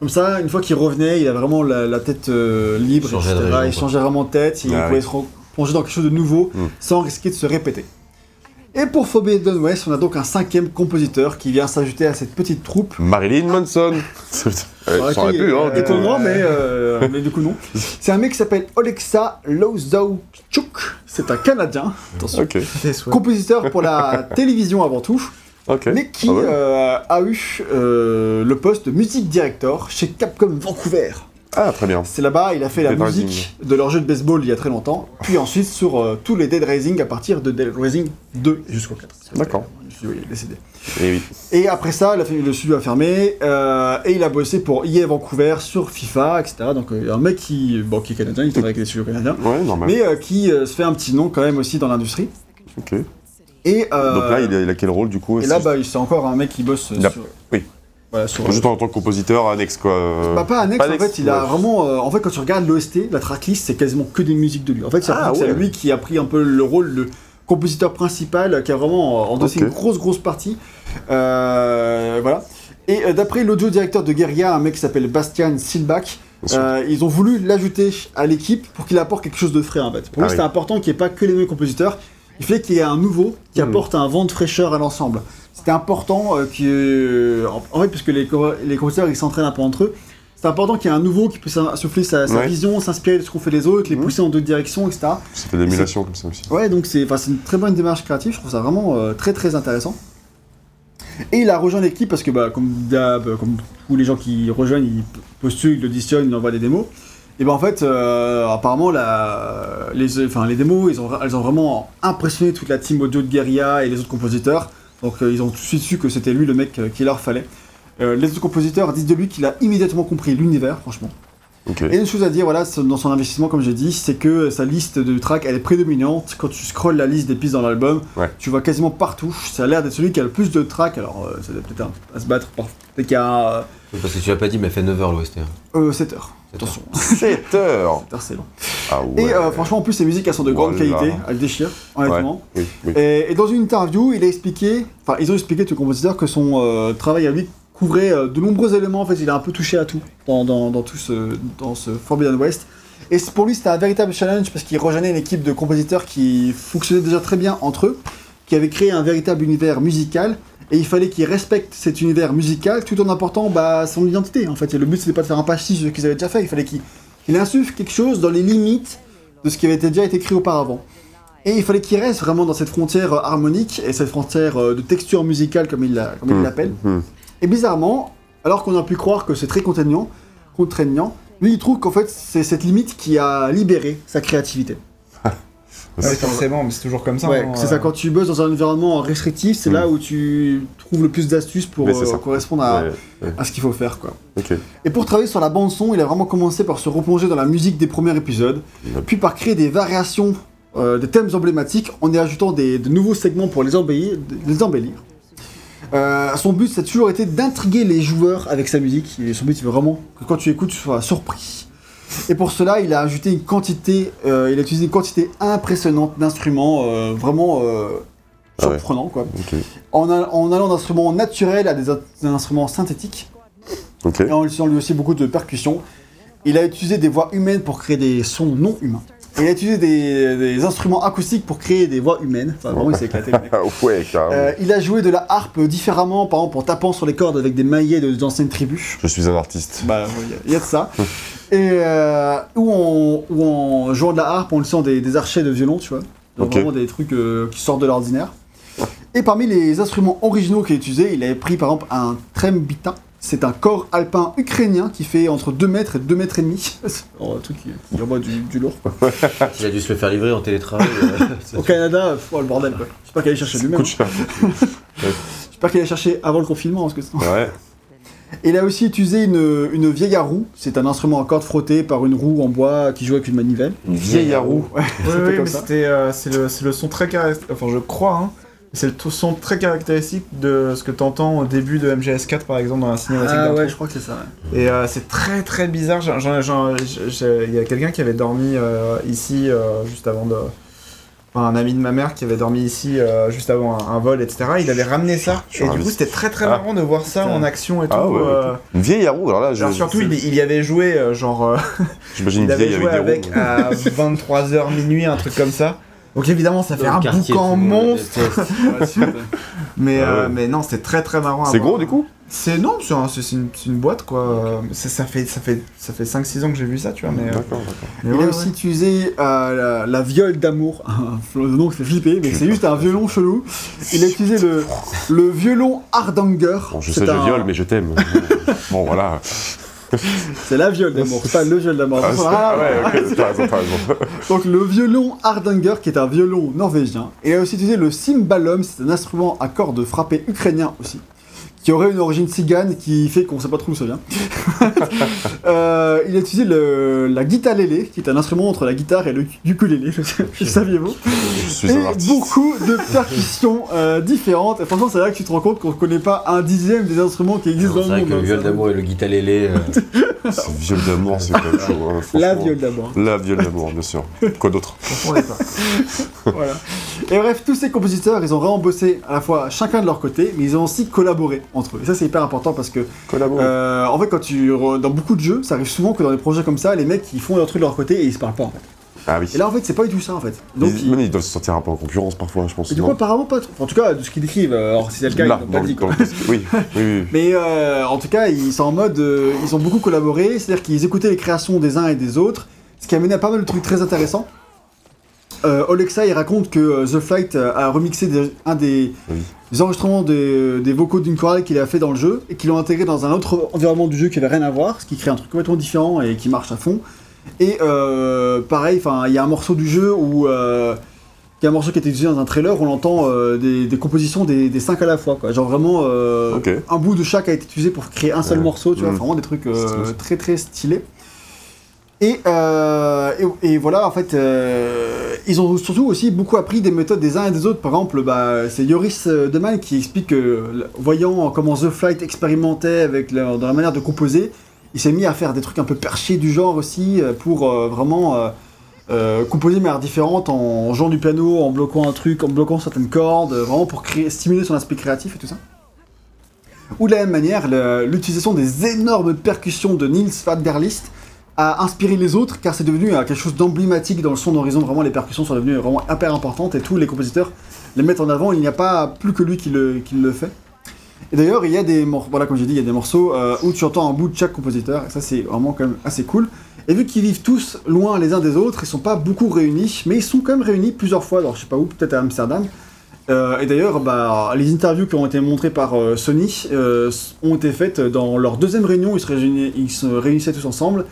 Comme ça, une fois qu'il revenait, il a vraiment la, la tête euh, libre, Il changeait de etc. région, il quoi. changeait vraiment de tête, il Ah pouvait oui. se plonger dans quelque chose de nouveau Mm. sans risquer de se répéter. Et pour Forbidden West, on a donc un cinquième compositeur qui vient s'ajouter à cette petite troupe. Marilyn Manson. Ouais, Ouais, ça aurait qui pu, est- hein. est étonnant, mais, euh, mais du coup non. C'est un mec qui s'appelle Olexa Lozowczuk. C'est un Canadien. Attention. Ok. Compositeur pour la télévision avant tout, mais qui Ah ouais. euh, a eu euh, le poste de music director chez Capcom Vancouver. Ah, très bien. C'est là-bas, il a fait la musique de leur jeu de baseball il y a très longtemps, puis ensuite sur euh, tous les Dead Rising à partir de Dead Rising 2 jusqu'au 4. D'accord. Je suis- oui, il est décédé. Et oui. Et après ça, il a fait- le studio a fermé, euh, et il a bossé pour EA Vancouver sur FIFA, etc. Donc euh, un mec qui, bon, qui est canadien, il travaille avec des studios canadiens, Ouais, normal. mais euh, qui se fait un petit nom quand même aussi dans l'industrie. Ok. Et, Donc là, il a, il a quel rôle du coup et là, bah, c'est encore un mec qui bosse sur... oui. Voilà, sur... Juste en tant que compositeur annexe quoi. Bah, pas annexe, pas en annexe, fait, il a vraiment. euh, en fait, quand tu regardes l'OST, la tracklist, c'est quasiment que des musiques de lui. En fait, c'est Ah, ouais. lui qui a pris un peu le rôle de compositeur principal, qui a vraiment euh, endossé Ok. une grosse, grosse partie. Euh, voilà. Et euh, d'après l'audio directeur de Guerilla, un mec qui s'appelle Bastian Silbach, euh, ils ont voulu l'ajouter à l'équipe pour qu'il apporte quelque chose de frais en fait. Pour Ah lui, c'était oui. important qu'il n'y ait pas que les mêmes compositeurs. Il fallait qu'il y ait un nouveau qui Mhm. apporte un vent de fraîcheur à l'ensemble. C'était important euh, que, en, fait, parce que les, co- les compositeurs ils s'entraînent un peu entre eux. C'est important qu'il y ait un nouveau qui puisse souffler sa, sa Ouais. vision, s'inspirer de ce qu'ont fait les autres, les Mhm. pousser en d'autres directions, etc. De l'émulation comme ça aussi. Ouais, donc c'est enfin, c'est une très bonne démarche créative, je trouve ça vraiment euh, très très intéressant. Et il a rejoint l'équipe parce que, bah, comme d'hab, comme tous les gens qui rejoignent, ils postulent, ils auditionnent, ils envoient des démos. Et ben en fait, euh, apparemment, la, les, enfin, les démos, ils ont, elles ont vraiment impressionné toute la team audio de Guerilla et les autres compositeurs. Donc euh, ils ont tout de suite su que c'était lui le mec euh, qu'il leur fallait. Euh, les autres compositeurs disent de lui qu'il a immédiatement compris l'univers, franchement. Et une chose à dire, voilà, dans son investissement, comme j'ai dit, c'est que sa liste de tracks, elle est prédominante. Quand tu scrolles la liste des pistes dans l'album, Ouais. tu vois quasiment partout. Ça a l'air d'être celui qui a le plus de tracks. Alors, euh, ça doit peut-être à se battre qu'il y a Parce que tu l'as pas dit, mais elle fait 9h l'OST. hein. euh, 7 heures. Sept Attention, 7 heures 7 heures, c'est long. Ah ouais. Et euh, franchement, en plus, ces musiques, elles sont de grande Voilà. qualité. Elles déchirent, honnêtement. Oui, oui. Et, et dans une interview, il a expliqué, enfin, ils ont expliqué, tout le compositeur, que son euh, travail à lui couvrait euh, de nombreux éléments. En fait, il a un peu touché à tout dans, dans, dans tout ce, dans ce Forbidden West. Et pour lui, c'était un véritable challenge parce qu'il rejoignait une équipe de compositeurs qui fonctionnait déjà très bien entre eux, qui avait créé un véritable univers musical. Et il fallait qu'il respecte cet univers musical tout en apportant bah, son identité. En fait, et le but, c'était pas de faire un pastiche de ce qu'ils avaient déjà fait. Il fallait qu'il il insuffle quelque chose dans les limites de ce qui avait déjà été écrit auparavant. Et il fallait qu'il reste vraiment dans cette frontière euh, harmonique et cette frontière euh, de texture musicale, comme il la- comme Et bizarrement, alors qu'on a pu croire que c'est très contraignant, contraignant, lui il trouve qu'en fait c'est cette limite qui a libéré sa créativité. Ouais, forcément, mais c'est toujours comme ça. Ouais, hein, c'est euh. ça, quand tu bosses dans un environnement restrictif, c'est là où tu trouves le plus d'astuces pour euh, correspondre à, Ouais, à ce qu'il faut faire. quoi. Et pour travailler sur la bande son, il a vraiment commencé par se replonger dans la musique des premiers épisodes, puis par créer des variations euh, des thèmes emblématiques en y ajoutant des, de nouveaux segments pour les embellir. Les embellir. Euh, son but, ça a toujours été d'intriguer les joueurs avec sa musique. Et son but, il veut vraiment que quand tu écoutes, tu sois surpris. Et pour cela, il a ajouté une quantité, euh, il a utilisé une quantité impressionnante d'instruments, euh, vraiment Ah surprenants, quoi. En, a- en allant d'instruments naturels à des, in- des instruments synthétiques et en utilisant lui aussi beaucoup de percussions. Il a utilisé des voix humaines pour créer des sons non humains. Et il a utilisé des, des instruments acoustiques pour créer des voix humaines. Enfin, vraiment, il s'est éclaté, le mec. Ouais, carrément. Euh, il a joué de la harpe différemment, par exemple en tapant sur les cordes avec des maillets de- d'anciennes tribus. Je suis un artiste. Bah, il y a- il y, a de ça. Et euh, ou, en, ou en jouant de la harpe, on le sent des, des archets de violon, tu vois. Donc. Vraiment des trucs euh, qui sortent de l'ordinaire. Et parmi les instruments originaux qu'il a utilisés, il avait pris par exemple un trembita. C'est un corps alpin ukrainien qui fait entre 2 mètres et 2 mètres et demi. Vraiment un truc qui, qui envoie du, du lourd. quoi. Il a dû se le faire livrer en télétravail. euh, Au Canada, pff, oh, le bordel quoi. J'espère qu'il allait chercher lui-même. J'espère qu'il allait chercher avant le confinement parce que sinon- Ouais. Et il a aussi utilisé une, une vieille à roue. C'est un instrument à cordes frottées par une roue en bois qui joue avec une manivelle. Une vieille à roue. Oui, comme mais ça. c'était, euh, c'est le, c'est le son très caractéristique, enfin je crois, hein, c'est le son très caractéristique de ce que t'entends au début de MGS4 par exemple dans la cinématique Ah ouais, je crois que c'est ça. ouais. Et euh, c'est très très bizarre, il y a quelqu'un qui avait dormi euh, ici euh, juste avant de... Enfin, un ami de ma mère qui avait dormi ici euh, juste avant un, un vol, etc. Il avait ramené ça. Je Et du coup, c'était très très Ah. marrant de voir ça Putain. en action et tout. Ah ouais, euh, ok. Une vieille à roue, alors là, je- Alors surtout, il, il y avait joué, euh, genre, j'imagine il une avait vieille joué avec des avec roues. à 23h minuit, un truc comme ça. Donc évidemment, ça fait un quartier, boucan monstre. déteste. Mais, Ah euh, mais non, c'était très très marrant. C'est voir. gros du coup C'est non, c'est un- c'est c'est une, c'est une boîte quoi. Ça, ça fait ça fait ça fait 5 6 ans que j'ai vu ça, tu vois mais, euh, D'accord, d'accord. mais Il ouais, a ouais. aussi utilisé euh, la, la viole d'amour. le nom fait flipper, mais c'est juste un violon chelou. Il a utilisé le, le violon Hardanger. Bon, je C'est sais, je un- viole, mais je t'aime. bon, voilà. C'est la viole d'amour, c'est pas le viol d'amour. Ah, ouais, ok, t'as raison, t'as raison. Donc le violon Hardanger, qui est un violon norvégien. Et a aussi utilisé le cymbalum, c'est un instrument à cordes frappées ukrainien aussi. Qui aurait une origine cigane qui fait qu'on sait pas trop d'où ça vient. Euh, il a utilisé le, la guitarlélé, qui est un instrument entre la guitare et le ukulélé, saviez-vous Je suis Et beaucoup de percussions euh, différentes. Et franchement, c'est là que tu te rends compte qu'on ne connaît pas un dixième des instruments qui existent C'est dans le vrai monde. que le hein. viol d'amour et le guitalélé. euh, C'est viol d'amour, c'est quand même chaud. hein, La viole d'abord. La viol d'amour, bien sûr. Quoi d'autre voilà. Et bref, tous ces compositeurs, ils ont vraiment bossé à la fois chacun de leur côté, mais ils ont aussi collaboré entre eux. Et ça, c'est hyper important parce que, euh, en fait, quand tu dans beaucoup de jeux, ça arrive souvent que dans des projets comme ça, les mecs ils font leur truc de leur côté et ils se parlent pas en fait. Ah oui. Et là, en fait, c'est pas du tout ça en fait. Donc, Ils- ils- Même ils doivent se sentir un peu en concurrence parfois, je pense. et du coup, apparemment pas trop. En tout cas, de ce qu'ils décrivent. euh, Alors, si c'est le cas, Là, ils dans pas dit. quoi. dans le- Oui, oui, oui. Mais euh, en tout cas, ils sont en mode. euh, ils ont beaucoup collaboré, c'est-à-dire qu'ils écoutaient les créations des uns et des autres, ce qui a mené à pas mal de trucs très intéressants. Euh, Olexa, il raconte que euh, The Flight euh, a remixé des- un des, Oui. des enregistrements des, des vocaux d'une chorale qu'il a fait dans le jeu et qu'ils l'ont intégré dans un autre environnement du jeu qui avait rien à voir, ce qui crée un truc complètement différent et qui marche à fond. Et euh, pareil, il y a un morceau du jeu où euh, il y a un morceau qui a été utilisé dans un trailer où on entend euh, des, des compositions des, des cinq à la fois, quoi. Genre vraiment, euh, un bout de chaque a été utilisé pour créer un seul Ouais. morceau, tu vois, Mm. vraiment des trucs euh, très très stylés. Et, euh, et, voilà, en fait, euh, ils ont surtout aussi beaucoup appris des méthodes des uns et des autres. Par exemple, bah, c'est Yoris euh, Deman qui explique que, voyant comment The Flight expérimentait avec dans la manière de composer, il s'est mis à faire des trucs un peu perchés du genre aussi pour vraiment composer de manière différente en jouant du piano, en bloquant un truc, en bloquant certaines cordes, vraiment pour stimuler son aspect créatif et tout ça. Ou de la même manière, l'utilisation des énormes percussions de Niels van der List a inspiré les autres car c'est devenu euh, quelque chose d'emblématique dans le son d'horizon. Vraiment, les percussions sont devenues vraiment hyper importantes et tous les compositeurs les mettent en avant. Il n'y a pas plus que lui qui le, qui le fait. Et d'ailleurs, il y a des morceaux, voilà, comme j'ai dit, il y a des morceaux euh, où tu entends un bout de chaque compositeur, et ça c'est vraiment quand même assez cool. Et vu qu'ils vivent tous loin les uns des autres, ils sont pas beaucoup réunis, mais ils sont quand même réunis plusieurs fois, alors je sais pas où, peut-être à Amsterdam. Euh, et d'ailleurs, bah, les interviews qui ont été montrées par euh, Sony euh, ont été faites dans leur deuxième réunion, ils se, réunissaient, ils se réunissaient tous ensemble,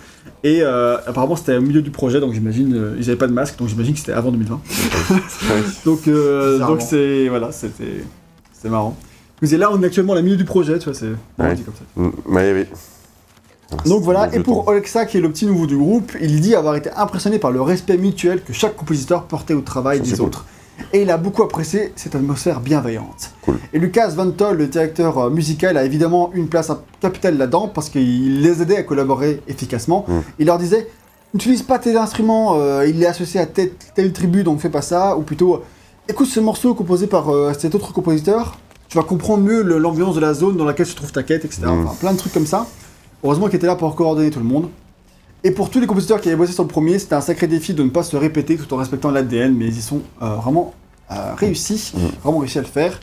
et apparemment c'était au milieu du projet, donc j'imagine, ils n'avaient pas de masque, donc j'imagine que c'était avant 2020. donc c'est, voilà, c'était c'est marrant. Vous êtes là, on est actuellement au milieu du projet, tu vois, c'est Ouais. comme ça. Mm, Oui, oui. Donc voilà, et pour. Olexa, qui est le petit nouveau du groupe, il dit avoir été impressionné par le respect mutuel que chaque compositeur portait au travail des cool. Et il a beaucoup apprécié cette atmosphère bienveillante. Cool. Et Lucas Van Tol, le directeur euh, musical, a évidemment une place capitale là-dedans parce qu'il les aidait à collaborer efficacement. Mm. Il leur disait n'utilise pas tes instruments, euh, il est associé à telle, telle tribu, donc fais pas ça. Ou plutôt, écoute ce morceau composé par euh, cet autre compositeur, tu vas comprendre mieux l'ambiance de la zone dans laquelle se trouve ta quête, etc. Mm. Enfin, plein de trucs comme ça. Heureusement qu'il était là pour coordonner tout le monde. Et pour tous les compositeurs qui avaient bossé sur le premier, c'était un sacré défi de ne pas se répéter tout en respectant l'ADN, mais ils y sont euh, vraiment euh, réussi, Mm. vraiment réussi à le faire.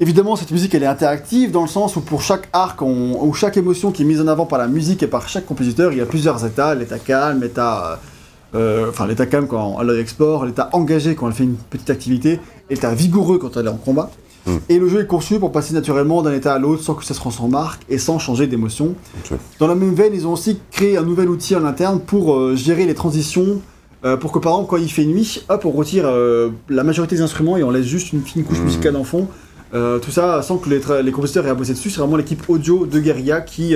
Évidemment, cette musique elle est interactive dans le sens où pour chaque arc on- ou chaque émotion qui est mise en avant par la musique et par chaque compositeur, il y a plusieurs états l'état calme, l'état. euh, Enfin, l'état calme quand elle explore, l'état engagé quand elle fait une petite activité, l'état vigoureux quand elle est en combat. Et le jeu est conçu pour passer naturellement d'un état à l'autre sans que ça se transforme en marque et sans changer d'émotion. Dans la même veine, ils ont aussi créé un nouvel outil en interne pour euh, gérer les transitions. euh, pour que par exemple, quand il fait nuit, hop, on retire euh, la majorité des instruments et on laisse juste une fine couche Mhm. musicale en fond. Tout ça sans que les, compositeurs aient à bosser dessus. C'est vraiment l'équipe audio de Guerilla qui,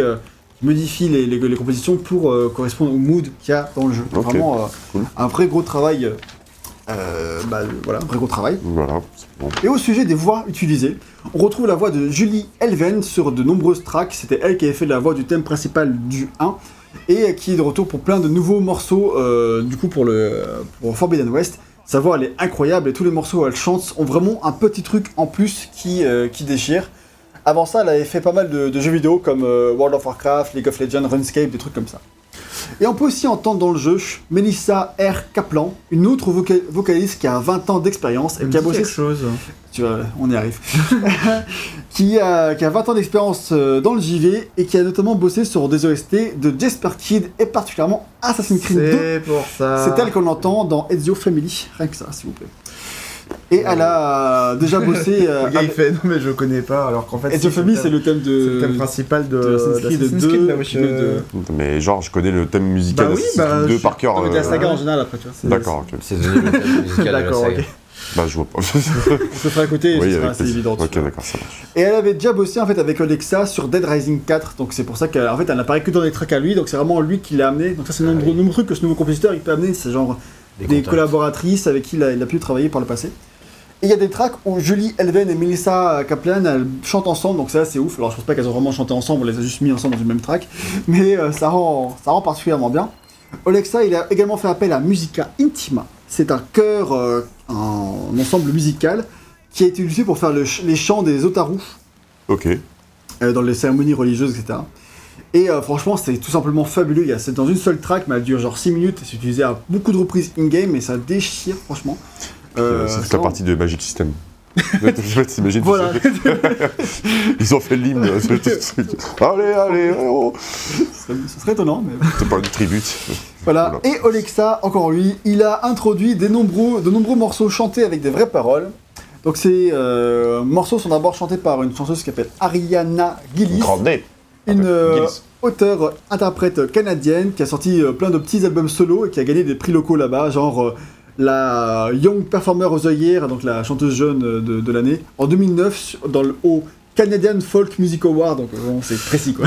modifie les, les- les compositions pour euh, correspondre au mood qu'il y a dans le jeu. Vraiment euh, Cool. un vrai gros travail. Euh, bah, voilà, un vrai gros travail. Voilà. c'est bon. Et au sujet des voix utilisées, on retrouve la voix de Julie Elven sur de nombreuses tracks. C'était elle qui avait fait la voix du thème principal du 1 et qui est de retour pour plein de nouveaux morceaux euh, du coup pour le pour Forbidden West. Sa voix elle est incroyable et tous les morceaux où elle chante ont vraiment un petit truc en plus qui, euh, qui déchire. Avant ça, elle avait fait pas mal de, de jeux vidéo comme World of Warcraft, League of Legends, RuneScape, des trucs comme ça. Et on peut aussi entendre dans le jeu Melissa R. Kaplan, une autre voca- vocaliste qui a 20 ans d'expérience et qui a bossé chose. tu vois, on y arrive. qui, a, qui a 20 ans d'expérience euh, dans le JV et qui a notamment bossé sur des OST de Jesper Kid et particulièrement Assassin's Creed 2. C'est pour ça. C'est elle qu'on entend dans Ezio Family, rien que ça, s'il vous plaît. Et elle a déjà bossé. euh, Le gars, il avec- fait non, mais je connais pas, alors qu'en fait. C'est le thème thème- c'est le de. thème principal de. de Assassin's Creed d'Assassin's 2, Creed, là, wesh, de- euh, Mais genre, je connais le thème musical Bah oui, bah, Creed 2 je- par cœur. Non, mais de la euh, saga ouais. en général après, tu vois. c'est- D'accord, ok. C'est le thème musical de D'accord, ok. Bah, je vois pas. On se fera écouter, oui, ce sera avec assez évident. Ok, d'accord, ça marche. Et elle avait déjà bossé en fait avec Alexa sur Dead Rising 4, donc c'est pour ça qu'en fait elle n'apparaît que dans les tracks à lui, donc c'est vraiment lui qui l'a amené. Donc ça c'est un nombreux, nombreux trucs que ce nouveau compositeur il peut amener, c'est genre des, collaboratrices avec qui il a, il a pu travailler par le passé. Et il y a des tracks où Julie Elven et Melissa Kaplan elles chantent ensemble, donc ça c'est ouf. Alors je pense pas qu'elles ont vraiment chanté ensemble, on les a juste mis ensemble dans une même track, mais euh, ça, rend, ça rend particulièrement bien. Alexa il a également fait appel à Musica Intima, c'est un chœur, euh, un ensemble musical qui a été utilisé pour faire le ch- les chants des otaru Ok. euh, dans les cérémonies religieuses, etc. Et euh, franchement, c'est tout simplement fabuleux. Il y a- C'est dans une seule track, mais elle dure genre 6 minutes. et C'est utilisé à beaucoup de reprises in-game et ça déchire, franchement. Euh, c'est toute la partie de Magic System. T'imagines, Voilà. Ils ont fait l'hymne. truc. allez, allez, oh. ce, serait, ce serait étonnant, mais C'est pas une tribute. voilà. Voilà. Et Olexa, encore lui, il a introduit des nombreux, de nombreux morceaux chantés avec des vraies paroles. Donc ces euh, morceaux sont d'abord chantés par une chanteuse qui s'appelle Ariana Gillis. Grande nez. Une euh, auteure interprète canadienne qui a sorti euh, plein de petits albums solo et qui a gagné des prix locaux là-bas, genre euh, la Young Performer of the Year, donc la chanteuse jeune de, de l'année, en 2009 sur- dans le haut Canadian Folk Music Award, donc bon, c'est précis quoi.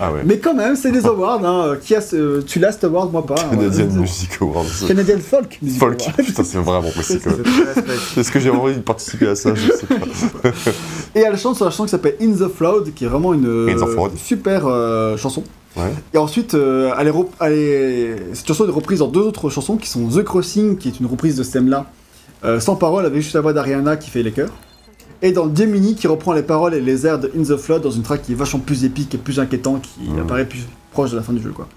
Ah ouais. Mais quand même, c'est des awards, hein. qui a ce, tu l'as cet award, moi pas. hein. Canadian Euh, Music Awards. Canadian Folk Music Folk. Award. Putain, c'est vraiment précis quand même. Est-ce que j'ai envie de participer à ça Je sais pas. Et elle chante sur la chanson qui s'appelle In the Flood, qui est vraiment une euh, super euh, chanson. Ouais. Et ensuite, euh, elle est elle est- cette chanson est reprise dans deux autres chansons qui sont The Crossing, qui est une reprise de ce thème-là, euh, sans parole, avec juste la voix d'Ariana qui fait les chœurs. Et dans Gemini, qui reprend les paroles et les airs de In the Flood dans une track qui est vachement plus épique et plus inquiétant, qui Mhm. apparaît plus proche de la fin du jeu. Quoi.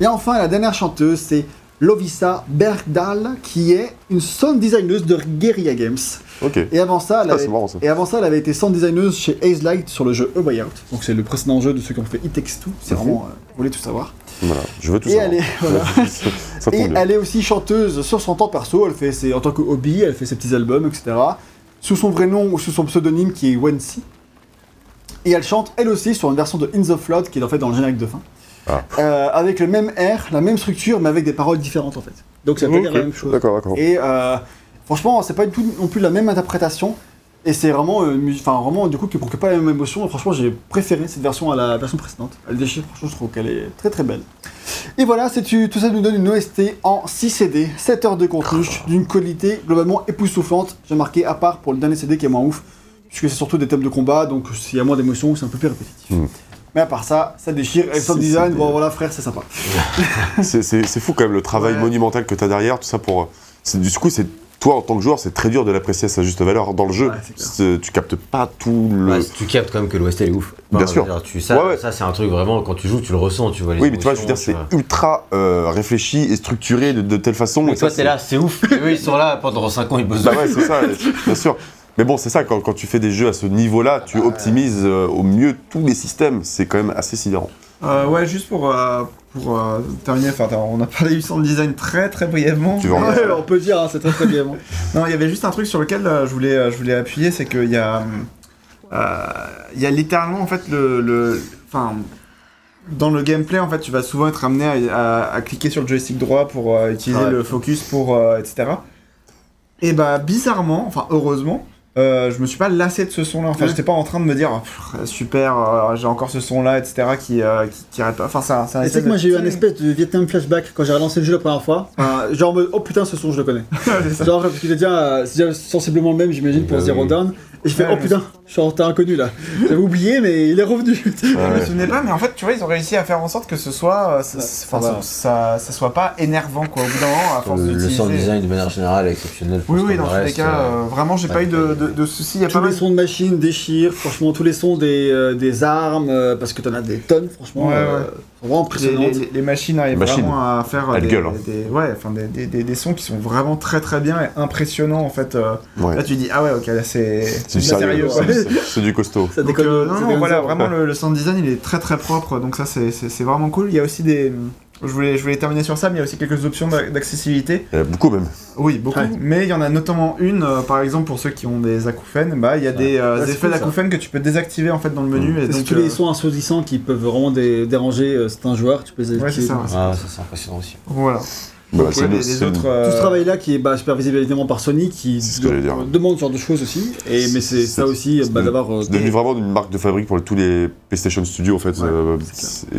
Et enfin, la dernière chanteuse, c'est Lovisa Bergdahl, qui est une sound designeuse de Guerrilla Games. Et avant ça, elle avait, c'est marrant ça. et avant ça, elle avait été sound designeuse chez Ace Light sur le jeu A Way Out. Donc c'est le précédent jeu de ceux qui ont fait It Takes Two. C'est vraiment, euh, vous voulez tout savoir. Voilà, je veux tout Et savoir. elle est, voilà. Et elle est aussi chanteuse sur son temps perso. Elle fait ses, en tant que hobby, elle fait ses petits albums, etc. Sous son vrai nom ou sous son pseudonyme qui est Wensi. Et elle chante elle aussi sur une version de In the Flood qui est en fait dans le générique de fin. Ah. Euh, avec le même air, la même structure, mais avec des paroles différentes en fait. Donc ça veut dire la même chose. D'accord, d'accord. Et euh, franchement, c'est pas du tout non plus la même interprétation. Et c'est vraiment, euh, enfin vraiment du coup qui procure pas la même émotion. Et franchement, j'ai préféré cette version à la version précédente. Elle déchire. Franchement, je trouve qu'elle est très très belle. Et voilà, tout ça nous donne une OST en 6 CD, 7 heures de contenu, d'une qualité globalement époustouflante. J'ai marqué à part pour le dernier CD qui est moins ouf, puisque c'est surtout des thèmes de combat, donc s'il y a moins d'émotions, c'est un peu plus répétitif. Hmm. Mais à part ça, ça déchire. Et le sound C'est- design, bon voilà frère, c'est sympa. C'est- fou quand même le travail Ouais. monumental que tu as derrière, tout ça pour. c'est- Du coup, c'est toi en tant que joueur, c'est très dur de l'apprécier à sa juste valeur. Dans le jeu, Ouais, tu captes pas tout le. Ouais, tu captes quand même que l'OST elle est ouf. Bien sûr. dire, Tu, ça, Ouais, ouais. ça c'est un truc vraiment, quand tu joues, tu le ressens, tu vois les oui, mais tu vois, je veux dire, c'est ultra euh, réfléchi et structuré de, de telle façon. Mais toi, t'es là, c'est ouf. Et eux, ils sont là pendant 5 ans, ils bossent. Bah ouais, c'est ça, bien sûr. Mais bon, c'est ça, quand, quand tu fais des jeux à ce niveau-là, tu optimises euh, au mieux tous les systèmes. C'est quand même assez sidérant. Euh, ouais, juste pour, euh, pour euh, terminer, enfin, on a parlé du sound design très très brièvement. Tu Ouais, on peut dire, hein, c'est très très bien. Non, il y avait juste un truc sur lequel euh, je, voulais, euh, je voulais appuyer, c'est qu'il y a. Il y a littéralement, en fait, le. Enfin. Dans le gameplay, en fait, tu vas souvent être amené à, à- à cliquer sur le joystick droit pour utiliser Ouais. le focus pour. etc. Et bah, bizarrement, enfin, heureusement. Euh, je me suis pas lassé de ce son là, enfin Ouais. j'étais pas en train de me dire oh, super, euh, j'ai encore ce son là, etc. qui, euh, qui, pas. Enfin, ça, ça sais que moi j'ai eu un espèce de Vietnam flashback quand j'ai relancé le jeu la première fois. Enfin, genre, en mode, oh putain, ce son je le connais. C'est. Genre, parce qu'il est déjà, euh, c'est déjà sensiblement le même, j'imagine, pour Bah Zero. Dawn. Et je fais, Ouais, oh putain, je suis en terrain inconnu là. J'avais oublié, mais il est revenu. Je me souvenais pas, mais en fait, tu vois, ils ont réussi à faire en sorte que ce soit, euh, ça, Ouais, ça- ça enfin, ça, ça soit pas énervant, quoi. Au bout d'un moment, à force Le, le d'utiliser. sound design de manière générale est exceptionnel. pour Oui, ce oui, qu'on dans tous les reste, cas, euh, euh, vraiment, j'ai pas pas eu de, de- soucis, il y a Tous pas les mal. sons de machines déchirent, franchement, tous les sons des, euh, des armes, euh, parce que t'en as des tonnes, franchement, Ouais, euh, ouais. sont vraiment Les, impressionnantes. les- les machines arrivent Machines. vraiment à faire euh, Elles des, gueulent, hein. des- ouais, enfin, des, des, des- des sons qui sont vraiment très très bien et impressionnants en fait. euh. Ouais. Là tu dis ah ouais ok là c'est C'est du c'est sérieux. c'est- c'est- C'est du costaud. Ça Donc, déconne. euh, non, non, voilà, vraiment le, le sound design il est très très propre, donc ça c'est- c'est c'est vraiment cool. Il y a aussi des. Je voulais, je voulais terminer sur ça, mais il y a aussi quelques options d'a- d'accessibilité. Il y en a beaucoup même. Oui, beaucoup, Ouais. mais il y en a notamment une, euh, par exemple pour ceux qui ont des acouphènes, bah il y a des euh, Ouais, c'est effets cool, ça. d'acouphènes que tu peux désactiver en fait dans le menu. Et C'est donc, tous les euh, sons assourdissants qui peuvent vraiment dé- déranger euh, certains joueurs, tu peux les Ouais, c'est ça. Ah, ça c'est impressionnant aussi. Voilà. Bah, c'est ouais, les, les autres. Tout euh, ce travail-là qui est bah, supervisé évidemment par Sony, qui ce euh, demande ce genre de choses aussi, et, mais c'est ça aussi c'est bah, de- d'avoir. euh, C'est devenu vraiment une marque de fabrique pour tous les PlayStation Studios en fait. Ouais, Euh,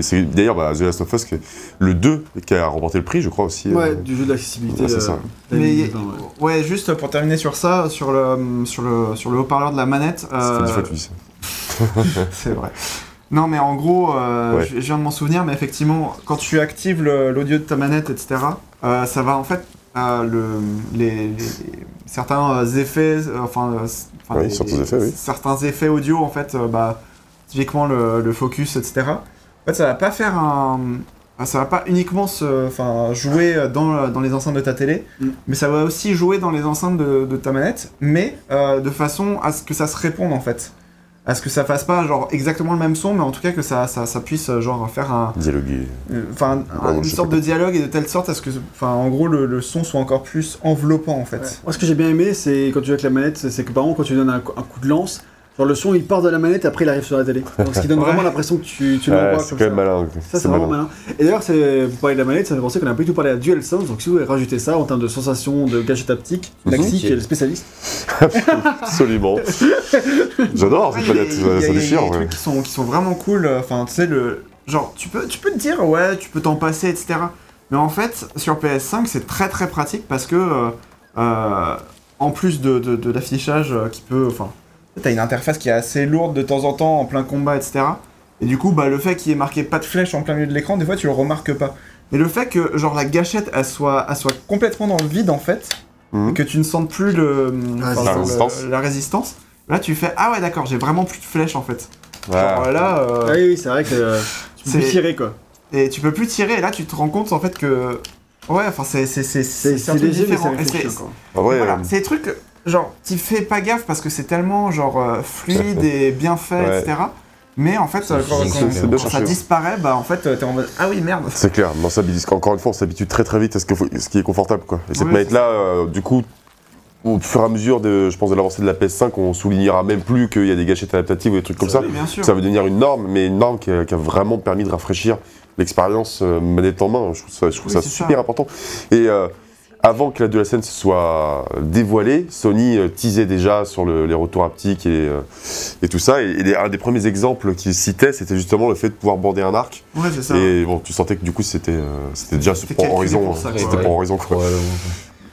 c'est d'ailleurs bah, The Last of Us, le 2 qui a remporté le prix, je crois aussi. Ouais, euh, du jeu d'accessibilité. ouais, c'est euh, ça. l'année Mais 2020, ouais. ouais, juste pour terminer sur ça, sur le sur le sur le haut-parleur de la manette. Euh. C'est vrai. Non, mais en gros, euh, Ouais. je viens de m'en souvenir, mais effectivement, quand tu actives le- l'audio de ta manette, etc., euh, ça va en fait. euh, le, les, les- certains euh, effets, euh, enfin, euh, s- enfin, Oui, les- certains effets, oui. certains effets audio, en fait, euh, bah, typiquement le, le focus, etc. En fait, ça va pas faire un, ça va pas uniquement se, enfin, jouer dans, dans les enceintes de ta télé, Mm. mais ça va aussi jouer dans les enceintes de, de ta manette, mais euh, de façon à ce que ça se réponde en fait. À ce que ça fasse pas genre exactement le même son, mais en tout cas que ça, ça, ça puisse euh, genre faire un, Dialoguer. euh, enfin un- une sorte de dialogue et de telle sorte à ce que, enfin en gros le, le son soit encore plus enveloppant en fait. Moi, ce que j'ai bien aimé, c'est quand tu joues avec la manette, c'est que par exemple, quand tu donnes un coup de lance, genre le son il part de la manette et après il arrive sur la télé. Donc, ce qui donne Ouais. vraiment l'impression que tu, tu Ouais, l'envoies c'est quand ça. même malin. Ça, c'est vraiment malin. Et d'ailleurs, c'est- vous parlez de la manette, ça fait penser qu'on a pas du tout parlé à DualSense. Donc, si vous voulez rajouter ça en termes de sensation, de gadget haptique, Maxi, Mhm. qui est le spécialiste, Absolument. J'adore cette Ouais, palette, il y a- il y a- ça déchire. des ouais. trucs qui sont, qui sont vraiment cool. Enfin, tu sais, le. Genre, tu peux, tu peux te dire, ouais, tu peux t'en passer, etc. Mais en fait, sur PS5, c'est très très pratique parce que, euh, euh, en plus de, de, de l'affichage qui peut. Enfin, t'as une interface qui est assez lourde de temps en temps en plein combat, etc. Et du coup, bah, le fait qu'il y ait marqué pas de flèche en plein milieu de l'écran, des fois, tu le remarques pas. Mais le fait que, genre, la gâchette, elle soit, elle soit complètement dans le vide, en fait, Mhm. et que tu ne sentes plus le, enfin, La le- résistance. la résistance, là, tu fais, ah ouais, d'accord, j'ai vraiment plus de flèches, en fait. Ouais. Genre, là, euh, Ah oui, oui, c'est vrai que euh, tu peux C'est- tirer quoi. et tu peux plus tirer, et là tu te rends compte en fait que. Ouais, enfin c'est c'est c'est C'est c'est léger, mais. Et voilà, euh, c'est des trucs, genre, tu fais pas gaffe parce que c'est tellement genre euh, fluide et bien fait, Ouais. etc. Mais en fait, euh, quand, ça disparaît, bah en fait, euh, t'es en mode Ah oui, merde. c'est clair. Non, ça, encore une fois, on s'habitue très très vite à ce, que ce qui est confortable. Quoi. Et cette Ouais, manette-là, euh, du coup, au fur et à mesure de, je pense, de l'avancée de la PS5, on soulignera même plus qu'il y a des gâchettes adaptatives ou des trucs comme ça. Oui, bien sûr. Ça va devenir une norme, mais une norme qui a, qui a vraiment permis de rafraîchir l'expérience euh, manette en main. Je trouve ça, je trouve Oui, ça c'est super ça. important. Et euh, avant que la DualSense soit dévoilée, Sony euh, teasait déjà sur le- les retours haptiques et, euh, et tout ça. Et, et les- un des premiers exemples qu'il citait, c'était justement le fait de pouvoir border un arc. Ouais, c'est ça. Et bon, tu sentais que du coup, c'était euh, c'était déjà pour Horizon. hein. C'était Ouais. pour Horizon, quoi.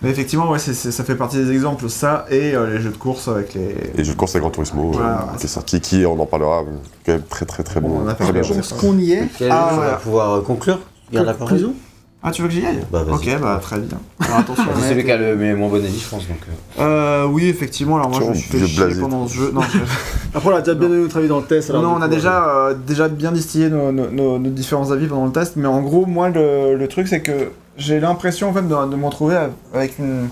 Mais effectivement, ouais, ça fait partie des exemples, ça et euh, les jeux de course avec les. Et je pense à Gran Turismo, euh, Voilà, qui c'est est sorti, qui, on en parlera, quand même très très très Bon, on a très bien de ça. qu'on y est. Ah, va pouvoir conclure? Garde la parole. Conclusion? Ah, tu veux que j'y aille Bah, vas-y. Ok, bah très bien. Alors, attention. C'est celui qui a le mais moins bon avis, je pense. Donc, euh, Euh, oui, effectivement. Alors moi, je me suis fait chier blasé. pendant ce jeu. Non, je- Après, on a déjà bien donné notre avis dans le test. alors non, du on a coup, déjà, euh, déjà bien distillé nos, nos- nos- nos différents avis pendant le test, mais en gros, moi, le, le truc, c'est que j'ai l'impression en fait de, de me retrouver avec une,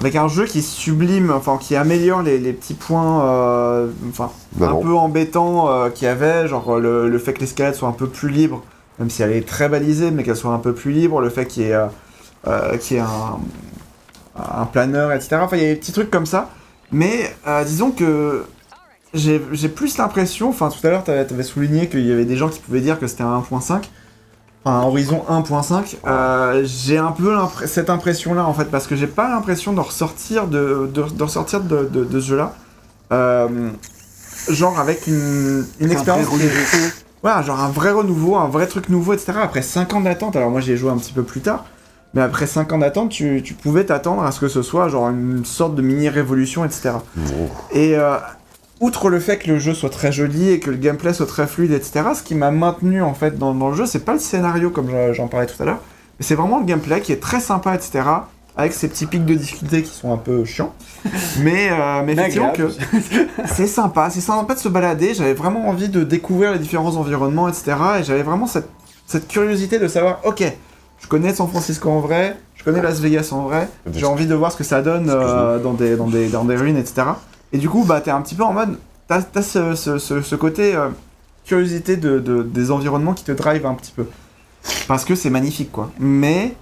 avec un jeu qui sublime, enfin, qui améliore les, les petits points, euh, enfin, Bah un non. peu embêtants euh, qu'il y avait, genre le, le fait que l'escalade soit un peu plus libre, même si elle est très balisée, mais qu'elle soit un peu plus libre, le fait qu'il y ait, euh, euh, qu'il y ait un, un planeur, etc. Enfin, il y a des petits trucs comme ça. Mais euh, disons que j'ai j'ai plus l'impression, enfin tout à l'heure tu avais souligné qu'il y avait des gens qui pouvaient dire que c'était un 1.5, enfin un Horizon 1.5, euh, j'ai un peu cette impression là en fait, parce que j'ai pas l'impression de ressortir de, de, de ressortir de, de- de ce jeu là, genre avec une, une Un expérience qui est- voilà, genre un vrai renouveau, un vrai truc nouveau, etc. Après 5 ans d'attente, alors moi j'ai joué un petit peu plus tard, mais après 5 ans d'attente, tu, tu pouvais t'attendre à ce que ce soit genre une sorte de mini révolution, etc. Et euh, outre le fait que le jeu soit très joli et que le gameplay soit très fluide, etc., ce qui m'a maintenu en fait dans, dans le jeu, c'est pas le scénario comme je- j'en parlais tout à l'heure, mais c'est vraiment le gameplay qui est très sympa, etc. avec ces petits pics de difficulté qui sont un peu chiants. Mais, euh, mais effectivement que c'est sympa, c'est sympa de se balader. J'avais vraiment envie de découvrir les différents environnements, etc. Et j'avais vraiment cette, cette curiosité de savoir, ok, je connais San Francisco en vrai, je connais Las Vegas en vrai, j'ai envie de voir ce que ça donne euh, dans, des, dans, des, dans des ruines, etc. Et du coup, bah, t'es un petit peu en mode, t'as as ce, ce, ce, ce côté euh, curiosité de, de- des environnements qui te drive un petit peu. Parce que c'est magnifique, quoi. Mais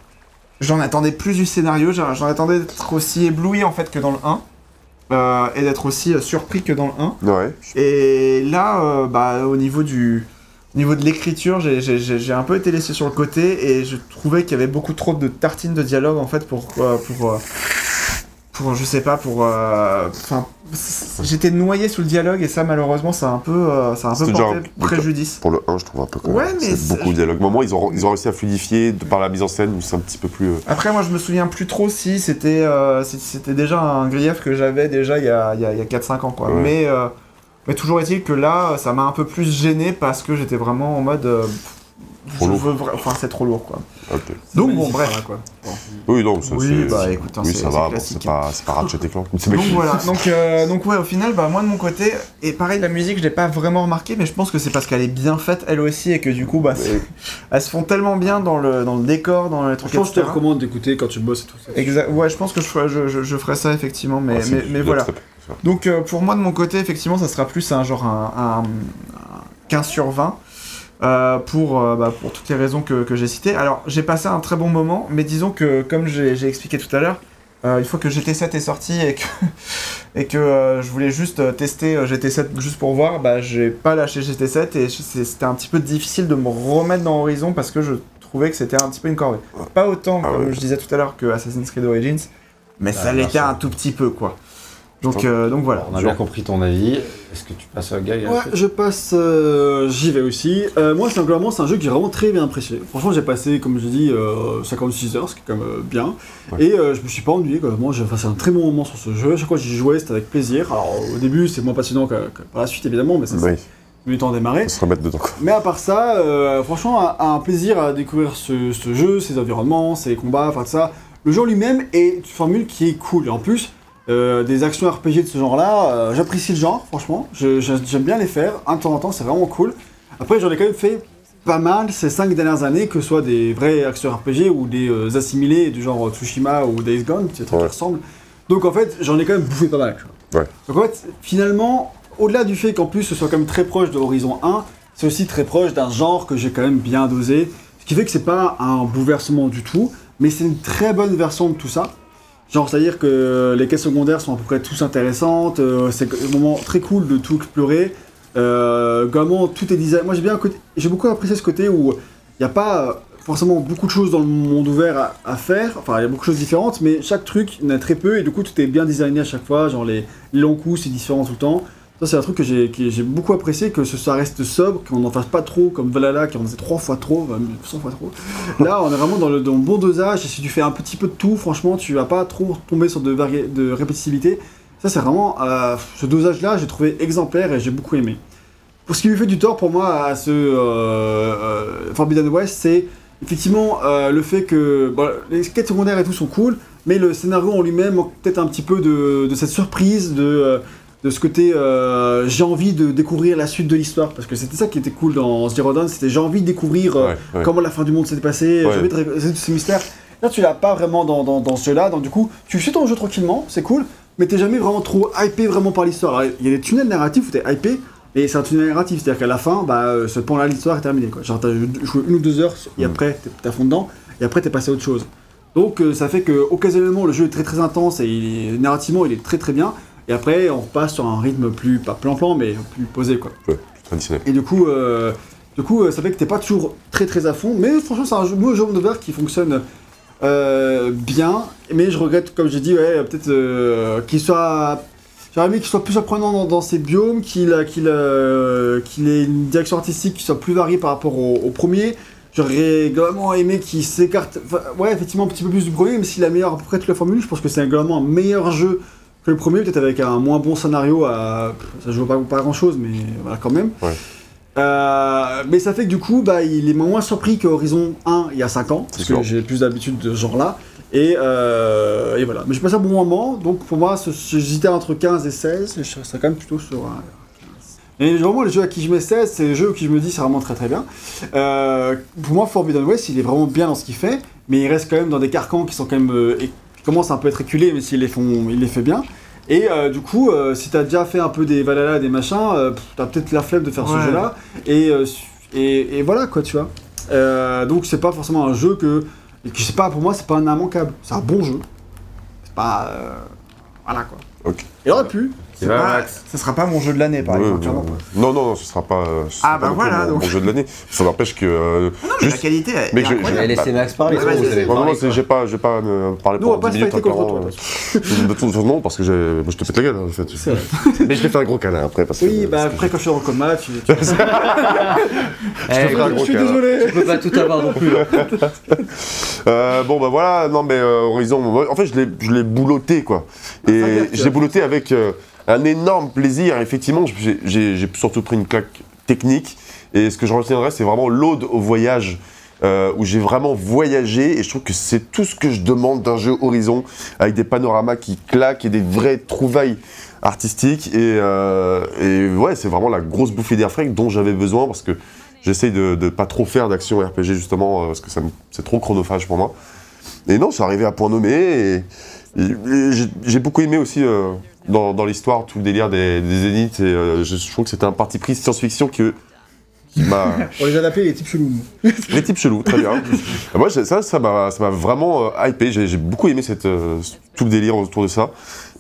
j'en attendais plus du scénario, j'en attendais d'être aussi ébloui en fait que dans le 1. euh, et d'être aussi euh, surpris que dans le 1. Ouais. Et là, euh, bah, au niveau du au niveau de l'écriture, j'ai- un peu été laissé sur le côté et je trouvais qu'il y avait beaucoup trop de tartines de dialogue en fait pour euh, pour pour je sais pas pour euh, enfin j'étais noyé sous le dialogue et ça malheureusement ça a un peu euh, ça a un peu porté genre- préjudice. Pour le 1, je trouve un peu quand Ouais, mais c'est beaucoup de dialogue. Moment, ils ont, ils ont réussi à fluidifier de par la mise en scène où c'est un petit peu plus. euh, Après moi je me souviens plus trop si c'était euh, c'était déjà un grief que j'avais déjà il y a, il y a, il y a 4-5 ans quoi. Ouais. Mais mais toujours est-il que là ça m'a un peu plus gêné parce que j'étais vraiment en mode Trop je lourd. veux vra- enfin c'est trop lourd quoi. Donc bon bref. quoi. Oui, non, ça, Oui, c'est- bah, écoute, hein, oui, c'est- ça c'est va, bon, c'est pas, c'est pas Ratchet et Clank. C'est Donc voilà, donc, euh, donc ouais, au final, bah, moi de mon côté, et pareil, la musique, je l'ai pas vraiment remarqué, mais je pense que c'est parce qu'elle est bien faite elle aussi, et que du coup, bah, c'est- elles se font tellement bien dans le, dans le décor, dans les trucs, Franchement, je te recommande d'écouter quand tu bosses et tout ça. Exact, ouais, je pense que je ferai, je, je- je ferai ça effectivement, mais, Ah, c'est- mais, mais c'est voilà. Donc euh, pour moi, de mon côté, effectivement, ça sera plus un genre un, un- un 15 sur 20. Euh, pour, euh, bah, pour toutes les raisons que, que j'ai citées. Alors, j'ai passé un très bon moment, mais disons que, comme j'ai expliqué tout à l'heure, euh, une fois que GT7 est sorti et que, et que euh, je voulais juste euh, tester euh, GT7 juste pour voir, bah, j'ai pas lâché GT7 et c'était un petit peu difficile de me remettre dans Horizon parce que je trouvais que c'était un petit peu une corvée. Pas autant, Ah comme ouais. je disais tout à l'heure, que Assassin's Creed Origins, mais ça Ah, l'était bien sûr. un tout petit peu, quoi. Donc, euh, donc voilà. On a bien compris ton avis. Est-ce que tu passes à Guy Ouais, je passe, euh, j'y vais aussi. Euh, moi, c'est globalement, c'est un jeu que j'ai vraiment très bien apprécié. Franchement, j'ai passé, comme je dis, euh, 56 heures, ce qui est quand même euh, bien. Ouais. Et euh, je me suis pas ennuyé, globalement, j'ai passé un très bon moment sur ce jeu. Chaque fois que j'y jouais, c'était avec plaisir. Alors, au début, c'est moins passionnant que, que par la suite, évidemment, mais ça, Oui, c'est du temps à démarrer. faut se remettre dedans. quoi. Mais à part ça, euh, franchement, un, un plaisir à découvrir ce, ce jeu, ses environnements, ses combats, enfin tout ça. Le jeu lui-même est une formule qui est cool. Et en plus, euh, des actions RPG de ce genre-là, euh, j'apprécie le genre, franchement. J'aime bien les faire. Un temps en temps, c'est vraiment cool. Après, j'en ai quand même fait pas mal ces cinq dernières années, que ce soit des vrais actions RPG ou des euh, assimilés du genre Tsushima ou Days Gone, trucs Ouais. qui ressemblent. Donc en fait, j'en ai quand même bouffé pas mal. Ouais. Donc en fait, finalement, au-delà du fait qu'en plus ce soit quand même très proche de Horizon 1, c'est aussi très proche d'un genre que j'ai quand même bien dosé. Ce qui fait que c'est pas un bouleversement du tout, mais c'est une très bonne version de tout ça. Genre, c'est-à-dire que les quêtes secondaires sont à peu près tous intéressantes, euh, c'est un moment très cool de tout explorer. Euh, vraiment, tout est design. Moi, j'ai bien j'ai beaucoup apprécié ce côté où il n'y a pas forcément beaucoup de choses dans le monde ouvert à, à faire. Enfin, il y a beaucoup de choses différentes, mais chaque truc, il y en a très peu, et du coup, tout est bien designé à chaque fois. Genre, les longs coups, c'est différent tout le temps. Ça, c'est un truc que j'ai beaucoup apprécié, que ça reste sobre, qu'on n'en fasse pas trop, comme Valhalla, qui en faisait trois fois trop, euh, 100 fois trop. Là, on est vraiment dans le, bon dosage, et si tu fais un petit peu de tout, franchement, tu vas pas trop tomber sur de, répétitivité. Ça, c'est vraiment. euh, ce dosage-là, j'ai trouvé exemplaire et j'ai beaucoup aimé. Pour ce qui lui fait du tort pour moi à ce euh, euh, Forbidden West, c'est effectivement euh, le fait que les quêtes secondaires et tout sont cool, mais le scénario en lui-même manque peut-être un petit peu de, de cette surprise, de, euh, de ce côté euh, j'ai envie de découvrir la suite de l'histoire, parce que c'était ça qui était cool dans Zero Dawn, c'était j'ai envie de découvrir euh, Ouais, ouais. comment la fin du monde s'était passée, Ouais. j'ai envie de résoudre ces mystères. Là, tu l'as pas vraiment dans, dans, dans ce jeu-là, donc du coup, tu fais ton jeu tranquillement, c'est cool, mais t'es jamais vraiment trop hypé vraiment par l'histoire. Il y a des tunnels narratifs où t'es hypé, et c'est un tunnel narratif, c'est-à-dire qu'à la fin, bah, euh, ce point-là, l'histoire est terminée. Quoi. Genre, t'as joué une ou deux heures, et Mm. après, t'es à fond dedans, et après, t'es passé à autre chose. Donc, ça fait que occasionnellement, le jeu est très très intense, et il est- narrativement, il est très très bien, et après, on repasse sur un rythme plus, pas plan-plan, mais plus posé, quoi. Ouais, traditionnel. Et du coup, euh, du coup euh, ça fait que t'es pas toujours très très à fond, mais franchement, c'est un jeu, moi, jeu monde ouvert qui fonctionne euh, bien, mais je regrette, comme j'ai dit, ouais, peut-être euh, qu'il soit. J'aurais aimé qu'il soit plus surprenant dans, dans ses biomes, qu'il qu'il euh, qu'il ait une direction artistique qui soit plus variée par rapport au, au premier. J'aurais globalement aimé qu'il s'écarte, ouais, effectivement, un petit peu plus du premier, même s'il a meilleur à peu près toute la formule. Je pense que c'est globalement un meilleur jeu que le premier, peut-être avec un moins bon scénario. À... Ça joue pas, pas grand chose, mais voilà, quand même. Ouais. Euh, mais ça fait que du coup, bah, il est moins surpris que Horizon 1 il y a 5 ans, parce que j'ai plus d'habitude de ce genre-là. Et, euh, et voilà. Mais j'ai passé un bon moment, donc pour moi, j'hésitais entre 15 et 16, et je serais quand même plutôt sur un 15. Et vraiment, les jeux à qui je mets 16, c'est les jeux qui je me dis c'est vraiment très très bien. Euh, pour moi, Forbidden West, il est vraiment bien dans ce qu'il fait, mais il reste quand même dans des carcans qui sont quand même. Et- qui commencent un peu à être éculés, mais s'il les, font, il les fait bien. Et euh, du coup, euh, si t'as déjà fait un peu des Valhalla, des machins, euh, pff, t'as peut-être la flemme de faire Ouais. ce jeu-là. Et, euh, et, et voilà, quoi, tu vois. Euh, donc, c'est pas forcément un jeu que. et que c'est pas, pour moi, c'est pas un immanquable. C'est un bon jeu. C'est pas. euh, voilà, quoi. Ok. Il aurait pu. Max ça sera pas mon jeu de l'année, par Ouais, exemple. Non, non, non, ce sera pas, euh, ce Ah, sera bah pas plus voilà, mon, donc. mon jeu de l'année. Ça n'empêche que. euh, Non, mais juste- la qualité est Mais je- je- Je vais laisser Max parler. Non, non, quoi. j'ai pas, j'ai pas me parler Nous, on va pendant pas 10 se minutes contre encore. toi, euh, de toute façon, non, parce que j'ai- moi, je te pète la gueule, en fait. Mais je t'ai fait un gros câlin après. Parce que, Oui, bah après, quand je suis dans le coma, tu. Eh, je je gros suis câlin. désolé. Tu peux pas tout avoir non plus. Euh, bon bah voilà, non mais euh, Horizon, en fait je l'ai, je l'ai bouloté quoi. Ah, Et je l'ai bouloté avec euh, un énorme plaisir. Effectivement, j'ai, surtout pris une claque technique. Et ce que je retiendrai, c'est vraiment l'ode au voyage. euh, où j'ai vraiment voyagé et je trouve que c'est tout ce que je demande d'un jeu Horizon avec des panoramas qui claquent et des vraies trouvailles artistiques et, euh, ouais c'est vraiment la grosse bouffée d'air frais dont j'avais besoin parce que j'essaye de, de pas trop faire d'action RPG justement euh, parce que c'est trop chronophage pour moi et non, c'est arrivé à point nommé. J'ai- beaucoup aimé aussi dans, dans l'histoire tout le délire des, des Zéniths. Et euh, je, je trouve que c'était un parti pris science-fiction qui m'a. On les a appelés les types chelous. les types chelous, très bien. Moi, ça, ça m'a vraiment euh, hypé. J'ai beaucoup aimé cette, euh, tout le délire autour de ça.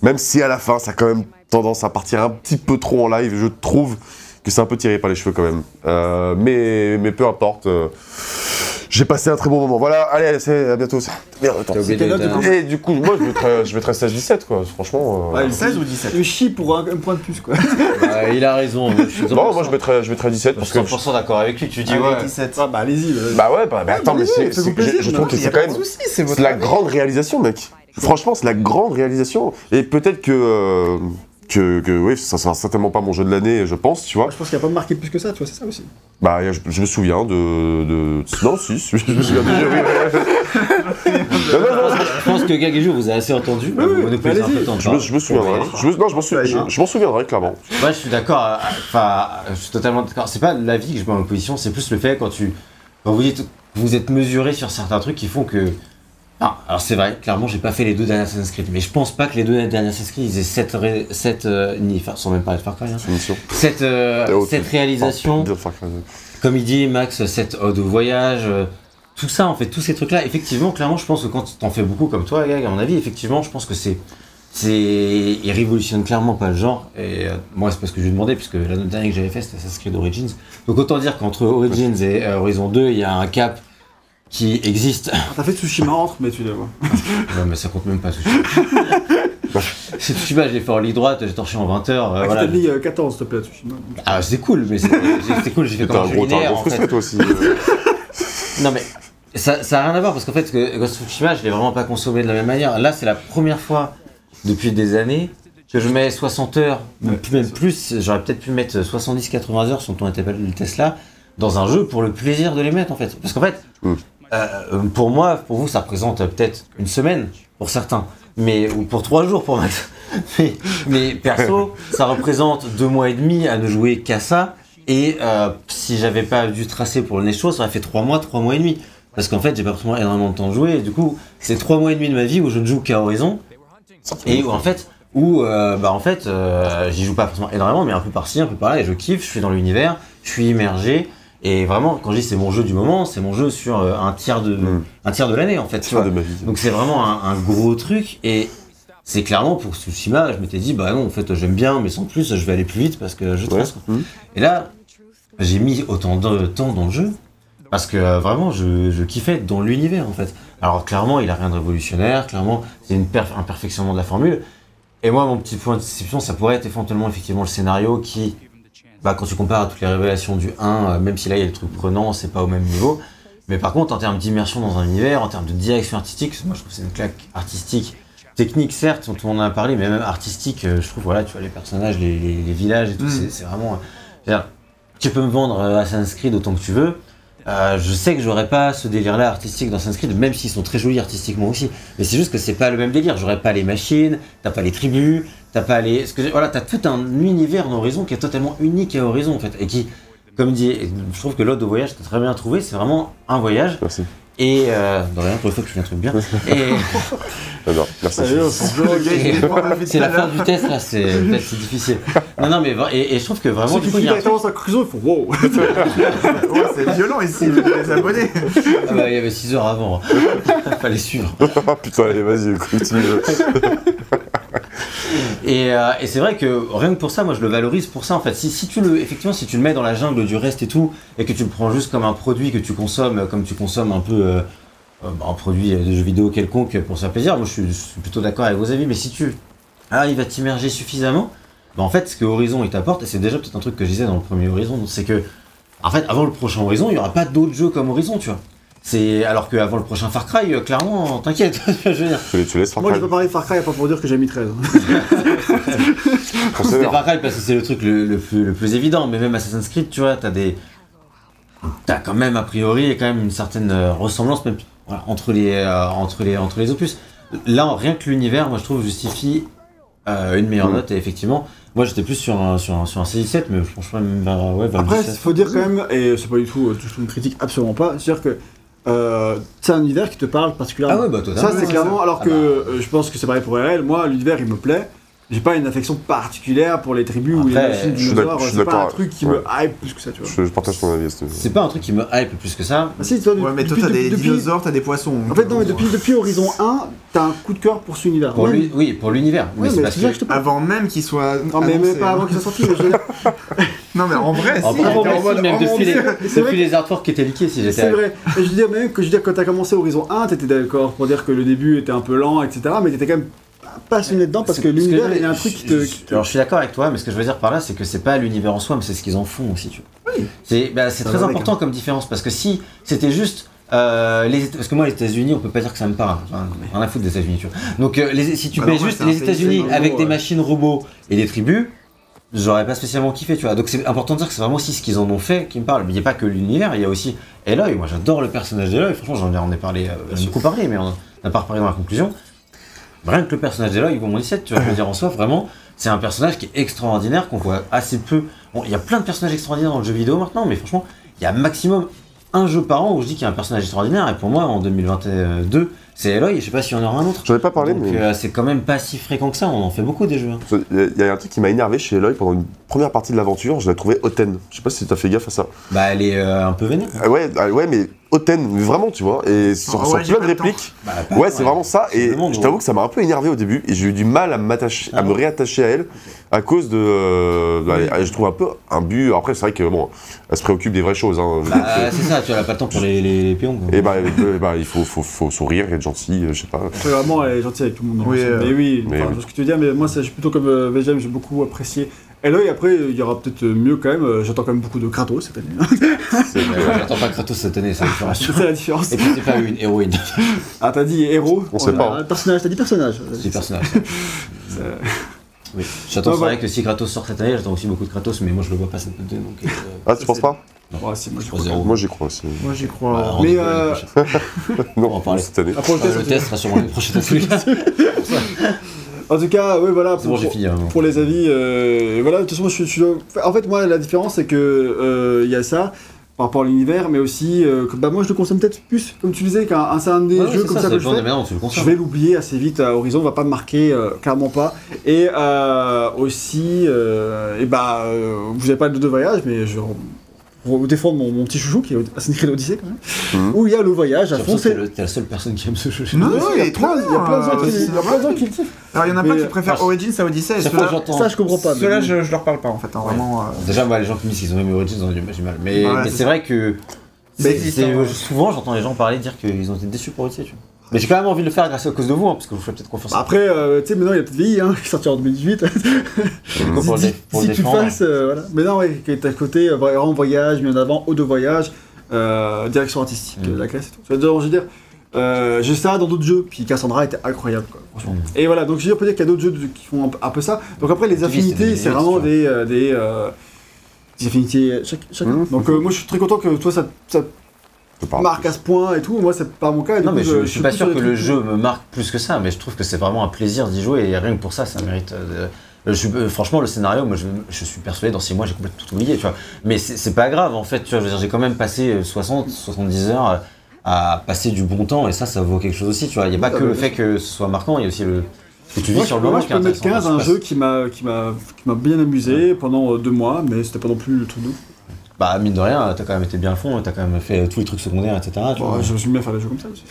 Même si à la fin, ça a quand même tendance à partir un petit peu trop en live. Je trouve que c'est un peu tiré par les cheveux quand même. Euh, mais, mais peu importe. Euh, j'ai passé un très bon moment. Voilà, allez, allez, c'est- à bientôt. Merde, attends. T'as oublié C'était de- là, du coup? Et du coup, moi, je mettrais, je mettrais 16-17, quoi. Franchement. euh, Ouais, 16 ou 17 Le chi pour un, un point de plus, quoi. Bah, il a raison. Je suis Non, moi, je mettrais, je mettrais 17 je parce suis que. 100% d'accord avec lui. Tu dis ouais. 17. Ah bah allez-y. euh, Bah ouais, bah, mais attends, mais c'est, je, je trouve que c'est quand même. c'est la grande réalisation, mec. Franchement, c'est la grande réalisation. Et peut-être que. euh, que, que oui, ça sera certainement pas mon jeu de l'année, je pense, tu vois. Je pense qu'il n'y a pas marqué plus que ça, tu vois, c'est ça aussi. Bah, je, je me souviens de, de. Non, si, si, je me souviens jeu, oui. Non, non, non, Je pense que Gagéjou vous a assez entendu. Oui, oui, Vous un peu temps de je me, parole. je me souviendrai. Je me- non, je m'en sou- je- je m'en souviendrai, clairement. Moi, je suis d'accord. euh, Enfin, je suis totalement d'accord. C'est pas l'avis que je mets en opposition, c'est plus le fait quand tu, quand vous dites, vous êtes mesuré sur certains trucs qui font que. Ah, alors c'est vrai, clairement, j'ai pas fait les deux derniers Assassin's Creed, mais je pense pas que les deux derniers Assassin's Creed ils aient cette, ré- cette euh, ni, enfin, sans même parler de Far Cry, hein. Cette, euh, Et autre. cette réalisation, comme il dit Max, cette ode au voyage, euh, tout ça, en fait, tous ces trucs-là, effectivement, clairement, je pense que quand t'en fais beaucoup comme toi, Gag, à mon avis, effectivement, je pense que c'est. C'est. Il révolutionne clairement pas le genre. Et euh, moi, c'est parce que je lui ai demandé, puisque la note dernière que j'avais fait, c'était Assassin's Creed Origins. Donc autant dire qu'entre Origins et euh, Horizon 2, il y a un cap qui existe. T'as fait Tsushima entre, mais tu le vois. non, mais ça compte même pas, Tsushima. C'est Tsushima, je l'ai fait en ligne droite, j'ai torché en 20 heures. euh, Ah, voilà. T'as mis euh, 14, s'il te plaît, Tsushima. Ah, c'est cool, mais c'est c'est cool, j'ai fait comme un gros, t'es un linéaire, gros en fait. toi aussi. euh. Non mais ça, ça a rien à voir parce qu'en fait que Ghost of Tsushima je l'ai vraiment pas consommé de la même manière. Là c'est la première fois depuis des années que je mets 60 heures, même plus- même plus, j'aurais peut-être pu mettre 70-80 heures si on n'était pas le Tesla, dans un jeu pour le plaisir de les mettre en fait. Parce qu'en fait, Mm. Euh, pour moi, pour vous ça représente peut-être une semaine pour certains, mais ou pour trois jours pour Max. Mais, mais perso, ça représente deux mois et demi à ne jouer qu'à ça. Et euh, si j'avais pas dû tracer pour le next show, ça aurait fait trois mois, trois mois et demi. Parce qu'en fait, j'ai pas forcément énormément de temps de jouer. Et du coup, c'est trois mois et demi de ma vie où je ne joue qu'à Horizon. Et où en fait, où euh, bah en fait, euh, j'y joue pas forcément énormément, mais un peu par-ci, un peu par-là, et je kiffe. Je suis dans l'univers, je suis immergé. Et vraiment, quand je dis c'est mon jeu du moment, c'est mon jeu sur euh, un tiers de Mm. un tiers de l'année en fait. tu vois. de ma vie. Donc c'est vraiment un, un gros truc et c'est clairement pour Tsushima, je m'étais dit bah non en fait j'aime bien mais sans plus je vais aller plus vite parce que je trace. Mhm. Et là j'ai mis autant de temps dans le jeu parce que euh, vraiment je, je kiffais être dans l'univers en fait. Alors clairement il a rien de révolutionnaire, clairement c'est une perf- un perfectionnement de la formule. Et moi mon petit point de déception ça pourrait être éventuellement effectivement le scénario qui bah, quand tu compares à toutes les révélations du 1, euh, même si là il y a des trucs prenants, c'est pas au même niveau. Mais par contre, en termes d'immersion dans un univers, en termes de direction artistique, moi je trouve que c'est une claque artistique, technique certes, dont on en a parlé, mais même artistique, euh, je trouve, voilà, tu vois, les personnages, les, les- les villages et tout, Mm. c'est- vraiment. euh, tu peux me vendre Assassin's Creed autant que tu veux. Euh, je sais que j'aurais pas ce délire-là artistique dans Creed, même s'ils sont très jolis artistiquement aussi. Mais c'est juste que c'est pas le même délire. J'aurais pas les machines, t'as pas les tribus, t'as pas les. voilà, t'as tout un univers d'Horizon qui est totalement unique à Horizon en fait. Et qui, comme dit, je trouve que l'autre de voyage, t'as très bien trouvé. C'est vraiment un voyage. Merci. Et. Euh, de rien, pour une fois que je fais un truc bien. Et. J'adore. Merci. C'est la à fin du test là, c'est difficile. Non, non, mais et, et je trouve que vraiment, Ceux du qui coup, il y a un conclusion, ils font wow. Ouais, c'est violent ici, les abonnés. Ah bah, il y avait 6 heures avant. hein. Fallait suivre. Ah, putain, allez, vas-y, continue. Et, euh, et c'est vrai que rien que pour ça, moi je le valorise pour ça en fait. Si, tu le, mets dans la jungle du reste et tout, et que tu le prends juste comme un produit que tu consommes, comme tu consommes un peu euh, euh, un produit de jeu vidéo quelconque pour se faire plaisir, moi je suis, je suis plutôt d'accord avec vos avis. Mais si tu arrives à t'immerger suffisamment, bah, en fait, ce que Horizon il t'apporte, et c'est déjà peut-être un truc que je disais dans le premier Horizon, c'est que en fait, avant le prochain Horizon, il n'y aura pas d'autres jeux comme Horizon, tu vois. C'est alors qu'avant le prochain Far Cry, euh, clairement, t'inquiète, je veux dire. Tu, tu laisses Far Moi, je Cry. peux parler de Far Cry, pas pour dire que j'ai mis 13. On C'était. Far Cry parce que c'est le truc le, le plus, le plus évident, mais même Assassin's Creed, tu vois, t'as des. T'as quand même, a priori, quand même une certaine euh, ressemblance même, voilà, entre, les, euh, entre, les, entre les opus. Là, rien que l'univers, moi je trouve, justifie euh, une meilleure Mm. note, et effectivement, moi j'étais plus sur un, sur un, sur un C17, mais franchement, même vers, ouais, vers le Après, il 17. faut dire quand même, et c'est pas du tout, euh, du tout une critique, absolument pas, c'est-à-dire que euh, c'est un univers qui te parle particulièrement. Ah ouais, bah. Ça, c'est clairement, alors Ah que bah. euh, je pense que c'est pareil pour RL, moi, l'univers, il me plaît. J'ai pas une affection particulière pour les tribus ou les machines suis dinosaures, c'est pas un truc qui Ouais. me hype plus que ça, tu vois. Je, je partage ton avis. C'est pas un truc qui me hype plus que ça. Ah, si, toi, Ouais, mais toi, depuis- t'as des depuis- dinosaures, t'as des poissons. En fait, non, mais depuis, depuis Horizon 1, t'as un coup de cœur pour cet univers. Pour lui, oui, pour l'univers. ouais, mais c'est mais parce que. que. Avant même qu'il soit. Non, mais, mais pas hein. avant qu'il soit sorti, mais je veux dire, Non, mais en vrai, En si. vrai, en mode, même depuis, les, Dieu. C'est vrai depuis les artworks qui étaient leakés, si j'étais. c'est vrai. Je veux dire même que je veux dire quand t'as commencé Horizon 1, t'étais d'accord pour dire que le début était un peu lent, etc. Mais t'étais quand même passionné dedans parce que l'univers, il y a un truc qui te. je- qui te- Alors je suis d'accord avec toi, mais ce que je veux dire par là, c'est que c'est pas l'univers en soi, mais c'est ce qu'ils en font aussi, tu vois. C'est bah, c'est Ça très va avec, important comme différence parce que si c'était juste euh, les Éta- parce que moi les États-Unis, on peut pas dire que ça me parle. Enfin, rien à foutre des États-Unis, tu vois. Donc euh, les- si tu Bah mets ouais, juste c'est un les pays, États-Unis c'est avec robot, des ouais. machines robots et des tribus, j'aurais pas spécialement kiffé, tu vois. Donc c'est important de dire que c'est vraiment aussi ce qu'ils en ont fait qui me parle. Mais il n'y a pas que l'univers, il y a aussi Eloy. Moi j'adore le personnage d'Eloy. Franchement, j'en ai, on en a parlé, euh, j'en ai beaucoup parlé, mais on en a pas reparlé dans la conclusion. Rien que le personnage d'Eloy, pour mon 17, tu vas me dire en soi, vraiment, c'est un personnage qui est extraordinaire, qu'on voit assez peu. Bon, il y a plein de personnages extraordinaires dans le jeu vidéo maintenant, mais franchement, il y a maximum un jeu par an où je dis qu'il y a un personnage extraordinaire, et pour moi, en 2022, c'est Eloy, je sais pas s'il y en aura un autre. J'en ai pas parlé, Donc, mais euh, c'est quand même pas si fréquent que ça, on en fait beaucoup des jeux. hein. il y a un truc qui m'a énervé chez Eloy pendant une première partie de l'aventure. Je l'ai trouvé hautaine. Je sais pas si t'as fait gaffe à ça. Bah, elle est euh, un peu vénère. Ah ouais, ah ouais, mais hautaine, mais vraiment, tu vois. Et sur, Ah sur ouais, plein de répliques. Bah, Ouais, c'est vraiment ça. Et vraiment je t'avoue que ça m'a un peu énervé au début. Et j'ai eu du mal à m'attacher, à me réattacher à elle à cause de. euh, bah, Je trouve un peu un but. Après, c'est vrai que bon, elle se préoccupe des vraies choses. Hein. Bah, c'est ça, tu as pas le temps pour les, les, les pions. quoi. Et bah, euh, bah, il faut, faut, faut sourire, être gentil, euh, je sais pas. Vraiment, elle est gentille avec tout le monde. Oui, hein. euh, mais oui, mais enfin, oui. ce que tu veux dire, mais moi, suis plutôt comme euh, VGM, j'ai beaucoup apprécié. Eloy, après, il y aura peut-être mieux quand même. euh, J'attends quand même beaucoup de Kratos cette année. Ouais, J'attends pas Kratos cette année, ça me fera c'est la différence. Et puis c'est pas une héroïne, Ah, t'as dit héros On sait a pas, Personnage, t'as dit personnage. c'est personnage. Oui. J'attends, Ouais, c'est bah- vrai que si Kratos sort cette année, j'attends aussi beaucoup de Kratos, mais moi je le vois pas cette année, donc. euh, Ah, tu penses pas moi, j'y crois aussi. Moi, j'y Bah, crois. rendez-vous Mais, euh. Non, On va en parler. cette année. Après, le test, le test sera sûrement l'année prochaine En tout cas, oui, voilà. C'est bon, j'ai pour- fini. hein. pour les avis, euh, voilà, de toute façon, je, suis- en fait, moi, la différence, c'est que euh, il y a ça par rapport à l'univers, mais aussi, euh, que, bah, moi, je le consomme peut-être plus, comme tu disais, qu'un un des Ouais, jeux comme ça, que je fais. Je vais l'oublier assez vite à Horizon, va pas me marquer, euh, clairement pas. Et euh, aussi, euh, et bah, euh, vous avez pas de deux voyages, mais je pour vous défendre mon, mon petit chouchou qui est Assassin's Creed Odyssey quand même, Mhm. où il y a le voyage à que t'es la seule personne qui aime ce jeu. Non, non, il y a plein, trop il y a plein de gens bien, qui, euh, qui le kiffent. Alors, il y en a plein qui euh, préfèrent Origins à Odyssey. et. Ça, je comprends pas. Ceux-là, je, je leur parle pas en fait. hein, Vraiment. euh, Déjà, moi, les gens qui me disent qu'ils ont aimé Origins, ils ont du mal. Mais, Ouais, mais c'est vrai que. Souvent, j'entends les gens parler dire qu'ils ont été déçus pour Odyssey, tu vois. Mais j'ai quand même envie de le faire grâce à cause de vous, hein, parce que vous faites peut-être confiance. Bah, Après, euh, tu sais, maintenant il a peut-être vieilli, hein, il est sorti en 2018. Quoi, pour le si pour si le tu défendre. fasses, euh, voilà. Mais non, ouais, qui est à côté, euh, vraiment voyage, mis en avant, eau de voyage, direction artistique, Mm. euh, la classe et tout. Je veux dire, euh, j'ai ça dans d'autres jeux, puis Cassandra était incroyable, quoi, franchement. Mm. Et voilà, donc je veux dire, peut dire qu'il y a d'autres jeux qui font un, peu- un peu ça. Donc après, les affinités, c'est vraiment des, des, des affinités chaque, chacun. Mhm. Donc moi, je suis très content que toi, ça, ça marque à ce point et tout. Moi, c'est pas mon cas. et Non, coup, mais je, je suis pas sûr que le jeu me marque plus que ça, mais je trouve que c'est vraiment un plaisir d'y jouer et rien que pour ça, ça mérite. euh, de- je euh, franchement, le scénario, moi, je, je suis persuadé, dans 6 mois, j'ai complètement tout oublié, tu vois. Mais c'est pas grave, en fait, tu vois. Je j'ai quand même passé euh, 60, 70 heures euh, à passer du bon temps et ça, ça vaut quelque chose aussi, tu vois. Il y a pas Ah, que bah, le fait que ce soit marquant, il y a aussi le. Que tu vis Moi, sur je, le moment moi, je peux mettre intéressant. 15 un Je jeu qui m'a bien amusé pendant euh, deux mois, mais c'était pas non plus le truc de ouf. Bah, mine de rien, t'as quand même été bien à fond, t'as quand même fait tous les trucs secondaires, etc. tu vois. Bon, je J'aime bien faire des jeux comme ça aussi.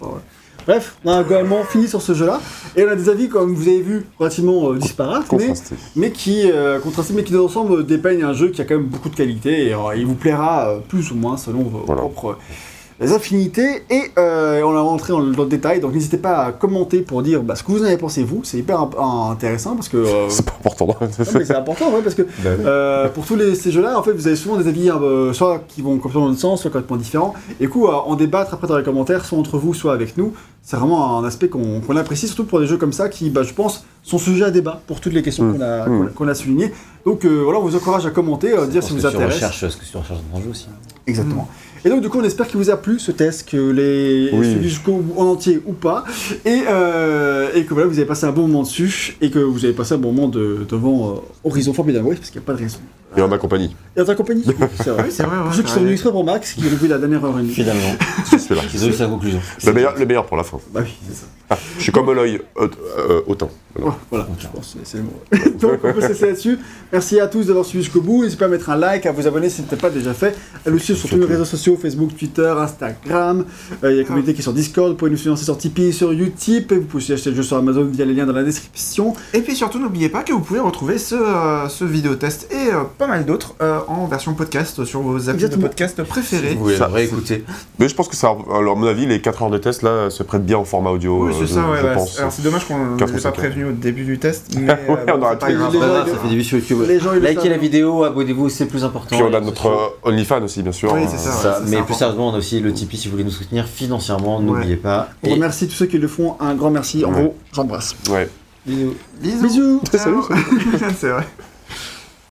Enfin, ouais. Bref, on a globalement fini sur ce jeu-là. Et on a des avis, comme vous avez vu, relativement euh, disparates, mais, qui, euh, contrastés, mais qui dans l'ensemble dépeignent un jeu qui a quand même beaucoup de qualité et euh, il vous plaira euh, plus ou moins selon vos Voilà. propres affinités. Et euh, on a rentré dans le, dans le détail, donc n'hésitez pas à commenter pour dire bah, ce que vous en avez pensé vous. C'est hyper imp- intéressant parce que. euh, C'est pas important. non, mais c'est important, ouais, parce que oui. euh, pour tous les, ces jeux-là, en fait, vous avez souvent des avis euh, soit qui vont complètement dans le sens, soit complètement différents. Et du coup, en débattre après dans les commentaires, soit entre vous, soit avec nous, c'est vraiment un aspect qu'on qu'on apprécie, surtout pour des jeux comme ça qui, bah, je pense, sont sujets à débat pour toutes les questions Mm. qu'on a, Mm. qu'on a- qu'on a soulignées. Donc euh, voilà, on vous encourage à commenter, à dire si vous intéresse. ce que tu recherches dans ton jeu aussi. Exactement. Et donc du coup on espère qu'il vous a plu ce test, que les Oui. jusqu'au en entier ou pas, et, euh, et que voilà vous avez passé un bon moment dessus, et que vous avez passé un bon moment de, devant euh, Horizon Forbidden West, parce qu'il n'y a pas de raison. Et en ma compagnie. Et en ta compagnie C'est vrai. c'est vrai, ouais, Pour ceux qui c'est sont vrai. venus exprès pour Max, qui ont vu la dernière heure et demie. Finalement, C'est là. ils ont eu sa conclusion. Le meilleur, le meilleur pour la fin. Bah oui, c'est ça. Ah, je suis comme l'œil, euh, euh, autant. Voilà. Ouais, voilà, je pense que c'est le mot. Donc on peut se laisser là-dessus. Merci à tous d'avoir suivi jusqu'au bout. N'hésitez pas à mettre un like, à vous abonner si ce n'était pas déjà fait. À nous suivre sur tous nos réseaux sociaux, Facebook, Twitter, Instagram. Euh, Il y a la communauté qui est sur Discord. Vous pouvez nous financer sur Tipeee, sur Utip. Et vous pouvez aussi acheter le jeu sur Amazon via les liens dans la description. Et puis surtout, n'oubliez pas que vous pouvez retrouver ce, euh, ce vidéo test et euh, pas mal d'autres euh, en version podcast sur vos applis de podcast préférés. Vous pouvez Ça- réécouter. Mais je pense que ça, alors, à mon avis, les 4 heures de test là se prêtent bien en format audio. Oui, euh, c'est je, ça, ouais. je ouais. pense. Alors c'est dommage qu'on ne Quatre les ou ait pas cinq prévenus au début du test, mais Ouais, euh, on bon, aurait pas grave. Les ça fait des vues sur YouTube. les gens, Likez la vidéo, abonnez-vous, c'est plus important. Puis on a notre euh, OnlyFans aussi, bien sûr. Oui, Euh, c'est ça. Mais plus sérieusement, on a aussi le Tipeee si vous voulez nous soutenir financièrement, n'oubliez pas. On remercie tous ceux qui le font. Un grand merci. En gros, j'embrasse. Ouais. bisous. Bisous. Bisous. Ciao. c'est vrai.